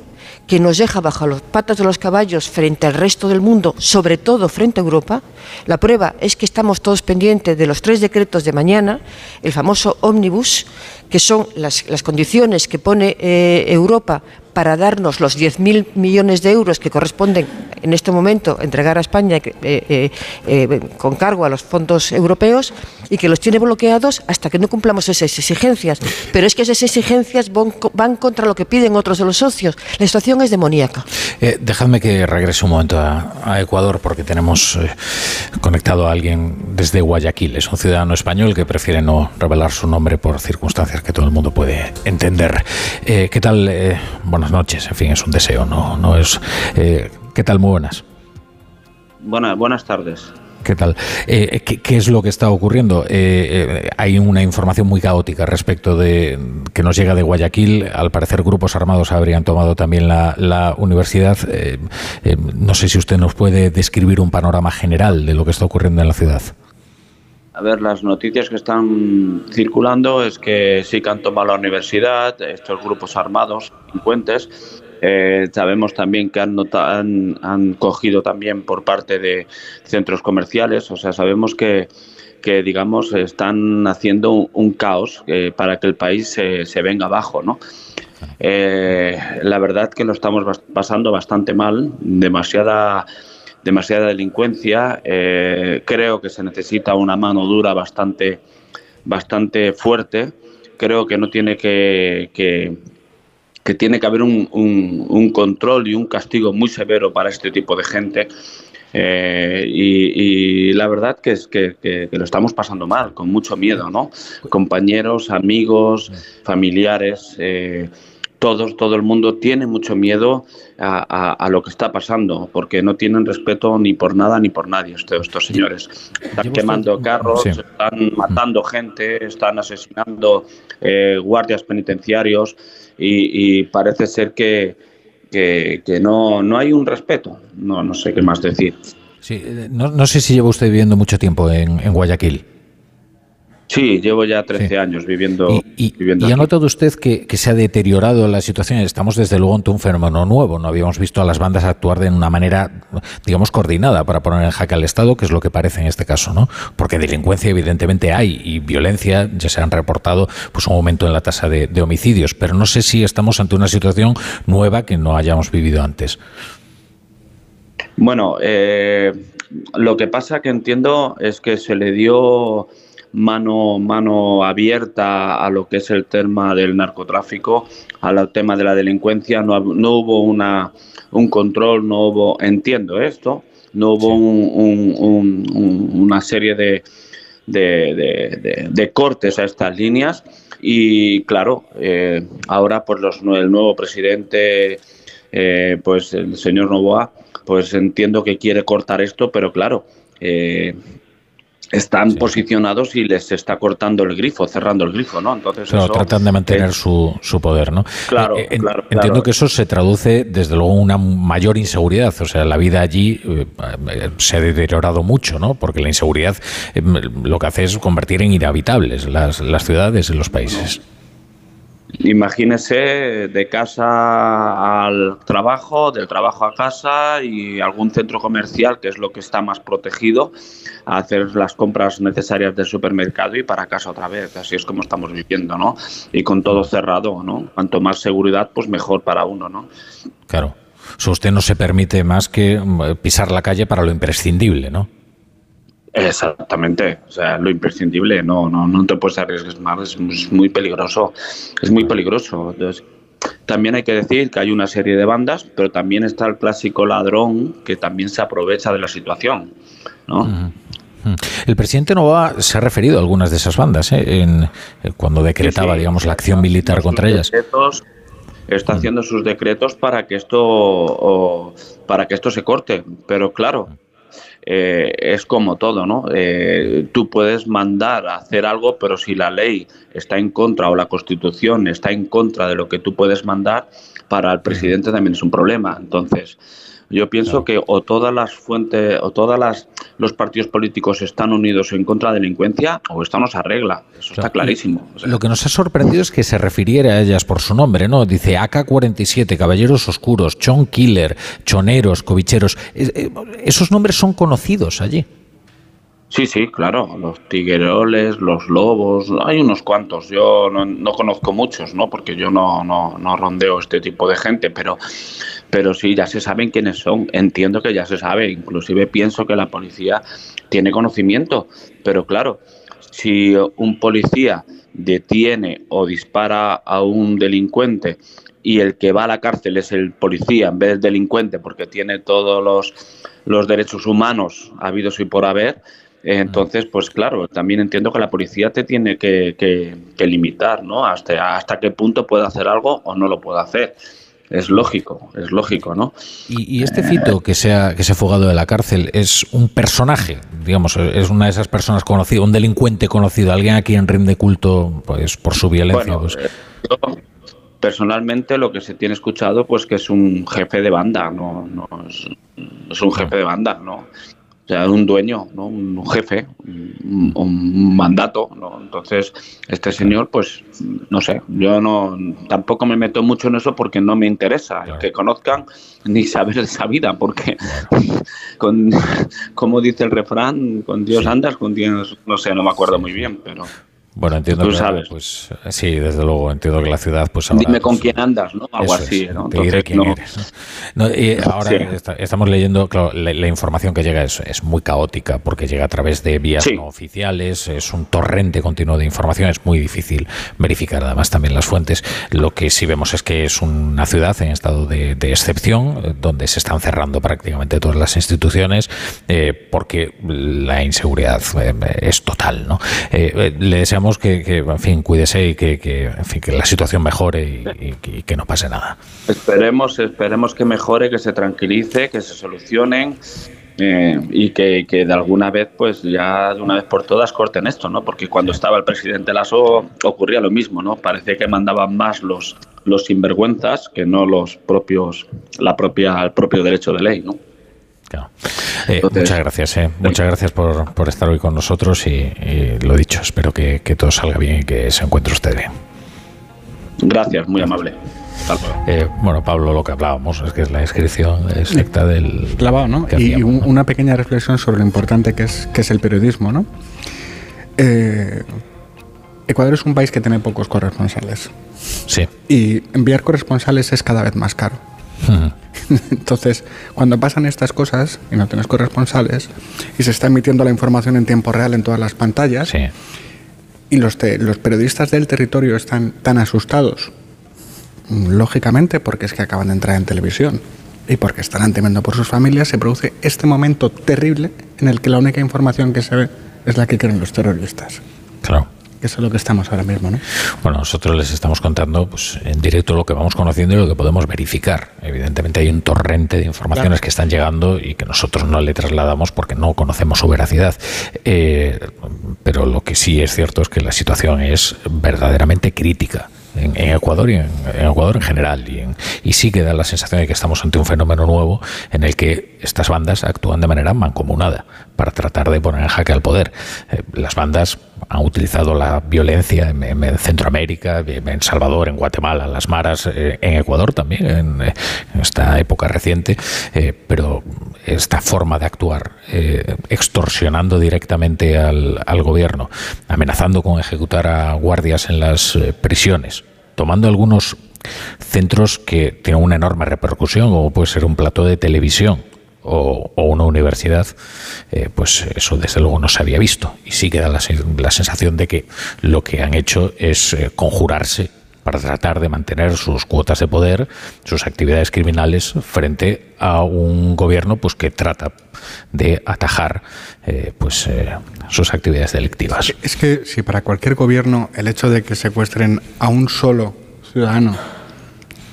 S74: que nos deja bajo las patas de los caballos frente al resto del mundo, sobre todo frente a Europa. La prueba es que estamos todos pendientes de los tres decretos de mañana, el famoso ómnibus, que son las, condiciones que pone eh, Europa para darnos los 10.000 millones de euros que corresponden en este momento entregar a España eh, eh, eh, con cargo a los fondos europeos y que los tiene bloqueados hasta que no cumplamos esas exigencias. Pero es que esas exigencias van, contra lo que piden otros de los socios. La situación es demoníaca.
S2: dejadme que regrese un momento a, Ecuador porque tenemos conectado a alguien desde Guayaquil. Es un ciudadano español que prefiere no revelar su nombre por circunstancias que todo el mundo puede entender. ¿Qué tal? Bueno, noches. En fin, es un deseo, no, no es. Eh, ¿Qué tal? Muy buenas.
S83: Buenas, buenas tardes.
S2: ¿Qué tal? Eh, ¿qué, es lo que está ocurriendo? Eh, hay una información muy caótica respecto de que nos llega de Guayaquil. Al parecer, grupos armados habrían tomado también la, la universidad. no sé si usted nos puede describir un panorama general de lo que está ocurriendo en la ciudad.
S83: A ver, las noticias que están circulando es que sí que han tomado la universidad, estos grupos armados, delincuentes. Eh, sabemos también que han, han, cogido también por parte de centros comerciales, o sea, sabemos que, digamos, están haciendo un, caos eh, para que el país se, se venga abajo, ¿no? Eh, la verdad que lo estamos pasando bastante mal, demasiada demasiada delincuencia. Eh, creo que se necesita una mano dura bastante, bastante fuerte. Creo que no tiene que, que, tiene que haber un, un, control y un castigo muy severo para este tipo de gente. Eh, y, la verdad que es que, que, lo estamos pasando mal, con mucho miedo, ¿no? Compañeros, amigos, familiares. Eh, todos, todo el mundo tiene mucho miedo a, lo que está pasando, porque no tienen respeto ni por nada ni por nadie estos, estos señores. Están quemando carros, están matando gente, están asesinando eh, guardias penitenciarios y, parece ser que, que, no, no hay un respeto. No, no sé qué más decir.
S2: Sí, eh, no, no sé si lleva usted viviendo mucho tiempo en, en Guayaquil.
S83: Sí, llevo ya 13 años viviendo.
S2: ¿Y, ha notado usted que, se ha deteriorado la situación? Estamos desde luego ante un fenómeno nuevo. No habíamos visto a las bandas actuar de una manera, digamos, coordinada para poner en jaque al Estado, que es lo que parece en este caso, ¿no? Porque delincuencia evidentemente hay y violencia, ya se han reportado pues un aumento en la tasa de, homicidios, pero no sé si estamos ante una situación nueva que no hayamos vivido antes.
S83: Bueno, eh, lo que pasa que entiendo es que se le dio mano, mano abierta a lo que es el tema del narcotráfico, al tema de la delincuencia, no, no hubo una, un control, no hubo, entiendo esto, no hubo una serie de, de, cortes a estas líneas. Y claro, eh, ahora pues los, el nuevo presidente, eh, pues el señor Novoa, pues entiendo que quiere cortar esto, pero claro, eh, están posicionados y les está cortando el grifo, cerrando el grifo, ¿no?
S2: Entonces tratan de mantener su, su, poder, ¿no?
S83: Claro, eh, claro,
S2: Entiendo que eso se traduce desde luego en una mayor inseguridad, o sea, la vida allí eh, se ha deteriorado mucho, ¿no? Porque la inseguridad eh, lo que hace es convertir en inhabitables las, las ciudades y los países.
S83: Imagínese de casa al trabajo, del trabajo a casa y algún centro comercial, que es lo que está más protegido, a hacer las compras necesarias del supermercado y para casa otra vez. Así es como estamos viviendo, ¿no? Y con todo cerrado, ¿no? Cuanto más seguridad, pues mejor para uno, ¿no?
S2: Claro. O usted no se permite más que mm, pisar la calle para lo imprescindible, ¿no?
S83: Exactamente, o sea, lo imprescindible, no, no, no te puedes arriesgar más, es muy peligroso, es muy peligroso. Entonces, también hay que decir que hay una serie de bandas, pero también está el clásico ladrón que también se aprovecha de la situación, ¿no?
S2: El presidente Nova se ha referido a algunas de esas bandas ¿eh? en, eh, cuando decretaba, digamos, la acción militar contra ellas.
S83: Está haciendo sus decretos para que esto para que esto se corte, pero claro, eh, es como todo, ¿no? Eh, tú puedes mandar a hacer algo, pero si la ley está en contra o la constitución está en contra de lo que tú puedes mandar, para el presidente también es un problema. Entonces, yo pienso que o todas las fuentes o todas las los partidos políticos están unidos en contra de la delincuencia o esto no se arregla. Eso está clarísimo.
S2: Lo que nos ha sorprendido es que se refiriera a ellas por su nombre, ¿no? Dice AK-47, Caballeros Oscuros, Chon Killer, Choneros, Covicheros. Eh, esos nombres son conocidos allí.
S83: Sí, sí, claro, los tigueroles, los lobos, hay unos cuantos. Yo no, conozco muchos, ¿no? Porque yo no, no, no rondeo este tipo de gente, pero pero sí, ya se saben quiénes son. Entiendo que ya se sabe, inclusive pienso que la policía tiene conocimiento, pero claro, si un policía detiene o dispara a un delincuente y el que va a la cárcel es el policía en vez del delincuente porque tiene todos los, los derechos humanos habidos y por haber, entonces, pues claro, también entiendo que la policía te tiene que, que, limitar, ¿no? Hasta, hasta qué punto puede hacer algo o no lo puede hacer es lógico, es lógico, ¿no?
S2: Y, este Fito que se, ha, que se ha fugado de la cárcel es un personaje, digamos, es una de esas personas conocidas, un delincuente conocido, alguien a quien rinde culto pues, por su violencia. Pues. Eh,
S83: personalmente lo que se tiene escuchado pues que es un jefe de banda, no, no es, un jefe de banda, no. O sea, un dueño, ¿no? un jefe, un, un mandato. ¿no? Entonces, este señor, pues, no sé, yo no tampoco me meto mucho en eso porque no me interesa que conozcan ni saber esa vida, porque, con, como dice el refrán, con Dios andas, con Dios, no sé, no me acuerdo muy bien, pero...
S2: Bueno, entiendo
S83: Tú
S2: que,
S83: sabes.
S2: pues sí, desde luego entiendo que la ciudad, pues ahora,
S83: Dime con
S2: pues,
S83: quién andas, ¿no? Algo así,
S2: es,
S83: ¿no?
S2: te diré
S83: Entonces,
S2: quién
S83: no-
S2: eres. No, y ahora
S83: Sí.
S2: está- estamos leyendo, claro, la, la información que llega es, es muy caótica porque llega a través de vías
S83: Sí.
S2: no oficiales, es un torrente continuo de información, es muy difícil verificar además también las fuentes. Lo que sí vemos es que es una ciudad en estado de, de excepción, donde se están cerrando prácticamente todas las instituciones eh, porque la inseguridad eh, es total. ¿no? Eh, le deseamos que, que, en fin, cuídese y que, que, en fin, que la situación mejore y- y- y que no pase nada.
S83: Esperemos, esperemos que mejore, que se tranquilice, que se solucionen eh, y que, que de alguna vez, pues ya de una vez por todas corten esto, ¿no? Porque cuando estaba el presidente Lasso ocurría lo mismo, ¿no? Parece que mandaban más los los sinvergüenzas que no los propios, la propia, el propio derecho de ley, ¿no?
S2: Eh, muchas gracias, eh. muchas gracias por, por estar hoy con nosotros y, y lo dicho, espero que, que todo salga bien y que se encuentre usted bien.
S83: Gracias, muy amable.
S2: Eh, bueno, Pablo, lo que hablábamos es que es la inscripción exacta del...
S73: Clavado, ¿no? Y una pequeña reflexión sobre lo importante que es, que es el periodismo, ¿no? Eh, Ecuador es un país que tiene pocos corresponsales.
S2: Sí.
S73: Y enviar corresponsales es cada vez más caro. Entonces, cuando pasan estas cosas y no tienes corresponsales y se está emitiendo la información en tiempo real en todas las pantallas y los, te- los periodistas del territorio están tan asustados, lógicamente porque es que acaban de entrar en televisión y porque estarán temiendo por sus familias, se produce este momento terrible en el que la única información que se ve es la que quieren los terroristas.
S2: Claro.
S73: Que eso es lo que estamos ahora mismo, ¿no?
S2: Bueno, nosotros les estamos contando pues, en directo lo que vamos conociendo y lo que podemos verificar. Evidentemente hay un torrente de informaciones
S73: Claro.
S2: que están llegando y que nosotros no le trasladamos porque no conocemos su veracidad. Eh, pero lo que sí es cierto es que la situación es verdaderamente crítica. En, en Ecuador y en, en Ecuador en general y, en- y sí que da la sensación de que estamos ante un fenómeno nuevo en el que estas bandas actúan de manera mancomunada para tratar de poner en jaque al poder. Eh, las bandas han utilizado la violencia en, en- en Centroamérica, en en Salvador, en Guatemala, las maras, eh, en Ecuador también, en, eh, en esta época reciente, pero esta forma de actuar, extorsionando directamente al, al gobierno, amenazando con ejecutar a guardias en las prisiones, tomando algunos centros que tienen una enorme repercusión, como puede ser un plató de televisión o, una universidad, eh, pues eso desde luego no se había visto. Y sí que da la, la sensación de que lo que han hecho es eh, conjurarse para tratar de mantener sus cuotas de poder, sus actividades criminales frente a un gobierno pues que trata de atajar eh, pues eh, sus actividades delictivas.
S73: Es que si para cualquier gobierno el hecho de que secuestren a un solo ciudadano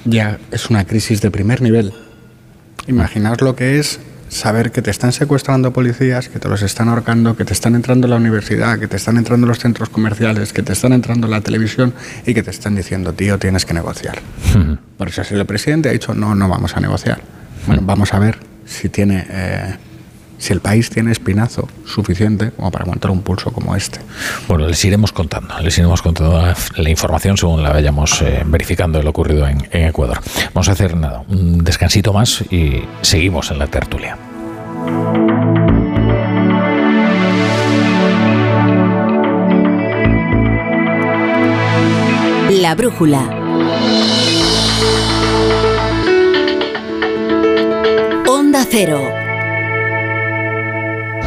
S73: ya es una crisis de primer nivel, imaginaos lo que es saber que te están secuestrando policías, que te los están ahorcando, que te están entrando en la universidad, que te están entrando en los centros comerciales, que te están entrando en la televisión y que te están diciendo, tío, tienes que negociar. Por eso si el presidente ha dicho, no, no vamos a negociar. Bueno, vamos a ver si tiene... eh, si el país tiene espinazo suficiente como para aguantar un pulso como este.
S2: Bueno, les iremos contando, les iremos contando la, la información según la vayamos eh, verificando lo ocurrido en, en Ecuador. Vamos a hacer nada, un descansito más y seguimos en la tertulia.
S1: La brújula. Onda Cero.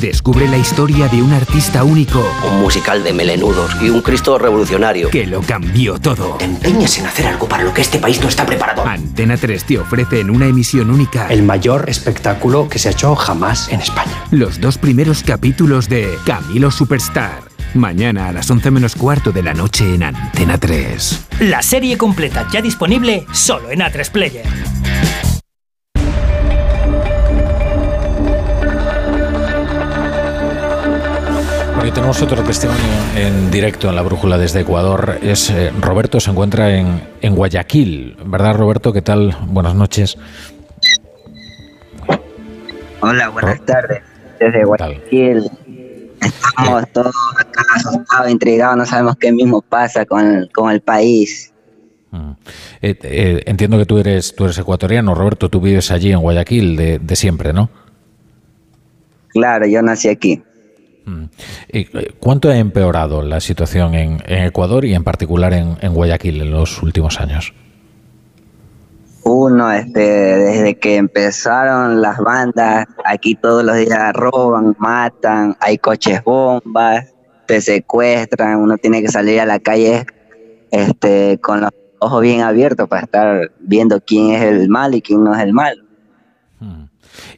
S84: descubre la historia de un artista único.
S85: Un musical de melenudos y un Cristo revolucionario.
S84: Que lo cambió todo.
S85: Empeñas en hacer algo para lo que este país no está preparado.
S84: Antena 3 te ofrece en una emisión única
S86: El mayor espectáculo que se ha hecho jamás en España.
S84: los dos primeros capítulos de Camilo Superstar. Mañana a las 11 menos cuarto de la noche en Antena 3.
S87: La serie completa ya disponible solo en A3 Player.
S2: Bueno, y tenemos otro testimonio en directo en la brújula desde Ecuador. Es eh, Roberto, se encuentra en, en Guayaquil. ¿Verdad, Roberto? ¿Qué tal? Buenas noches.
S88: Hola, buenas tardes. Desde Guayaquil. Estamos todos acá asustados, intrigados, no sabemos qué mismo pasa con, con el país.
S2: Eh, eh, entiendo que tú eres, tú eres ecuatoriano, Roberto. Tú vives allí en Guayaquil de, de siempre, ¿no?
S88: Claro, yo nací aquí.
S2: ¿Y, eh, ¿Cuánto ha empeorado la situación en, Ecuador y en particular en, en Guayaquil en los últimos años?
S88: Uno, este, desde que empezaron las bandas, aquí todos los días roban, matan, hay coches bombas, te secuestran, uno tiene que salir a la calle este, con los ojos bien abiertos para estar viendo quién es el mal y quién no es el malo.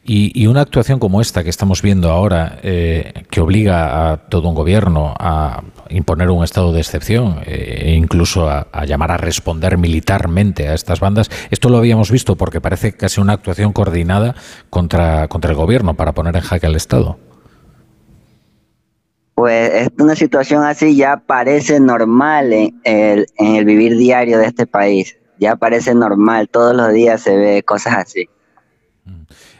S2: Y, y una actuación como esta que estamos viendo ahora, eh, que obliga a todo un gobierno a imponer un estado de excepción eh, e incluso a, a llamar a responder militarmente a estas bandas, esto lo habíamos visto porque parece casi una actuación coordinada contra, contra el gobierno para poner en jaque al Estado.
S88: Pues es una situación así ya parece normal en el, en el vivir diario de este país. Ya parece normal, todos los días se ve cosas así.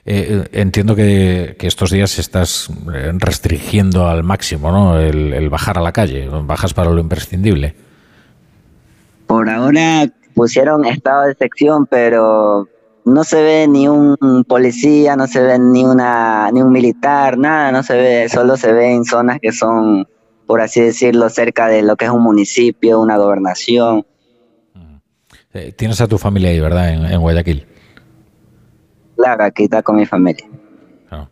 S2: Eh, entiendo que, que, estos días estás eh, restringiendo al máximo ¿no? El, el, bajar a la calle, bajas para lo imprescindible.
S88: Por ahora pusieron estado de sección, pero no se ve ni un policía, no se ve ni una ni un militar, nada, no se ve, solo se ve en zonas que son, por así decirlo, cerca de lo que es un municipio, una gobernación.
S2: Eh, tienes a tu familia ahí, ¿verdad? En, en Guayaquil.
S88: Claro, aquí está con mi familia.
S2: No.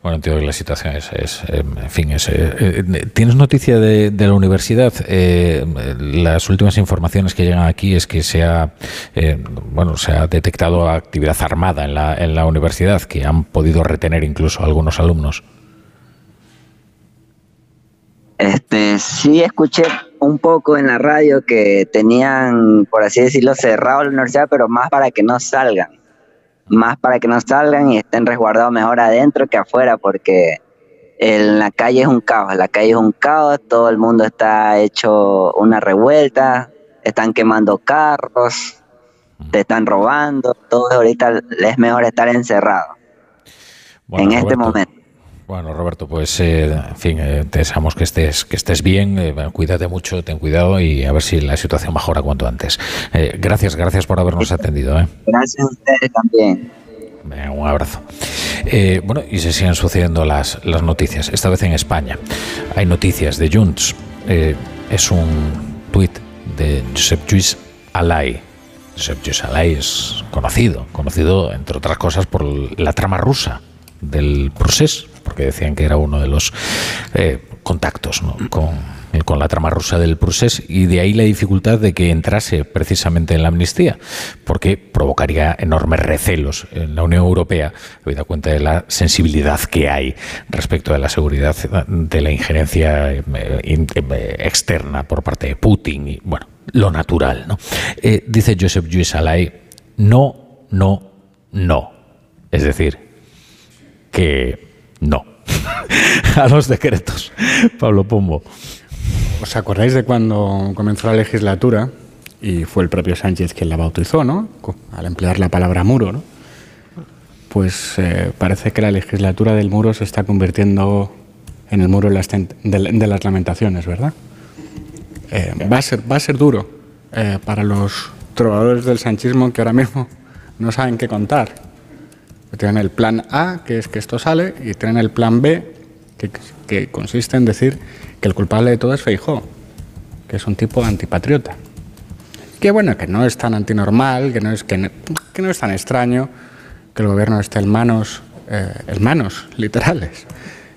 S2: Bueno, entiendo que la situación es, es en fin, es, eh, ¿tienes noticia de, de la universidad? Eh, las últimas informaciones que llegan aquí es que se ha, eh, bueno, se ha detectado actividad armada en la, en la universidad, que han podido retener incluso a algunos alumnos.
S88: Este, sí escuché un poco en la radio que tenían, por así decirlo, cerrado la universidad, pero más para que no salgan más para que no salgan y estén resguardados mejor adentro que afuera, porque en la calle es un caos, la calle es un caos, todo el mundo está hecho una revuelta, están quemando carros, te están robando, todo ahorita es mejor estar encerrado bueno, en este momento.
S2: Bueno, Roberto, pues eh, en fin, eh, te deseamos que estés, que estés bien, eh, cuídate mucho, ten cuidado y a ver si la situación mejora cuanto antes. Eh, gracias, gracias por habernos atendido.
S88: Gracias a ustedes también.
S2: Un abrazo. Eh, bueno, y se siguen sucediendo las, las, noticias, esta vez en España. Hay noticias de Junts. Eh, es un tuit de Josep Lluís Alay. Josep Lluís Alay es conocido, conocido entre otras cosas por la trama rusa del procés, porque decían que era uno de los eh, contactos con, la trama rusa del procés y de ahí la dificultad de que entrase precisamente en la amnistía, porque provocaría enormes recelos en la Unión Europea, habida cuenta de la sensibilidad que hay respecto de la seguridad de la injerencia eh, eh, externa por parte de Putin y, bueno, lo natural. ¿no? Dice Joseph Lluís Alay, no, no, no. Es decir, que no. a los decretos. Pablo Pombo.
S73: ¿Os acordáis de cuando comenzó la legislatura y fue el propio Sánchez quien la bautizó, ¿no? Al emplear la palabra muro, ¿no? Pues eh, parece que la legislatura del muro se está convirtiendo en el muro de las, lamentaciones, ¿verdad? Eh, va, a ser, va a ser duro eh, para los trovadores del sanchismo que ahora mismo no saben qué contar. Tienen el plan A, que es que esto sale, y tienen el plan B, que, que consiste en decir que el culpable de todo es Feijó, que es un tipo antipatriota. Que bueno, que no es tan antinormal, que no es, que no, que es tan extraño que el gobierno esté en manos, eh, en manos literales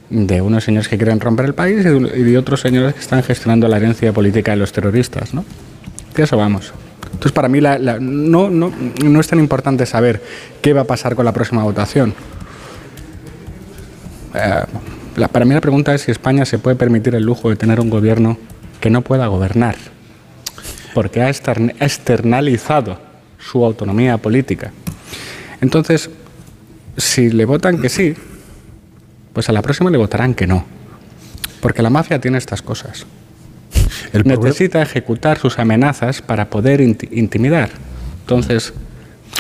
S73: de unos señores que quieren romper el país y de, y de otros señores que están gestionando la herencia política de los terroristas, ¿no? De eso vamos. Entonces, para mí la, la, no, no, no es tan importante saber qué va a pasar con la próxima votación. Eh,
S89: para mí la pregunta es si España se puede permitir el lujo de tener un gobierno que no pueda gobernar, porque ha externalizado su autonomía política. Entonces, si le votan que sí, pues a la próxima le votarán que no, porque la mafia tiene estas cosas. Necesita ejecutar sus amenazas para poder inti- intimidar. Entonces,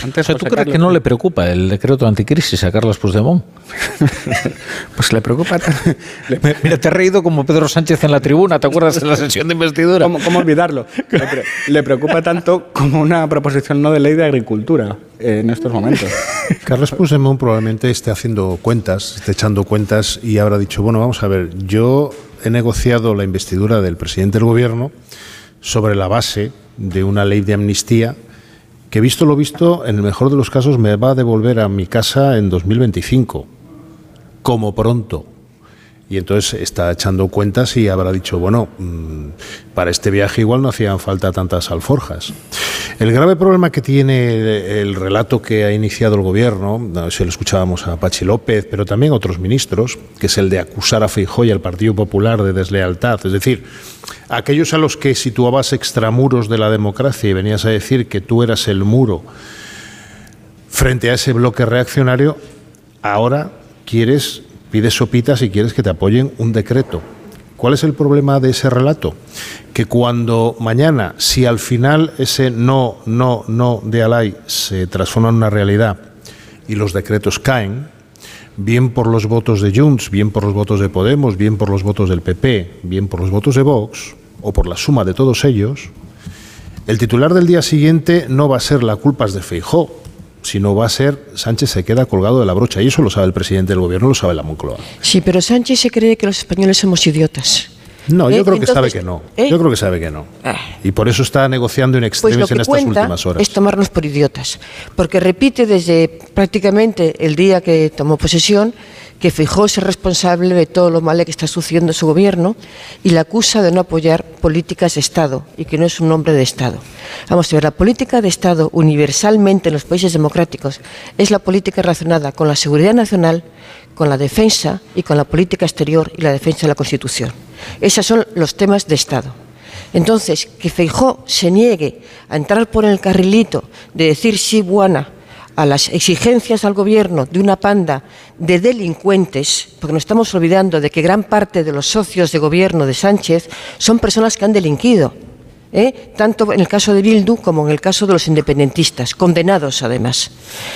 S89: antes
S2: O sea, ¿Tú crees que no le preocupa el decreto anticrisis a Carlos Puigdemont?
S89: pues le preocupa.
S2: Mira, te he reído como Pedro Sánchez en la tribuna, ¿te acuerdas de la sesión de investidura?
S89: ¿Cómo, cómo olvidarlo? Le, pre- le preocupa tanto como una proposición no de ley de agricultura eh, en estos momentos.
S66: Carlos Puigdemont probablemente esté haciendo cuentas, esté echando cuentas y habrá dicho, bueno, vamos a ver, yo he negociado la investidura del presidente del gobierno sobre la base de una ley de amnistía que visto lo visto, en el mejor de los casos me va a devolver a mi casa en 2025, como pronto. Y entonces está echando cuentas y habrá dicho, bueno, mm, para este viaje igual no hacían falta tantas alforjas. El grave problema que tiene el relato que ha iniciado el gobierno, no, se lo escuchábamos a Pachi López, pero también a otros ministros, que es el de acusar a Feijóo y al Partido Popular de deslealtad. Es decir, aquellos a los que situabas extramuros de la democracia y venías a decir que tú eras el muro frente a ese bloque reaccionario, ahora quieres, pides sopitas y quieres que te apoyen un decreto. ¿Cuál es el problema de ese relato? Que cuando mañana, si al final ese no, no, no de Alay se transforma en una realidad y los decretos caen, bien por los votos de Junts, bien por los votos de Podemos, bien por los votos del PP, bien por los votos de Vox, o por la suma de todos ellos, el titular del día siguiente no va a ser la culpa de Feijó, sino va a ser Sánchez se queda colgado de la brocha. Y eso lo sabe el presidente del gobierno, lo sabe la Moncloa.
S74: Sí, pero Sánchez se cree que los españoles somos idiotas.
S66: No, yo
S74: ¿Eh?
S66: creo que sabe que no.
S74: ¿eh?
S66: Yo creo que sabe que no.
S74: Ah.
S66: Y por eso está negociando en
S74: Pues
S66: extremis en estas
S74: cuenta
S66: últimas horas.
S74: es tomarnos por idiotas, porque repite desde prácticamente el día que tomó posesión que Feijóo es responsable de todo lo malo que está sucediendo en su gobierno y le acusa de no apoyar políticas de Estado y que no es un hombre de Estado. Vamos a ver, la política de Estado universalmente en los países democráticos es la política relacionada con la seguridad nacional, con la defensa y con la política exterior y la defensa de la Constitución. Esos son los temas de Estado. Entonces, que Feijó se niegue a entrar por el carrilito de decir sí buena a las exigencias al gobierno de una panda de delincuentes, porque nos estamos olvidando de que gran parte de los socios de gobierno de Sánchez son personas que han delinquido, ¿eh? tanto en el caso de Bildu como en el caso de los independentistas, condenados además.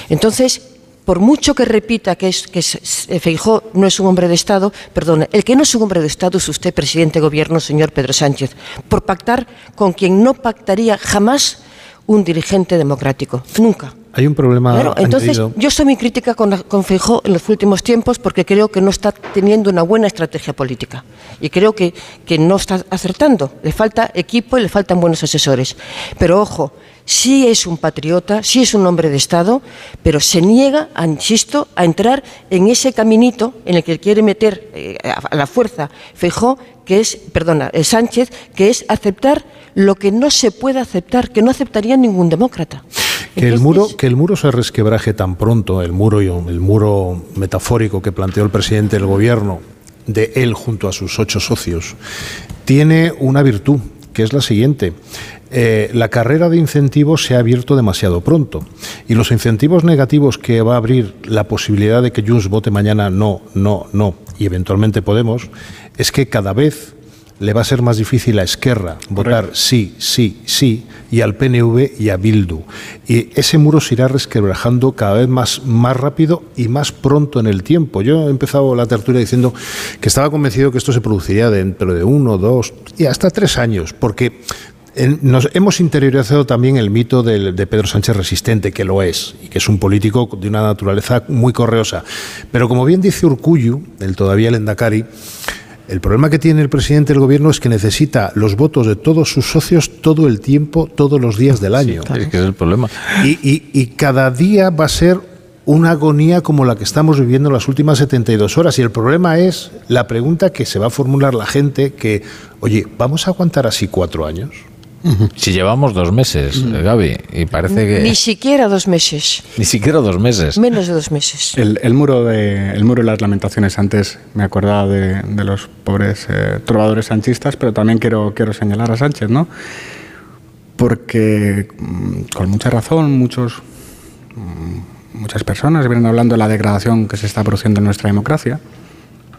S74: Entonces, por mucho que repita que, es, que es- eh, Feijóo no es un hombre de Estado, perdón, el que no es un hombre de Estado es usted, presidente de gobierno, señor Pedro Sánchez, por pactar con quien no pactaría jamás un dirigente democrático, nunca.
S66: Hay un problema
S74: Claro, entonces
S66: añadido.
S74: yo soy muy crítica con, con Feijó en los últimos tiempos porque creo que no está teniendo una buena estrategia política y creo que, que no está acertando. Le falta equipo y le faltan buenos asesores. Pero ojo, sí es un patriota, sí es un hombre de Estado, pero se niega, a, insisto, a entrar en ese caminito en el que quiere meter eh, a a la fuerza Feijó, que es, perdona, eh, Sánchez, que es aceptar lo que no se puede aceptar, que no aceptaría ningún demócrata.
S66: Que el, muro, que el muro se resquebraje tan pronto, el muro, el muro metafórico que planteó el presidente del gobierno, de él junto a sus ocho socios, tiene una virtud, que es la siguiente. Eh, la carrera de incentivos se ha abierto demasiado pronto y los incentivos negativos que va a abrir la posibilidad de que Junts vote mañana no, no, no y eventualmente Podemos es que cada vez le va a ser más difícil a Esquerra votar sí, sí, sí, y al PNV y a Bildu. Y ese muro se irá resquebrajando cada vez más, más rápido y más pronto en el tiempo. Yo he empezado la tertulia diciendo que estaba convencido que esto se produciría dentro de uno, dos y hasta tres años, porque nos hemos interiorizado también el mito de, Pedro Sánchez resistente, que lo es, y que es un político de una naturaleza muy correosa. Pero como bien dice Urcuyu, el todavía el Endacari, el problema que tiene el presidente del gobierno es que necesita los votos de todos sus socios todo el tiempo, todos los días del año.
S2: Es que es el problema.
S66: Y, y- y cada día va a ser una agonía como la que estamos viviendo en las últimas 72 horas. Y el problema es la pregunta que se va a formular la gente que, oye, ¿vamos a aguantar así cuatro años?
S2: Si llevamos dos meses, Gaby, y parece que...
S74: Ni siquiera dos meses.
S2: Ni siquiera dos meses.
S74: Menos de dos meses.
S73: El, el muro de el muro de las lamentaciones antes me acordaba de, de los pobres eh, trovadores sanchistas, pero también quiero, quiero señalar a Sánchez, ¿no? Porque mm, con mucha razón muchos mm, muchas personas vienen hablando de la degradación que se está produciendo en nuestra democracia,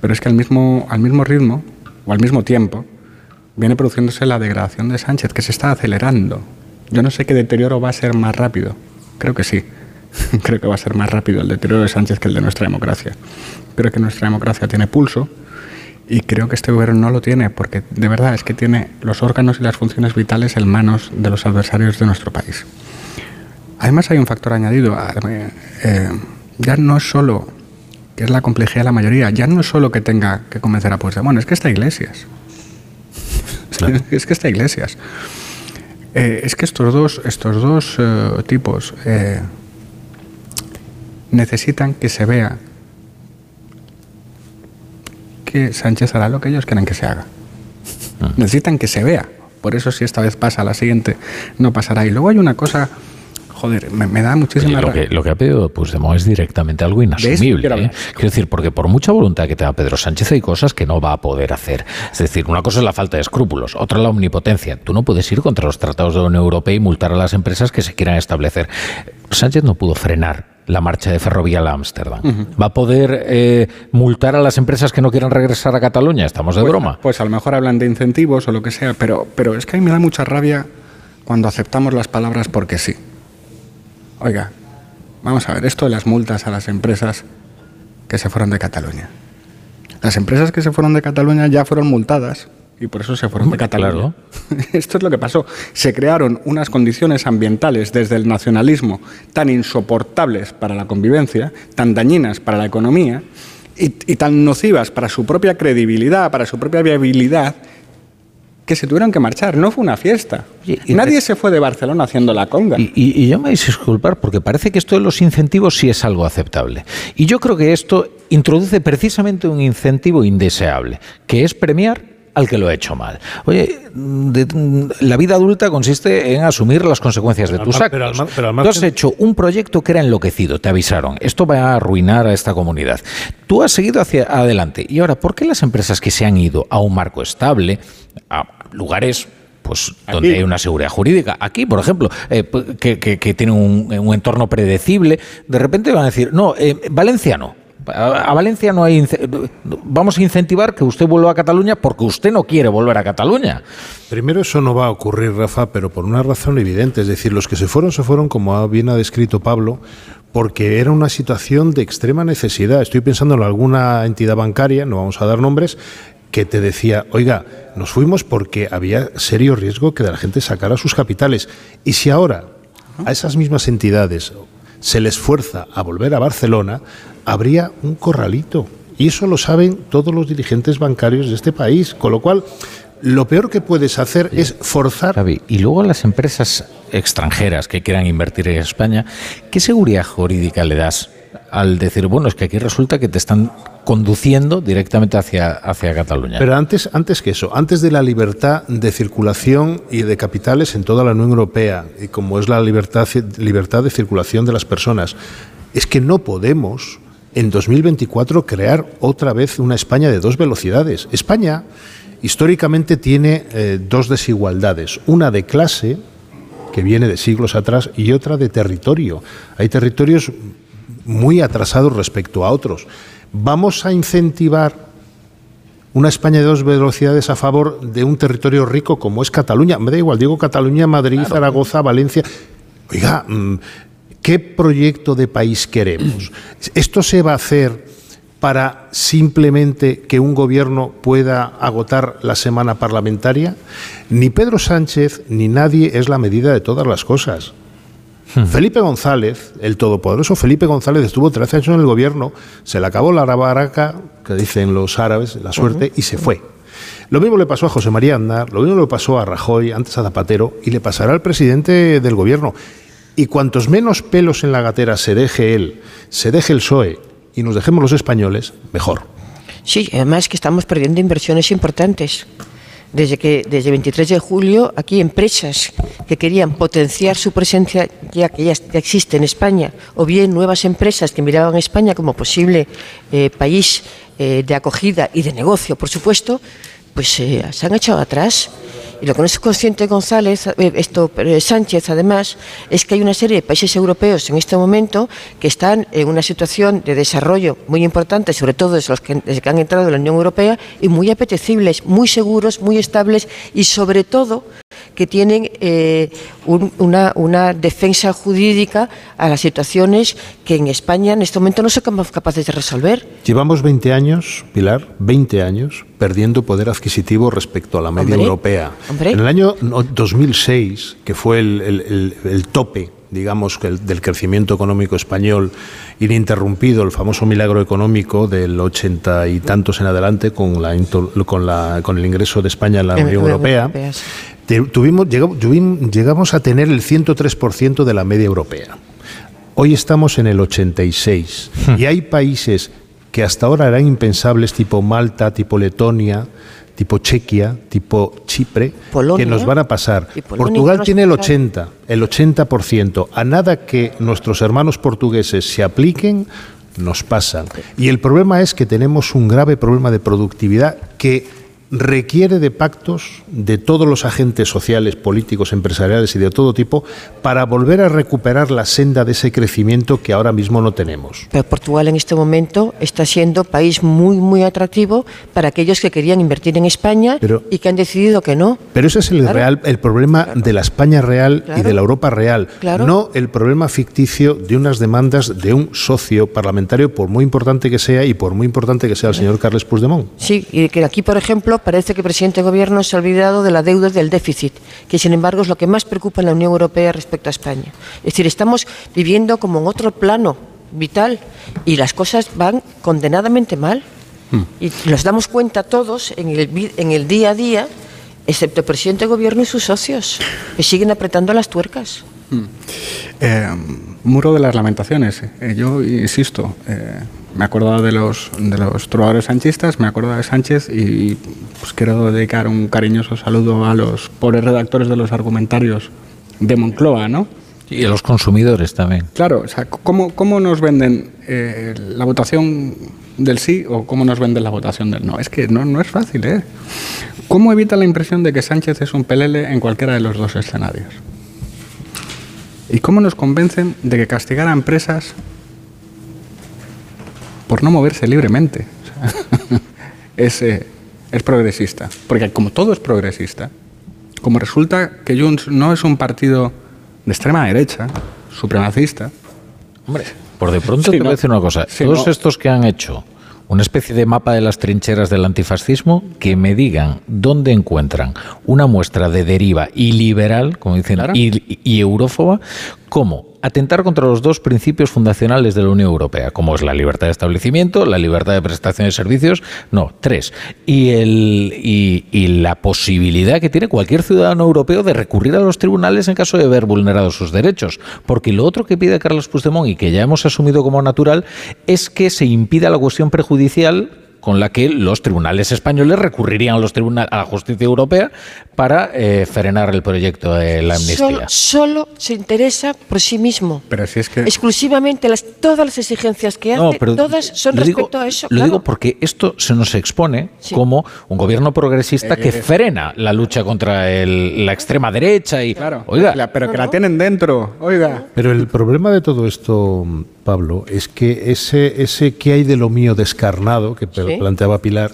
S73: pero es que al mismo, al mismo ritmo o al mismo tiempo viene produciéndose la degradación de Sánchez, que se está acelerando. Yo no sé qué deterioro va a ser más rápido. Creo que sí. Creo que va a ser más rápido el deterioro de Sánchez que el de nuestra democracia. Creo que nuestra democracia tiene pulso y creo que este gobierno no lo tiene, porque de verdad es que tiene los órganos y las funciones vitales en manos de los adversarios de nuestro país. Además hay un factor añadido. eh, eh, ya no es solo, que es la complejidad de la mayoría, ya no solo que tenga que convencer a Puigdemont, es que está Iglesias. es que está Iglesias. Eh, es que estos dos, estos dos eh, tipos eh, necesitan que se vea que Sánchez hará lo que ellos quieren que se haga. Necesitan que se vea. Por eso si esta vez pasa, la siguiente no pasará. Y luego hay una cosa, joder, me, me da muchísima
S2: Oye, lo,
S73: rabia.
S2: que, lo que ha pedido Puigdemont es directamente algo inasumible.
S73: quiero
S2: ¿eh? Quiero decir, porque por mucha voluntad que tenga Pedro Sánchez hay cosas que no va a poder hacer. Es decir, una cosa es la falta de escrúpulos, otra la omnipotencia. Tú no puedes ir contra los tratados de la Unión Europea y multar a las empresas que se quieran establecer. Sánchez no pudo frenar la marcha de Ferrovial a Ámsterdam. ¿Va a poder eh, multar a las empresas que no quieran regresar a Cataluña? Estamos de
S73: Pues-
S2: broma.
S73: Pues a lo mejor hablan de incentivos o lo que sea, pero, pero es que a mí me da mucha rabia cuando aceptamos las palabras porque sí. Oiga, vamos a ver, esto de las multas a las empresas que se fueron de Cataluña. Las empresas que se fueron de Cataluña ya fueron multadas y por eso se fueron de Cataluña. Esto es lo que pasó. Se crearon unas condiciones ambientales desde el nacionalismo tan insoportables para la convivencia, tan dañinas para la economía y, y tan nocivas para su propia credibilidad, para su propia viabilidad, que se tuvieron que marchar. No fue una fiesta. Nadie se fue de Barcelona haciendo la conga.
S2: Y, y yo me vais a disculpar porque parece que esto de los incentivos sí es algo aceptable. Y yo creo que esto introduce precisamente un incentivo indeseable, que es premiar al que lo ha hecho mal. Oye, de- la vida adulta consiste en asumir las consecuencias de tus
S66: mar- pero al
S2: actos.
S66: mar- pero al
S2: Tú has hecho un proyecto que era enloquecido, te avisaron, esto va a arruinar a esta comunidad. Tú has seguido hacia adelante. Y ahora, ¿por qué las empresas que se han ido a un marco estable, a lugares pues donde hay una seguridad jurídica. Aquí, por ejemplo, eh, p- que, que, que tiene un, un entorno predecible, de repente van a decir, no, eh, Valencia no. A, a Valencia no hay. Vamos a incentivar que usted vuelva a Cataluña porque usted no quiere volver a Cataluña.
S66: Primero, eso no va a ocurrir, Rafa, pero por una razón evidente. Es decir, los que se fueron, se fueron, como bien ha descrito Pablo, porque era una situación de extrema necesidad. Estoy pensando en alguna entidad bancaria, no vamos a dar nombres, que te decía, oiga, nos fuimos porque había serio riesgo que la gente sacara sus capitales. Y si ahora a esas mismas entidades se les fuerza a volver a Barcelona, habría un corralito. Y eso lo saben todos los dirigentes bancarios de este país. Con lo cual, lo peor que puedes hacer es forzar.
S2: Javi, y luego las empresas extranjeras que quieran invertir en España, ¿qué seguridad jurídica le das al decir, bueno, es que aquí resulta que te están conduciendo directamente hacia, hacia Cataluña?
S66: Pero antes, antes que eso, antes de la libertad de circulación y de capitales en toda la Unión Europea, y como es la libertad, libertad de circulación de las personas, es que no podemos en 2024 crear otra vez una España de dos velocidades. España históricamente tiene eh, dos desigualdades, una de clase, que viene de siglos atrás, y otra de territorio. Hay territorios muy atrasados respecto a otros. Vamos a incentivar una España de dos velocidades a favor de un territorio rico como es Cataluña. Me da igual, digo Cataluña, Madrid, Zaragoza, Valencia. Oiga, mm, ¿qué proyecto de país queremos? ¿Esto se va a hacer para simplemente que un gobierno pueda agotar la semana parlamentaria? Ni Pedro Sánchez ni nadie es la medida de todas las cosas. Felipe González, el todopoderoso Felipe González, estuvo 13 años en el gobierno, se le acabó la baraca, que dicen los árabes, la suerte, y se fue. Lo mismo le pasó a José María Aznar, lo mismo le pasó a Rajoy, antes a Zapatero, y le pasará al presidente del gobierno. Y cuantos menos pelos en la gatera se deje él, se deje el PSOE y nos dejemos los españoles, mejor.
S74: Sí, además que estamos perdiendo inversiones importantes. Desde que desde el 23 de julio aquí empresas que querían potenciar su presencia ya que ya, existe en España o bien nuevas empresas que miraban a España como posible eh, país eh, de acogida y de negocio, por supuesto, pues eh, se han echado atrás. Y lo que no es consciente González, eh, esto Sánchez además, es que hay una serie de países europeos en este momento que están en una situación de desarrollo muy importante, sobre todo desde los que, desde que han entrado en la Unión Europea, y muy apetecibles, muy seguros, muy estables y sobre todo que tienen eh, un- una, una defensa jurídica a las situaciones que en España en este momento no somos capaces de resolver.
S66: Llevamos 20 años, Pilar, 20 años perdiendo poder adquisitivo respecto a la media
S74: Hombre,
S66: europea.
S74: Hombre.
S66: En el año no- 2006, que fue el, el- el- el tope digamos, del crecimiento económico español ininterrumpido, el famoso milagro económico del ochenta y tantos en adelante con, la, con, la, con el ingreso de España en la Unión Europea,
S74: Europea, sí.
S66: te- tuvimos, llegamos, a tener el 103% de la media europea. Hoy estamos en el 86 y hay países que hasta ahora eran impensables, tipo Malta, tipo Letonia, tipo Chequia, tipo Chipre,
S74: Polonia.
S66: que nos van a pasar. Portugal tiene el
S74: está-
S66: 80, el 80%. A nada que nuestros hermanos portugueses se apliquen, nos pasan. Y el problema es que tenemos un grave problema de productividad que requiere de pactos de todos los agentes sociales, políticos, empresariales y de todo tipo para volver a recuperar la senda de ese crecimiento que ahora mismo no tenemos.
S74: Pero Portugal en este momento está siendo país muy, muy atractivo para aquellos que querían invertir en España
S66: Pero-
S74: y que han decidido que no.
S66: Pero ese es el
S74: Claro.
S66: real el problema de la España real y de la Europa real, no el problema ficticio de unas demandas de un socio parlamentario por muy importante que sea y por muy importante que sea el señor Carles Puigdemont.
S74: Sí, y que aquí, por ejemplo, parece que el presidente de gobierno se ha olvidado de la deuda y del déficit, que sin embargo es lo que más preocupa en la Unión Europea respecto a España. Es decir, estamos viviendo como en otro plano vital y las cosas van condenadamente mal. Y nos damos cuenta todos en el, en el día a día, excepto el presidente de gobierno y sus socios, que siguen apretando las tuercas.
S89: Eh, muro de las lamentaciones. Eh, yo insisto, eh, me acuerdo de los, de los trovadores sanchistas, me acuerdo de Sánchez y pues quiero dedicar un cariñoso saludo a los pobres redactores de los argumentarios de Moncloa, ¿no?
S2: Y a los consumidores también.
S89: Claro, o sea, ¿cómo, cómo nos venden eh, la votación del sí o cómo nos venden la votación del no? Es que no, no es fácil, ¿eh? ¿Cómo evita la impresión de que Sánchez es un pelele en cualquiera de los dos escenarios? ¿Y cómo nos convencen de que castigar a empresas por no moverse libremente es, eh, es progresista? Porque como todo es progresista, como resulta que Junts no es un partido de extrema derecha, supremacista,
S2: Hombre, por de pronto
S89: Sí,
S2: te voy
S89: no.
S2: a decir una cosa.
S89: Sí,
S2: Todos
S89: no.
S2: estos que han hecho una especie de mapa de las trincheras del antifascismo, que me digan dónde encuentran una muestra de deriva iliberal, como dicen,
S89: Claro.
S2: y, y eurófoba, como atentar contra los dos principios fundacionales de la Unión Europea, como es la libertad de establecimiento, la libertad de prestación de servicios, no, tres, y, la posibilidad que tiene cualquier ciudadano europeo de recurrir a los tribunales en caso de haber vulnerado sus derechos. Porque lo otro que pide Carlos Puigdemont y que ya hemos asumido como natural es que se impida la cuestión prejudicial con la que los tribunales españoles recurrirían a, los tribunales, a la justicia europea para eh, frenar el proyecto de la amnistía.
S74: Solo, solo se interesa por sí mismo.
S89: pero si es que...
S74: Exclusivamente las, todas las exigencias que hace,
S2: No, pero
S74: todas son
S2: digo-
S74: respecto a eso.
S2: Lo
S74: claro.
S2: digo porque esto se nos expone
S74: Sí.
S2: como un gobierno progresista que
S89: Eh,
S2: frena la lucha contra el- la extrema derecha y
S89: Claro,
S2: oiga,
S89: la- pero que la tienen dentro, oiga.
S66: Pero el problema de todo esto, Pablo, es que ese, ese que hay de lo mío descarnado que
S74: Sí.
S66: planteaba Pilar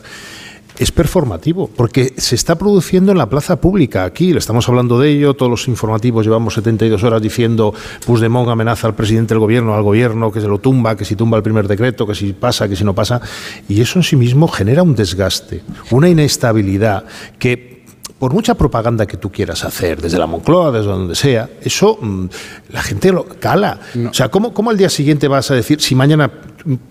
S66: es performativo, porque se está produciendo en la plaza pública. Aquí le estamos hablando de ello, todos los informativos llevamos 72 horas diciendo Puigdemont amenaza al presidente del gobierno, al gobierno, que se lo tumba, que si tumba el primer decreto, que si pasa, que si no pasa. Y eso en sí mismo genera un desgaste, una inestabilidad que por mucha propaganda que tú quieras hacer, desde la Moncloa, desde donde sea, eso mm, la gente lo cala. O sea, ¿cómo, ¿cómo al día siguiente vas a decir, si mañana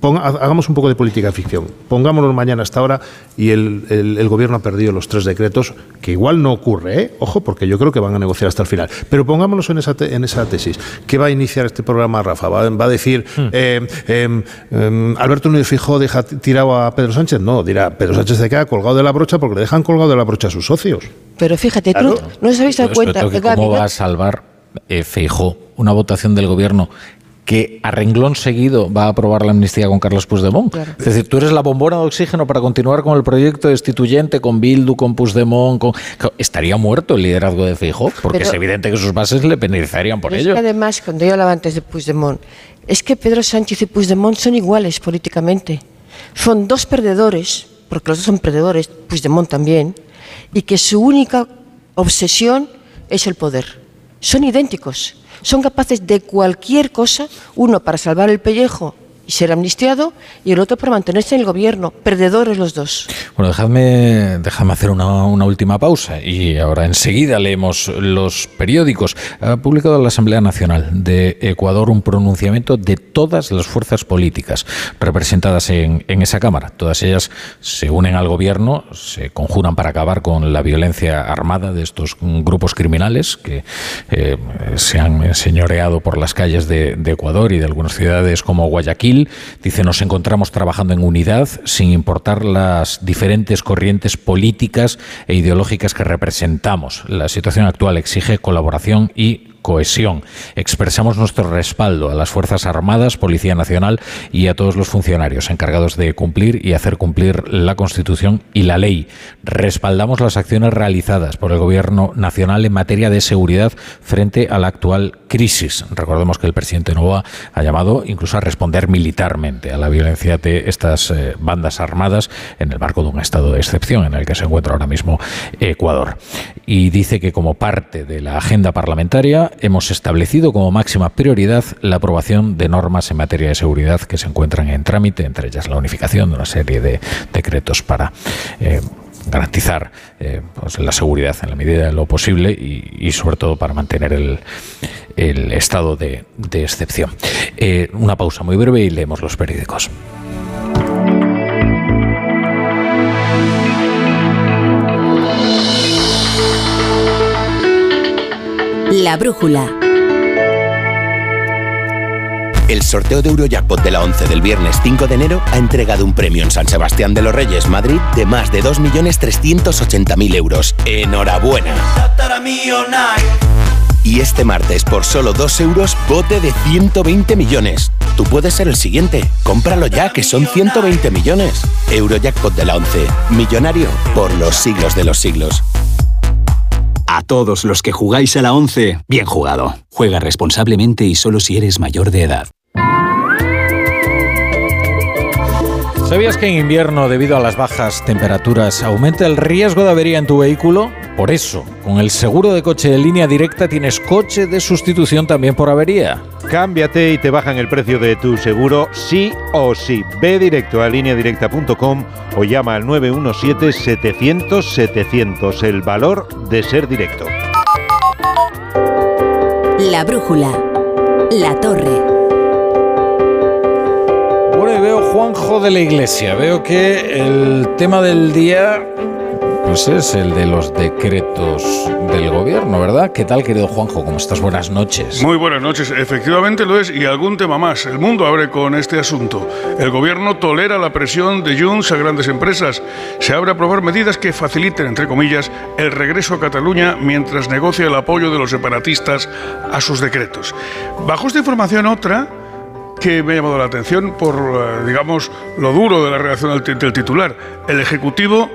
S66: ponga- hagamos un poco de política ficción. Pongámonos mañana hasta ahora y el, el- el gobierno ha perdido los tres decretos, que igual no ocurre, ¿eh? ojo, porque yo creo que van a negociar hasta el final. Pero pongámonos en esa, te- en esa tesis. ¿Qué va a iniciar este programa, Rafa? ¿Va, va a decir, eh, eh, eh, Alberto Núñez Fijó deja tirado a Pedro Sánchez? No, dirá, Pedro Sánchez se queda colgado de la brocha porque le dejan colgado de la brocha a sus socios.
S74: Pero fíjate, tú no os habéis dado cuenta
S2: que ¿Cómo va a salvar eh, Feijó una votación del gobierno que a renglón seguido va a aprobar la amnistía con Carlos Puigdemont?
S74: Claro.
S2: Es decir, tú eres la bombona de oxígeno para continuar con el proyecto destituyente, con Bildu, con Puigdemont. Con... Estaría muerto el liderazgo de Feijó, porque
S74: Pero-
S2: es evidente que sus bases le penalizarían por
S74: Pero es
S2: ello.
S74: que además, cuando yo hablaba antes de Puigdemont, es que Pedro Sánchez y Puigdemont son iguales políticamente. Son dos perdedores, porque los dos son perdedores, Puigdemont también, y que su única obsesión es el poder. Son idénticos. Son capaces de cualquier cosa, uno para salvar el pellejo y ser amnistiado, y el otro para mantenerse en el gobierno. Perdedores los dos.
S2: Bueno, dejadme, dejadme hacer una, una última pausa y ahora enseguida leemos los periódicos. Ha publicado la Asamblea Nacional de Ecuador un pronunciamiento de todas las fuerzas políticas representadas en, en esa Cámara. Todas ellas se unen al gobierno, se conjuran para acabar con la violencia armada de estos grupos criminales que eh, se han señoreado por las calles de Ecuador y de algunas ciudades como Guayaquil. Dice, nos encontramos trabajando en unidad sin importar las diferentes corrientes políticas e ideológicas que representamos. La situación actual exige colaboración y cohesión. Expresamos nuestro respaldo a las Fuerzas Armadas, Policía Nacional y a todos los funcionarios encargados de cumplir y hacer cumplir la Constitución y la ley. Respaldamos las acciones realizadas por el Gobierno Nacional en materia de seguridad frente a la actual crisis. Recordemos que el presidente Novoa ha llamado incluso a responder militarmente a la violencia de estas eh, bandas armadas en el marco de un estado de excepción en el que se encuentra ahora mismo Ecuador. Y dice que como parte de la agenda parlamentaria hemos establecido como máxima prioridad la aprobación de normas en materia de seguridad que se encuentran en trámite, entre ellas la unificación de una serie de decretos para eh, garantizar eh, pues, la seguridad en la medida de lo posible y, sobre todo para mantener el, estado de, de excepción. Eh, una pausa muy breve y leemos los periódicos.
S1: La brújula.
S90: El sorteo de Eurojackpot de la 11 del viernes 5 de enero ha entregado un premio en San Sebastián de los Reyes, Madrid, de más de 2.380.000 euros. ¡Enhorabuena! Y este martes, por solo 2 euros, bote de 120 millones. Tú puedes ser el siguiente. Cómpralo ya, que son 120 millones. Eurojackpot de la 11. Millonario por los siglos de los siglos.
S91: A todos los que jugáis a la 11, bien jugado. Juega responsablemente y solo si eres mayor de edad.
S2: ¿Sabías que en invierno, debido a las bajas temperaturas, aumenta el riesgo de avería en tu vehículo? Por eso, con el seguro de coche de línea directa tienes coche de sustitución también por avería.
S92: Cámbiate y te bajan el precio de tu seguro sí o sí. Ve directo a lineadirecta.com o llama al 917-700-700. El valor de ser directo.
S1: La brújula. La torre.
S2: Bueno, y veo Juanjo de la Iglesia. Veo que el tema del día pues es el de los decretos del gobierno, ¿verdad? ¿Qué tal, querido Juanjo? ¿Cómo estás? Buenas noches.
S49: Muy buenas noches. Efectivamente lo es y algún tema más. El mundo abre con este asunto. El gobierno tolera la presión de Junts a grandes empresas. Se abre a aprobar medidas que faciliten, entre comillas, el regreso a Cataluña mientras negocia el apoyo de los separatistas a sus decretos. Bajo esta información otra que me ha llamado la atención por, eh, digamos, lo duro de la reacción del titular. El Ejecutivo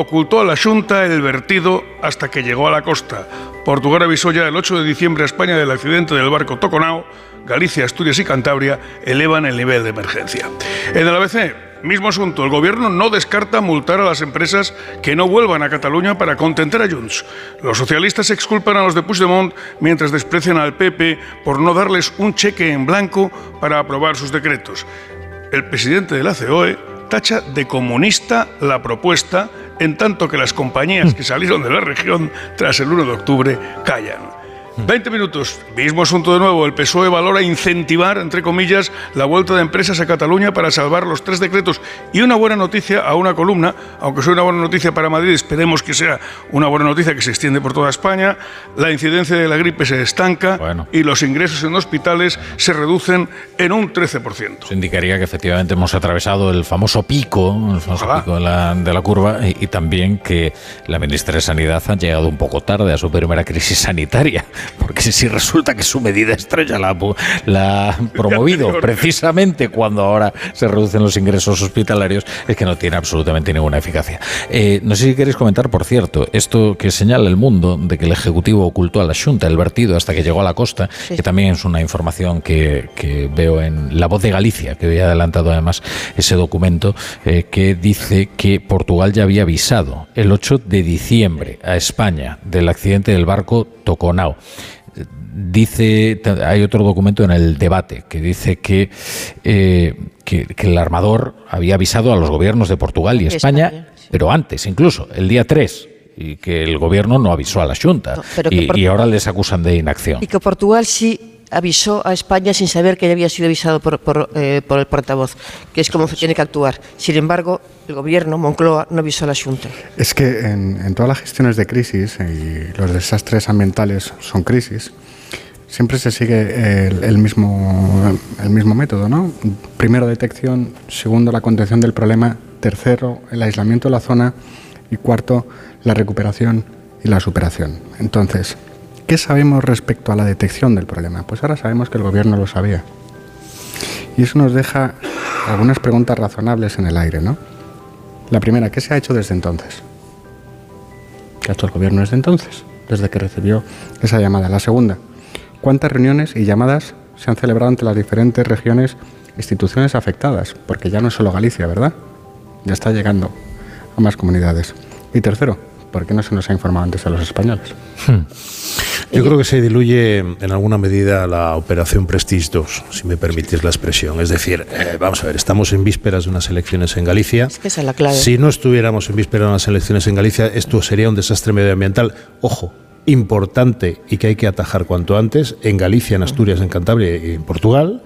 S49: ocultó a la Junta el vertido hasta que llegó a la costa. Portugal avisó ya el 8 de diciembre a España del accidente del barco Toconao. Galicia, Asturias y Cantabria elevan el nivel de emergencia. En el ABC, mismo asunto, el gobierno no descarta multar a las empresas que no vuelvan a Cataluña para contentar a Junts. Los socialistas exculpan a los de Puigdemont mientras desprecian al PP por no darles un cheque en blanco para aprobar sus decretos. El presidente de la COE tacha de comunista la propuesta, en tanto que las compañías que salieron de la región tras el 1 de octubre callan. 20 minutos. Mismo asunto de nuevo. El PSOE valora incentivar, entre comillas, la vuelta de empresas a Cataluña para salvar los tres decretos. Y una buena noticia a una columna, aunque sea una buena noticia para Madrid, esperemos que sea una buena noticia que se extiende por toda España. La incidencia de la gripe se estanca y los ingresos en hospitales se reducen en un 13%.
S2: Eso indicaría que efectivamente hemos atravesado el famoso pico, el famoso pico de la, de la curva y, y también que la ministra de Sanidad ha llegado un poco tarde a su primera crisis sanitaria porque si resulta que su medida estrella la, la ha promovido precisamente cuando ahora se reducen los ingresos hospitalarios, es que no tiene absolutamente ninguna eficacia. Eh, no sé si queréis comentar, por cierto, esto que señala el mundo de que el Ejecutivo ocultó a la Junta el vertido hasta que llegó a la costa, que también es una información que, que, veo en La Voz de Galicia, que había adelantado además ese documento, eh, que dice que Portugal ya había avisado el 8 de diciembre a España del accidente del barco Toconao dice, hay otro documento en el debate que dice que, eh, que, que, el armador había avisado a los gobiernos de Portugal y España, España sí. pero antes, incluso, el día 3, y que el gobierno no avisó a la Junta. No, y, ahora les acusan de inacción.
S74: Y que Portugal sí avisó a España sin saber que ya había sido avisado por, por, eh, por el portavoz, que es como se tiene que actuar. Sin embargo, el gobierno, Moncloa, no avisó a la Junta.
S73: Es que en, en todas las gestiones de crisis, y los desastres ambientales son crisis, siempre se sigue el, el, mismo, mismo método, ¿no? Primero detección, segundo la contención del problema, tercero el aislamiento de la zona y cuarto la recuperación y la superación. Entonces, ¿qué sabemos respecto a la detección del problema? Pues ahora sabemos que el gobierno lo sabía. Y eso nos deja algunas preguntas razonables en el aire, ¿no? La primera, ¿qué se ha hecho desde entonces? ¿Qué ha hecho el gobierno desde entonces? Desde que recibió esa llamada. La segunda, cuántas reuniones y llamadas se han celebrado entre las diferentes regiones, instituciones afectadas, porque ya no es solo Galicia, ¿verdad? Ya está llegando a más comunidades. Y tercero, ¿por qué no se nos ha informado antes a los españoles?
S66: Hmm. Yo creo que se diluye en alguna medida la operación Prestige 2, si me permitís la expresión. Es decir, eh, vamos a ver, estamos en vísperas de unas elecciones en Galicia.
S74: Es que esa es la clave.
S66: Si no estuviéramos en vísperas de unas elecciones en Galicia, esto sería un desastre medioambiental. Ojo, importante y que hay que atajar cuanto antes en Galicia, en Asturias, en Cantabria y en Portugal,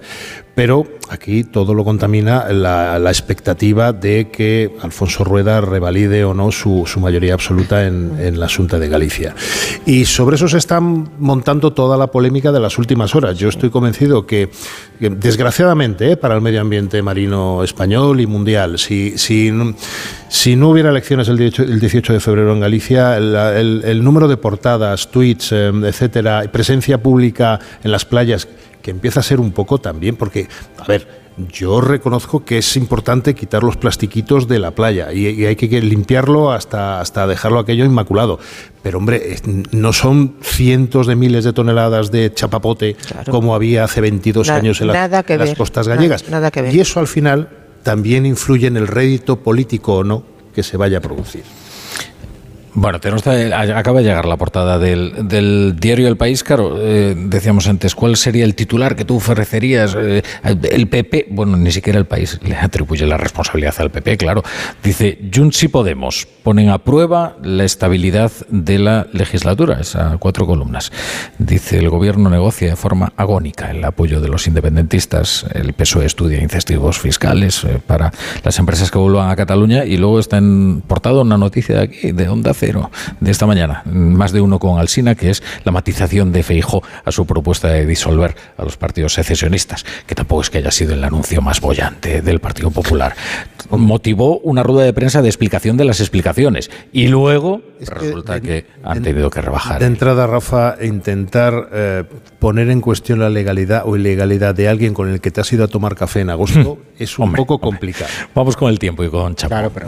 S66: pero aquí todo lo contamina la, expectativa de que Alfonso Rueda revalide o no su, mayoría absoluta en, la Junta de Galicia. Y sobre eso se está montando toda la polémica de las últimas horas. Yo estoy convencido que, que desgraciadamente, eh, para el medio ambiente marino español y mundial, si, si, si no hubiera elecciones el 18, el 18 de febrero en Galicia, el, el, número de portadas, tweets, eh, etcétera, presencia pública en las playas que empieza a ser un poco también, porque, a ver, yo reconozco que es importante quitar los plastiquitos de la playa y, y hay que limpiarlo hasta, hasta dejarlo aquello inmaculado. Pero hombre, no son cientos de miles de toneladas de chapapote claro. como había hace 22
S74: Na,
S66: años en, la, las costas gallegas.
S74: Nada, nada que ver.
S66: Y eso al final también influye en el rédito político o no que se vaya a producir.
S2: Bueno, tenemos, acaba de llegar la portada del, diario El País. Claro, eh, decíamos antes, ¿cuál sería el titular que tú ofrecerías? Eh, el PP, bueno, ni siquiera el País le atribuye la responsabilidad al PP, claro. Dice, Junts y Podemos ponen a prueba la estabilidad de la legislatura, esas cuatro columnas. Dice, el gobierno negocia de forma agónica el apoyo de los independentistas. El PSOE estudia incentivos fiscales eh, para las empresas que vuelvan a Cataluña y luego está en portada una noticia de aquí, de Onda Cero de esta mañana, más de uno con Alsina, que es la matización de Feijó a su propuesta de disolver a los partidos secesionistas, que tampoco es que haya sido el anuncio más bollante del Partido Popular. Motivó una rueda de prensa de explicación de las explicaciones y luego es resulta que, que han tenido que rebajar.
S66: De entrada, Rafa, intentar eh, poner en cuestión la legalidad o ilegalidad de alguien con el que te has ido a tomar café en agosto es un hombre, poco complicado.
S2: Hombre. Vamos con el tiempo y con Chapo.
S73: Claro, pero...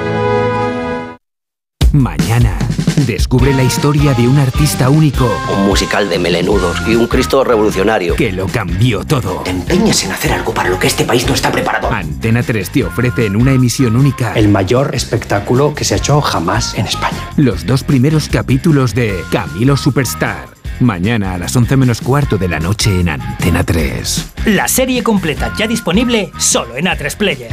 S93: Mañana
S84: Descubre la historia de un artista único.
S94: Un musical de melenudos y un Cristo revolucionario.
S84: Que lo cambió todo.
S94: Te empeñas en hacer algo para lo que este país no está preparado.
S84: Antena 3 te ofrece en una emisión única
S95: el mayor espectáculo que se ha hecho jamás en España.
S84: Los dos primeros capítulos de Camilo Superstar. Mañana a las 11 menos cuarto de la noche en Antena 3.
S96: La serie completa ya disponible solo en A3 Player.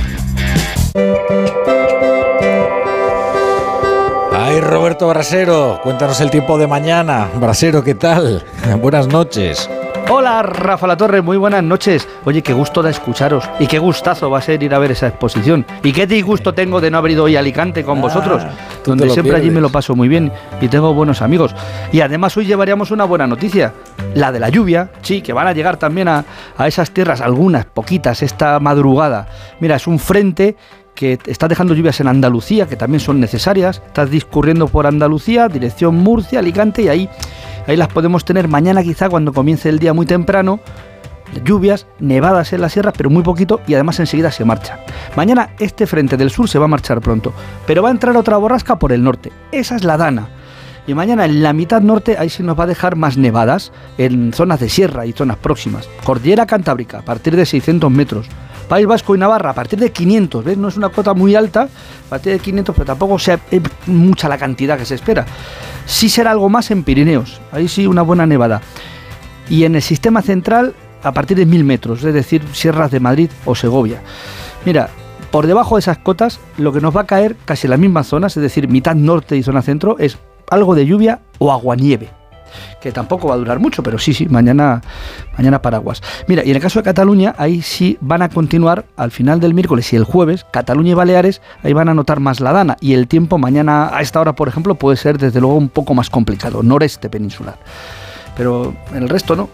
S2: Ay, Roberto Brasero, cuéntanos el tiempo de mañana. Brasero, ¿qué tal? Buenas noches.
S97: Hola, Rafa La Torre, muy buenas noches. Oye, qué gusto da escucharos y qué gustazo va a ser ir a ver esa exposición. Y qué disgusto tengo de no haber ido hoy a Alicante con
S2: Ah,
S97: vosotros, donde siempre allí me lo paso muy bien y tengo buenos amigos. Y además hoy llevaríamos una buena noticia, la de la lluvia, sí, que van a llegar también a, a esas tierras, algunas, poquitas, esta madrugada. Mira, es un frente que está dejando lluvias en Andalucía, que también son necesarias. Estás discurriendo por Andalucía, dirección Murcia, Alicante, y ahí, ahí las podemos tener mañana quizá cuando comience el día muy temprano. Lluvias, nevadas en la sierra, pero muy poquito y además enseguida se marcha. Mañana este frente del sur se va a marchar pronto, pero va a entrar otra borrasca por el norte. Esa es la Dana. Y mañana en la mitad norte ahí se nos va a dejar más nevadas en zonas de sierra y zonas próximas. Cordillera Cantábrica a partir de 600 metros. País Vasco y Navarra a partir de 500, ¿ves? No es una cota muy alta, a partir de 500, pero tampoco sea mucha la cantidad que se espera. Sí será algo más en Pirineos, ahí sí una buena nevada. Y en el sistema central a partir de 1000 metros, es decir, sierras de Madrid o Segovia. Mira, por debajo de esas cotas, lo que nos va a caer casi en las mismas zonas, es decir, mitad norte y zona centro, es algo de lluvia o aguanieve que tampoco va a durar mucho, pero sí, sí, mañana, mañana paraguas. Mira, y en el caso de Cataluña, ahí sí van a continuar al final del miércoles y el jueves, Cataluña y Baleares, ahí van a notar más la dana. Y el tiempo mañana a esta hora, por ejemplo, puede ser desde luego un poco más complicado, noreste peninsular. Pero en el resto no.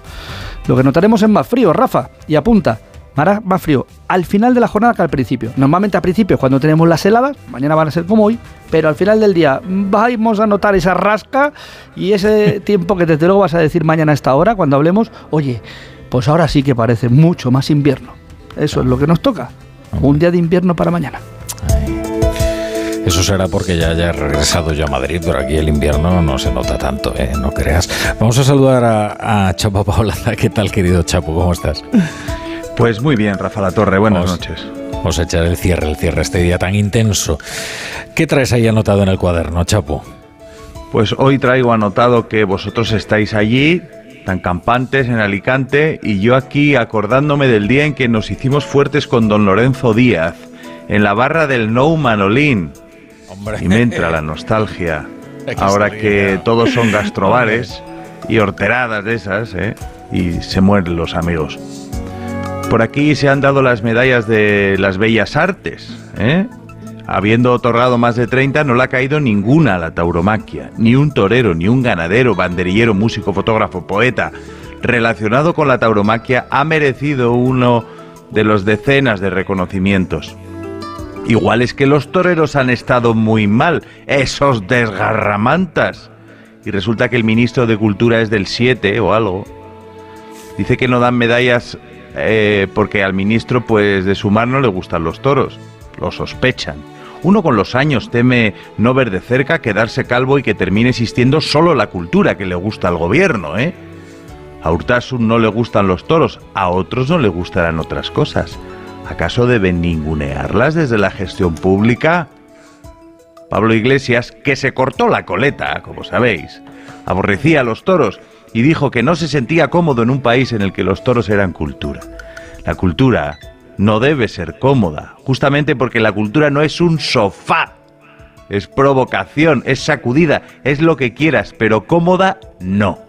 S97: Lo que notaremos es más frío, Rafa, y apunta. Hará más frío al final de la jornada que al principio. Normalmente al principio cuando tenemos las heladas, mañana van a ser como hoy, pero al final del día vamos a notar esa rasca y ese tiempo que desde luego vas a decir mañana a esta hora cuando hablemos, oye, pues ahora sí que parece mucho más invierno. Eso es lo que nos toca. Un día de invierno para mañana.
S2: Eso será porque ya haya regresado yo a Madrid, pero aquí el invierno no se nota tanto, ¿eh? no creas. Vamos a saludar a, a Chapo Paolaza. ¿Qué tal, querido Chapo? ¿Cómo estás?
S98: Pues muy bien, Rafa La Torre, buenas noches.
S2: Vamos a echar el cierre, el cierre, este día tan intenso. ¿Qué traes ahí anotado en el cuaderno, Chapo?
S98: Pues hoy traigo anotado que vosotros estáis allí, tan campantes en Alicante, y yo aquí acordándome del día en que nos hicimos fuertes con don Lorenzo Díaz, en la barra del No Manolín. Y me entra la nostalgia. Ahora que todos son gastrobares y horteradas de esas, ¿eh? Y se mueren los amigos. Por aquí se han dado las medallas de las bellas artes, ¿eh? Habiendo otorgado más de 30, no le ha caído ninguna a la tauromaquia. Ni un torero, ni un ganadero, banderillero, músico, fotógrafo, poeta relacionado con la tauromaquia ha merecido uno de los decenas de reconocimientos. Igual es que los toreros han estado muy mal, esos desgarramantas. Y resulta que el ministro de Cultura es del 7 o algo. Dice que no dan medallas eh, porque al ministro pues de su mar no le gustan los toros. Lo sospechan. Uno con los años teme no ver de cerca, quedarse calvo y que termine existiendo solo la cultura que le gusta al gobierno, ¿eh? A Urtasun no le gustan los toros, a otros no le gustarán otras cosas. ¿Acaso deben ningunearlas desde la gestión pública? Pablo Iglesias, que se cortó la coleta, como sabéis, aborrecía a los toros y dijo que no se sentía cómodo en un país en el que los toros eran cultura. La cultura no debe ser cómoda, justamente porque la cultura no es un sofá, es provocación, es sacudida, es lo que quieras, pero cómoda no.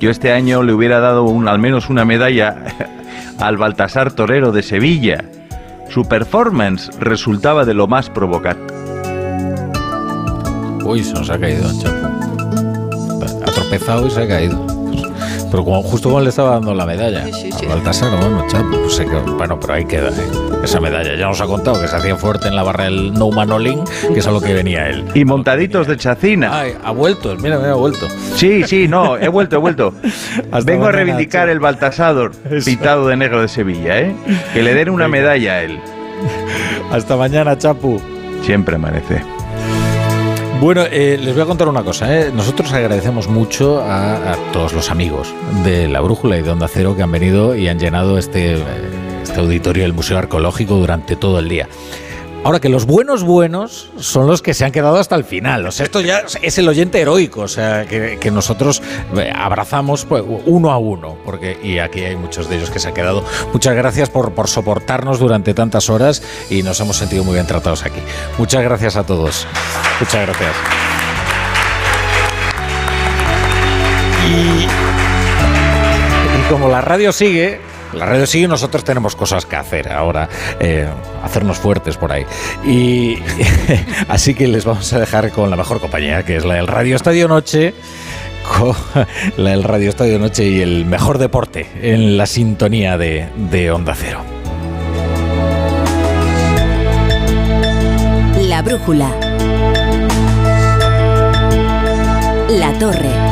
S98: Yo este año le hubiera dado un, al menos una medalla al Baltasar Torero de Sevilla. Su performance resultaba de lo más provocante.
S2: Uy, se nos ha caído. Tropezado y se ha caído. Pero como, justo cuando le estaba dando la medalla a Baltasar, bueno, Chapo, pues se quedó- bueno, pero ahí queda ¿eh? esa medalla. Ya nos ha contado que se hacía fuerte en la barra del No Manolín, que es a lo que venía él.
S98: Y montaditos de chacina.
S2: Ay, ha vuelto, mira, mira, ha vuelto.
S98: Sí, sí, no, he vuelto, he vuelto.
S2: Hasta
S98: Vengo a reivindicar el Baltasador pintado de negro de Sevilla, ¿eh? Que le den una medalla a él.
S2: Hasta mañana, Chapu.
S98: Siempre amanece.
S2: Bueno, eh, les voy a contar una cosa. ¿eh? Nosotros agradecemos mucho a, todos los amigos de La Brújula y de Onda Cero que han venido y han llenado este, eh, este auditorio del Museo Arqueológico durante todo el día. Ahora que los buenos buenos son los que se han quedado hasta el final. Esto ya es el oyente heroico, o sea, que, nosotros eh, abrazamos pues, uno a uno, porque y aquí hay muchos de ellos que se han quedado. Muchas gracias por, por soportarnos durante tantas horas y nos hemos sentido muy bien tratados aquí. Muchas gracias a todos. Muchas gracias. Y como la radio sigue, la radio sigue y nosotros tenemos cosas que hacer ahora, eh, hacernos fuertes por ahí. Y así que les vamos a dejar con la mejor compañía, que es la del Radio Estadio Noche, la del Radio Estadio Noche y el mejor deporte en la sintonía de, de Onda Cero.
S1: La brújula. La torre.